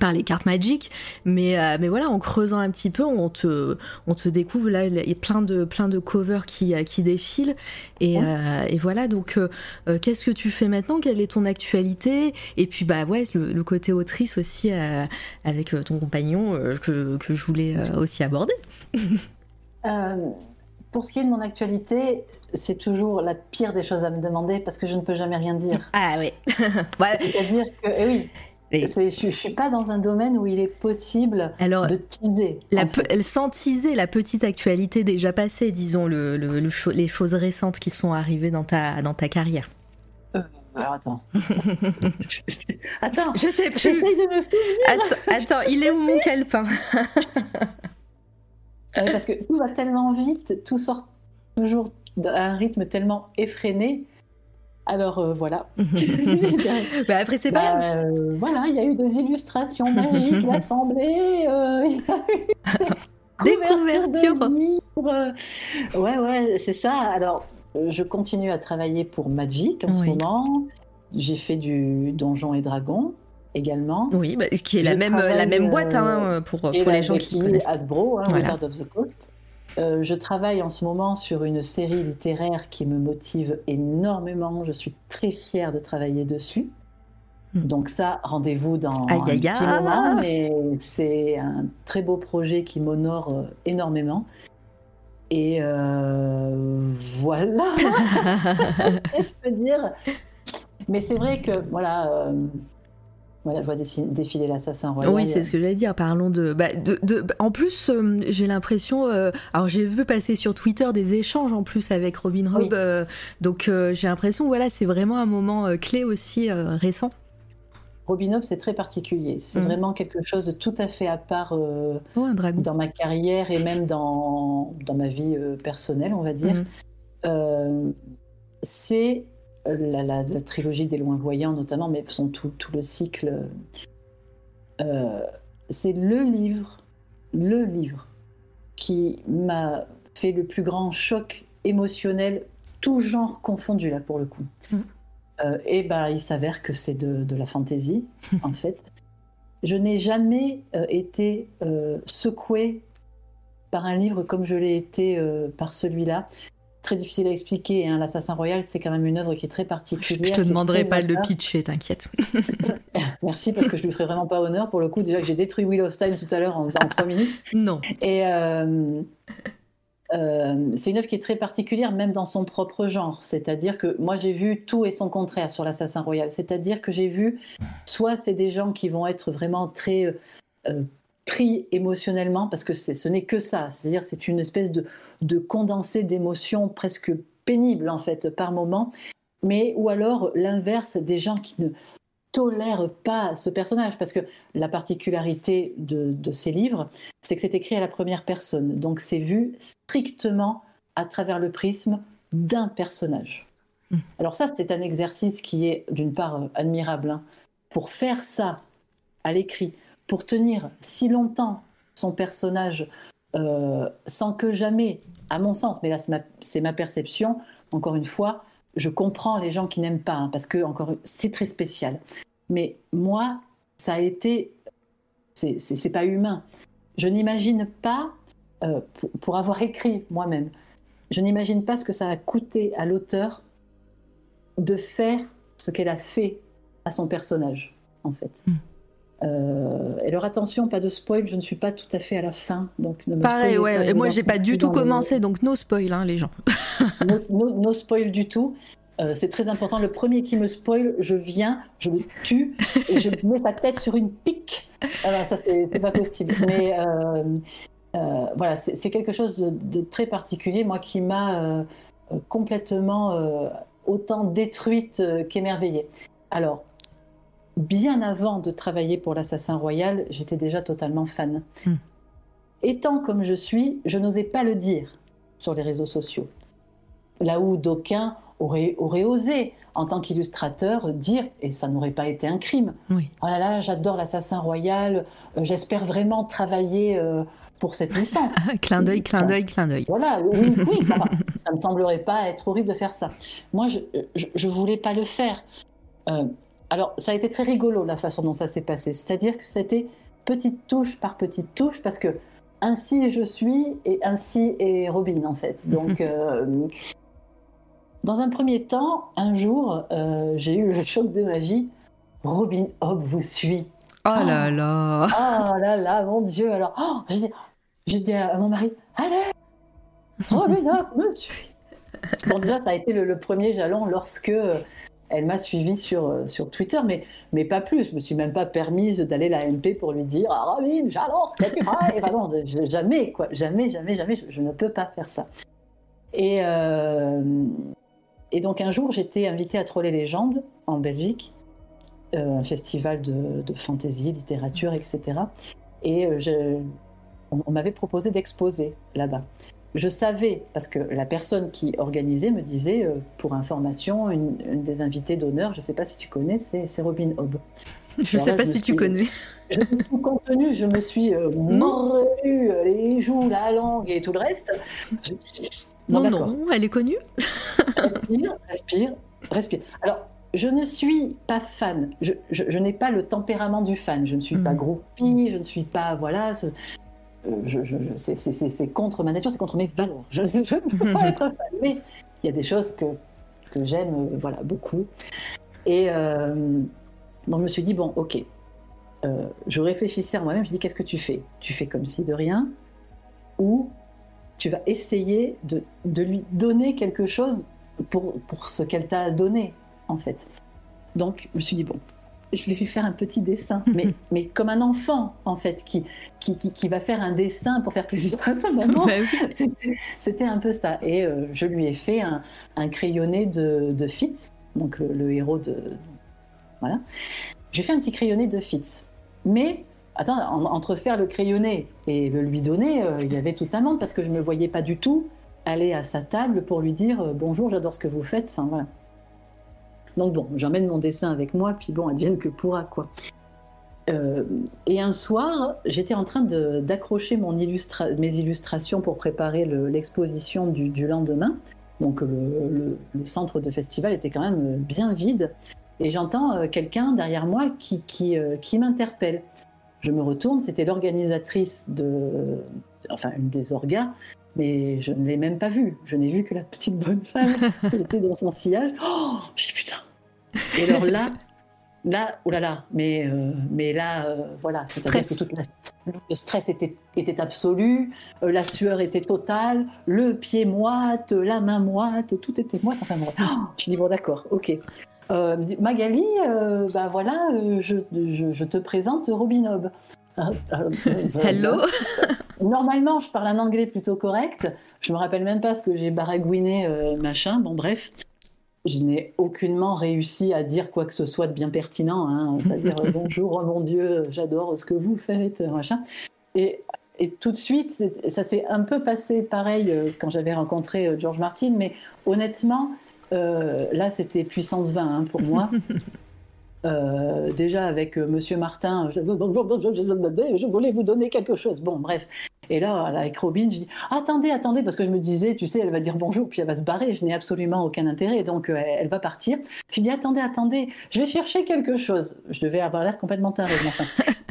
par les cartes magiques mais euh, mais voilà en creusant un petit peu on te on te découvre là il y a plein de plein de covers qui euh, qui défilent. Et, euh, et voilà donc qu'est-ce que tu fais maintenant? Quelle est ton actualité? Et puis bah ouais le, côté autrice aussi avec ton compagnon que, que je voulais aussi aborder. <laughs> Pour ce qui est de mon actualité, c'est toujours la pire des choses à me demander parce que je ne peux jamais rien dire. Ah oui. <laughs> C'est-à-dire que, eh oui, je ne suis pas dans un domaine où il est possible de teaser. La sans teaser la petite actualité déjà passée, disons, le, les choses récentes qui sont arrivées dans ta, dans ta carrière. Euh, alors attends. <laughs> attends, je sais plus. J'essaye de me souvenir. Attends, il est où mon calepin? Parce que tout va tellement vite, tout sort toujours à un rythme tellement effréné alors euh, voilà. <laughs> bah après c'est pas. Bah, euh, voilà, il y a eu des illustrations magiques <laughs> d'assemblée. Euh, <laughs> des couvertures. Ouais ouais, c'est ça. Alors je continue à travailler pour Magic en ce moment. J'ai fait du Donjon et Dragon également. Oui, bah, qui est la même, la même boîte hein, pour, pour les gens qui connaissent. Hasbro, hein, Wizard of the Coast. Euh, je travaille en ce moment sur une série littéraire qui me motive énormément. Je suis très fière de travailler dessus. Hmm. Donc ça, rendez-vous dans un petit moment, mais c'est un très beau projet qui m'honore euh, énormément. Et euh, voilà, <laughs> <laughs> je peux dire. Mais c'est vrai que voilà, voilà, je vois défiler l'assassin royal. Oui, c'est ce que j'allais dire. Parlons de. Bah, de, en plus, euh, j'ai l'impression. Euh, alors, j'ai vu passer sur Twitter des échanges en plus avec Robin Hood. Euh, donc, j'ai l'impression, voilà, c'est vraiment un moment clé aussi récent. Robin Hood, c'est très particulier. C'est mm. vraiment quelque chose de tout à fait à part oh, dans ma carrière et même dans, dans ma vie personnelle, on va dire. Mm. c'est la, trilogie des loins voyants notamment, mais son tout, tout le cycle. Euh, c'est le livre le livre qui m'a fait le plus grand choc émotionnel, tout genre confondu là pour le coup. Mm. Euh, et ben, il s'avère que c'est de, la fantaisie, en fait. Je n'ai jamais euh, été secouée par un livre comme je l'ai été par celui-là. Très difficile à expliquer. Hein. L'Assassin Royal, c'est quand même une œuvre qui est très particulière. Je te demanderai pas de le pitcher, t'inquiète. <laughs> Merci, parce que je lui ferai vraiment pas honneur. Pour le coup, déjà que j'ai détruit Wheel of Time tout à l'heure en, trois minutes. Non. Et euh, c'est une œuvre qui est très particulière, même dans son propre genre. C'est-à-dire que moi, j'ai vu tout et son contraire sur l'Assassin Royal. C'est-à-dire que j'ai vu, soit c'est des gens qui vont être vraiment très euh, euh, pris émotionnellement, parce que ce n'est que ça. C'est-à-dire c'est une espèce de, de condensé d'émotions presque pénible, en fait, par moment. Mais, ou alors l'inverse, des gens qui ne, tolère pas ce personnage, parce que la particularité de, ces livres, c'est que c'est écrit à la première personne, donc c'est vu strictement à travers le prisme d'un personnage. Hmm. Alors ça, c'est un exercice qui est d'une part admirable. Hein. Pour faire ça à l'écrit, pour tenir si longtemps son personnage euh, sans que jamais, à mon sens, mais là c'est ma, perception, encore une fois, je comprends les gens qui n'aiment pas, hein, parce que encore c'est très spécial. Mais moi, ça a été, c'est pas humain. Je n'imagine pas, euh, pour, avoir <laughs> écrit moi-même, je n'imagine pas ce que ça a coûté à l'auteur de faire ce qu'elle a fait à son personnage, en fait. Hmm. Euh, et leur attention, pas de spoil, je ne suis pas tout à fait à la fin, donc ne me Pareil, ouais, et moi j'ai pas du tout commencé, donc no spoil, hein, les gens. <laughs> no, spoil du tout. Euh, c'est très important. Le premier qui me spoil, je viens, je le tue et je <laughs> mets sa tête sur une pique. Alors ça, c'est pas possible. Mais euh, voilà, c'est quelque chose de, très particulier, moi, qui m'a complètement autant détruite qu'émerveillée. Alors, bien avant de travailler pour l'Assassin Royal, j'étais déjà totalement fan. Hmm. Étant comme je suis, je n'osais pas le dire sur les réseaux sociaux. Là où d'aucuns aurait osé, en tant qu'illustrateur, dire, et ça n'aurait pas été un crime, oui. oh là là, j'adore l'assassin royal, euh, j'espère vraiment travailler euh, pour cette licence. <laughs> clin d'œil, clin d'œil, clin d'œil. Voilà, oui, oui ça, ne <laughs> me semblerait pas être horrible de faire ça. Moi, je ne voulais pas le faire. Euh, alors, ça a été très rigolo la façon dont ça s'est passé. C'est-à-dire que c'était petite touche par petite touche, parce que ainsi je suis et ainsi est Robin en fait. Donc Dans un premier temps, un jour, euh, j'ai eu le choc de ma vie. Robin Hobb vous suit. Oh là là Oh là là, mon Dieu Alors, oh, j'ai dit, à mon mari, allez Robin Hobb me suit <laughs> Bon, déjà, ça a été le, premier jalon lorsque euh, elle m'a suivi sur, euh, sur Twitter, mais, mais pas plus. Je me suis même pas permise d'aller à la MP pour lui dire ah, Robin, j'adore ce que tu jamais, quoi. Jamais, jamais, jamais. Je, ne peux pas faire ça. Et, et donc un jour, j'étais invitée à Troller Légendes en Belgique, euh, un festival de, de, fantasy, littérature, etc. Et euh, on, m'avait proposé d'exposer là-bas. Je savais, parce que la personne qui organisait me disait, euh, pour information, une, des invitées d'honneur, je ne sais pas si tu connais, c'est Robin Hobb. Je ne sais pas si tu connais. Je me suis contenu, je me suis mordue les joues, la langue et tout le reste. Non, non, elle est connue. respire, respire, respire. Alors, je ne suis pas fan. Je, n'ai pas le tempérament du fan. Je ne suis pas hmm. groupie, je ne suis pas. Voilà. C'est contre ma nature, c'est contre mes valeurs. Je, ne peux pas <laughs> être. Mais il y a des choses que, que j'aime euh, voilà, beaucoup. Et euh, donc, je me suis dit, bon, ok. Euh, je réfléchissais à moi-même, je dis, qu'est-ce que tu fais? Tu fais comme si de rien Ou tu vas essayer de, lui donner quelque chose pour, pour ce qu'elle t'a donné, en fait? Donc, je me suis dit, bon, je vais lui faire un petit dessin, <laughs> mais, mais comme un enfant, en fait, qui, qui, qui, va faire un dessin pour faire plaisir à sa maman. Bah <laughs> c'était un peu ça. Et euh, je lui ai fait un, un crayonné de, de Fitz, donc le, héros de. Voilà. J'ai fait un petit crayonné de Fitz. Mais Attends, entre faire le crayonné et le lui donner, euh, il y avait tout un monde parce que je ne me voyais pas du tout aller à sa table pour lui dire euh, bonjour, j'adore ce que vous faites. Enfin voilà. Donc bon, j'emmène mon dessin avec moi, puis bon, advienne que pourra quoi. Euh, et un soir, j'étais en train d'accrocher mes illustrations pour préparer l'exposition du, lendemain. Donc le, centre de festival était quand même bien vide. Et j'entends euh, quelqu'un derrière moi qui, qui, euh, qui m'interpelle. Je me retourne, c'était l'organisatrice de, enfin une des orgas, mais je ne l'ai même pas vue. Je n'ai vu que la petite bonne femme <laughs> qui était dans son sillage. Oh, j'ai putain. Et alors là, Là, oh là là, mais, euh, mais là, euh, voilà, c'est-à-dire que toute le stress était, était absolu, euh, la sueur était totale, le pied moite, la main moite, tout était moite. Enfin, bon, je dis bon, d'accord, ok. Magali, bah voilà, je, je, te présente Robin Hobb. Hello. Normalement, je parle un anglais plutôt correct. Je me rappelle même pas ce que j'ai baragouiné, machin. Bon, bref je n'ai aucunement réussi à dire quoi que ce soit de bien pertinent. Hein, <laughs> C'est-à-dire euh, bonjour, oh mon Dieu, j'adore ce que vous faites, machin. Et, et tout de suite, ça s'est un peu passé pareil euh, quand j'avais rencontré euh, George Martin, mais honnêtement, là c'était puissance 20 hein, pour moi. <laughs> Déjà avec Monsieur Martin, je, voulais vous donner quelque chose. Bon, bref. Et là, avec Robin, je dis attendez, attendez, parce que je me disais, tu sais, elle va dire bonjour, puis elle va se barrer. Je n'ai absolument aucun intérêt, donc euh, elle, va partir. Je dis attendez, attendez, je vais chercher quelque chose. Je devais avoir l'air complètement taré, enfin.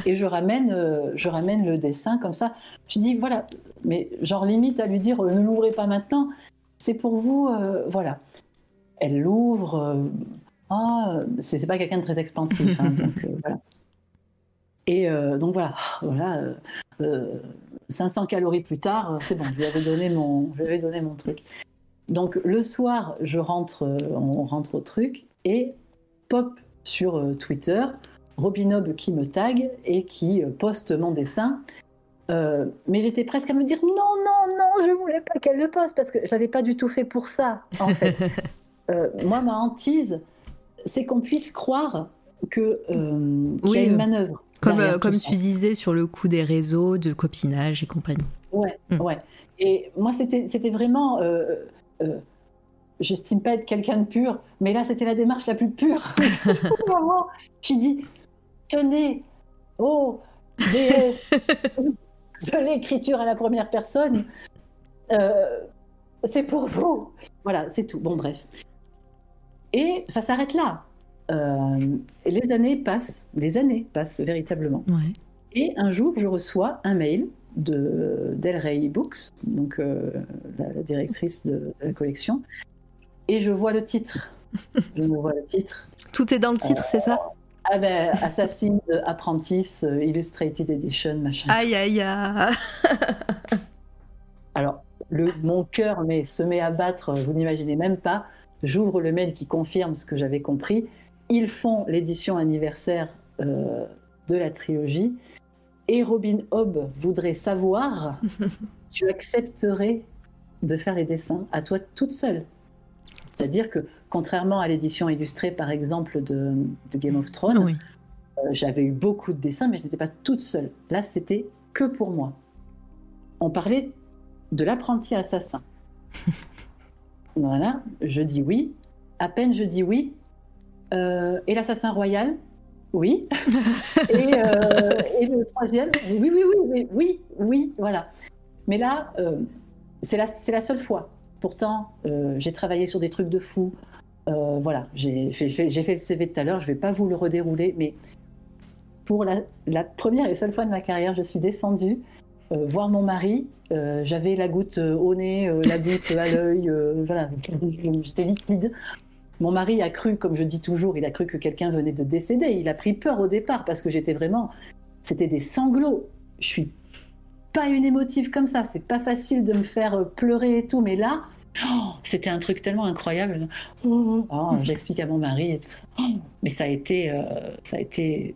Et je ramène, je ramène le dessin comme ça. Je dis voilà, mais genre limite à lui dire ne l'ouvrez pas maintenant. C'est pour vous, voilà. Elle l'ouvre ah, c'est pas quelqu'un de très expansif. Hein, euh, Et euh, donc voilà, voilà 500 euh, calories plus tard, c'est bon, je lui avais donné mon, je donné mon truc. Donc le soir, je rentre, on rentre au truc et pop sur Twitter, Robinob qui me tag et qui poste mon dessin. mais j'étais presque à me dire non, non, non, je voulais pas qu'elle le poste parce que je l'avais pas du tout fait pour ça, en fait. <laughs> moi, ma hantise, c'est qu'on puisse croire que euh, qu'il y a une manœuvre. Comme, euh, comme tu disais sur le coup des réseaux, de copinage et compagnie. Ouais, mm. ouais. Et moi, c'était, vraiment. Euh, euh, J'estime pas être quelqu'un de pur, mais là, c'était la démarche la plus pure. <laughs> je dis tenez, oh, déesse <laughs> de l'écriture à la première personne, c'est pour vous. Voilà, c'est tout. Bon, bref. Et ça s'arrête là. Euh, et les années passent, les années passent véritablement. Et un jour, je reçois un mail de Del Rey Books, donc euh, la, directrice de, la collection, et je vois le titre. je vois le titre. Tout est dans le titre, c'est ça? Ah ben, Assassin's Apprentice Illustrated Edition, machin. Aïe, aïe, aïe. Alors, le, mon cœur mais, se met à battre, vous n'imaginez même pas. J'ouvre le mail qui confirme ce que j'avais compris. Ils font l'édition anniversaire euh, de la trilogie. Et Robin Hobb voudrait savoir, <laughs> tu accepterais de faire les dessins à toi toute seule. C'est-à-dire que, contrairement à l'édition illustrée, par exemple, de, Game of Thrones, euh, j'avais eu beaucoup de dessins, mais je n'étais pas toute seule. Là, c'était que pour moi. On parlait de l'apprenti assassin. <laughs> Voilà, je dis oui. À peine je dis oui. Euh, et l'assassin royal Oui. <laughs> Euh, et, le troisième Oui, oui, oui, oui, oui, voilà. Mais là, euh, c'est la, la, seule fois. Pourtant, j'ai travaillé sur des trucs de fou. voilà, j'ai fait, fait, le CV tout à l'heure, je ne vais pas vous le redérouler, mais pour la, la, première et seule fois de ma carrière, je suis descendue euh, voir mon mari. Euh, j'avais la goutte euh, au nez, la goutte à l'œil, voilà, <laughs> j'étais liquide. Mon mari a cru, comme je dis toujours, il a cru que quelqu'un venait de décéder. Il a pris peur au départ parce que j'étais vraiment. C'était des sanglots. Je suis pas une émotive comme ça. C'est pas facile de me faire pleurer et tout, mais là, oh, c'était un truc tellement incroyable. Oh, J'explique à mon mari et tout ça. mais ça a été, ça a été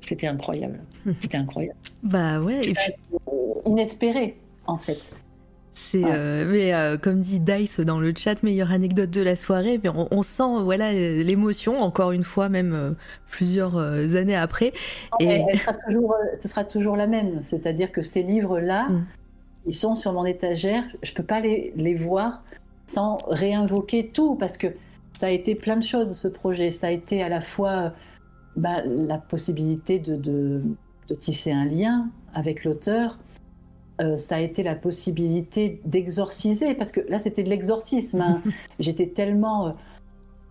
c'était incroyable. <laughs> C'était incroyable. bah ouais. Inespéré, en fait. C'est, euh, mais euh, comme dit Dice dans le chat, meilleure anecdote de la soirée. Mais on, sent voilà l'émotion encore une fois, même euh, plusieurs années après. et sera toujours, ce sera toujours la même. C'est-à-dire que ces livres-là, mm. ils sont sur mon étagère. Je peux pas les, les voir sans réinvoquer tout parce que ça a été plein de choses ce projet. Ça a été à la fois bah, la possibilité de, de, tisser un lien avec l'auteur. Ça a été la possibilité d'exorciser, parce que là c'était de l'exorcisme. Hein. <laughs> J'étais tellement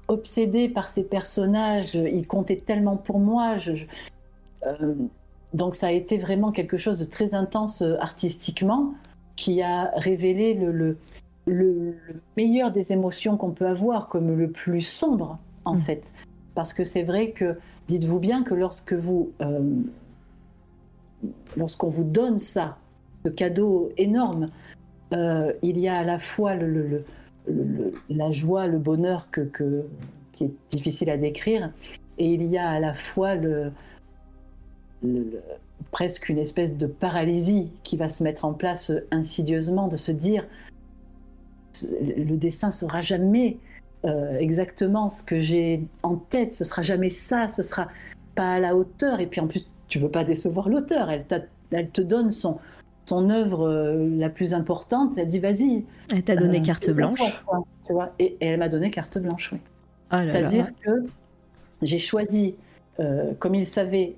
obsédée par ces personnages, ils comptaient tellement pour moi. donc ça a été vraiment quelque chose de très intense artistiquement qui a révélé le, le, meilleur des émotions qu'on peut avoir, comme le plus sombre, en mm. fait. Parce que c'est vrai que, dites-vous bien que lorsque vous, euh, lorsqu'on vous donne ça, ce cadeau énorme, euh, il y a à la fois la joie, le bonheur que, qui est difficile à décrire, et il y a à la fois presque une espèce de paralysie qui va se mettre en place insidieusement, de se dire le dessin sera jamais euh, exactement ce que j'ai en tête, ce sera jamais ça, ce sera pas à la hauteur. Et puis en plus, tu veux pas décevoir l'auteur, elle te donne son, son œuvre euh, la plus importante, elle dit vas-y. Elle t'a donné euh, carte blanche. tu vois et, elle m'a donné carte blanche, oui. Oh C'est-à-dire que j'ai choisi, comme il savait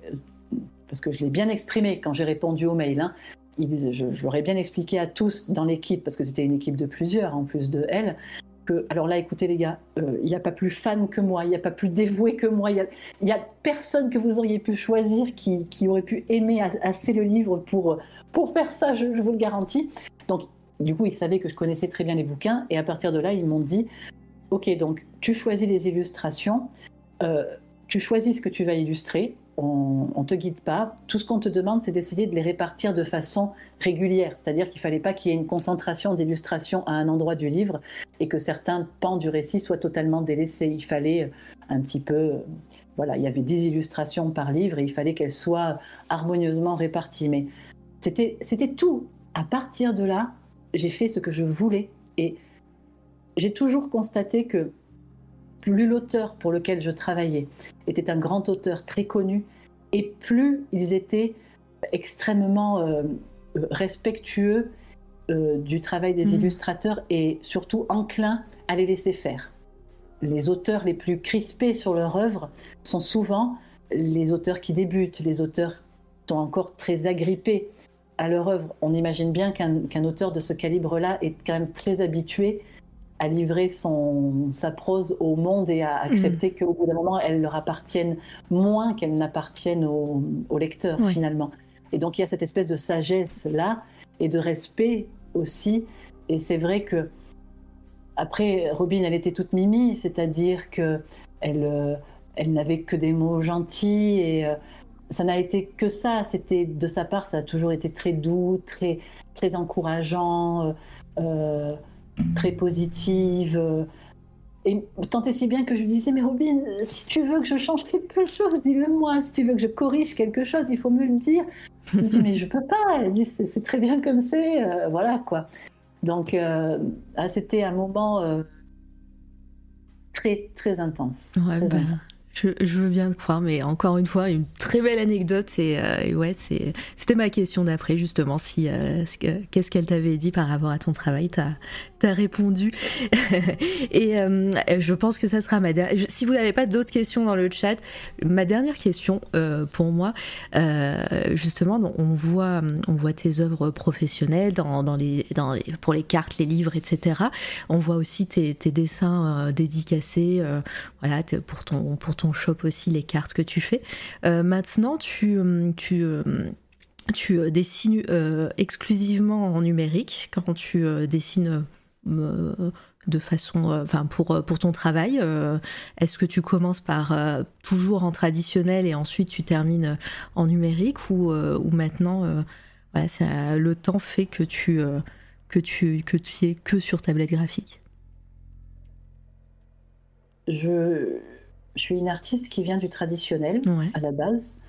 parce que je l'ai bien exprimé quand j'ai répondu au mail. Hein. je, je leur ai bien expliqué à tous dans l'équipe, parce que c'était une équipe de plusieurs en plus de elle, alors là, écoutez les gars, euh, il n'y a pas plus fan que moi, il n'y a pas plus dévoué que moi, il n'y a, personne que vous auriez pu choisir qui, aurait pu aimer assez le livre pour, pour faire ça, je, vous le garantis. Donc, du coup, ils savaient que je connaissais très bien les bouquins, et à partir de là, ils m'ont dit, ok, donc tu choisis les illustrations, euh, tu choisis ce que tu vas illustrer, on ne te guide pas. Tout ce qu'on te demande, c'est d'essayer de les répartir de façon régulière. C'est-à-dire qu'il ne fallait pas qu'il y ait une concentration d'illustrations à un endroit du livre et que certains pans du récit soient totalement délaissés. Il fallait euh, un petit peu. Euh, voilà, il y avait 10 illustrations par livre et il fallait qu'elles soient harmonieusement réparties. Mais c'était tout. À partir de là, j'ai fait ce que je voulais et j'ai toujours constaté que plus l'auteur pour lequel je travaillais était un grand auteur très connu, et plus ils étaient extrêmement euh, respectueux euh, du travail des mmh. illustrateurs et surtout enclins à les laisser faire. Les auteurs les plus crispés sur leur œuvre sont souvent les auteurs qui débutent, les auteurs qui sont encore très agrippés à leur œuvre. On imagine bien qu'un auteur de ce calibre-là est quand même très habitué à livrer son, sa prose au monde et à accepter mm. qu'au bout d'un moment, elle leur appartienne moins qu'elle n'appartienne au, au, lecteur finalement. Et donc il y a cette espèce de sagesse là et de respect aussi. Et c'est vrai que après Robin, elle était toute mimi, c'est-à-dire que elle, euh, elle n'avait que des mots gentils et euh, ça n'a été que ça. C'était de sa part, ça a toujours été très doux, très très encourageant. Euh, très positive. Euh, et tant et si bien que je lui disais, mais Robin, si tu veux que je change quelque chose, dis-le moi. Si tu veux que je corrige quelque chose, il faut me le dire. Elle me dit, mais je peux pas. Elle dit, c'est très bien comme c'est. Euh, voilà, quoi. Donc, euh, ah, c'était un moment très, très intense. Ouais, bah, je, veux bien te croire, mais encore une fois, une très belle anecdote. Et, ouais, c'était ma question d'après, justement. Si, Qu'est-ce qu'elle t'avait dit par rapport à ton travail? T'as as répondu. <laughs> et euh, je pense que ça sera ma dernière. Si vous n'avez pas d'autres questions dans le chat, ma dernière question pour moi, justement, on voit, on voit tes œuvres professionnelles dans, dans les, pour les cartes, les livres, etc. On voit aussi tes, dessins dédicacés voilà, pour ton. Pour ton shop aussi les cartes que tu fais. Euh, maintenant, tu, euh, euh, tu dessines exclusivement en numérique quand tu dessines de façon, enfin pour, pour ton travail Est-ce que tu commences par toujours en traditionnel et ensuite tu termines en numérique ou, ou maintenant voilà, ça, le temps fait que tu, que tu que tu es que sur tablette graphique? Je je suis une artiste qui vient du traditionnel à la base.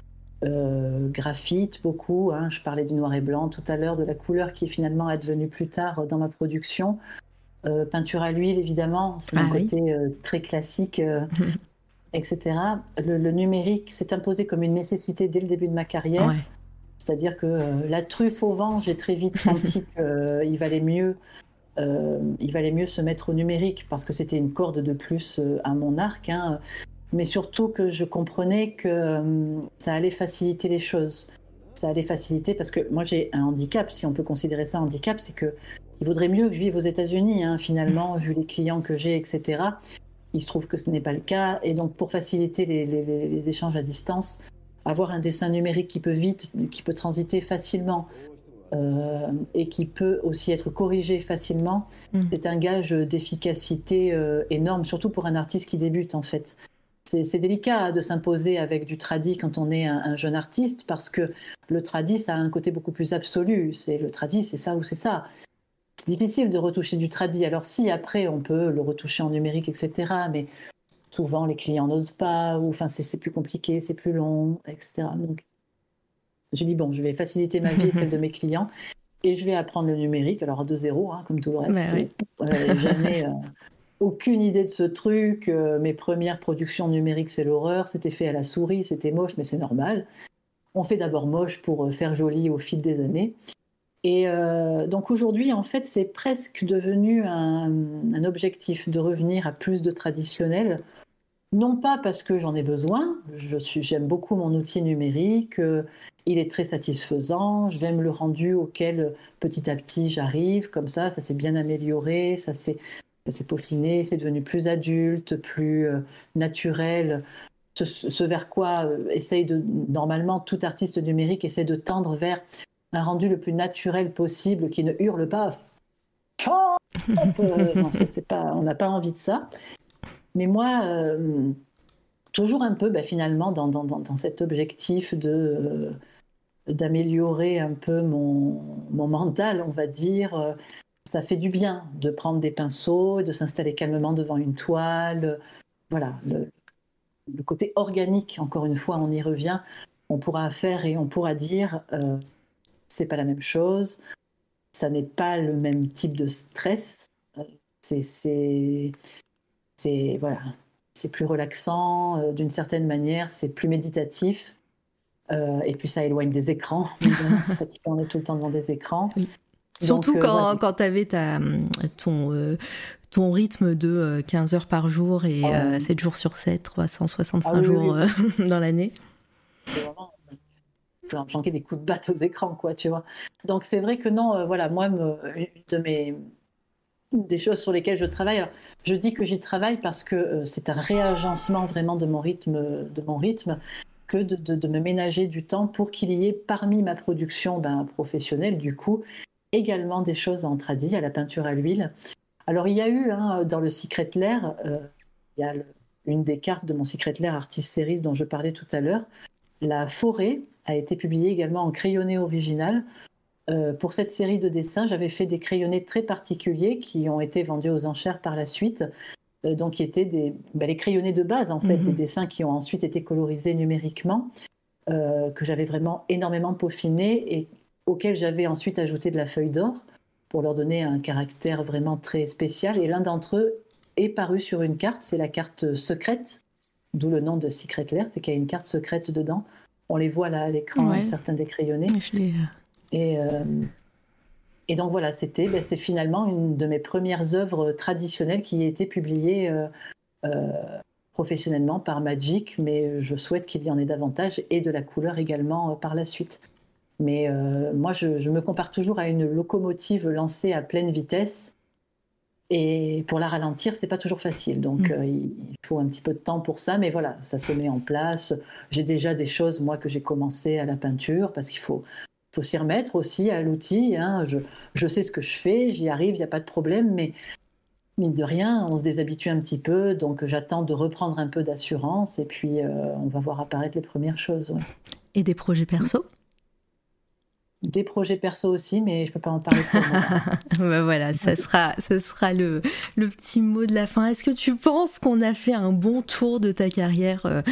Euh, graphite beaucoup, hein. je parlais du noir et blanc tout à l'heure, de la couleur qui est finalement advenue plus tard dans ma production. Euh, peinture à l'huile évidemment, c'est un ah côté euh, très classique, <laughs> etc. Le, numérique s'est imposé comme une nécessité dès le début de ma carrière. C'est-à-dire que la truffe au vent, j'ai très vite <laughs> senti qu'il valait mieux il valait mieux se mettre au numérique parce que c'était une corde de plus à mon arc. Hein mais surtout que je comprenais que euh, ça allait faciliter les choses. Ça allait faciliter parce que moi j'ai un handicap, si on peut considérer ça un handicap, c'est que il vaudrait mieux que je vive aux États-Unis, hein, finalement, <laughs> vu les clients que j'ai, etc. Il se trouve que ce n'est pas le cas. Et donc, pour faciliter les, échanges à distance, avoir un dessin numérique qui peut vite, qui peut transiter facilement euh, et qui peut aussi être corrigé facilement, mm. c'est un gage d'efficacité euh, énorme, surtout pour un artiste qui débute, en fait c'est délicat de s'imposer avec du tradit quand on est un, jeune artiste parce que le tradit, ça a un côté beaucoup plus absolu. C'est le tradit, c'est ça ou c'est ça. C'est difficile de retoucher du tradit. Alors si après on peut le retoucher en numérique, etc. Mais souvent les clients n'osent pas ou enfin c'est plus compliqué, c'est plus long, etc. Donc je dis bon, je vais faciliter ma vie et celle de mes clients et je vais apprendre le numérique. Alors de zéro, hein, comme tout le reste. Euh, jamais. Euh, aucune idée de ce truc. Euh, mes premières productions numériques, c'est l'horreur. C'était fait à la souris, c'était moche, mais c'est normal. On fait d'abord moche pour euh, faire joli au fil des années. Et euh, donc aujourd'hui, en fait, c'est presque devenu un, objectif de revenir à plus de traditionnel. Non pas parce que j'en ai besoin, j'aime beaucoup mon outil numérique, il est très satisfaisant, j'aime le rendu auquel petit à petit j'arrive, comme ça, ça s'est bien amélioré, ça s'est ça s'est peaufiné, c'est devenu plus adulte, plus euh, naturel. Ce, vers quoi euh, essaye de normalement tout artiste numérique essaie de tendre vers un rendu le plus naturel possible qui ne hurle pas. Euh, <laughs> non, pas, on n'a pas envie de ça. Mais moi, toujours un peu, bah, finalement, dans, dans, dans, cet objectif de d'améliorer un peu mon, mon, mental, on va dire, ça fait du bien de prendre des pinceaux et de s'installer calmement devant une toile. Voilà, le, côté organique, encore une fois, on y revient. On pourra faire et on pourra dire, euh, c'est pas la même chose, ça n'est pas le même type de stress. Euh, c'est, voilà, c'est plus relaxant euh, d'une certaine manière, c'est plus méditatif. Euh, et puis ça éloigne des écrans. <laughs> on est tout le temps devant des écrans. Surtout euh, quand, quand tu avais ta, ton, euh, ton rythme de 15 euh, heures par jour et 7 jours sur 7, 365 ah jours <laughs> dans l'année. C'est vraiment flanquer des coups de batte aux écrans, quoi, tu vois. Donc c'est vrai que non, voilà, moi, une de mes des choses sur lesquelles je travaille. je dis que j'y travaille parce que c'est un réagencement vraiment de mon rythme, de mon rythme que de, de, me ménager du temps pour qu'il y ait parmi ma production ben, professionnelle, du coup, également des choses en tradit, à la peinture à l'huile. Alors il y a eu hein, dans le Secret Lair, euh, il y a une des cartes de mon Secret Lair Artist Series dont je parlais tout à l'heure, la forêt a été publiée également en crayonné original. Euh, pour cette série de dessins, j'avais fait des crayonnés très particuliers qui ont été vendus aux enchères par la suite. Euh, donc, qui étaient des, bah, les crayonnés de base, en fait, mhm. des dessins qui ont ensuite été colorisés numériquement, que j'avais vraiment énormément peaufinés et auquel j'avais ensuite ajouté de la feuille d'or pour leur donner un caractère vraiment très spécial. Et l'un d'entre eux est paru sur une carte, c'est la carte secrète, d'où le nom de Secret Lair, c'est qu'il y a une carte secrète dedans. On les voit là à l'écran, certains décrayonnés. Euh, et, euh, et donc voilà, c'était, ben, c'est finalement une de mes premières œuvres traditionnelles qui a été publiée euh, professionnellement par Magic, mais je souhaite qu'il y en ait davantage et de la couleur également par la suite. Mais euh, moi, je, me compare toujours à une locomotive lancée à pleine vitesse. Et pour la ralentir, c'est pas toujours facile. Donc, mm. euh, il faut un petit peu de temps pour ça. Mais voilà, ça se met en place. J'ai déjà des choses, moi, que j'ai commencé à la peinture parce qu'il faut, faut s'y remettre aussi à l'outil. Hein. Je, je, sais ce que je fais, j'y arrive, il n'y a pas de problème. Mais mine de rien, on se déshabitue un petit peu. Donc, j'attends de reprendre un peu d'assurance. Et puis, euh, on va voir apparaître les premières choses. Et des projets perso? Des projets perso aussi, mais je peux pas en parler pour <laughs> bah voilà, ça sera, ça sera le, le, petit mot de la fin. Est-ce que tu penses qu'on a fait un bon tour de ta carrière, euh,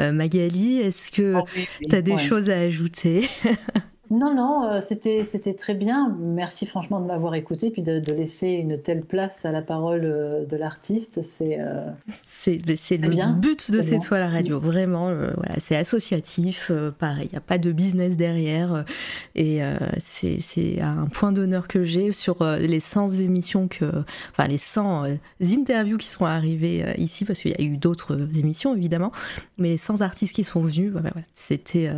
euh, Magali? Est-ce que oh tu as des choses à ajouter? <laughs> Non, non, euh, c'était c'était très bien. Merci franchement de m'avoir écouté puis de, laisser une telle place à la parole euh, de l'artiste. C'est euh, c'est le bien. but de cette fois la radio. Vraiment, voilà, c'est associatif. pareil, il n'y a pas de business derrière. et c'est un point d'honneur que j'ai sur les 100 émissions que, enfin les 100 interviews qui sont arrivées ici parce qu'il y a eu d'autres émissions évidemment, mais les 100 artistes qui sont venus, voilà, c'était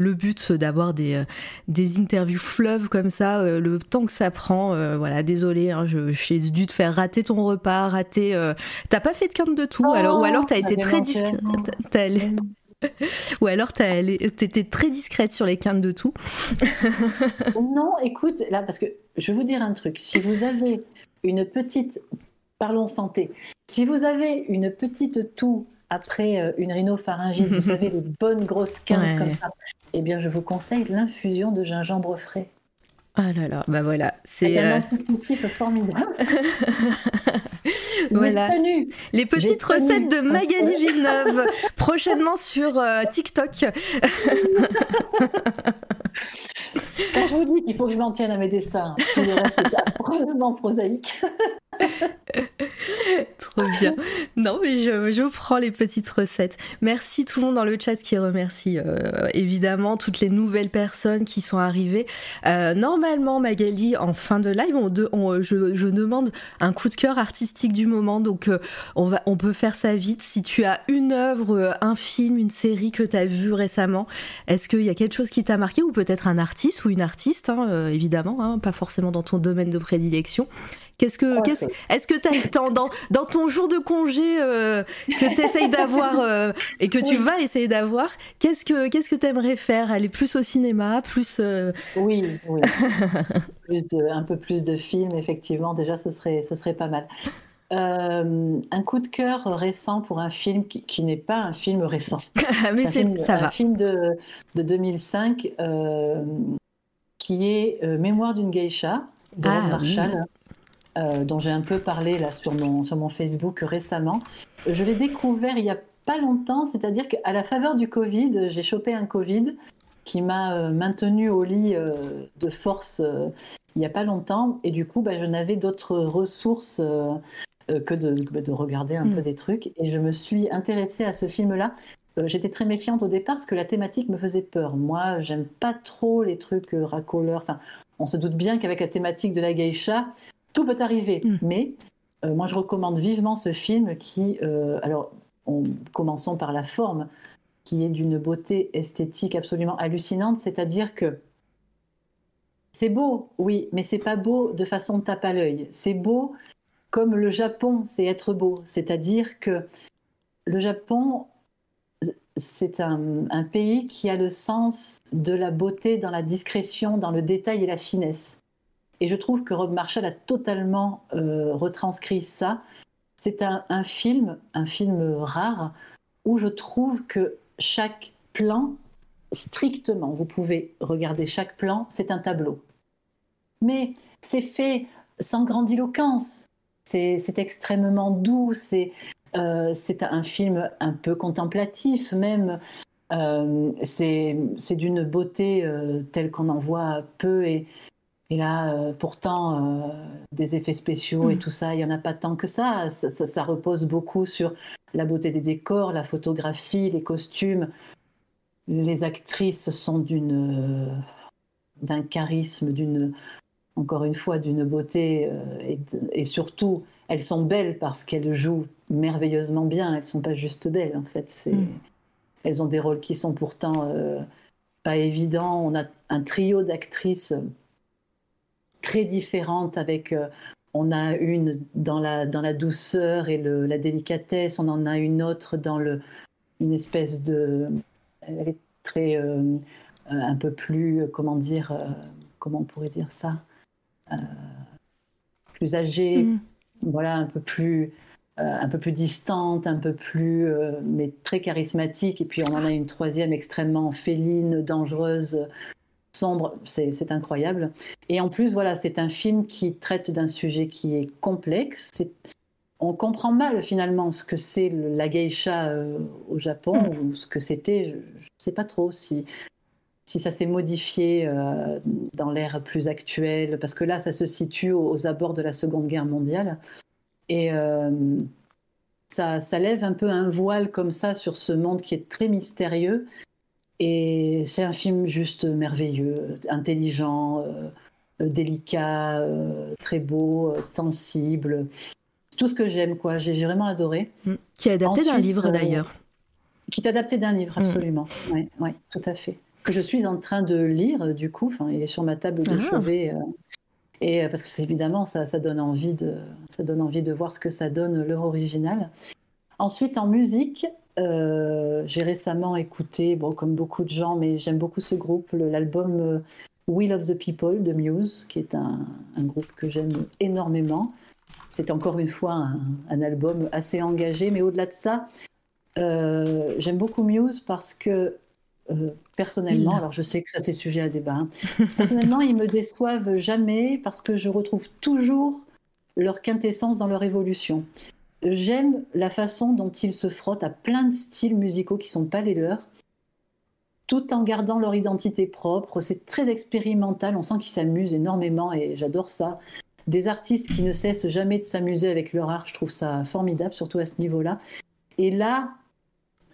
le but d'avoir des, euh, des interviews fleuves comme ça, euh, le temps que ça prend. Euh, voilà, désolé, hein, j'ai dû te faire rater ton repas, rater. T'as pas fait de quinte de tout, alors, ou alors t'as été très discrète. <laughs> ou alors t'étais très discrète sur les quintes de tout. <laughs> non, écoute, là, parce que je vais vous dire un truc. Si vous avez une petite, parlons santé, si vous avez une petite toux après une rhinopharyngite, vous <laughs> savez, les bonnes grosses quintes comme ça, eh bien, je vous conseille l'infusion de gingembre frais. Ah là là, bah voilà, c'est un euh... formidable. <laughs> voilà, les petites recettes de <laughs> Magali Villeneuve prochainement sur euh, TikTok. Quand je vous dis qu'il faut que je m'en tienne à mes dessins, tout le reste est prosaïque. <laughs> <laughs> Trop bien. Non, mais je, prends les petites recettes. Merci tout le monde dans le chat qui remercie euh, évidemment toutes les nouvelles personnes qui sont arrivées. Euh, normalement, Magali, en fin de live, je, demande un coup de cœur artistique du moment. Donc, euh, on, peut faire ça vite. Si tu as une œuvre, un film, une série que tu as vu récemment, est-ce qu'il y a quelque chose qui t'a marqué ou peut-être un artiste ou une artiste, hein, évidemment, hein, pas forcément dans ton domaine de prédilection? Qu'est-ce que, qu'est-ce, est-ce que tu dans, dans ton jour de congé euh, que tu essayes d'avoir euh, et que tu vas essayer d'avoir, qu'est-ce que qu'est-ce que tu aimerais faire? Aller plus au cinéma, plus euh, Oui, oui. un peu plus de films, effectivement. Déjà, ce serait ce serait pas mal. un coup de cœur récent pour un film qui, n'est pas un film récent. <laughs> Mais c'est, ça un film de, de 2005 qui est Mémoire d'une geisha de ah, Marshall. Euh, dont j'ai un peu parlé là sur mon, sur mon Facebook récemment. Je l'ai découvert il y a pas longtemps, c'est-à-dire qu'à la faveur du Covid, j'ai chopé un Covid qui m'a euh, maintenu au lit euh, de force il n'y a pas longtemps, et du coup, bah, je n'avais d'autres ressources que de, bah, de, regarder un peu hmm. des trucs, et je me suis intéressée à ce film-là. J'étais très méfiante au départ parce que la thématique me faisait peur. Moi, j'aime pas trop les trucs racoleurs. Enfin, on se doute bien qu'avec la thématique de la geisha, tout peut arriver, mm. mais euh, moi je recommande vivement ce film qui, euh, alors commençons par la forme, qui est d'une beauté esthétique absolument hallucinante, c'est-à-dire que c'est beau, oui, mais c'est pas beau de façon tape à l'œil. C'est beau comme le Japon, c'est être beau, c'est-à-dire que le Japon, c'est un, un, pays qui a le sens de la beauté dans la discrétion, dans le détail et la finesse. Et je trouve que Rob Marshall a totalement euh, retranscrit ça. C'est un, film, un film rare, où je trouve que chaque plan, strictement, vous pouvez regarder chaque plan, c'est un tableau. Mais c'est fait sans grandiloquence. C'est extrêmement doux. Euh, c'est un film un peu contemplatif même. Euh, c'est d'une beauté telle qu'on en voit peu et, et là, euh, pourtant, euh, des effets spéciaux et mm. tout ça, il n'y en a pas tant que ça. Ça, repose beaucoup sur la beauté des décors, la photographie, les costumes. Les actrices sont d'une, euh, d'un charisme, d'une, encore une fois, d'une beauté. Et, surtout, elles sont belles parce qu'elles jouent merveilleusement bien. Elles ne sont pas juste belles, en fait. C'est, mm. Elles ont des rôles qui sont pourtant pas évidents. On a un trio d'actrices très différentes avec euh, on a une dans la, dans la douceur et le, la délicatesse, on en a une autre dans le, une espèce de... Elle est très... Euh, euh, un peu plus, comment dire, comment on pourrait dire ça Plus âgée, mm. voilà, un peu plus... un peu plus distante, un peu plus, mais très charismatique. Et puis on en a une troisième extrêmement féline, dangereuse, sombre, c'est incroyable. Et en plus, voilà, c'est un film qui traite d'un sujet qui est complexe. on comprend mal finalement ce que c'est la geisha euh, au Japon mm. ou ce que c'était. Je ne sais pas trop si, si ça s'est modifié euh, dans l'ère plus actuelle, parce que là, ça se situe aux, abords de la Seconde Guerre mondiale. Et euh, ça, ça, lève un peu un voile comme ça sur ce monde qui est très mystérieux. Et c'est un film juste merveilleux, intelligent, euh, délicat, très beau, sensible. C'est tout ce que j'aime, quoi. J'ai vraiment adoré. Mm. Qui est adapté d'un livre d'ailleurs. Qui est adapté d'un livre, mm. absolument. Oui, ouais, tout à fait que je suis en train de lire, du coup. Enfin, il est sur ma table de ah. chevet. Euh, et euh, parce que c'est évidemment, ça, ça, donne envie de, ça donne envie de voir ce que ça donne l'heure originale. Ensuite, en musique, euh, j'ai récemment écouté, bon, comme beaucoup de gens, mais j'aime beaucoup ce groupe, l'album Will of the People de Muse, qui est un, un groupe que j'aime énormément. C'est encore une fois un, un, album assez engagé, mais au-delà de ça, j'aime beaucoup Muse parce que euh, personnellement, alors je sais que ça c'est sujet à débat, hein. <laughs> personnellement ils me déçoivent jamais parce que je retrouve toujours leur quintessence dans leur évolution. J'aime la façon dont ils se frottent à plein de styles musicaux qui sont pas les leurs, tout en gardant leur identité propre. C'est très expérimental, on sent qu'ils s'amusent énormément et j'adore ça. Des artistes qui ne cessent jamais de s'amuser avec leur art, je trouve ça formidable, surtout à ce niveau-là. Et là,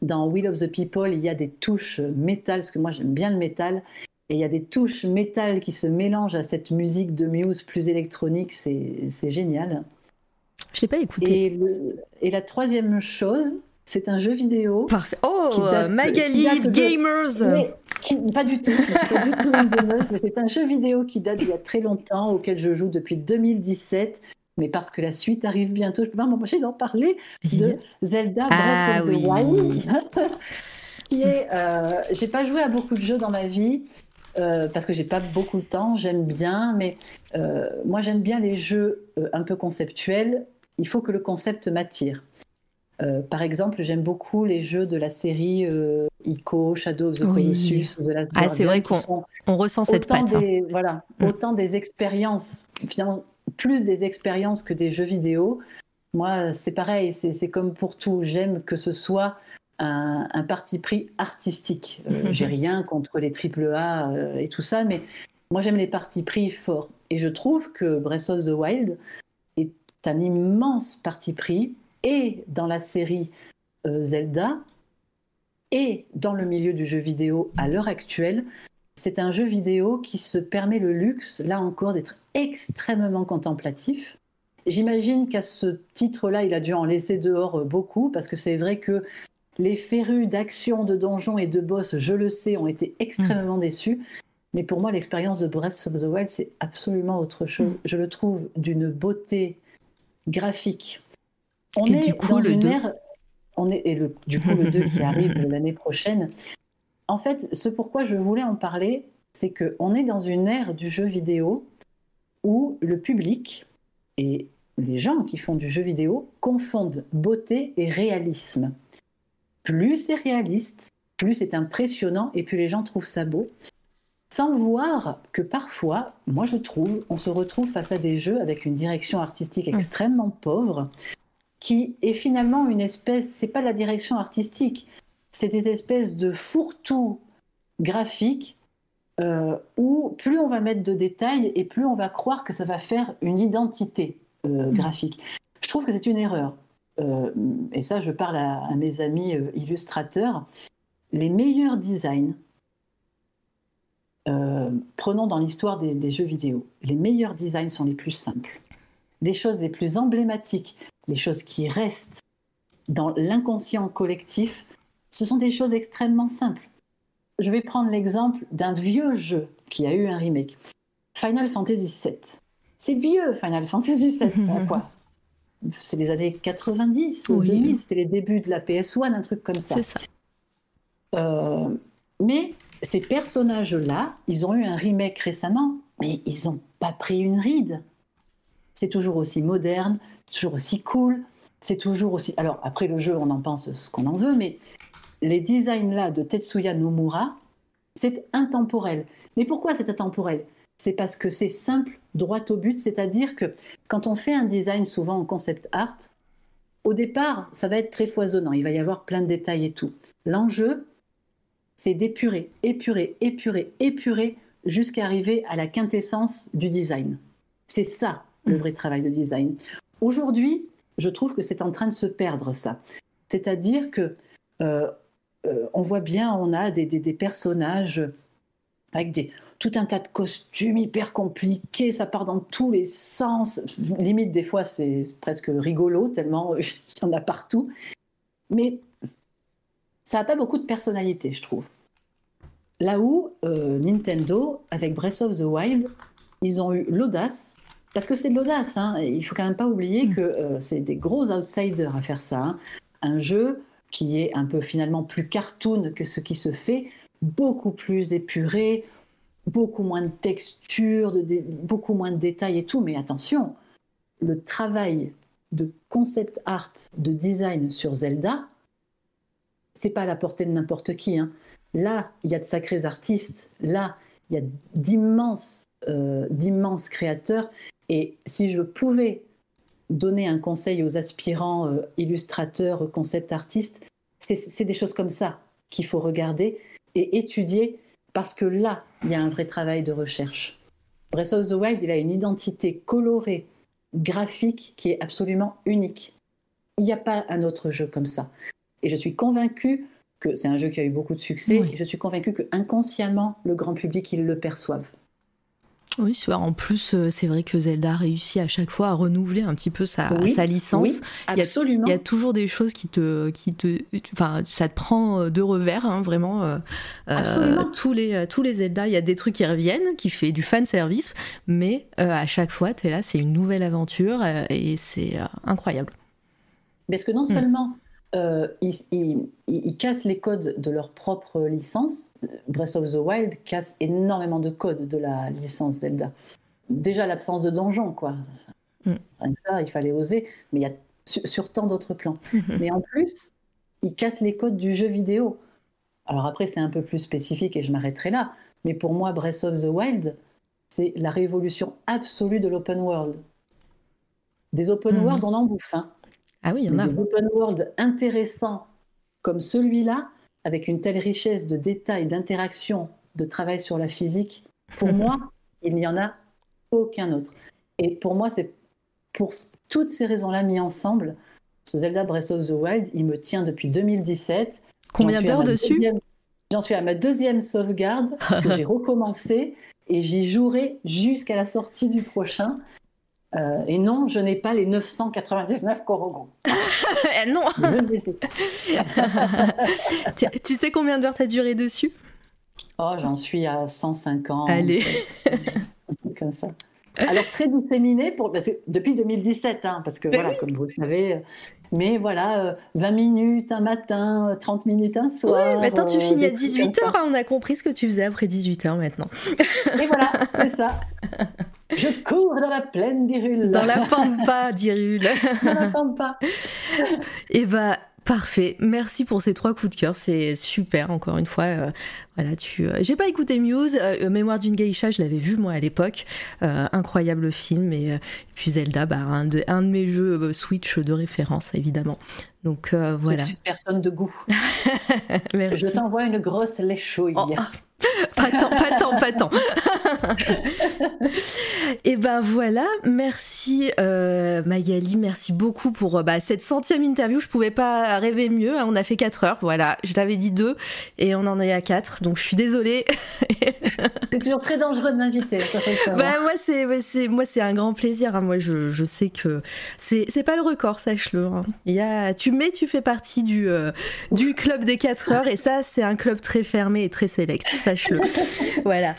dans Will of the People, il y a des touches métal, parce que moi j'aime bien le métal, et il y a des touches métal qui se mélangent à cette musique de Muse plus électronique, c'est génial. Je l'ai pas écouté. Et, la troisième chose, c'est un jeu vidéo. Parfait. Oh, Magali Gamers Pas du tout, je suis pas du tout une gameuse, mais c'est un jeu vidéo qui date d'il y a très longtemps, auquel je joue depuis 2017 mais parce que la suite arrive bientôt, je ne peux pas m'empêcher d'en parler de Zelda ah Breath of the Wild. <laughs> qui est, euh, j'ai pas joué à beaucoup de jeux dans ma vie. Euh, parce que j'ai pas beaucoup de temps, j'aime bien, mais euh, moi j'aime bien les jeux euh, un peu conceptuels. Il faut que le concept m'attire. par exemple, j'aime beaucoup les jeux de la série Ico, Shadow of the Colossus, The Last Ah, c'est vrai qu'on on ressent cette patte. Hein. Voilà, mm. autant des expériences finalement plus des expériences que des jeux vidéo. Moi, c'est pareil, c'est comme pour tout. J'aime que ce soit un, parti pris artistique. Euh, j'ai rien contre les triple A euh, et tout ça, mais moi j'aime les partis pris forts. Et je trouve que Breath of the Wild est un immense parti pris, et dans la série euh, Zelda, et dans le milieu du jeu vidéo à l'heure actuelle. C'est un jeu vidéo qui se permet le luxe, là encore, d'être extrêmement contemplatif. J'imagine qu'à ce titre-là, il a dû en laisser dehors beaucoup, parce que c'est vrai que les férus d'action, de donjons et de boss, je le sais, ont été extrêmement mm. déçus. Mais pour moi, l'expérience de Breath of the Wild, c'est absolument autre chose. Mm. Je le trouve d'une beauté graphique. On est dans une ère. On est, et le, du coup, le 2 qui <laughs> arrive l'année prochaine. En fait, ce pourquoi je voulais en parler, c'est qu'on est dans une ère du jeu vidéo où le public et les gens qui font du jeu vidéo confondent beauté et réalisme. Plus c'est réaliste, plus c'est impressionnant et plus les gens trouvent ça beau. Sans voir que parfois, moi je trouve, on se retrouve face à des jeux avec une direction artistique extrêmement pauvre, qui est finalement une espèce, c'est pas la direction artistique, c'est des espèces de fourre-tout graphiques euh, où plus on va mettre de détails et plus on va croire que ça va faire une identité euh, mm. graphique. Je trouve que c'est une erreur. Euh, et ça, je parle à, mes amis illustrateurs. Les meilleurs designs, prenons dans l'histoire des, des, jeux vidéo, les meilleurs designs sont les plus simples. Les choses les plus emblématiques, les choses qui restent dans l'inconscient collectif, ce sont des choses extrêmement simples je vais prendre l'exemple d'un vieux jeu qui a eu un remake. Final Fantasy VII. C'est vieux, Final Fantasy VII. C'est quoi? C'est les années 90 ou 2000. C'était les débuts de la PS1, un truc comme ça. ça. Euh, mais ces personnages-là, ils ont eu un remake récemment, mais ils n'ont pas pris une ride. C'est toujours aussi moderne, c'est toujours aussi cool, c'est toujours aussi. Alors après le jeu, on en pense ce qu'on en veut, mais les designs-là de Tetsuya Nomura, c'est intemporel. Mais pourquoi c'est intemporel? C'est parce que c'est simple, droit au but, c'est-à-dire que quand on fait un design souvent en concept art, au départ, ça va être très foisonnant, il va y avoir plein de détails et tout. L'enjeu, c'est d'épurer, épurer, épurer, épurer jusqu'à arriver à la quintessence du design. C'est ça le vrai travail de design. Aujourd'hui, je trouve que c'est en train de se perdre ça. C'est-à-dire que euh, euh, on voit bien, on a des, personnages avec des, tout un tas de costumes hyper compliqués, ça part dans tous les sens. Limite, des fois, c'est presque rigolo, tellement <laughs> il y en a partout. Mais ça n'a pas beaucoup de personnalité, je trouve. Là où euh, Nintendo, avec Breath of the Wild, ils ont eu l'audace, parce que c'est de l'audace, hein, il faut quand même pas oublier mm. que euh, c'est des gros outsiders à faire ça. Hein. Un jeu qui est un peu finalement plus cartoon que ce qui se fait, beaucoup plus épuré, beaucoup moins de texture, beaucoup moins de détails et tout. Mais attention, le travail de concept art, de design sur Zelda, c'est pas à la portée de n'importe qui. Hein. Là, il y a de sacrés artistes. Là, il y a d'immenses, euh, créateurs. Et si je pouvais donner un conseil aux aspirants euh, illustrateurs, concept artistes, c'est des choses comme ça qu'il faut regarder et étudier parce que là, il y a un vrai travail de recherche. Breath of the Wild, il a une identité colorée, graphique qui est absolument unique. Il n'y a pas un autre jeu comme ça. Et je suis convaincue que c'est un jeu qui a eu beaucoup de succès, et je suis convaincue que inconsciemment, le grand public, il le perçoivent. Oui, en plus, euh, c'est vrai que Zelda réussit à chaque fois à renouveler un petit peu sa, sa licence. absolument. Il y, a, toujours des choses qui te, qui te, enfin, ça te prend euh, de revers, hein, vraiment. Euh, tous les, tous les Zelda, il y a des trucs qui reviennent, qui fait du fan service, mais à chaque fois, tu es là, c'est une nouvelle aventure et c'est incroyable. Parce que non hmm. seulement euh, ils, cassent les codes de leur propre licence. Breath of the Wild casse énormément de codes de la licence Zelda. Déjà l'absence de donjon, quoi. Mm. ça, il fallait oser, mais il y a sur, tant d'autres plans. Mm-hmm. Mais en plus, ils cassent les codes du jeu vidéo. Alors après, c'est un peu plus spécifique et je m'arrêterai là. Mais pour moi, Breath of the Wild, c'est la révolution absolue de l'open world. Des open mm-hmm. world, on en bouffe. Hein. Ah oui, il y en a. Des open world intéressants comme celui-là, avec une telle richesse de détails, d'interaction, de travail sur la physique, pour <laughs> moi, il n'y en a aucun autre. Et pour moi, c'est pour toutes ces raisons-là mis ensemble, ce Zelda Breath of the Wild, il me tient depuis 2017. Combien d'heures dessus J'en suis à ma deuxième sauvegarde que j'ai <laughs> recommencé et j'y jouerai jusqu'à la sortie du prochain. Euh, et non, je n'ai pas les 999 corogons. <laughs> Eh non <laughs> tu, sais combien d'heures t'as duré dessus? Oh, j'en suis à 150. Allez comme ça. Alors, très disséminé, pour, depuis 2017, hein, parce que, voilà, comme vous le savez, mais voilà, 20 euh, minutes un matin, 30 euh, minutes un soir. Oui, maintenant tu finis à 18h, hein, on a compris ce que tu faisais après 18h maintenant. Et voilà, <laughs> c'est ça. Je cours dans la plaine d'Irule. Dans la pampa d'Irule. <laughs> dans la pampa. Et eh bah, Parfait, merci pour ces trois coups de cœur, c'est super encore une fois. Euh, voilà, tu. Euh, j'ai pas écouté Muse, euh, Mémoire d'une geisha, je l'avais vu moi à l'époque, incroyable film et, puis Zelda, bah, un, de, un de mes jeux Switch de référence évidemment. Donc voilà. C'est une personne de goût. <laughs> Je t'envoie une grosse léchouille. Oh, pas tant, pas tant, pas tant. <laughs> et ben voilà, merci euh, Magali, merci beaucoup pour euh, bah, cette centième interview. Je pouvais pas rêver mieux. Hein. On a fait 4 heures, voilà. Je t'avais dit 2 et on en est à 4, donc je suis désolée. <laughs> c'est toujours très dangereux de m'inviter. Bah, moi, c'est, moi, c'est un grand plaisir. Hein. Moi, je, je, sais que c'est, c'est pas le record, sache-le. Hein. Il y a, tu mets, tu fais partie du, euh, du club des 4 heures et ça, c'est un club très fermé et très sélect sache-le. <laughs> voilà.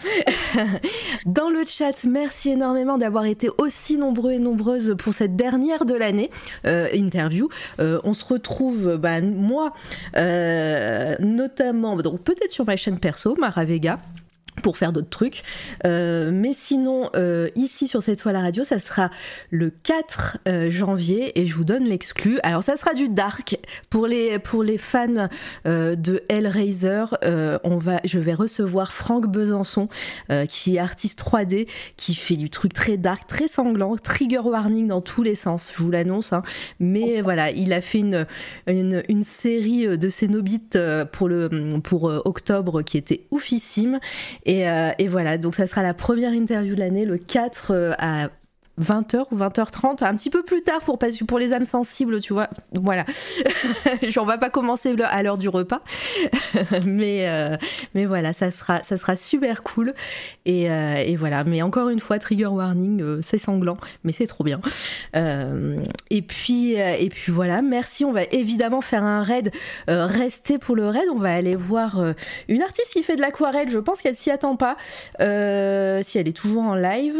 Dans le chat, merci énormément d'avoir été aussi nombreux et nombreuses pour cette dernière de l'année euh, interview. Euh, on se retrouve, bah, moi, euh, notamment, donc peut-être sur ma chaîne perso, Mara Vega pour faire d'autres trucs. Euh, mais sinon, euh, ici sur cette fois la radio, ça sera le 4 euh, janvier et je vous donne l'exclu. Alors ça sera du dark pour les pour les fans de Hellraiser. on va, je vais recevoir Franck Besançon, qui est artiste 3D, qui fait du truc très dark, très sanglant, trigger warning dans tous les sens. Je vous l'annonce. Hein. Mais voilà, il a fait une, une, série de Cénobites pour le pour octobre qui était oufissime. Euh, et, voilà, donc ça sera la première interview de l'année, le 4 euh, à 20h ou 20h30, un petit peu plus tard pour, pour les âmes sensibles, tu vois. Voilà. <laughs> On va pas commencer à l'heure du repas. <laughs> mais, euh, mais voilà, ça sera, ça sera super cool. Et, euh, voilà. Mais encore une fois, trigger warning, euh, c'est sanglant, mais c'est trop bien. et, puis, et puis voilà, merci. On va évidemment faire un raid. rester pour le raid. On va aller voir une artiste qui fait de l'aquarelle. Je pense qu'elle s'y attend pas. si elle est toujours en live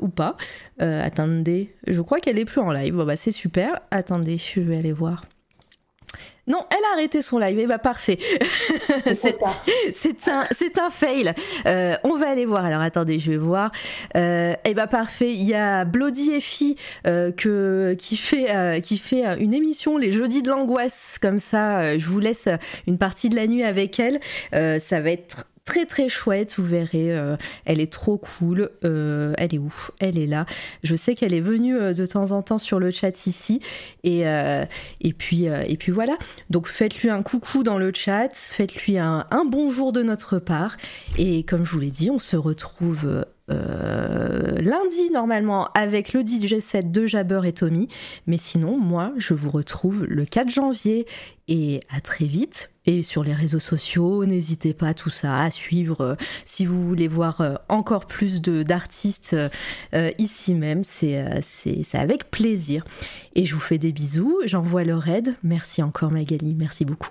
ou pas. Euh, attendez, je crois qu'elle est plus en live. Bon, bah, c'est super. Attendez, je vais aller voir. Non, elle a arrêté son live. Et eh bah parfait. <laughs> <laughs> C'est un, un fail. Euh, on va aller voir. Alors attendez, je vais voir. Euh, et eh bah parfait. Il y a Bloody Effie euh, que, qui, fait, qui fait une émission les jeudis de l'angoisse. Comme ça, je vous laisse une partie de la nuit avec elle. ça va être très très chouette, vous verrez, euh, elle est trop cool. Euh, elle est où? Elle est là. Je sais qu'elle est venue euh, de temps en temps sur le chat ici. Et, puis, et puis voilà. Donc faites-lui un coucou dans le chat, faites-lui un, un bonjour de notre part. Et comme je vous l'ai dit, on se retrouve lundi normalement avec le DJ set de Jabber et Tommy. Mais sinon, moi, je vous retrouve le 4 janvier et à très vite. Et sur les réseaux sociaux, n'hésitez pas tout ça à suivre euh, si vous voulez voir euh, encore plus d'artistes euh, ici même. C'est avec plaisir. Et je vous fais des bisous. J'envoie le raid. Merci encore Magali. Merci beaucoup.